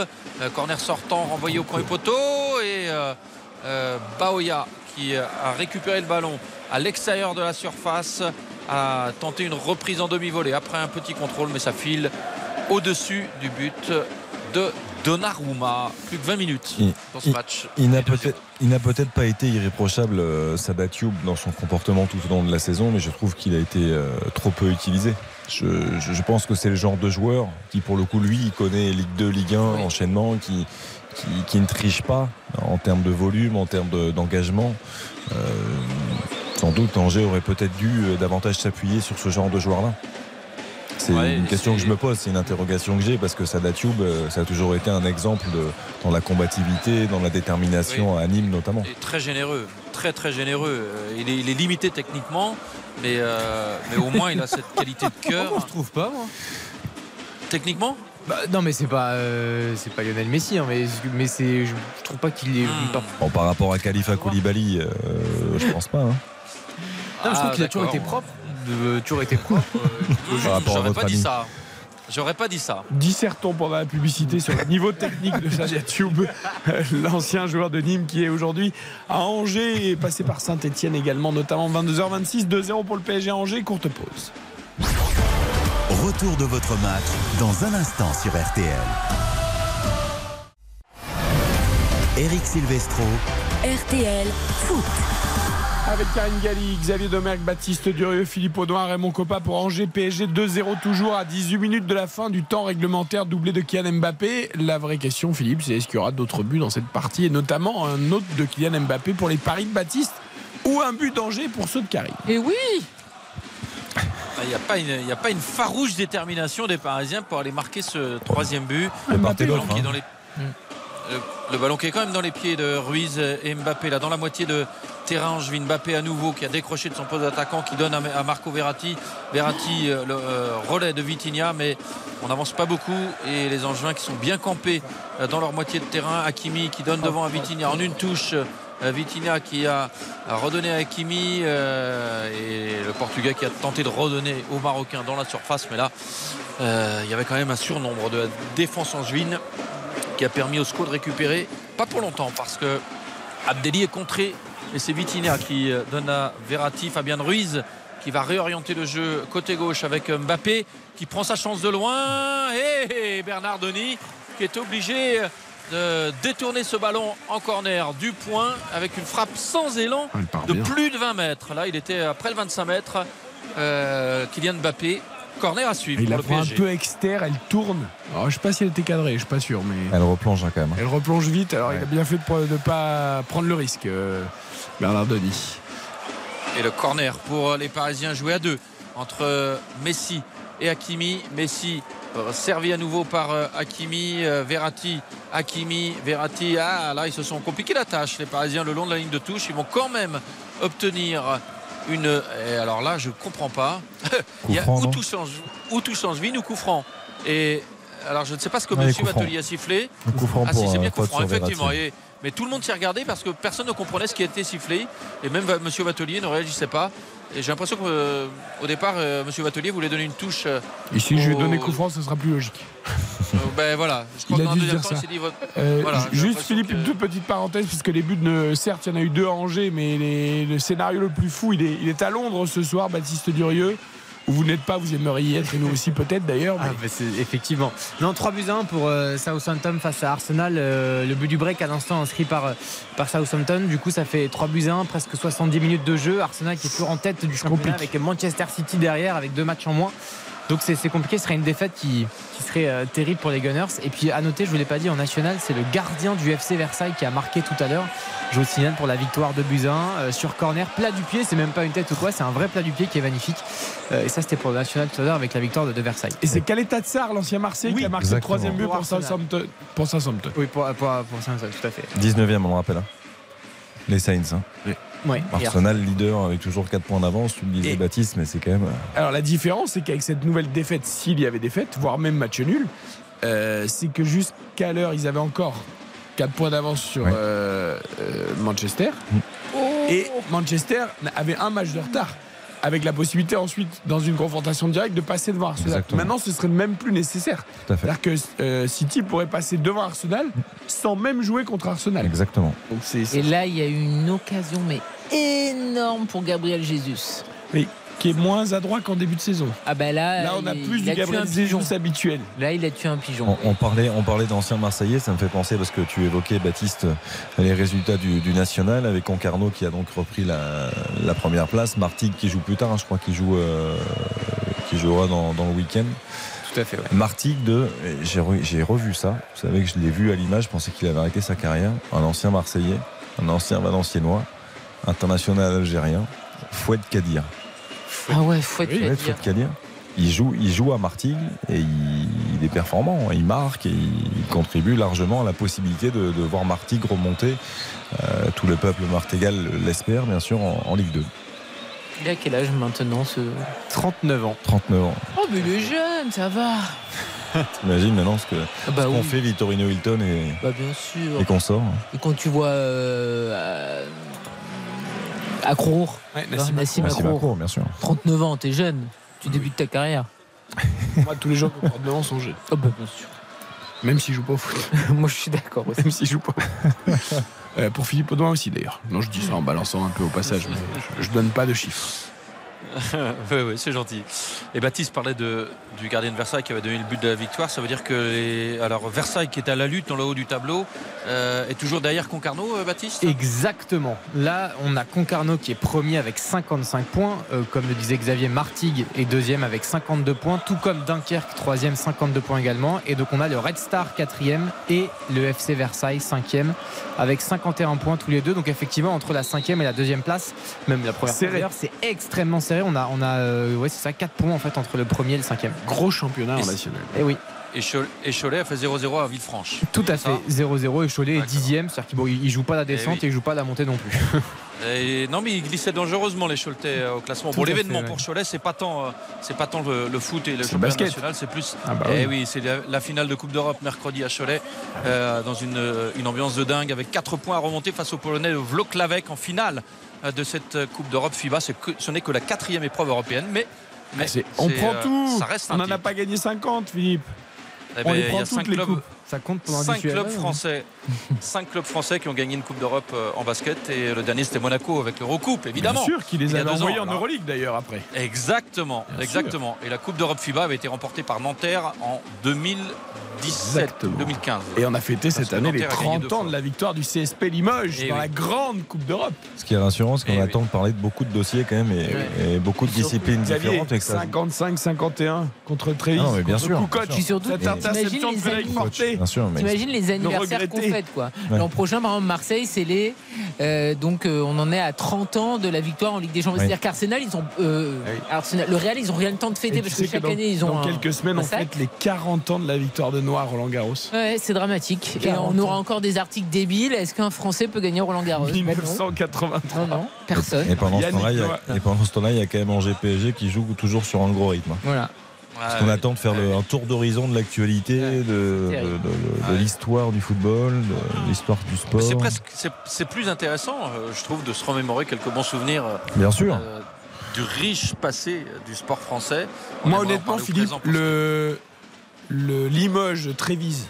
Speaker 2: corner sortant renvoyé au premier poteau. Et Baoya qui a récupéré le ballon à l'extérieur de la surface a tenté une reprise en demi-volée après un petit contrôle mais ça file au-dessus du but de Donnarumma plus que 20 minutes
Speaker 4: Il-
Speaker 2: dans ce
Speaker 4: il-
Speaker 2: match
Speaker 4: Il n'a peut-être, pas été irréprochable, euh, Sadat dans son comportement tout au long de la saison, mais je trouve qu'il a été euh, trop peu utilisé. Je, je- je pense que c'est le genre de joueur qui, pour le coup, lui, il connaît Ligue 2, Ligue 1, enchaînement, qui, qui, qui ne triche pas en termes de volume, en termes de- d'engagement. Euh, sans doute, Angers aurait peut-être dû euh, davantage s'appuyer sur ce genre de joueur-là. C'est
Speaker 2: Ouais,
Speaker 4: une question que je me pose, c'est une interrogation que j'ai parce que Sadat Youb, euh, ça a toujours été un exemple de- dans la combativité, dans la détermination à Nîmes notamment.
Speaker 2: Et très généreux, très très généreux. Euh, Il est, il est limité techniquement, mais, euh, mais au moins il a cette qualité de cœur.
Speaker 5: je trouve pas, moi?
Speaker 2: Techniquement?
Speaker 5: Bah, non, mais c'est pas, euh, c'est pas Lionel Messi, hein, mais, mais c'est, je, je trouve pas qu'il est.
Speaker 2: Hmm.
Speaker 5: pas-
Speaker 4: Bon, par rapport à Khalifa Koulibaly, euh, je pense pas. hein.
Speaker 5: Non, je trouve
Speaker 2: Ah,
Speaker 5: qu'il a toujours été propre. De, toujours été propre.
Speaker 4: Par rapport à
Speaker 2: J'aurais
Speaker 4: votre
Speaker 2: pas dit ça. J'aurais pas dit ça.
Speaker 1: Dissertons pendant la publicité sur le niveau technique de Sadia Tube, l'ancien joueur de Nîmes qui est aujourd'hui à Angers et passé par Saint-Etienne également, notamment 22h26, 2-0 pour le PSG à Angers, courte pause.
Speaker 10: Retour de votre match dans un instant sur RTL. Eric Silvestro.
Speaker 11: RTL Foot.
Speaker 1: Avec Karine Galli, Xavier Domergue, Baptiste Durieux, Philippe Audouin, Raymond Coppa pour Angers PSG 2-0 toujours à 18 minutes de la fin du temps réglementaire doublé de Kylian Mbappé. La vraie question, Philippe, c'est est-ce qu'il y aura d'autres buts dans cette partie et notamment un autre de Kylian Mbappé pour les paris de Baptiste ou un but d'Angers pour ceux de Karine?
Speaker 3: Et oui
Speaker 2: Il n'y a, pas une- il y a pas une farouche détermination des Parisiens pour aller marquer ce troisième but.
Speaker 4: Et
Speaker 2: Le ballon qui est
Speaker 4: hein.
Speaker 2: dans les- le, le ballon qui est quand même dans les pieds de Ruiz et Mbappé, là dans la moitié de terrain. Angevin Mbappé à nouveau qui a décroché de son poste d'attaquant, qui donne à, Marco Verratti. Verratti, euh, le euh, relais de Vitinha, mais on n'avance pas beaucoup. Et les Angevins qui sont bien campés euh, dans leur moitié de terrain. Hakimi qui donne devant à Vitinha en une touche. Vitinha qui a, redonné à Hakimi et le Portugais qui a tenté de redonner au Marocain dans la surface. Mais là, il y avait quand même un surnombre de la défense angevine qui a permis au SCO de récupérer, pas pour longtemps, parce que Abdelli est contré et c'est Vitinha qui euh, donne à Verratti, Fabien Ruiz qui va réorienter le jeu côté gauche avec euh, Mbappé qui prend sa chance de loin et Bernard Denis qui est obligé de détourner ce ballon en corner du point avec une frappe sans élan
Speaker 1: Ah,
Speaker 2: de plus de 20 mètres. Là, il était après le 25 mètres. Euh, Kylian Mbappé, corner à suivre
Speaker 1: Il
Speaker 2: pour
Speaker 1: la
Speaker 2: le
Speaker 1: prend un peu externe, elle tourne. Alors, je sais pas si elle était cadrée, je suis pas sûr, mais
Speaker 4: Elle replonge hein, quand même.
Speaker 1: elle replonge vite. Alors il a bien fait de ne pas prendre le risque, euh, Bernard Denis.
Speaker 2: Et le corner pour les Parisiens joué à deux entre Messi et Hakimi. Messi euh, servi à nouveau par euh, Hakimi, euh, Verratti, Hakimi, Verratti. Ah là, ils se sont compliqués la tâche, les Parisiens, le long de la ligne de touche. Ils vont quand même obtenir une. Et alors là, je comprends pas. Il y a
Speaker 4: non
Speaker 2: tout change, où tout change, Vin ou coup franc. Et alors, je ne sais pas ce que
Speaker 4: franc.
Speaker 2: Batelier a sifflé. Ah si,
Speaker 4: pour,
Speaker 2: c'est bien coup franc, effectivement.
Speaker 4: Verratti.
Speaker 2: Et- mais tout le monde s'y regardé parce que personne ne comprenait ce qui était sifflé. Et même Monsieur Batelier ne réagissait pas. Et j'ai l'impression qu'au départ, euh, Monsieur Batelier voulait donner une touche. euh,
Speaker 1: Ici, je vais
Speaker 2: au-
Speaker 1: donner coup franc, ce sera plus logique.
Speaker 2: euh, ben voilà. Je crois
Speaker 1: Il
Speaker 2: que
Speaker 1: a dû
Speaker 2: deuxième
Speaker 1: dire
Speaker 2: temps, il
Speaker 1: ça.
Speaker 2: s'est dit.
Speaker 1: Euh,
Speaker 2: voilà,
Speaker 1: juste Philippe,
Speaker 2: que-
Speaker 1: une toute petite parenthèse, puisque les buts, ne, certes, il y en a eu deux à Angers, mais les- le scénario le plus fou, il est, il est à Londres ce soir, Baptiste Durieux, où vous n'êtes pas, vous aimeriez y être, et nous aussi peut-être d'ailleurs.
Speaker 5: Ah,
Speaker 1: mais-
Speaker 5: bah, c'est- effectivement. Non, 3 buts à 1 pour euh, Southampton face à Arsenal. Euh, le but du break à l'instant inscrit par, euh, par Southampton. Du coup, ça fait 3 buts à 1, presque 70 minutes de jeu. Arsenal qui est toujours en tête du championnat avec Manchester City derrière avec deux matchs en moins. Donc c'est compliqué, ce serait une défaite qui, qui serait euh, terrible pour les Gunners. Et puis à noter, je vous l'ai pas dit, en national, c'est le gardien du FC Versailles qui a marqué tout à l'heure. Je vous signale pour la victoire de 1 euh, sur corner, plat du pied, c'est même pas une tête ou quoi, c'est un vrai plat du pied qui est magnifique. Euh, et ça c'était pour le national tout à l'heure avec la victoire de, de Versailles.
Speaker 1: Et c'est Kaleta Tsar, l'ancien Marseille, qui a marqué le troisième but
Speaker 5: Pour.
Speaker 1: Southampton. Pour Southampton.
Speaker 5: Oui, pour, pour, pour tout à fait.
Speaker 4: 19e, on le rappelle. hein. Les Saints. hein.
Speaker 5: Ouais.
Speaker 4: Arsenal leader avec toujours 4 points d'avance. Tu le disais, Baptiste, mais c'est quand même. euh,
Speaker 1: Alors la différence, c'est qu'avec cette nouvelle défaite, s'il y avait défaite, voire même match nul, euh, c'est que jusqu'à l'heure, ils avaient encore 4 points d'avance sur
Speaker 4: Ouais.
Speaker 1: euh, euh, Manchester. Et Manchester avait un match de retard. Avec la possibilité ensuite, dans une confrontation directe, de passer devant Arsenal.
Speaker 4: Exactement.
Speaker 1: Maintenant, ce serait même plus nécessaire. C'est-à-dire que euh, City pourrait passer devant Arsenal sans même jouer contre Arsenal.
Speaker 4: Exactement.
Speaker 1: Donc c'est
Speaker 3: Et là, il y a eu une occasion, mais énorme pour Gabriel Jesus.
Speaker 1: Oui, qui est moins adroit qu'en début de saison.
Speaker 3: Ah ben là,
Speaker 1: Là, on a
Speaker 3: il-
Speaker 1: plus
Speaker 3: il
Speaker 1: du
Speaker 3: a
Speaker 1: Gabriel. Jesus habituel.
Speaker 3: Là, il a tué un pigeon.
Speaker 4: On, on parlait, on parlait d'anciens Marseillais, ça me fait penser parce que tu évoquais Baptiste les résultats du, du national avec Concarneau qui a donc repris la, la première place, Martigues qui joue plus tard, hein, je crois qu'il joue, euh, qui jouera dans, dans le week-end.
Speaker 5: Tout à fait, ouais.
Speaker 4: Martigues de, j'ai re- j'ai revu ça, vous savez que je l'ai vu à l'image, je pensais qu'il avait arrêté sa carrière, un ancien Marseillais, un ancien Valenciennois, international algérien, Foued Kadir.
Speaker 3: Ah ouais.
Speaker 4: Foued Kadir. Il joue, il joue à Martigues et il, il est performant. hein. Il marque et il contribue largement à la possibilité de, de voir Martigues remonter. Euh, tout le peuple martégal l'espère, bien sûr, en, en Ligue 2.
Speaker 3: Il a quel âge maintenant ce
Speaker 5: 39 ans.
Speaker 4: 39 ans.
Speaker 3: Oh mais il est jeune, ça va.
Speaker 4: T'imagines maintenant ce
Speaker 3: Ah bah oui.
Speaker 4: fait Vittorino Hilton et,
Speaker 3: Bah bien sûr.
Speaker 4: et consorts.
Speaker 3: Et quand tu vois euh, à Acrour,
Speaker 1: Ouais, Nassim
Speaker 4: bien sûr.
Speaker 3: 39 ans, t'es jeune, tu débutes ta carrière.
Speaker 1: Moi, tous les gens de 39 ans sont jeunes.
Speaker 3: Oh bah bien sûr.
Speaker 1: Même s'ils jouent pas au foot.
Speaker 3: Moi je suis d'accord aussi.
Speaker 1: Même s'ils jouent pas. Euh, pour Philippe Audouin aussi d'ailleurs. Non, je dis ça en balançant un peu au passage, mais je, je donne pas de chiffres.
Speaker 2: oui, oui, c'est gentil. Et Baptiste parlait de, du gardien de Versailles qui avait donné le but de la victoire. Ça veut dire que les- alors Versailles qui est à la lutte dans le haut du tableau euh, est toujours derrière Concarneau, euh, Baptiste?
Speaker 5: Exactement. Là, on a Concarneau qui est premier avec 55 points, euh, comme le disait Xavier Martigues est deuxième avec 52 points, tout comme Dunkerque troisième 52 points également. Et donc on a le Red Star quatrième et le FC Versailles cinquième avec 51 points tous les deux. Donc effectivement entre la cinquième et la deuxième place, même la première c'est extrêmement serré. On a, on a, euh, ouais c'est ça, 4 points en fait entre le premier et le cinquième.
Speaker 1: Gros championnat
Speaker 2: Et
Speaker 1: en national.
Speaker 5: Et oui.
Speaker 2: et, Chol- et Cholet a fait 0-0 à Villefranche.
Speaker 5: Tout à fait, 0-0 et Cholet est dixième, c'est-à-dire qu'il bon, il joue pas la descente
Speaker 2: oui.
Speaker 5: et il joue pas la montée non plus.
Speaker 2: Et non, mais il glissait dangereusement les Choletais euh, au classement.
Speaker 5: Tout
Speaker 2: Bon, l'événement
Speaker 5: ouais.
Speaker 2: pour Cholet, c'est pas tant, euh, c'est pas tant le, le foot et le championnat
Speaker 1: basket.
Speaker 2: national, c'est plus.
Speaker 1: Ah bah
Speaker 2: eh
Speaker 1: oui.
Speaker 2: oui, c'est la, la finale de Coupe d'Europe mercredi à Cholet, euh, dans une, une ambiance de dingue, avec 4 points à remonter face au Polonais de Vloklavek en finale de cette Coupe d'Europe FIBA. Ce n'est que la quatrième épreuve européenne, mais. mais
Speaker 1: Ah, c'est- on
Speaker 2: c'est,
Speaker 1: prend
Speaker 2: euh,
Speaker 1: tout.
Speaker 2: Ça reste un
Speaker 1: On n'en a pas gagné 50, Philippe.
Speaker 2: Eh
Speaker 1: on
Speaker 2: ben,
Speaker 1: les
Speaker 2: il y
Speaker 1: prend
Speaker 2: a
Speaker 1: toutes
Speaker 2: cinq
Speaker 1: les
Speaker 2: clubs,
Speaker 1: coupes.
Speaker 5: Ça compte pour
Speaker 2: cinq
Speaker 5: l'individuel,
Speaker 2: clubs
Speaker 5: ouais, ouais.
Speaker 2: français cinq clubs français qui ont gagné une Coupe d'Europe euh, en basket et le dernier c'était Monaco avec l'Eurocoupe évidemment.
Speaker 1: Bien sûr qu'il les avait envoyés en. Euroleague d'ailleurs après.
Speaker 2: Exactement,
Speaker 1: Bien
Speaker 2: exactement. Et la Coupe d'Europe FIBA avait été remportée par Nanterre en 2017,
Speaker 1: Exactement.
Speaker 2: 2015.
Speaker 1: Et on a fêté
Speaker 2: Parce
Speaker 1: cette année les
Speaker 2: Nanterre a gagné
Speaker 1: 30
Speaker 2: deux
Speaker 1: ans de la victoire du CSP Limoges
Speaker 2: Eh
Speaker 1: dans
Speaker 2: oui.
Speaker 1: la grande Coupe d'Europe.
Speaker 4: Ce qui est rassurant, c'est qu'on
Speaker 2: Eh
Speaker 4: attend de parler de beaucoup de dossiers quand même et, et beaucoup de disciplines différentes. et que ça-
Speaker 1: 55-51 contre Trévis.
Speaker 4: Ah non, mais bien
Speaker 1: contre
Speaker 4: sûr,
Speaker 1: Kukoc.
Speaker 4: bien sûr.
Speaker 3: Surtout,
Speaker 1: Cette interception de Frédéric
Speaker 4: mais
Speaker 3: T'imagines les anniversaires qu'on. Fête quoi.
Speaker 4: Ouais.
Speaker 3: L'an prochain, par exemple, Marseille, c'est les. euh, donc, euh, on en est à 30 ans de la victoire en Ligue des Champions.
Speaker 4: Ouais.
Speaker 3: C'est-à-dire qu'Arsenal, ils ont. euh, Arsenal- le Real, ils ont rien le temps de fêter parce que chaque
Speaker 1: dans,
Speaker 3: année, ils ont.
Speaker 1: dans
Speaker 3: un-
Speaker 1: quelques semaines,
Speaker 3: un
Speaker 1: on fête les 40 ans de la victoire de Noir Roland Garros.
Speaker 3: Ouais, c'est dramatique. Et
Speaker 1: 40
Speaker 3: on aura encore des articles débiles. Est-ce qu'un Français peut gagner Roland Garros? Ben non.
Speaker 1: 1983.
Speaker 3: Non, non, personne.
Speaker 4: Et pendant, ce temps-là, il y a- quand même Angers PSG qui joue toujours sur un gros rythme.
Speaker 3: Voilà.
Speaker 4: Parce qu'on attend de faire le- un tour d'horizon de l'actualité, de, de-
Speaker 3: terrible.
Speaker 4: de- de- de l'histoire du football, de l'histoire du sport.
Speaker 2: Mais C'est presque, c'est- plus intéressant, euh, je trouve, de se remémorer quelques bons souvenirs. euh,
Speaker 4: Bien sûr.
Speaker 2: euh, du riche passé du sport français. On
Speaker 1: Moi, honnêtement, Philippe, le, le Limoges Trévise,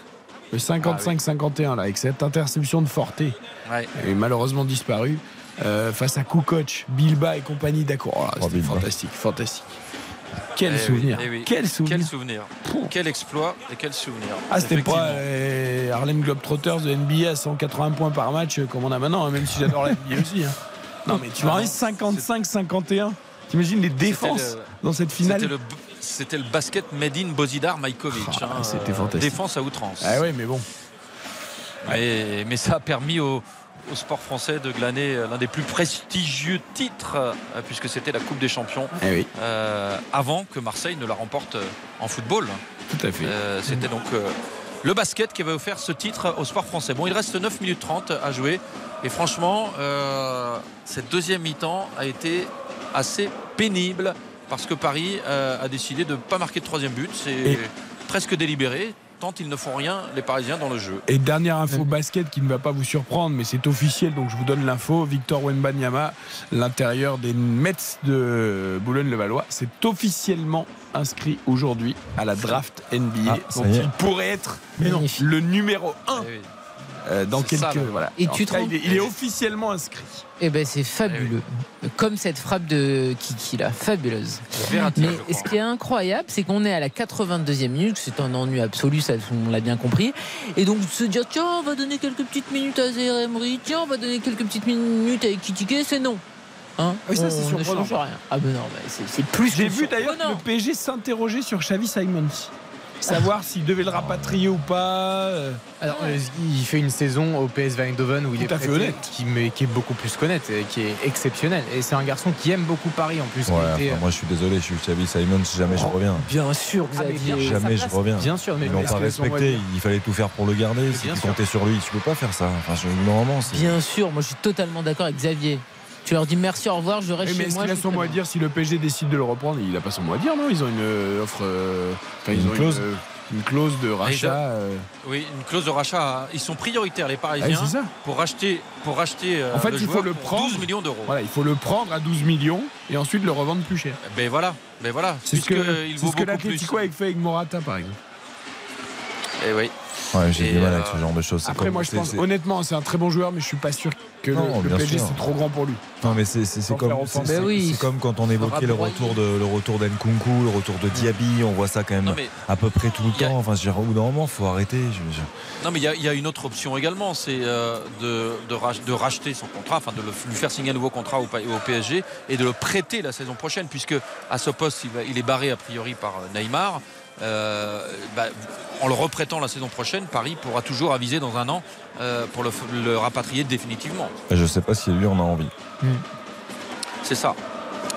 Speaker 1: le 55-51, là, avec cette interception de Forté,
Speaker 2: Ouais.
Speaker 1: est malheureusement disparu. euh, face à Kukoc, Bilba et compagnie d'accord. Oh
Speaker 4: Oh,
Speaker 1: c'était
Speaker 4: Bilba.
Speaker 1: fantastique, fantastique. Quel
Speaker 2: Eh
Speaker 1: souvenir,
Speaker 2: oui, eh oui.
Speaker 1: quel souvenir.
Speaker 2: Quel souvenir. Quel exploit et quel souvenir.
Speaker 1: Ah, c'était pas euh, Harlem Globetrotters de NBA à 180 points par match euh, comme on a maintenant, hein, même si j'adore la NBA aussi. hein. Non, mais tu dit 55-51. T'imagines les défenses
Speaker 2: le-
Speaker 1: dans cette finale
Speaker 2: C'était le, basket made in Bozidar Majkovic.
Speaker 1: Ah,
Speaker 2: hein,
Speaker 1: c'était
Speaker 2: euh,
Speaker 1: fantastique.
Speaker 2: Défense à outrance.
Speaker 1: Ah ouais, mais bon.
Speaker 2: Mais, mais ça a permis au, au sport français de glaner l'un des plus prestigieux titres, euh, puisque c'était la Coupe des Champions,
Speaker 1: Eh oui,
Speaker 2: euh, avant que Marseille ne la remporte euh, en football.
Speaker 1: tout à fait.
Speaker 2: Euh, c'était donc euh, le basket qui avait offert ce titre au sport français. Bon, il reste 9 minutes 30 à jouer. Et franchement, euh, cette deuxième mi-temps a été assez pénible parce que Paris euh, a décidé de ne pas marquer de troisième but. C'est presque délibéré, ils ne font rien, les Parisiens, dans le jeu.
Speaker 1: Et dernière info basket qui ne va pas vous surprendre, mais c'est officiel, donc je vous donne l'info. Victor Wembanyama, l'intérieur des Mets de Boulogne-le-Valois, c'est officiellement inscrit aujourd'hui à la draft NBA.
Speaker 4: Ah,
Speaker 1: donc il pourrait être mais non,
Speaker 3: Magnifique.
Speaker 1: le numéro 1
Speaker 2: Eh oui.
Speaker 1: Dans
Speaker 2: C'est
Speaker 1: quelques.
Speaker 2: ça, là.
Speaker 1: voilà.
Speaker 3: Et
Speaker 1: En
Speaker 3: tu
Speaker 1: tout
Speaker 3: te
Speaker 1: cas,
Speaker 3: rends-
Speaker 1: il, est, il est officiellement inscrit.
Speaker 3: Eh ben c'est fabuleux. Comme cette frappe de Kiki là, fabuleuse.
Speaker 2: Verratti,
Speaker 3: Mais ce qui est incroyable, c'est qu'on est à la 82e minute, c'est un ennui absolu, ça on l'a bien compris. Et donc se dire tiens, on va donner quelques petites minutes à Zaire tiens, on va donner quelques petites minutes à Ekitike, c'est non. Hein?
Speaker 1: Oui, ça, c'est
Speaker 3: on ne
Speaker 1: surprenant.
Speaker 3: change rien. Ah ben non, c'est plus.
Speaker 1: J'ai vu d'ailleurs
Speaker 3: surprenant.
Speaker 1: le PSG s'interroger sur Xavi Simons. Savoir s'il devait le rapatrier ou pas. euh.
Speaker 5: Alors, euh, il fait une saison au PS Eindhoven où il
Speaker 1: Tout
Speaker 5: est
Speaker 1: à fait
Speaker 5: prêté,
Speaker 1: honnête.
Speaker 5: qui, mais qui est beaucoup plus qu'honnête, et qui est exceptionnel. Et c'est un garçon qui aime beaucoup Paris en plus. qui
Speaker 4: Ouais,
Speaker 5: était,
Speaker 4: enfin, moi je suis désolé, je suis Xavi Simons, jamais je reviens.
Speaker 3: Bien sûr,
Speaker 5: Ah,
Speaker 3: Xavier.
Speaker 5: bien,
Speaker 4: Jamais je reviens.
Speaker 5: Bien sûr, mais
Speaker 4: Ils l'ont pas respecté, il fallait tout faire pour le garder. Si tu comptais sur lui, tu peux pas faire ça. Enfin, je, normalement, c'est.
Speaker 3: Bien sûr, moi je suis totalement d'accord avec Xavier. Tu leur dis merci, au revoir, je reste
Speaker 1: Oui, mais
Speaker 3: chez
Speaker 1: est-ce
Speaker 3: moi.
Speaker 1: qu'il a
Speaker 3: je
Speaker 1: son mot à dire si le PSG décide de le reprendre? Il a pas son mot à dire, non? Ils ont une euh, offre. euh, enfin, ils
Speaker 4: Une
Speaker 1: ont
Speaker 4: clause
Speaker 1: Une, euh, une clause de rachat. euh.
Speaker 2: Oui, une clause de rachat. Ils sont prioritaires, les
Speaker 1: Ah
Speaker 2: Parisiens,
Speaker 1: c'est ça.
Speaker 2: pour racheter, pour racheter
Speaker 1: En fait,
Speaker 2: le
Speaker 1: il faut le prendre.
Speaker 2: 12 millions d'euros.
Speaker 1: Voilà, il faut le prendre à 12 millions et ensuite le revendre plus cher.
Speaker 2: Ben voilà, ben voilà.
Speaker 1: C'est ce que,
Speaker 2: vaut
Speaker 1: ce que
Speaker 2: beaucoup plus.
Speaker 1: l'Atlético a fait avec Morata, par exemple.
Speaker 2: Eh oui.
Speaker 4: Ouais, j'ai du mal
Speaker 2: euh,
Speaker 4: avec ce genre de choses.
Speaker 1: Après,
Speaker 4: comme-
Speaker 1: moi, je pense, honnêtement, c'est un très bon joueur, mais je suis pas sûr que le-
Speaker 4: Non,
Speaker 1: le, PSG c'est trop grand pour lui.
Speaker 4: Non, mais c'est comme, c'est-
Speaker 3: oui.
Speaker 4: quand on évoquait le retour de le retour d'Nkunku, le retour de Diaby, on voit ça quand même
Speaker 2: Non,
Speaker 4: à peu près tout le
Speaker 2: a-
Speaker 4: temps. Enfin, je au bout d'un moment, faut arrêter. Je- je-
Speaker 2: Non, mais il y a- il y, a une autre option également, c'est euh, de, de, rach- de racheter son contrat, enfin de le- lui faire signer un nouveau contrat au, au PSG et de le prêter la saison prochaine, puisque à ce poste, il, va- il est barré a priori par euh, Neymar. Euh, bah, en le reprêtant la saison prochaine, Paris pourra toujours aviser dans un an euh, pour le, le rapatrier définitivement.
Speaker 4: Je sais pas si lui en a envie.
Speaker 2: C'est ça.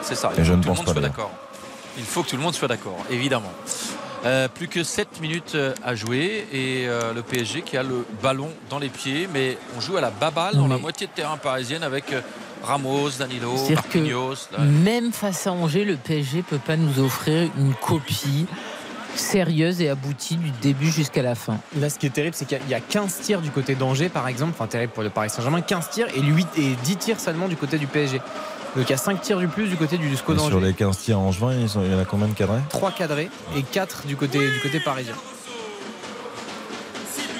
Speaker 2: C'est ça.
Speaker 4: Et
Speaker 2: Il
Speaker 4: je
Speaker 2: faut
Speaker 4: ne
Speaker 2: que tout le
Speaker 4: pense
Speaker 2: monde
Speaker 4: pas
Speaker 2: soit d'accord. Il faut que tout le monde soit d'accord, évidemment. Euh, plus que 7 minutes à jouer et euh, le PSG qui a le ballon dans les pieds, mais on joue à la baballe dans la moitié de terrain parisienne avec Ramos, Danilo,
Speaker 3: que
Speaker 2: Marquinhos. là.
Speaker 3: Même face à Angers, le PSG peut pas nous offrir une copie sérieuse et aboutie du début jusqu'à la fin.
Speaker 5: Là, ce qui est terrible, c'est qu'il y a- il y a 15 tirs du côté d'Angers, par exemple. Enfin, terrible pour le Paris Saint-Germain. 15 tirs et, 8, et 10 tirs seulement du côté du PSG. Donc, il y a 5 tirs du plus du côté du SCO
Speaker 4: Et sur
Speaker 5: d'Angers.
Speaker 4: les 15 tirs en juin, il y en a combien de cadrés?
Speaker 5: 3 cadrés et 4 du côté, du côté parisien.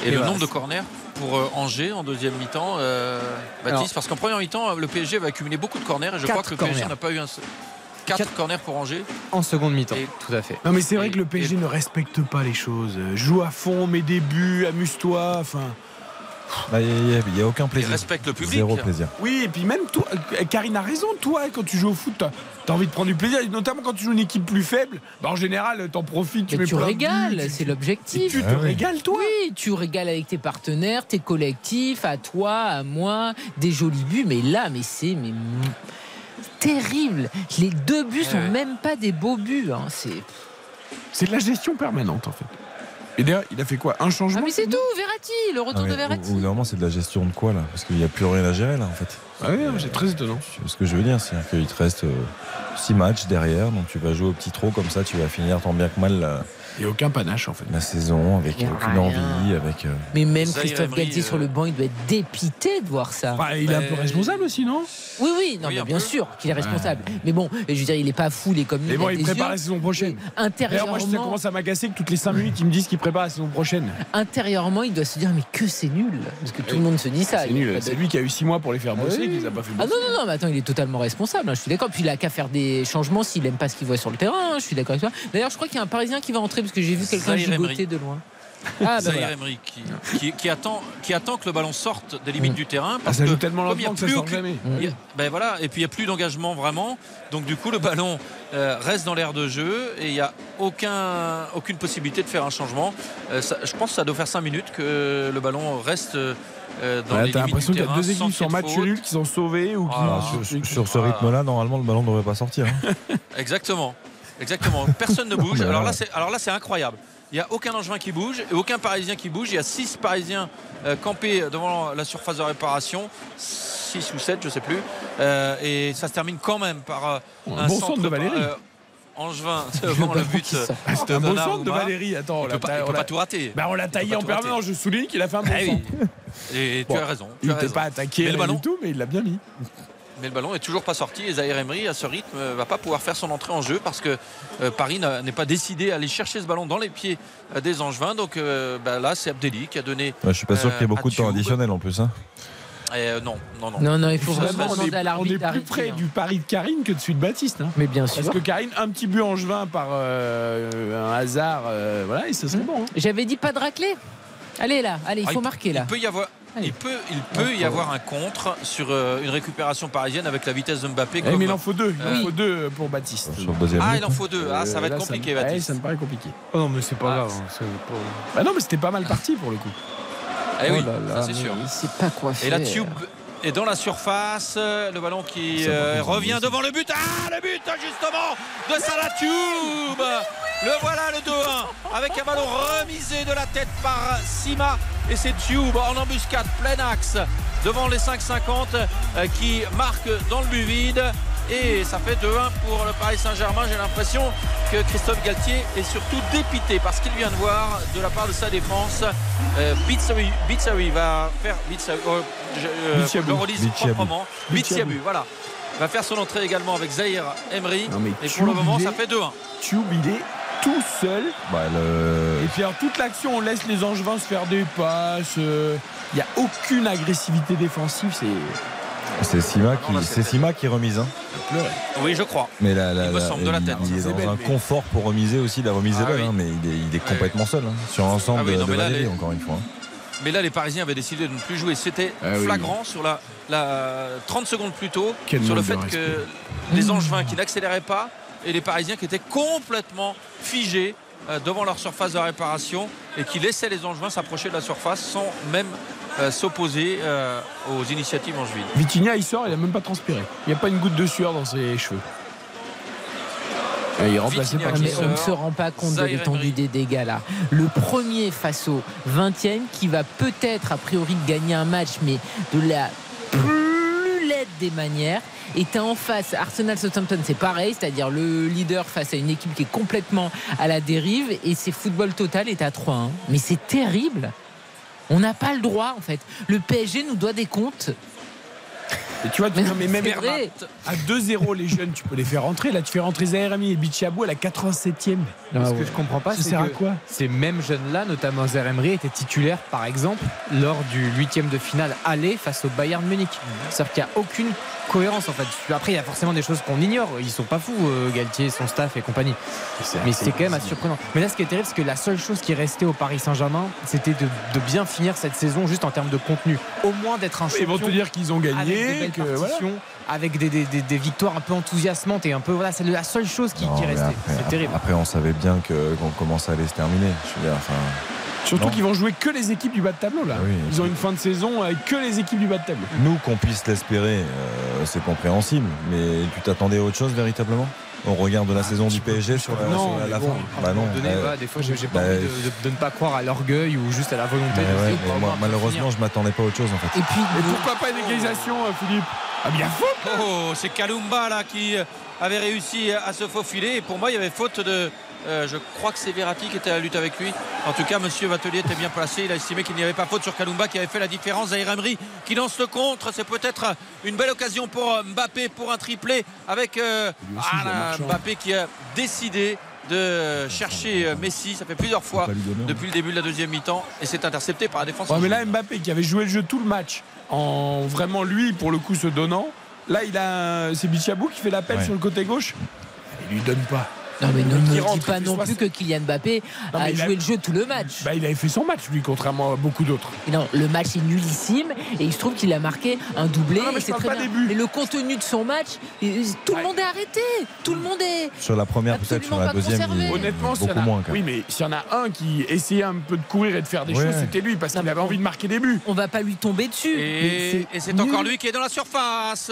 Speaker 2: Et, le
Speaker 5: voilà.
Speaker 2: nombre de corners pour euh, Angers en deuxième mi-temps, euh, Baptiste
Speaker 5: Alors-
Speaker 2: Parce qu'en première mi-temps, le PSG va accumuler beaucoup de corners et je crois que le PSG n'a pas eu un seul. 4 corners pour Angers.
Speaker 5: En seconde mi-temps, tout à fait.
Speaker 1: Non mais c'est vrai que le PSG ne respecte pas les choses. Joue à fond, mets des buts, amuse-toi. Enfin.
Speaker 4: Bah, Il n'y a, aucun plaisir.
Speaker 2: respecte le public.
Speaker 4: Zéro plaisir.
Speaker 1: Oui, et puis même toi, Karine a raison, toi, quand tu joues au foot, t'as as envie de prendre du plaisir, et notamment quand tu joues une équipe plus faible. Bah, en général, t'en profites, tu
Speaker 3: Mais
Speaker 1: mets
Speaker 3: tu
Speaker 1: plein
Speaker 3: régales, c'est l'objectif.
Speaker 1: tu te Ah oui. régales, toi
Speaker 3: Oui, tu régales avec tes partenaires, tes collectifs, à toi, à moi, des jolis buts. Mais là, mais c'est mais terrible. Les deux buts sont
Speaker 1: ouais.
Speaker 3: même pas des beaux buts. hein. C'est
Speaker 1: C'est de la gestion permanente, en fait. Et d'ailleurs, il a fait quoi? Un changement
Speaker 3: ah, mais c'est tout, Verratti, le retour
Speaker 4: Ah,
Speaker 3: de Verratti.
Speaker 4: au, au bout d'un moment, c'est de la gestion de quoi là? Parce qu'il n'y a plus rien à gérer là en fait.
Speaker 1: Ah oui, c'est très étonnant.
Speaker 4: Ce que je veux dire, c'est qu'il te reste 6 matchs derrière, donc tu vas jouer au petit trot comme ça, tu vas finir tant bien que mal
Speaker 1: Il n'y a aucun panache en fait.
Speaker 4: la saison avec aucune
Speaker 3: rien.
Speaker 4: envie, avec. euh,
Speaker 3: Mais même Christophe Galtier sur
Speaker 2: euh,
Speaker 3: le banc, il doit être dépité de voir ça.
Speaker 1: Bah, il est un peu responsable aussi, non?
Speaker 3: Oui, oui, non,
Speaker 2: Oui,
Speaker 3: mais
Speaker 2: un
Speaker 3: bien
Speaker 2: peu.
Speaker 3: sûr qu'il est responsable. Mais bon, je veux dire, il est pas fou, il est comme nous.
Speaker 1: Mais bon,
Speaker 3: a
Speaker 1: il prépare
Speaker 3: yeux.
Speaker 1: la saison prochaine. D'ailleurs,
Speaker 3: Intérieurement,
Speaker 1: moi, ça commence à m'agacer que toutes les 5 minutes, ils me disent qu'il prépare la saison prochaine.
Speaker 3: intérieurement, il doit se dire mais que c'est nul, parce que tout le monde se dit ça.
Speaker 1: C'est nul.
Speaker 3: de-
Speaker 1: C'est lui qui a eu 6 mois pour les faire bosser,
Speaker 3: oui.
Speaker 1: qui les a pas fait
Speaker 3: Ah
Speaker 1: bosser.
Speaker 3: non, non, non, mais attends, il est totalement responsable, hein, je suis d'accord. Puis il a qu'à faire des changements s'il aime pas ce qu'il voit sur le terrain, hein, je suis d'accord avec toi. D'ailleurs, je crois qu'il y a un Parisien qui va entrer parce que j'ai vu quelqu'un gigoter de loin. Ah,
Speaker 2: Zaïre
Speaker 3: voilà.
Speaker 2: Emery qui, qui- qui attend, qui attend que le ballon sorte des limites du terrain.
Speaker 1: Ah,
Speaker 2: Parce
Speaker 1: ça
Speaker 2: que
Speaker 1: joue tellement
Speaker 2: comme il a
Speaker 1: que
Speaker 2: plus y a- ben voilà, et puis il n'y a plus d'engagement vraiment. Donc du coup, le ballon euh, reste dans l'air de jeu et il n'y a aucun, aucune possibilité de faire un changement. Euh, ça- je pense que ça doit faire 5 minutes que le ballon reste euh, dans
Speaker 1: Ouais,
Speaker 2: les
Speaker 1: T'as
Speaker 2: limites
Speaker 1: l'impression
Speaker 2: du
Speaker 1: qu'il y a
Speaker 2: terrain.
Speaker 1: deux équipes sur match
Speaker 2: faute.
Speaker 1: nul qui sont sauvées ou qui.
Speaker 2: Voilà.
Speaker 4: sur, sur- sur ce rythme-là, normalement, le ballon ne devrait pas sortir. hein.
Speaker 2: Exactement. Exactement. Personne ne bouge.
Speaker 4: Mais
Speaker 2: Alors là, c'est, alors là, c'est incroyable. Il n'y a aucun Angevin qui bouge et aucun Parisien qui bouge. Il y a six Parisiens euh, campés devant la surface de réparation. 6 ou 7, je ne sais plus. Euh, et ça se termine quand même par euh,
Speaker 1: Un
Speaker 2: un
Speaker 1: bon
Speaker 2: centre
Speaker 1: centre de Valérie.
Speaker 2: Angevin devant le but.
Speaker 1: C'était un beau centre de. Valérie. Attends, on on
Speaker 2: peut pas tout rater.
Speaker 1: Bah, on l'a taillé en permanence. Je souligne qu'il a fait un bon
Speaker 2: Ah
Speaker 1: centre.
Speaker 2: Et tu as raison. tu
Speaker 1: Il
Speaker 2: raison.
Speaker 1: pas attaqué du tout, mais il l'a bien mis.
Speaker 2: Mais le ballon est toujours pas sorti et Zahir Emery à ce rythme va pas pouvoir faire son entrée en jeu parce que euh, Paris n'est pas décidé à aller chercher ce ballon dans les pieds euh, des Angevins. Donc euh, bah, là c'est Abdelli qui a donné.
Speaker 4: Ouais, je suis pas sûr
Speaker 2: euh,
Speaker 4: qu'il y ait beaucoup de temps additionnel en plus. hein.
Speaker 2: Euh, non, non, non.
Speaker 3: Non, non, il faut vraiment
Speaker 1: on
Speaker 3: demander à
Speaker 1: est, on est
Speaker 3: l'arbitre
Speaker 1: plus près
Speaker 3: hein.
Speaker 1: du pari de Karine que de celui de Baptiste. hein.
Speaker 3: Mais bien sûr.
Speaker 1: Parce que Karine, un petit but angevin par euh, un hasard, euh, voilà, et ça serait bon. hein.
Speaker 3: J'avais dit pas de raclée. Allez là, allez, il
Speaker 2: Ah,
Speaker 3: faut marquer là.
Speaker 2: Il peut y avoir. Il peut, il peut y avoir un contre sur euh, une récupération parisienne avec la vitesse de Mbappé.
Speaker 1: Eh,
Speaker 2: comme-
Speaker 1: mais il en faut deux. Il en
Speaker 2: Oui.
Speaker 1: faut deux pour Baptiste.
Speaker 2: Ah, il en faut deux. Ah, ça va
Speaker 1: Euh,
Speaker 2: être
Speaker 1: là,
Speaker 2: compliqué,
Speaker 1: me-
Speaker 2: Baptiste.
Speaker 1: ça me paraît compliqué.
Speaker 5: Oh non, mais c'est pas
Speaker 2: Ah.
Speaker 5: grave. hein, c'est pas-
Speaker 1: Bah non, mais c'était pas mal parti pour le coup.
Speaker 2: Eh oui,
Speaker 3: Oh là là,
Speaker 2: ça c'est sûr.
Speaker 3: Sait pas quoi faire.
Speaker 2: Et la Tube est dans la surface. euh, Le ballon qui euh, revient
Speaker 4: c'est-
Speaker 2: devant le but. Ah, le but justement de Salah Tube. Le voilà le 2-1 avec un ballon remisé de la tête par Sima. Et c'est Tube en embuscade, plein axe devant les 5,50 euh, qui marque dans le but vide. Et ça fait 2-1 pour le Paris Saint-Germain. J'ai l'impression que Christophe Galtier est surtout dépité parce qu'il vient de voir de la part de sa défense. Euh, Bitsawi, Bitsawi va faire. Bitsawi, je, euh, le
Speaker 4: Bitsiabou.
Speaker 2: proprement. Voilà. Va faire son entrée également avec Zahir Emery.
Speaker 1: Non, mais
Speaker 2: Et pour le moment, ça fait 2-1.
Speaker 1: Tube, il est tout seul.
Speaker 4: Bah, le-
Speaker 1: Et toute l'action, on laisse les Angevins se faire des passes. euh, Il n'y a aucune agressivité défensive. C'est
Speaker 4: C'est Sima qui,
Speaker 2: c'est.
Speaker 4: Sima qui remise. hein.
Speaker 2: Oui, je crois.
Speaker 4: Mais la, la-
Speaker 2: Il me
Speaker 4: la-
Speaker 2: de la tête.
Speaker 4: il est dans
Speaker 1: belle,
Speaker 4: un
Speaker 1: mais-
Speaker 4: confort pour remiser aussi. La remise
Speaker 2: Ah
Speaker 4: est belle,
Speaker 2: oui.
Speaker 4: hein, mais il est, il est
Speaker 2: Ouais.
Speaker 4: complètement seul hein, sur l'ensemble
Speaker 2: Ah oui,
Speaker 4: de, de
Speaker 2: mais là,
Speaker 4: Valérie,
Speaker 2: les-
Speaker 4: encore une fois.
Speaker 2: Mais là, les Parisiens avaient décidé de ne plus jouer. C'était
Speaker 1: Ah oui.
Speaker 2: flagrant sur la, la 30 secondes plus tôt
Speaker 1: Quel
Speaker 2: sur le fait que les Angevins qui n'accéléraient pas et les Parisiens qui étaient complètement figés euh, devant leur surface de réparation et qui laissaient les Angevins s'approcher de la surface sans même euh, s'opposer euh, aux initiatives angevines.
Speaker 1: Vitinha, il sort, il a même pas transpiré. Il n'y a pas une goutte de sueur dans ses cheveux. Et il est remplacé par
Speaker 3: Mais on ne se rend pas compte de l'étendue des dégâts là. Le premier face au 20e qui va peut-être a priori gagner un match, mais de la plus des manières. Et t'as en face Arsenal Southampton, c'est pareil, c'est-à-dire le leader face à une équipe qui est complètement à la dérive et c'est football total et t'as 3-1. Mais c'est terrible. On n'a pas le droit en fait. Le PSG nous doit des comptes.
Speaker 1: Et tu vois, tu, non, mais même à 2-0, les jeunes, tu peux les faire rentrer. Là, tu fais rentrer Zaherami et Bichabou à la 87e.
Speaker 5: Non,
Speaker 1: Parce
Speaker 5: ce
Speaker 1: que
Speaker 5: que je comprends pas,
Speaker 1: ça
Speaker 5: c'est
Speaker 1: sert à
Speaker 5: que
Speaker 1: quoi
Speaker 5: Ces mêmes jeunes-là, notamment Zeremri, étaient titulaires, par exemple, lors du huitième de finale aller face au Bayern Munich. C'est-à-dire qu'il n'y a aucune cohérence en fait. Après, il y a forcément des choses qu'on ignore. Ils sont pas fous, euh, Galtier, son staff et compagnie. Mais c'est quand même assez surprenant. Mais là, ce qui est terrible, c'est que la seule chose qui restait au Paris Saint-Germain, c'était de, de bien finir cette saison juste en termes de contenu. Au moins d'être un champion.
Speaker 1: Ils vont te dire qu'ils ont gagné. Voilà.
Speaker 5: avec des, des- des- des victoires un peu enthousiasmantes et un peu voilà, c'est la seule chose qui,
Speaker 4: Non,
Speaker 5: qui
Speaker 4: mais
Speaker 5: restait. C'est terrible.
Speaker 4: Après, on savait bien que qu'on commence à aller se terminer. Je veux dire, enfin,
Speaker 1: Surtout qu'ils vont jouer que les équipes du bas de tableau là.
Speaker 4: Oui.
Speaker 1: Ils ont une fin de saison avec que les équipes du bas de tableau.
Speaker 4: nous qu'on puisse l'espérer, euh, c'est compréhensible. Mais tu t'attendais à autre chose véritablement? Au regard de la saison du PSG sur la,
Speaker 5: Non,
Speaker 4: sur la-
Speaker 5: mais
Speaker 4: la
Speaker 5: bon,
Speaker 4: fin Bah
Speaker 5: moment
Speaker 4: non.
Speaker 5: donné,
Speaker 4: euh,
Speaker 5: voilà, des fois, j'ai pas
Speaker 4: bah,
Speaker 5: envie de, de- de ne pas croire à l'orgueil ou juste à la volonté
Speaker 4: mais
Speaker 5: de
Speaker 4: ouais, moi,
Speaker 5: on va
Speaker 4: malheureusement, je m'attendais pas à autre chose en fait.
Speaker 3: Et puis,
Speaker 1: Et pourquoi pas une égalisation, euh, Philippe Ah bien faute
Speaker 2: Oh, c'est Kalumba là qui avait réussi à se faufiler. Et pour moi, il y avait faute de. Euh, je crois que c'est Verratti qui était à la lutte avec lui. En tout cas, Monsieur Vatelier était bien placé. Il a estimé qu'il n'y avait pas faute sur Kalumba qui avait fait la différence. Zahir Emery qui lance le contre. C'est peut-être une belle occasion pour euh, Mbappé pour un triplé avec euh, ah. Mbappé qui a décidé de chercher Messi. Ça fait plusieurs fois
Speaker 4: hein.
Speaker 2: depuis le début de la deuxième mi-temps et c'est intercepté par la défense.
Speaker 1: Ouais, mais là, Mbappé qui avait joué le jeu tout le match, en vraiment lui, pour le coup, se donnant. Là, il a c'est Bichabou qui fait l'appel
Speaker 4: Ouais.
Speaker 1: sur le côté gauche. Il lui donne pas.
Speaker 3: Non mais ne me dis pas non plus
Speaker 1: 60.
Speaker 3: que Kylian Mbappé
Speaker 1: Non,
Speaker 3: a joué le jeu tout le match.
Speaker 1: Bah, il avait fait son match, lui, contrairement à beaucoup d'autres.
Speaker 3: Non, le match est nullissime et il se trouve qu'il a marqué un doublé.
Speaker 1: Non, mais
Speaker 3: et très
Speaker 1: pas
Speaker 3: bien. Mais le contenu de son match, tout le monde est arrêté. Tout le monde est.
Speaker 4: Sur la première, peut-être, sur la deuxième, il-
Speaker 1: Honnêtement,
Speaker 4: beaucoup
Speaker 1: a,
Speaker 4: moins. quand
Speaker 1: oui, mais s'il y en a un qui essayait un peu de courir et de faire des
Speaker 4: Ouais.
Speaker 1: choses, c'était lui parce qu'il avait
Speaker 3: on-
Speaker 1: envie de marquer des buts.
Speaker 3: On va pas lui tomber dessus.
Speaker 2: Et, c'est encore lui qui est dans la surface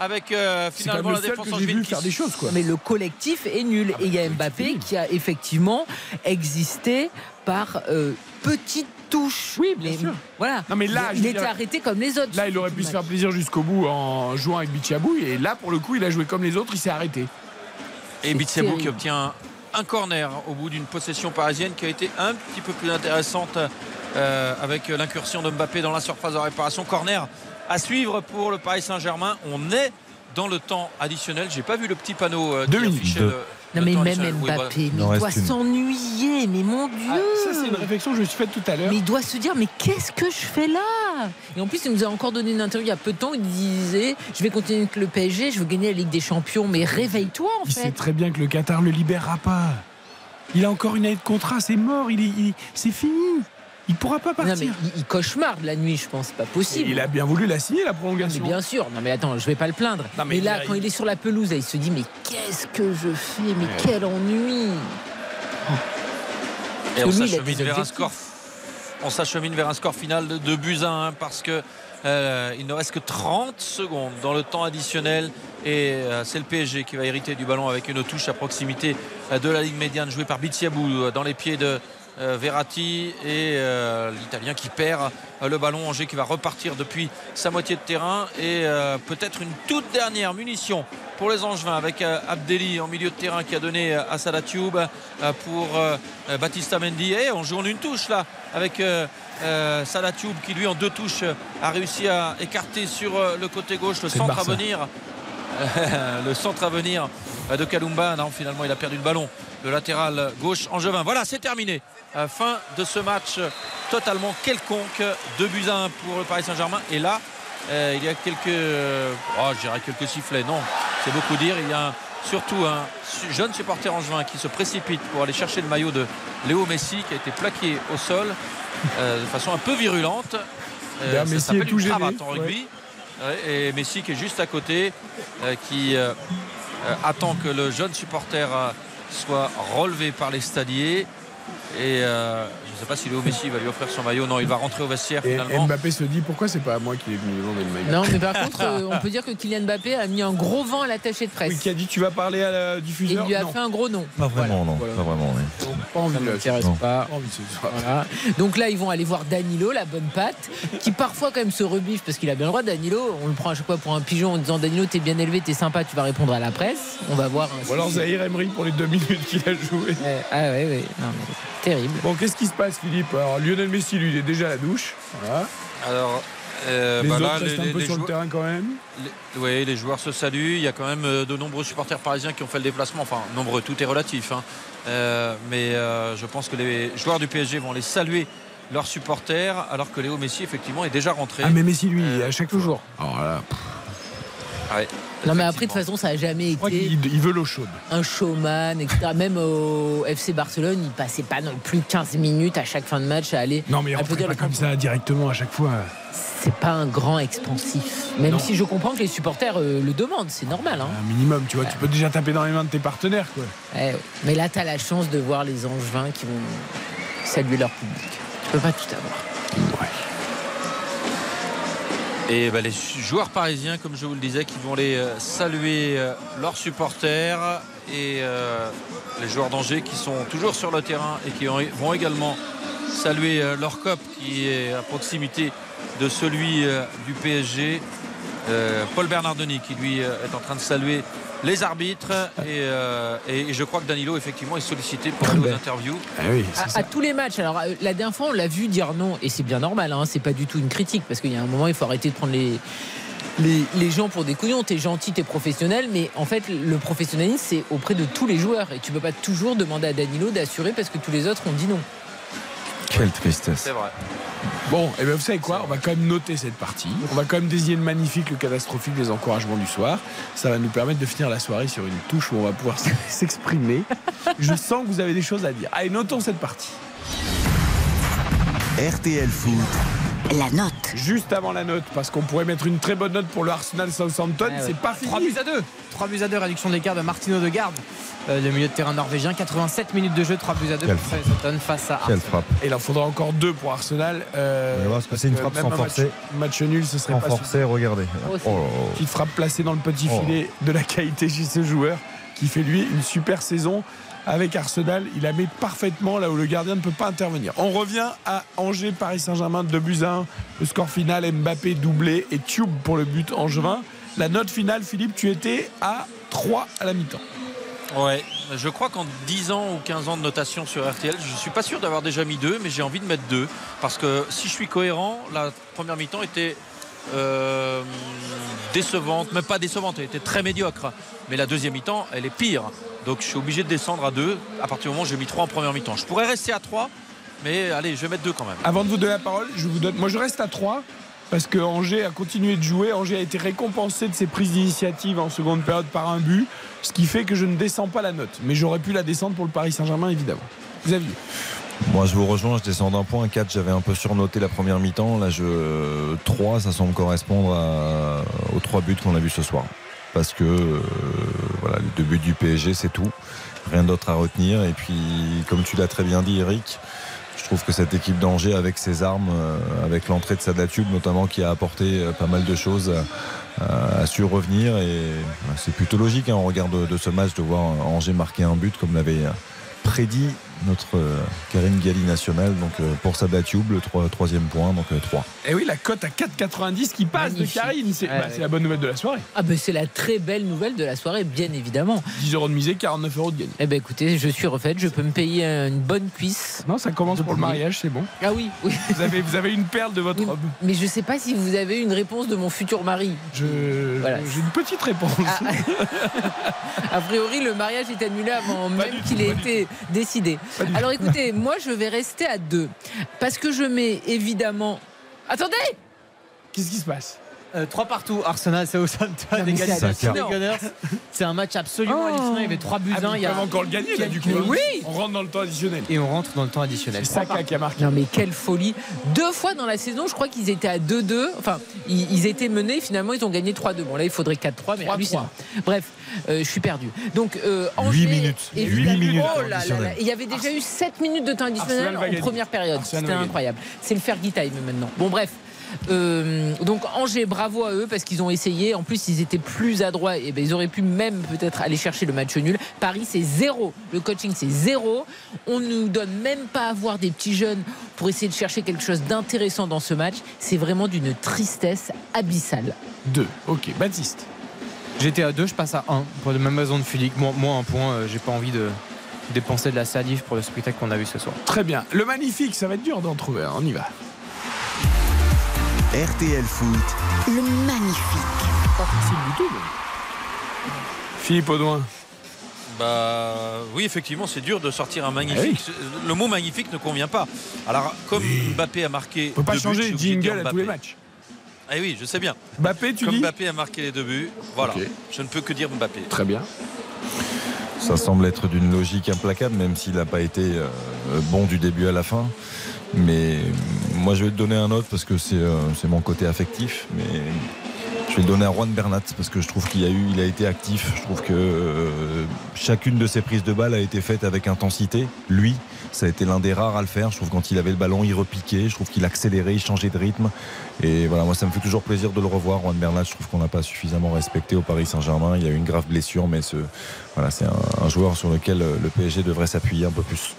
Speaker 2: avec euh, finalement la défense en
Speaker 1: faire des choses, quoi.
Speaker 3: Mais le collectif est nul. et il y a Mbappé qui a effectivement existé par euh, petites touches.
Speaker 1: Oui, bien
Speaker 3: Mais-
Speaker 1: sûr.
Speaker 3: Voilà.
Speaker 1: Non, mais là,
Speaker 3: il était
Speaker 1: dire-
Speaker 3: arrêté comme les autres.
Speaker 1: Là, il aurait pu se faire plaisir jusqu'au bout en jouant avec Bichabou. Et là, pour le coup, il a joué comme les autres, il s'est arrêté.
Speaker 2: Et Bitsabou qui obtient un corner au bout d'une possession parisienne qui a été un petit peu plus intéressante euh, avec l'incursion de Mbappé dans la surface de réparation. Corner à suivre pour le Paris Saint-Germain. On est dans le temps additionnel. J'ai pas vu le petit panneau euh, qui
Speaker 1: Deux
Speaker 2: affichait le,
Speaker 3: Non mais même. Mbappé,
Speaker 4: Il
Speaker 3: mais il doit s'ennuyer, mais mon Dieu
Speaker 1: Ah, ça, c'est une réflexion que je me suis faite tout à l'heure.
Speaker 3: Mais il doit se dire, mais qu'est-ce que je fais là? Et en plus, il nous a encore donné une interview il y a peu de temps. Il disait, je vais continuer avec le PSG, je veux gagner la Ligue des Champions. Mais réveille-toi en
Speaker 1: Il sait
Speaker 3: fait.
Speaker 1: très bien que le Qatar le libérera pas. Il a encore une année de contrat, c'est mort, il est- il- c'est fini. Il pourra pas
Speaker 3: Non mais
Speaker 1: partir.
Speaker 3: il, il cauchemarde la nuit, je pense, pas possible.
Speaker 1: il a bien voulu la signer la
Speaker 3: Mais
Speaker 1: prolongation.
Speaker 3: bien sûr, non mais attends, je vais pas le plaindre.
Speaker 1: Non, mais
Speaker 3: mais, là,
Speaker 1: il-
Speaker 3: quand il est sur la pelouse, il se dit mais qu'est-ce que je fais? Mais quel ennui
Speaker 2: Et on s'achemine vers un score. On s'achemine vers un score final de 2 buts à 1 parce que euh, il ne reste que 30 secondes dans le temps additionnel et euh, c'est le PSG qui va hériter du ballon avec une touche à proximité euh, de la ligne médiane jouée par Bitsiabou euh, dans les pieds de Verratti et euh, l'Italien qui perd euh, le ballon. Angers qui va repartir depuis sa moitié de terrain et euh, peut-être une toute dernière munition pour les Angevins avec euh, Abdelli en milieu de terrain qui a donné euh, à euh, pour euh, euh, Baptista Mendy. Et on joue en une touche là avec euh, euh, Tube qui lui en deux touches euh, a réussi à écarter sur euh, le côté gauche le centre à venir. le centre à venir euh, de Kalumba. Non, finalement, il a perdu le ballon. Le latéral gauche Angevin. Voilà, c'est terminé. Euh, fin de ce match totalement quelconque. 2 buts à 1 pour le Paris Saint-Germain. Et là, euh, il y a quelques, euh, oh, je dirais quelques sifflets. Non, c'est beaucoup dire. Il y a un- surtout un jeune supporter angevin qui se précipite pour aller chercher le maillot de Léo Messi qui a été plaqué au sol euh, de façon un peu virulente. Euh, ça
Speaker 1: Messi
Speaker 2: s'appelle une cravate en rugby. Ouais, et Messi qui est juste à côté, qui attend que le jeune supporter soit relevé par les stadiers. Et euh, ne sais pas si Léo Messi va lui offrir son maillot. Non, il va rentrer au vestiaire
Speaker 1: Et
Speaker 2: finalement.
Speaker 1: Mbappé se dit pourquoi c'est pas à moi qui est venu demander le maillot.
Speaker 3: Non mais par contre, euh, on peut dire que Kylian Mbappé a mis un gros vent à l'attaché de presse.
Speaker 1: Oui, qui a dit tu vas parler à la
Speaker 3: Et
Speaker 1: diffuseur
Speaker 3: il lui a
Speaker 1: Non.
Speaker 3: fait un gros nom.
Speaker 4: Pas vraiment, non.
Speaker 1: voilà.
Speaker 4: Pas vraiment, oui.
Speaker 1: Pas envie
Speaker 3: Ça
Speaker 4: Non.
Speaker 3: pas.
Speaker 1: pas envie.
Speaker 3: Voilà. Donc là, ils vont aller voir Danilo, la bonne patte, qui parfois quand même se rebiffe parce qu'il a bien le droit. Danilo, on le prend à chaque fois pour un pigeon en disant Danilo, t'es bien élevé, t'es sympa, tu vas répondre à la presse. On va voir. un-
Speaker 1: Ou alors Zahir Emery pour les deux minutes qu'il a joué.
Speaker 3: Ouais, ah ouais, ouais. Non, mais terrible.
Speaker 1: Bon, qu'est-ce qui se passe, Philippe Alors, Lionel Messi, lui, il est déjà à la douche. Voilà.
Speaker 2: Alors, Euh,
Speaker 1: Les
Speaker 2: bah
Speaker 1: autres
Speaker 2: là,
Speaker 1: restent un peu sur le terrain quand même.
Speaker 2: les- oui, les joueurs se saluent. Il y a quand même euh, de nombreux supporters parisiens qui ont fait le déplacement. Enfin, nombreux, tout est relatif. hein. Euh, mais euh, je pense que les joueurs du PSG vont les saluer leurs supporters, alors que Léo Messi, effectivement, est déjà rentré.
Speaker 1: Ah mais Messi lui, à chaque jour. Alors là, pff,
Speaker 2: Ouais.
Speaker 3: Non mais après de toute façon ça a jamais été
Speaker 1: il, il veut l'eau chaude.
Speaker 3: un showman, etc. Même au FC Barcelone, il passait pas non plus 15 minutes à chaque fin de match à aller.
Speaker 1: Non mais
Speaker 3: applaudir
Speaker 1: pas comme ça directement à chaque fois.
Speaker 3: C'est pas un grand expansif. Même
Speaker 1: Non.
Speaker 3: si je comprends que les supporters euh, le demandent, c'est normal. Hein.
Speaker 1: Un minimum, tu vois, tu peux déjà taper dans les mains de tes partenaires quoi.
Speaker 3: Ouais. Mais là, t'as la chance de voir les Angevins qui vont saluer leur public. Tu peux pas tout avoir.
Speaker 2: Et bah, les joueurs parisiens, comme je vous le disais, qui vont les euh, saluer euh, leurs supporters et euh, les joueurs d'Angers qui sont toujours sur le terrain et qui ont- vont également saluer leur COP qui est à proximité de celui du PSG. Euh, Paul Bernardoni qui lui euh, est en train de saluer les arbitres et, euh, et je crois que Danilo effectivement est sollicité pour aller aux interviews.
Speaker 1: Ah oui,
Speaker 3: À, à tous les matchs. Alors euh, la dernière fois, on l'a vu dire non, et c'est bien normal. Hein, c'est pas du tout une critique parce qu'il y a un moment, il faut arrêter de prendre les les, les gens pour des couillons. T'es gentil, t'es professionnel, mais en fait, le professionnalisme, c'est auprès de tous les joueurs, et tu peux pas toujours demander à Danilo d'assurer parce que tous les autres ont dit non.
Speaker 4: Quelle tristesse.
Speaker 2: C'est vrai.
Speaker 1: Bon, et ben vous savez quoi On va quand même noter cette partie. On va quand même désigner le magnifique, le catastrophique, les encouragements du soir. Ça va nous permettre de finir la soirée sur une touche où on va pouvoir s'exprimer. Je sens que vous avez des choses à dire. Allez, notons cette partie.
Speaker 10: RTL Foot.
Speaker 11: La note.
Speaker 1: Juste avant la note, parce qu'on pourrait mettre une très bonne note pour le Arsenal Southampton,
Speaker 5: ouais.
Speaker 1: c'est pas fini.
Speaker 5: 3 buts à 2 3 buts à 2 réduction d'écart de Martino de Garde le milieu de terrain norvégien 87 minutes de jeu 3 buts à 2
Speaker 4: Quelle
Speaker 5: pour Southampton face à
Speaker 4: Quelle
Speaker 5: Arsenal.
Speaker 4: frappe.
Speaker 1: Et il en faudra encore deux pour Arsenal. Euh,
Speaker 4: parce que c'est une frappe sans
Speaker 1: un
Speaker 4: forcer.
Speaker 1: Match, match nul, ce serait
Speaker 4: En
Speaker 1: pas
Speaker 4: forcé, regardez.
Speaker 3: Oh,
Speaker 4: Oh.
Speaker 1: Petite frappe placée dans le petit
Speaker 4: Oh.
Speaker 1: filet de la qualité chez ce joueur qui fait lui une super saison avec Arsenal. Il la met parfaitement là où le gardien ne peut pas intervenir. On revient à Angers, Paris Saint-Germain, 2 buts à 1. Le score final, Mbappé doublé et Tube pour le but angevin. La note finale, Philippe, tu étais à 3 à la mi-temps.
Speaker 2: Ouais, je crois qu'en 10 ans ou 15 ans de notation sur RTL, je suis pas sûr d'avoir déjà mis 2, mais j'ai envie de mettre 2. Parce que si je suis cohérent, la première mi-temps était euh, décevante, même pas décevante, elle était très médiocre. Mais la deuxième mi-temps, elle est pire. Donc je suis obligé de descendre à 2 à partir du moment où j'ai mis 3 en première mi-temps. Je pourrais rester à 3, mais allez, je vais mettre 2 quand même.
Speaker 1: Avant de vous donner la parole, je vous donne. Moi, je reste à 3 parce que Angers a continué de jouer. Angers a été récompensé de ses prises d'initiative en seconde période par un but, ce qui fait que je ne descends pas la note. Mais j'aurais pu la descendre pour le Paris Saint-Germain, évidemment. Xavier.
Speaker 4: Moi, je vous rejoins, je descends d'un point. 4, j'avais un peu surnoté la première mi-temps. Là, je 3, ça semble correspondre à- aux trois buts qu'on a vus ce soir. Parce que euh, voilà, les deux buts du PSG, c'est tout. Rien d'autre à retenir. Et puis, comme tu l'as très bien dit, Eric, je trouve que cette équipe d'Angers, avec ses armes, euh, avec l'entrée de Sadatube notamment, qui a apporté euh, pas mal de choses, euh, a su revenir. Et euh, c'est plutôt logique, hein, au regard de, de ce match, de voir Angers marquer un but, comme l'avait prédit notre euh, Karine Galli national. Donc euh, pour Sadatube, le troi- troisième point, donc 3.
Speaker 1: Et oui, la cote à 4,90 qui passe
Speaker 3: Magnifique.
Speaker 1: de Karine. C'est
Speaker 3: Ouais,
Speaker 1: bah,
Speaker 3: ouais.
Speaker 1: c'est la bonne nouvelle de la soirée.
Speaker 3: Ah ben c'est la très belle nouvelle de la soirée, bien évidemment.
Speaker 1: 10 euros de misée, 49 euros de gagné.
Speaker 3: Eh ben écoutez, je suis refaite, je peux me payer une bonne cuisse.
Speaker 1: Non, ça commence pour le mariage, c'est bon.
Speaker 3: Ah oui, oui.
Speaker 1: Vous avez, vous avez une perle de votre
Speaker 3: Oui,
Speaker 1: robe.
Speaker 3: Mais je sais pas si vous avez une réponse de mon futur mari.
Speaker 1: Je-
Speaker 3: Voilà.
Speaker 1: J'ai une petite réponse.
Speaker 3: Ah, A priori, le mariage est annulé avant même qu'il
Speaker 1: tout,
Speaker 3: ait été décidé. Alors écoutez, moi je vais rester à deux. Parce que je mets évidemment. Attendez
Speaker 1: Qu'est-ce qui se passe?
Speaker 5: 3 partout, Arsenal, c'est Southampton, des. Gunners. C'est un match absolument
Speaker 3: Oh.
Speaker 5: hallucinant. Il y avait 3 buts
Speaker 1: Ah,
Speaker 5: 1.
Speaker 1: mais
Speaker 5: Il y
Speaker 1: ils
Speaker 5: a
Speaker 1: peuvent encore le gagner là du coup.
Speaker 3: Oui.
Speaker 1: On rentre dans le temps additionnel.
Speaker 5: Et on rentre dans le temps additionnel.
Speaker 1: C'est Saka qui a marqué.
Speaker 3: Non mais quelle folie Deux fois dans la saison, je crois qu'ils étaient à 2-2. Enfin, ils, ils étaient menés, finalement ils ont gagné 3-2. Bon là, il faudrait 4-3, mais
Speaker 1: 3-3.
Speaker 3: hallucinant. Bref, euh, je suis perdu. Donc, euh, Angers,
Speaker 4: Huit minutes.
Speaker 3: évidemment-
Speaker 4: Huit minutes
Speaker 3: Oh là là là. Il y avait déjà eu 7 minutes de temps additionnel
Speaker 1: Arsenal
Speaker 3: en première période. C'était incroyable. C'est le Fergie Time maintenant. Bon bref. Euh, donc Angers, bravo à eux parce qu'ils ont essayé. En plus, ils étaient plus adroits. Et ben, ils auraient pu même peut-être aller chercher le match nul. Paris, c'est zéro. Le coaching, c'est zéro. On nous donne même pas à voir des petits jeunes pour essayer de chercher quelque chose d'intéressant dans ce match. C'est vraiment d'une tristesse abyssale.
Speaker 1: 2. Ok, Baptiste.
Speaker 5: J'étais à 2, je passe à 1 pour la même raison de Philippe. Moi, moi un point, euh, j'ai pas envie de dépenser de la salive pour le spectacle qu'on a vu ce soir.
Speaker 1: Très bien. Le magnifique, ça va être dur d'en trouver. On y va.
Speaker 10: RTL Foot,
Speaker 11: Le magnifique.
Speaker 1: Pas facile du tout. Philippe Audouin.
Speaker 2: Bah oui, effectivement, c'est dur de sortir un
Speaker 1: Eh
Speaker 2: magnifique. Le mot magnifique ne convient pas. Alors, comme Mbappé a marqué.
Speaker 1: On peut pas
Speaker 2: deux buts,
Speaker 1: changer
Speaker 2: dire
Speaker 1: jingle à tous les matchs.
Speaker 2: Ah oui, je sais bien.
Speaker 1: Mbappé, tu
Speaker 2: Comme
Speaker 1: dis
Speaker 2: Mbappé a marqué les deux buts, voilà. Je ne peux que dire Mbappé.
Speaker 1: Très bien.
Speaker 4: Ça semble être d'une logique implacable, même s'il n'a pas été euh, bon du début à la fin. Mais moi, je vais te donner un autre parce que c'est euh, c'est mon côté affectif. Mais je vais le donner à Juan Bernat parce que je trouve qu'il a eu, il a été actif. Je trouve que euh, chacune de ses prises de balle a été faite avec intensité. Lui, ça a été l'un des rares à le faire. Je trouve quand il avait le ballon, il repiquait. Je trouve qu'il accélérait, il changeait de rythme. Et voilà, moi, ça me fait toujours plaisir de le revoir. Juan Bernat, je trouve qu'on n'a pas suffisamment respecté au Paris Saint-Germain. Il a eu une grave blessure, mais voilà, c'est un, joueur sur lequel le PSG devrait s'appuyer un peu plus.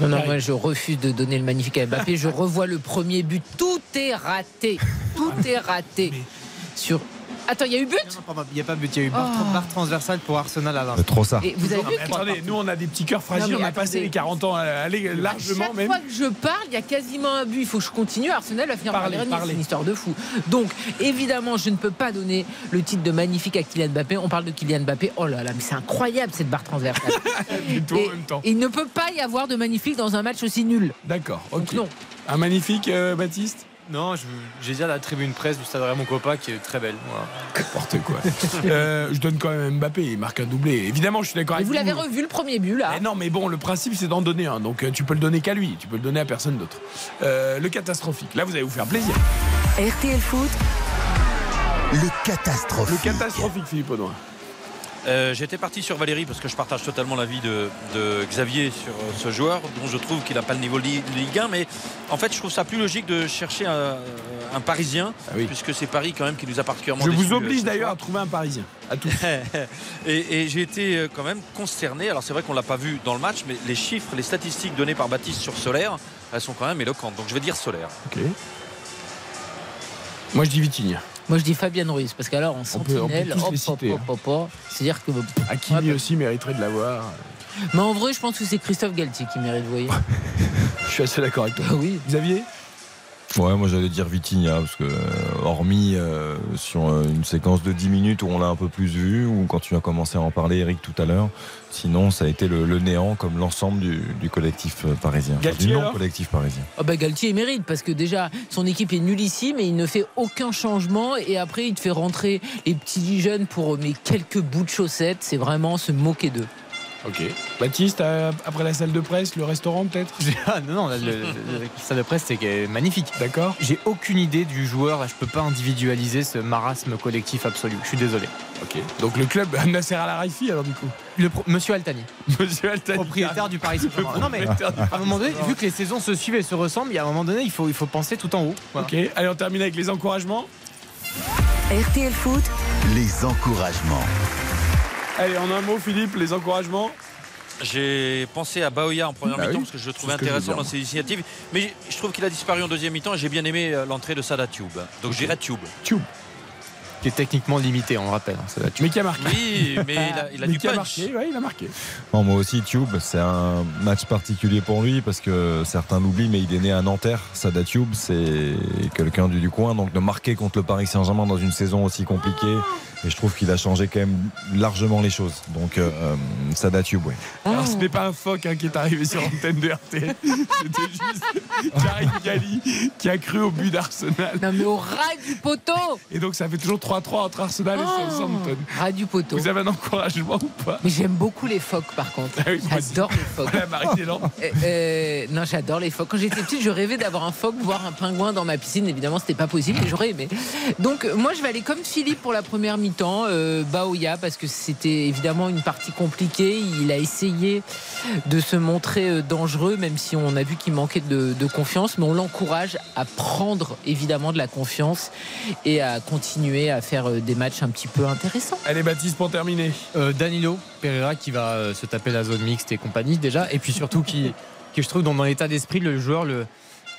Speaker 3: Non, non, moi je refuse de donner le magnifique à Mbappé. Je revois le premier but. Tout est raté. Tout est raté. Sur. Attends, il y a eu but
Speaker 5: Il n'y a pas but, il y a eu barre,
Speaker 3: Oh.
Speaker 5: barre transversale pour Arsenal à l'instant.
Speaker 4: Trop ça.
Speaker 3: Et vous avez
Speaker 1: Non,
Speaker 3: vu
Speaker 1: attendez, nous on a des petits cœurs fragiles,
Speaker 3: Non,
Speaker 1: on a passé les 40 ans, allez, largement
Speaker 3: Chaque
Speaker 1: même.
Speaker 3: fois que je parle, il y a quasiment un but. Il faut que je continue. Arsenal va finir par
Speaker 1: parlez.
Speaker 3: C'est une histoire de fou. Donc, évidemment, je ne peux pas donner le titre de magnifique à Kylian Mbappé. On parle de Kylian Mbappé. Oh là là, mais c'est incroyable cette barre transversale.
Speaker 1: Plutôt
Speaker 3: Et
Speaker 1: en même temps.
Speaker 3: il ne peut pas y avoir de magnifique dans un match aussi nul.
Speaker 1: D'accord, ok.
Speaker 3: non.
Speaker 1: Un magnifique euh, Baptiste?
Speaker 5: Non, je- j'ai dit à la tribune presse du stade Raymond Coppa qui est très belle. Voilà.
Speaker 1: N'importe quoi. Euh, je donne quand même Mbappé, il marque un doublé. Évidemment, je suis d'accord avec
Speaker 3: vous l'avez revu le premier but là
Speaker 1: non, mais bon, le principe c'est d'en donner un. Donc euh, tu peux le donner qu'à lui, tu peux le donner à personne d'autre. Euh, le catastrophique, là vous allez vous faire plaisir.
Speaker 11: RTL Foot,
Speaker 10: le catastrophique.
Speaker 1: Le catastrophique, Philippe Audouin.
Speaker 2: Euh, J'étais parti sur Valérie parce que je partage totalement l'avis de, de Xavier sur euh, ce joueur dont je trouve qu'il n'a pas le niveau de Li- Ligue 1 mais en fait je trouve ça plus logique de chercher un, un Parisien puisque c'est Paris quand même qui nous a particulièrement
Speaker 1: Je vous
Speaker 2: euh,
Speaker 1: oblige d'ailleurs à trouver un Parisien. À tous.
Speaker 2: et et j'ai été euh, quand même consterné alors c'est vrai qu'on l'a pas vu dans le match mais les chiffres les statistiques données par Baptiste sur Solaire elles sont quand même éloquentes donc je vais dire Solaire
Speaker 1: Ok. Moi je dis Vitinha.
Speaker 3: Moi je dis Fabienne Ruiz parce qu'alors en sentinelle,
Speaker 1: tous les
Speaker 3: hop, hop,
Speaker 1: citer,
Speaker 3: hop, hop, hop. c'est-à-dire que.
Speaker 1: Hakimi aussi mériterait de l'avoir.
Speaker 3: Mais en vrai, je pense que c'est Christophe Galtier qui mérite, vous voyez.
Speaker 1: Je suis assez d'accord avec toi.
Speaker 3: oui.
Speaker 1: Xavier?
Speaker 4: Ouais, moi j'allais dire Vitinha, parce que euh, hormis euh, sur euh, une séquence de 10 minutes où on l'a un peu plus vu, ou quand tu as commencé à en parler Eric tout à l'heure, sinon ça a été le, le néant comme l'ensemble du, du collectif parisien. Enfin,
Speaker 3: Galtier,
Speaker 4: du
Speaker 3: alors
Speaker 4: non-collectif parisien.
Speaker 3: Ah bah Galtier il mérite parce que déjà son équipe est nulle ici mais il ne fait aucun changement et après il te fait rentrer les petits jeunes pour mais quelques bouts de chaussettes c'est vraiment se moquer d'eux.
Speaker 1: Ok. Baptiste, euh, après la salle de presse, le restaurant peut-être
Speaker 5: Ah non, non, là, le, le- le salle de presse c'est magnifique.
Speaker 1: D'accord.
Speaker 5: J'ai aucune idée du joueur, je peux pas individualiser ce marasme collectif absolu. Je suis désolé.
Speaker 1: Ok. Donc le club Nasser Al Araifi alors du coup.
Speaker 5: Le pro- Monsieur Altani.
Speaker 1: Monsieur Altani.
Speaker 5: Propriétaire du Paris Saint-Germain. Non mais à un moment donné, vu que les saisons se suivent et se ressemblent, il y a un moment donné, il faut, il faut penser tout en haut. Voilà.
Speaker 1: Ok. Allez, on termine avec les encouragements.
Speaker 11: RTL Foot,
Speaker 10: Les encouragements.
Speaker 1: Allez, en un mot, Philippe, les encouragements.
Speaker 2: J'ai pensé à Baoya en première
Speaker 1: Bah
Speaker 2: mi-temps
Speaker 1: oui,
Speaker 2: parce que je le trouvais intéressant dans ses initiatives. Mais je trouve qu'il a disparu en deuxième mi-temps et j'ai bien aimé euh, l'entrée de Sada Tube. Donc je dirais Tube.
Speaker 1: Tube.
Speaker 5: Qui est techniquement limité, on le rappelle. hein,
Speaker 1: Mais qui a marqué.
Speaker 2: Oui, mais il a, il a
Speaker 1: Mais
Speaker 2: du
Speaker 1: qui a
Speaker 2: punch.
Speaker 1: marqué, ouais, il a marqué.
Speaker 4: Non, moi aussi, Tube, c'est un match particulier pour lui parce que certains l'oublient, mais il est né à Nanterre. Sada Tube, c'est quelqu'un du, du coin, donc de marquer contre le Paris Saint-Germain dans une saison aussi compliquée. Et je trouve qu'il a changé quand même largement les choses. Donc, euh, euh, Sada Tube, oui.
Speaker 1: Alors, ce n'est pas un phoque hein, qui est arrivé sur l'antenne de RTL. C'était juste Karim Gali qui a cru au but d'Arsenal.
Speaker 3: Non mais au ras du poteau
Speaker 1: Et donc, ça fait toujours 3-3 entre Arsenal et
Speaker 3: Oh,
Speaker 1: Southampton.
Speaker 3: Ras du poteau.
Speaker 1: Vous avez un encouragement ou pas?
Speaker 3: Mais j'aime beaucoup les phoques par contre.
Speaker 1: Ah oui.
Speaker 3: J'adore les phoques.
Speaker 1: Voilà, Marie.
Speaker 3: Euh, euh, non, j'adore les phoques. Quand j'étais petite, je rêvais d'avoir un phoque, voir un pingouin dans ma piscine. Évidemment, c'était pas possible, mais j'aurais aimé. Donc, moi, je vais aller comme Philippe pour la première mi-temps, euh, Baoya, parce que c'était évidemment une partie compliquée. Il a essayé de se montrer euh, dangereux, même si on a vu qu'il manquait de, de confiance. Mais on l'encourage à prendre évidemment de la confiance et à continuer à faire euh, des matchs un petit peu intéressants.
Speaker 1: Allez, Baptiste, pour terminer.
Speaker 5: Euh, Danilo Pereira qui va euh, se taper la zone mixte et compagnie déjà, et puis surtout qui, qui je trouve dans, dans l'état d'esprit le joueur le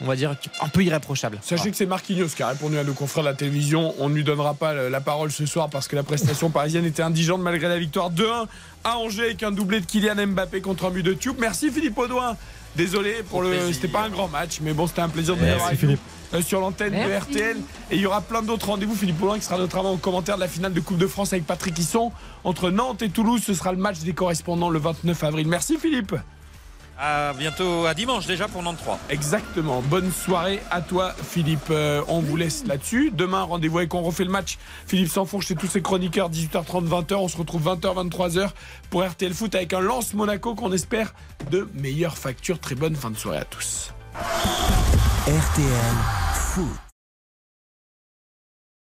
Speaker 5: on va dire un peu irréprochable.
Speaker 1: Sachez que c'est Marquinhos qui a répondu à nos confrères de la télévision. On ne lui donnera pas la parole ce soir parce que la prestation parisienne était indigente malgré la victoire 2-1 à Angers avec un doublé de Kylian Mbappé contre un but de Tube. Merci Philippe Audouin. Désolé pour le. C'était pas un grand match, mais bon, c'était un plaisir de vous avoir avec
Speaker 4: Philippe.
Speaker 1: nous. euh, sur l'antenne de. RTL. Et il y aura plein d'autres rendez-vous. Philippe Poulin qui sera notamment au commentaire de la finale de Coupe de France avec Patrick Hisson. Entre Nantes et Toulouse, ce sera le match des correspondants le 29 avril. Merci Philippe.
Speaker 2: À bientôt, à dimanche déjà pour Nantes 3.
Speaker 1: Exactement. Bonne soirée à toi, Philippe. Euh, on vous laisse là-dessus. Demain, rendez-vous avec On refait le match. Philippe Sanfourche et tous ses chroniqueurs, 18h30, 20h. On se retrouve 20h, 23h pour RTL Foot avec un Lance Monaco qu'on espère de meilleures factures. Très bonne fin de soirée à tous.
Speaker 10: RTL Foot.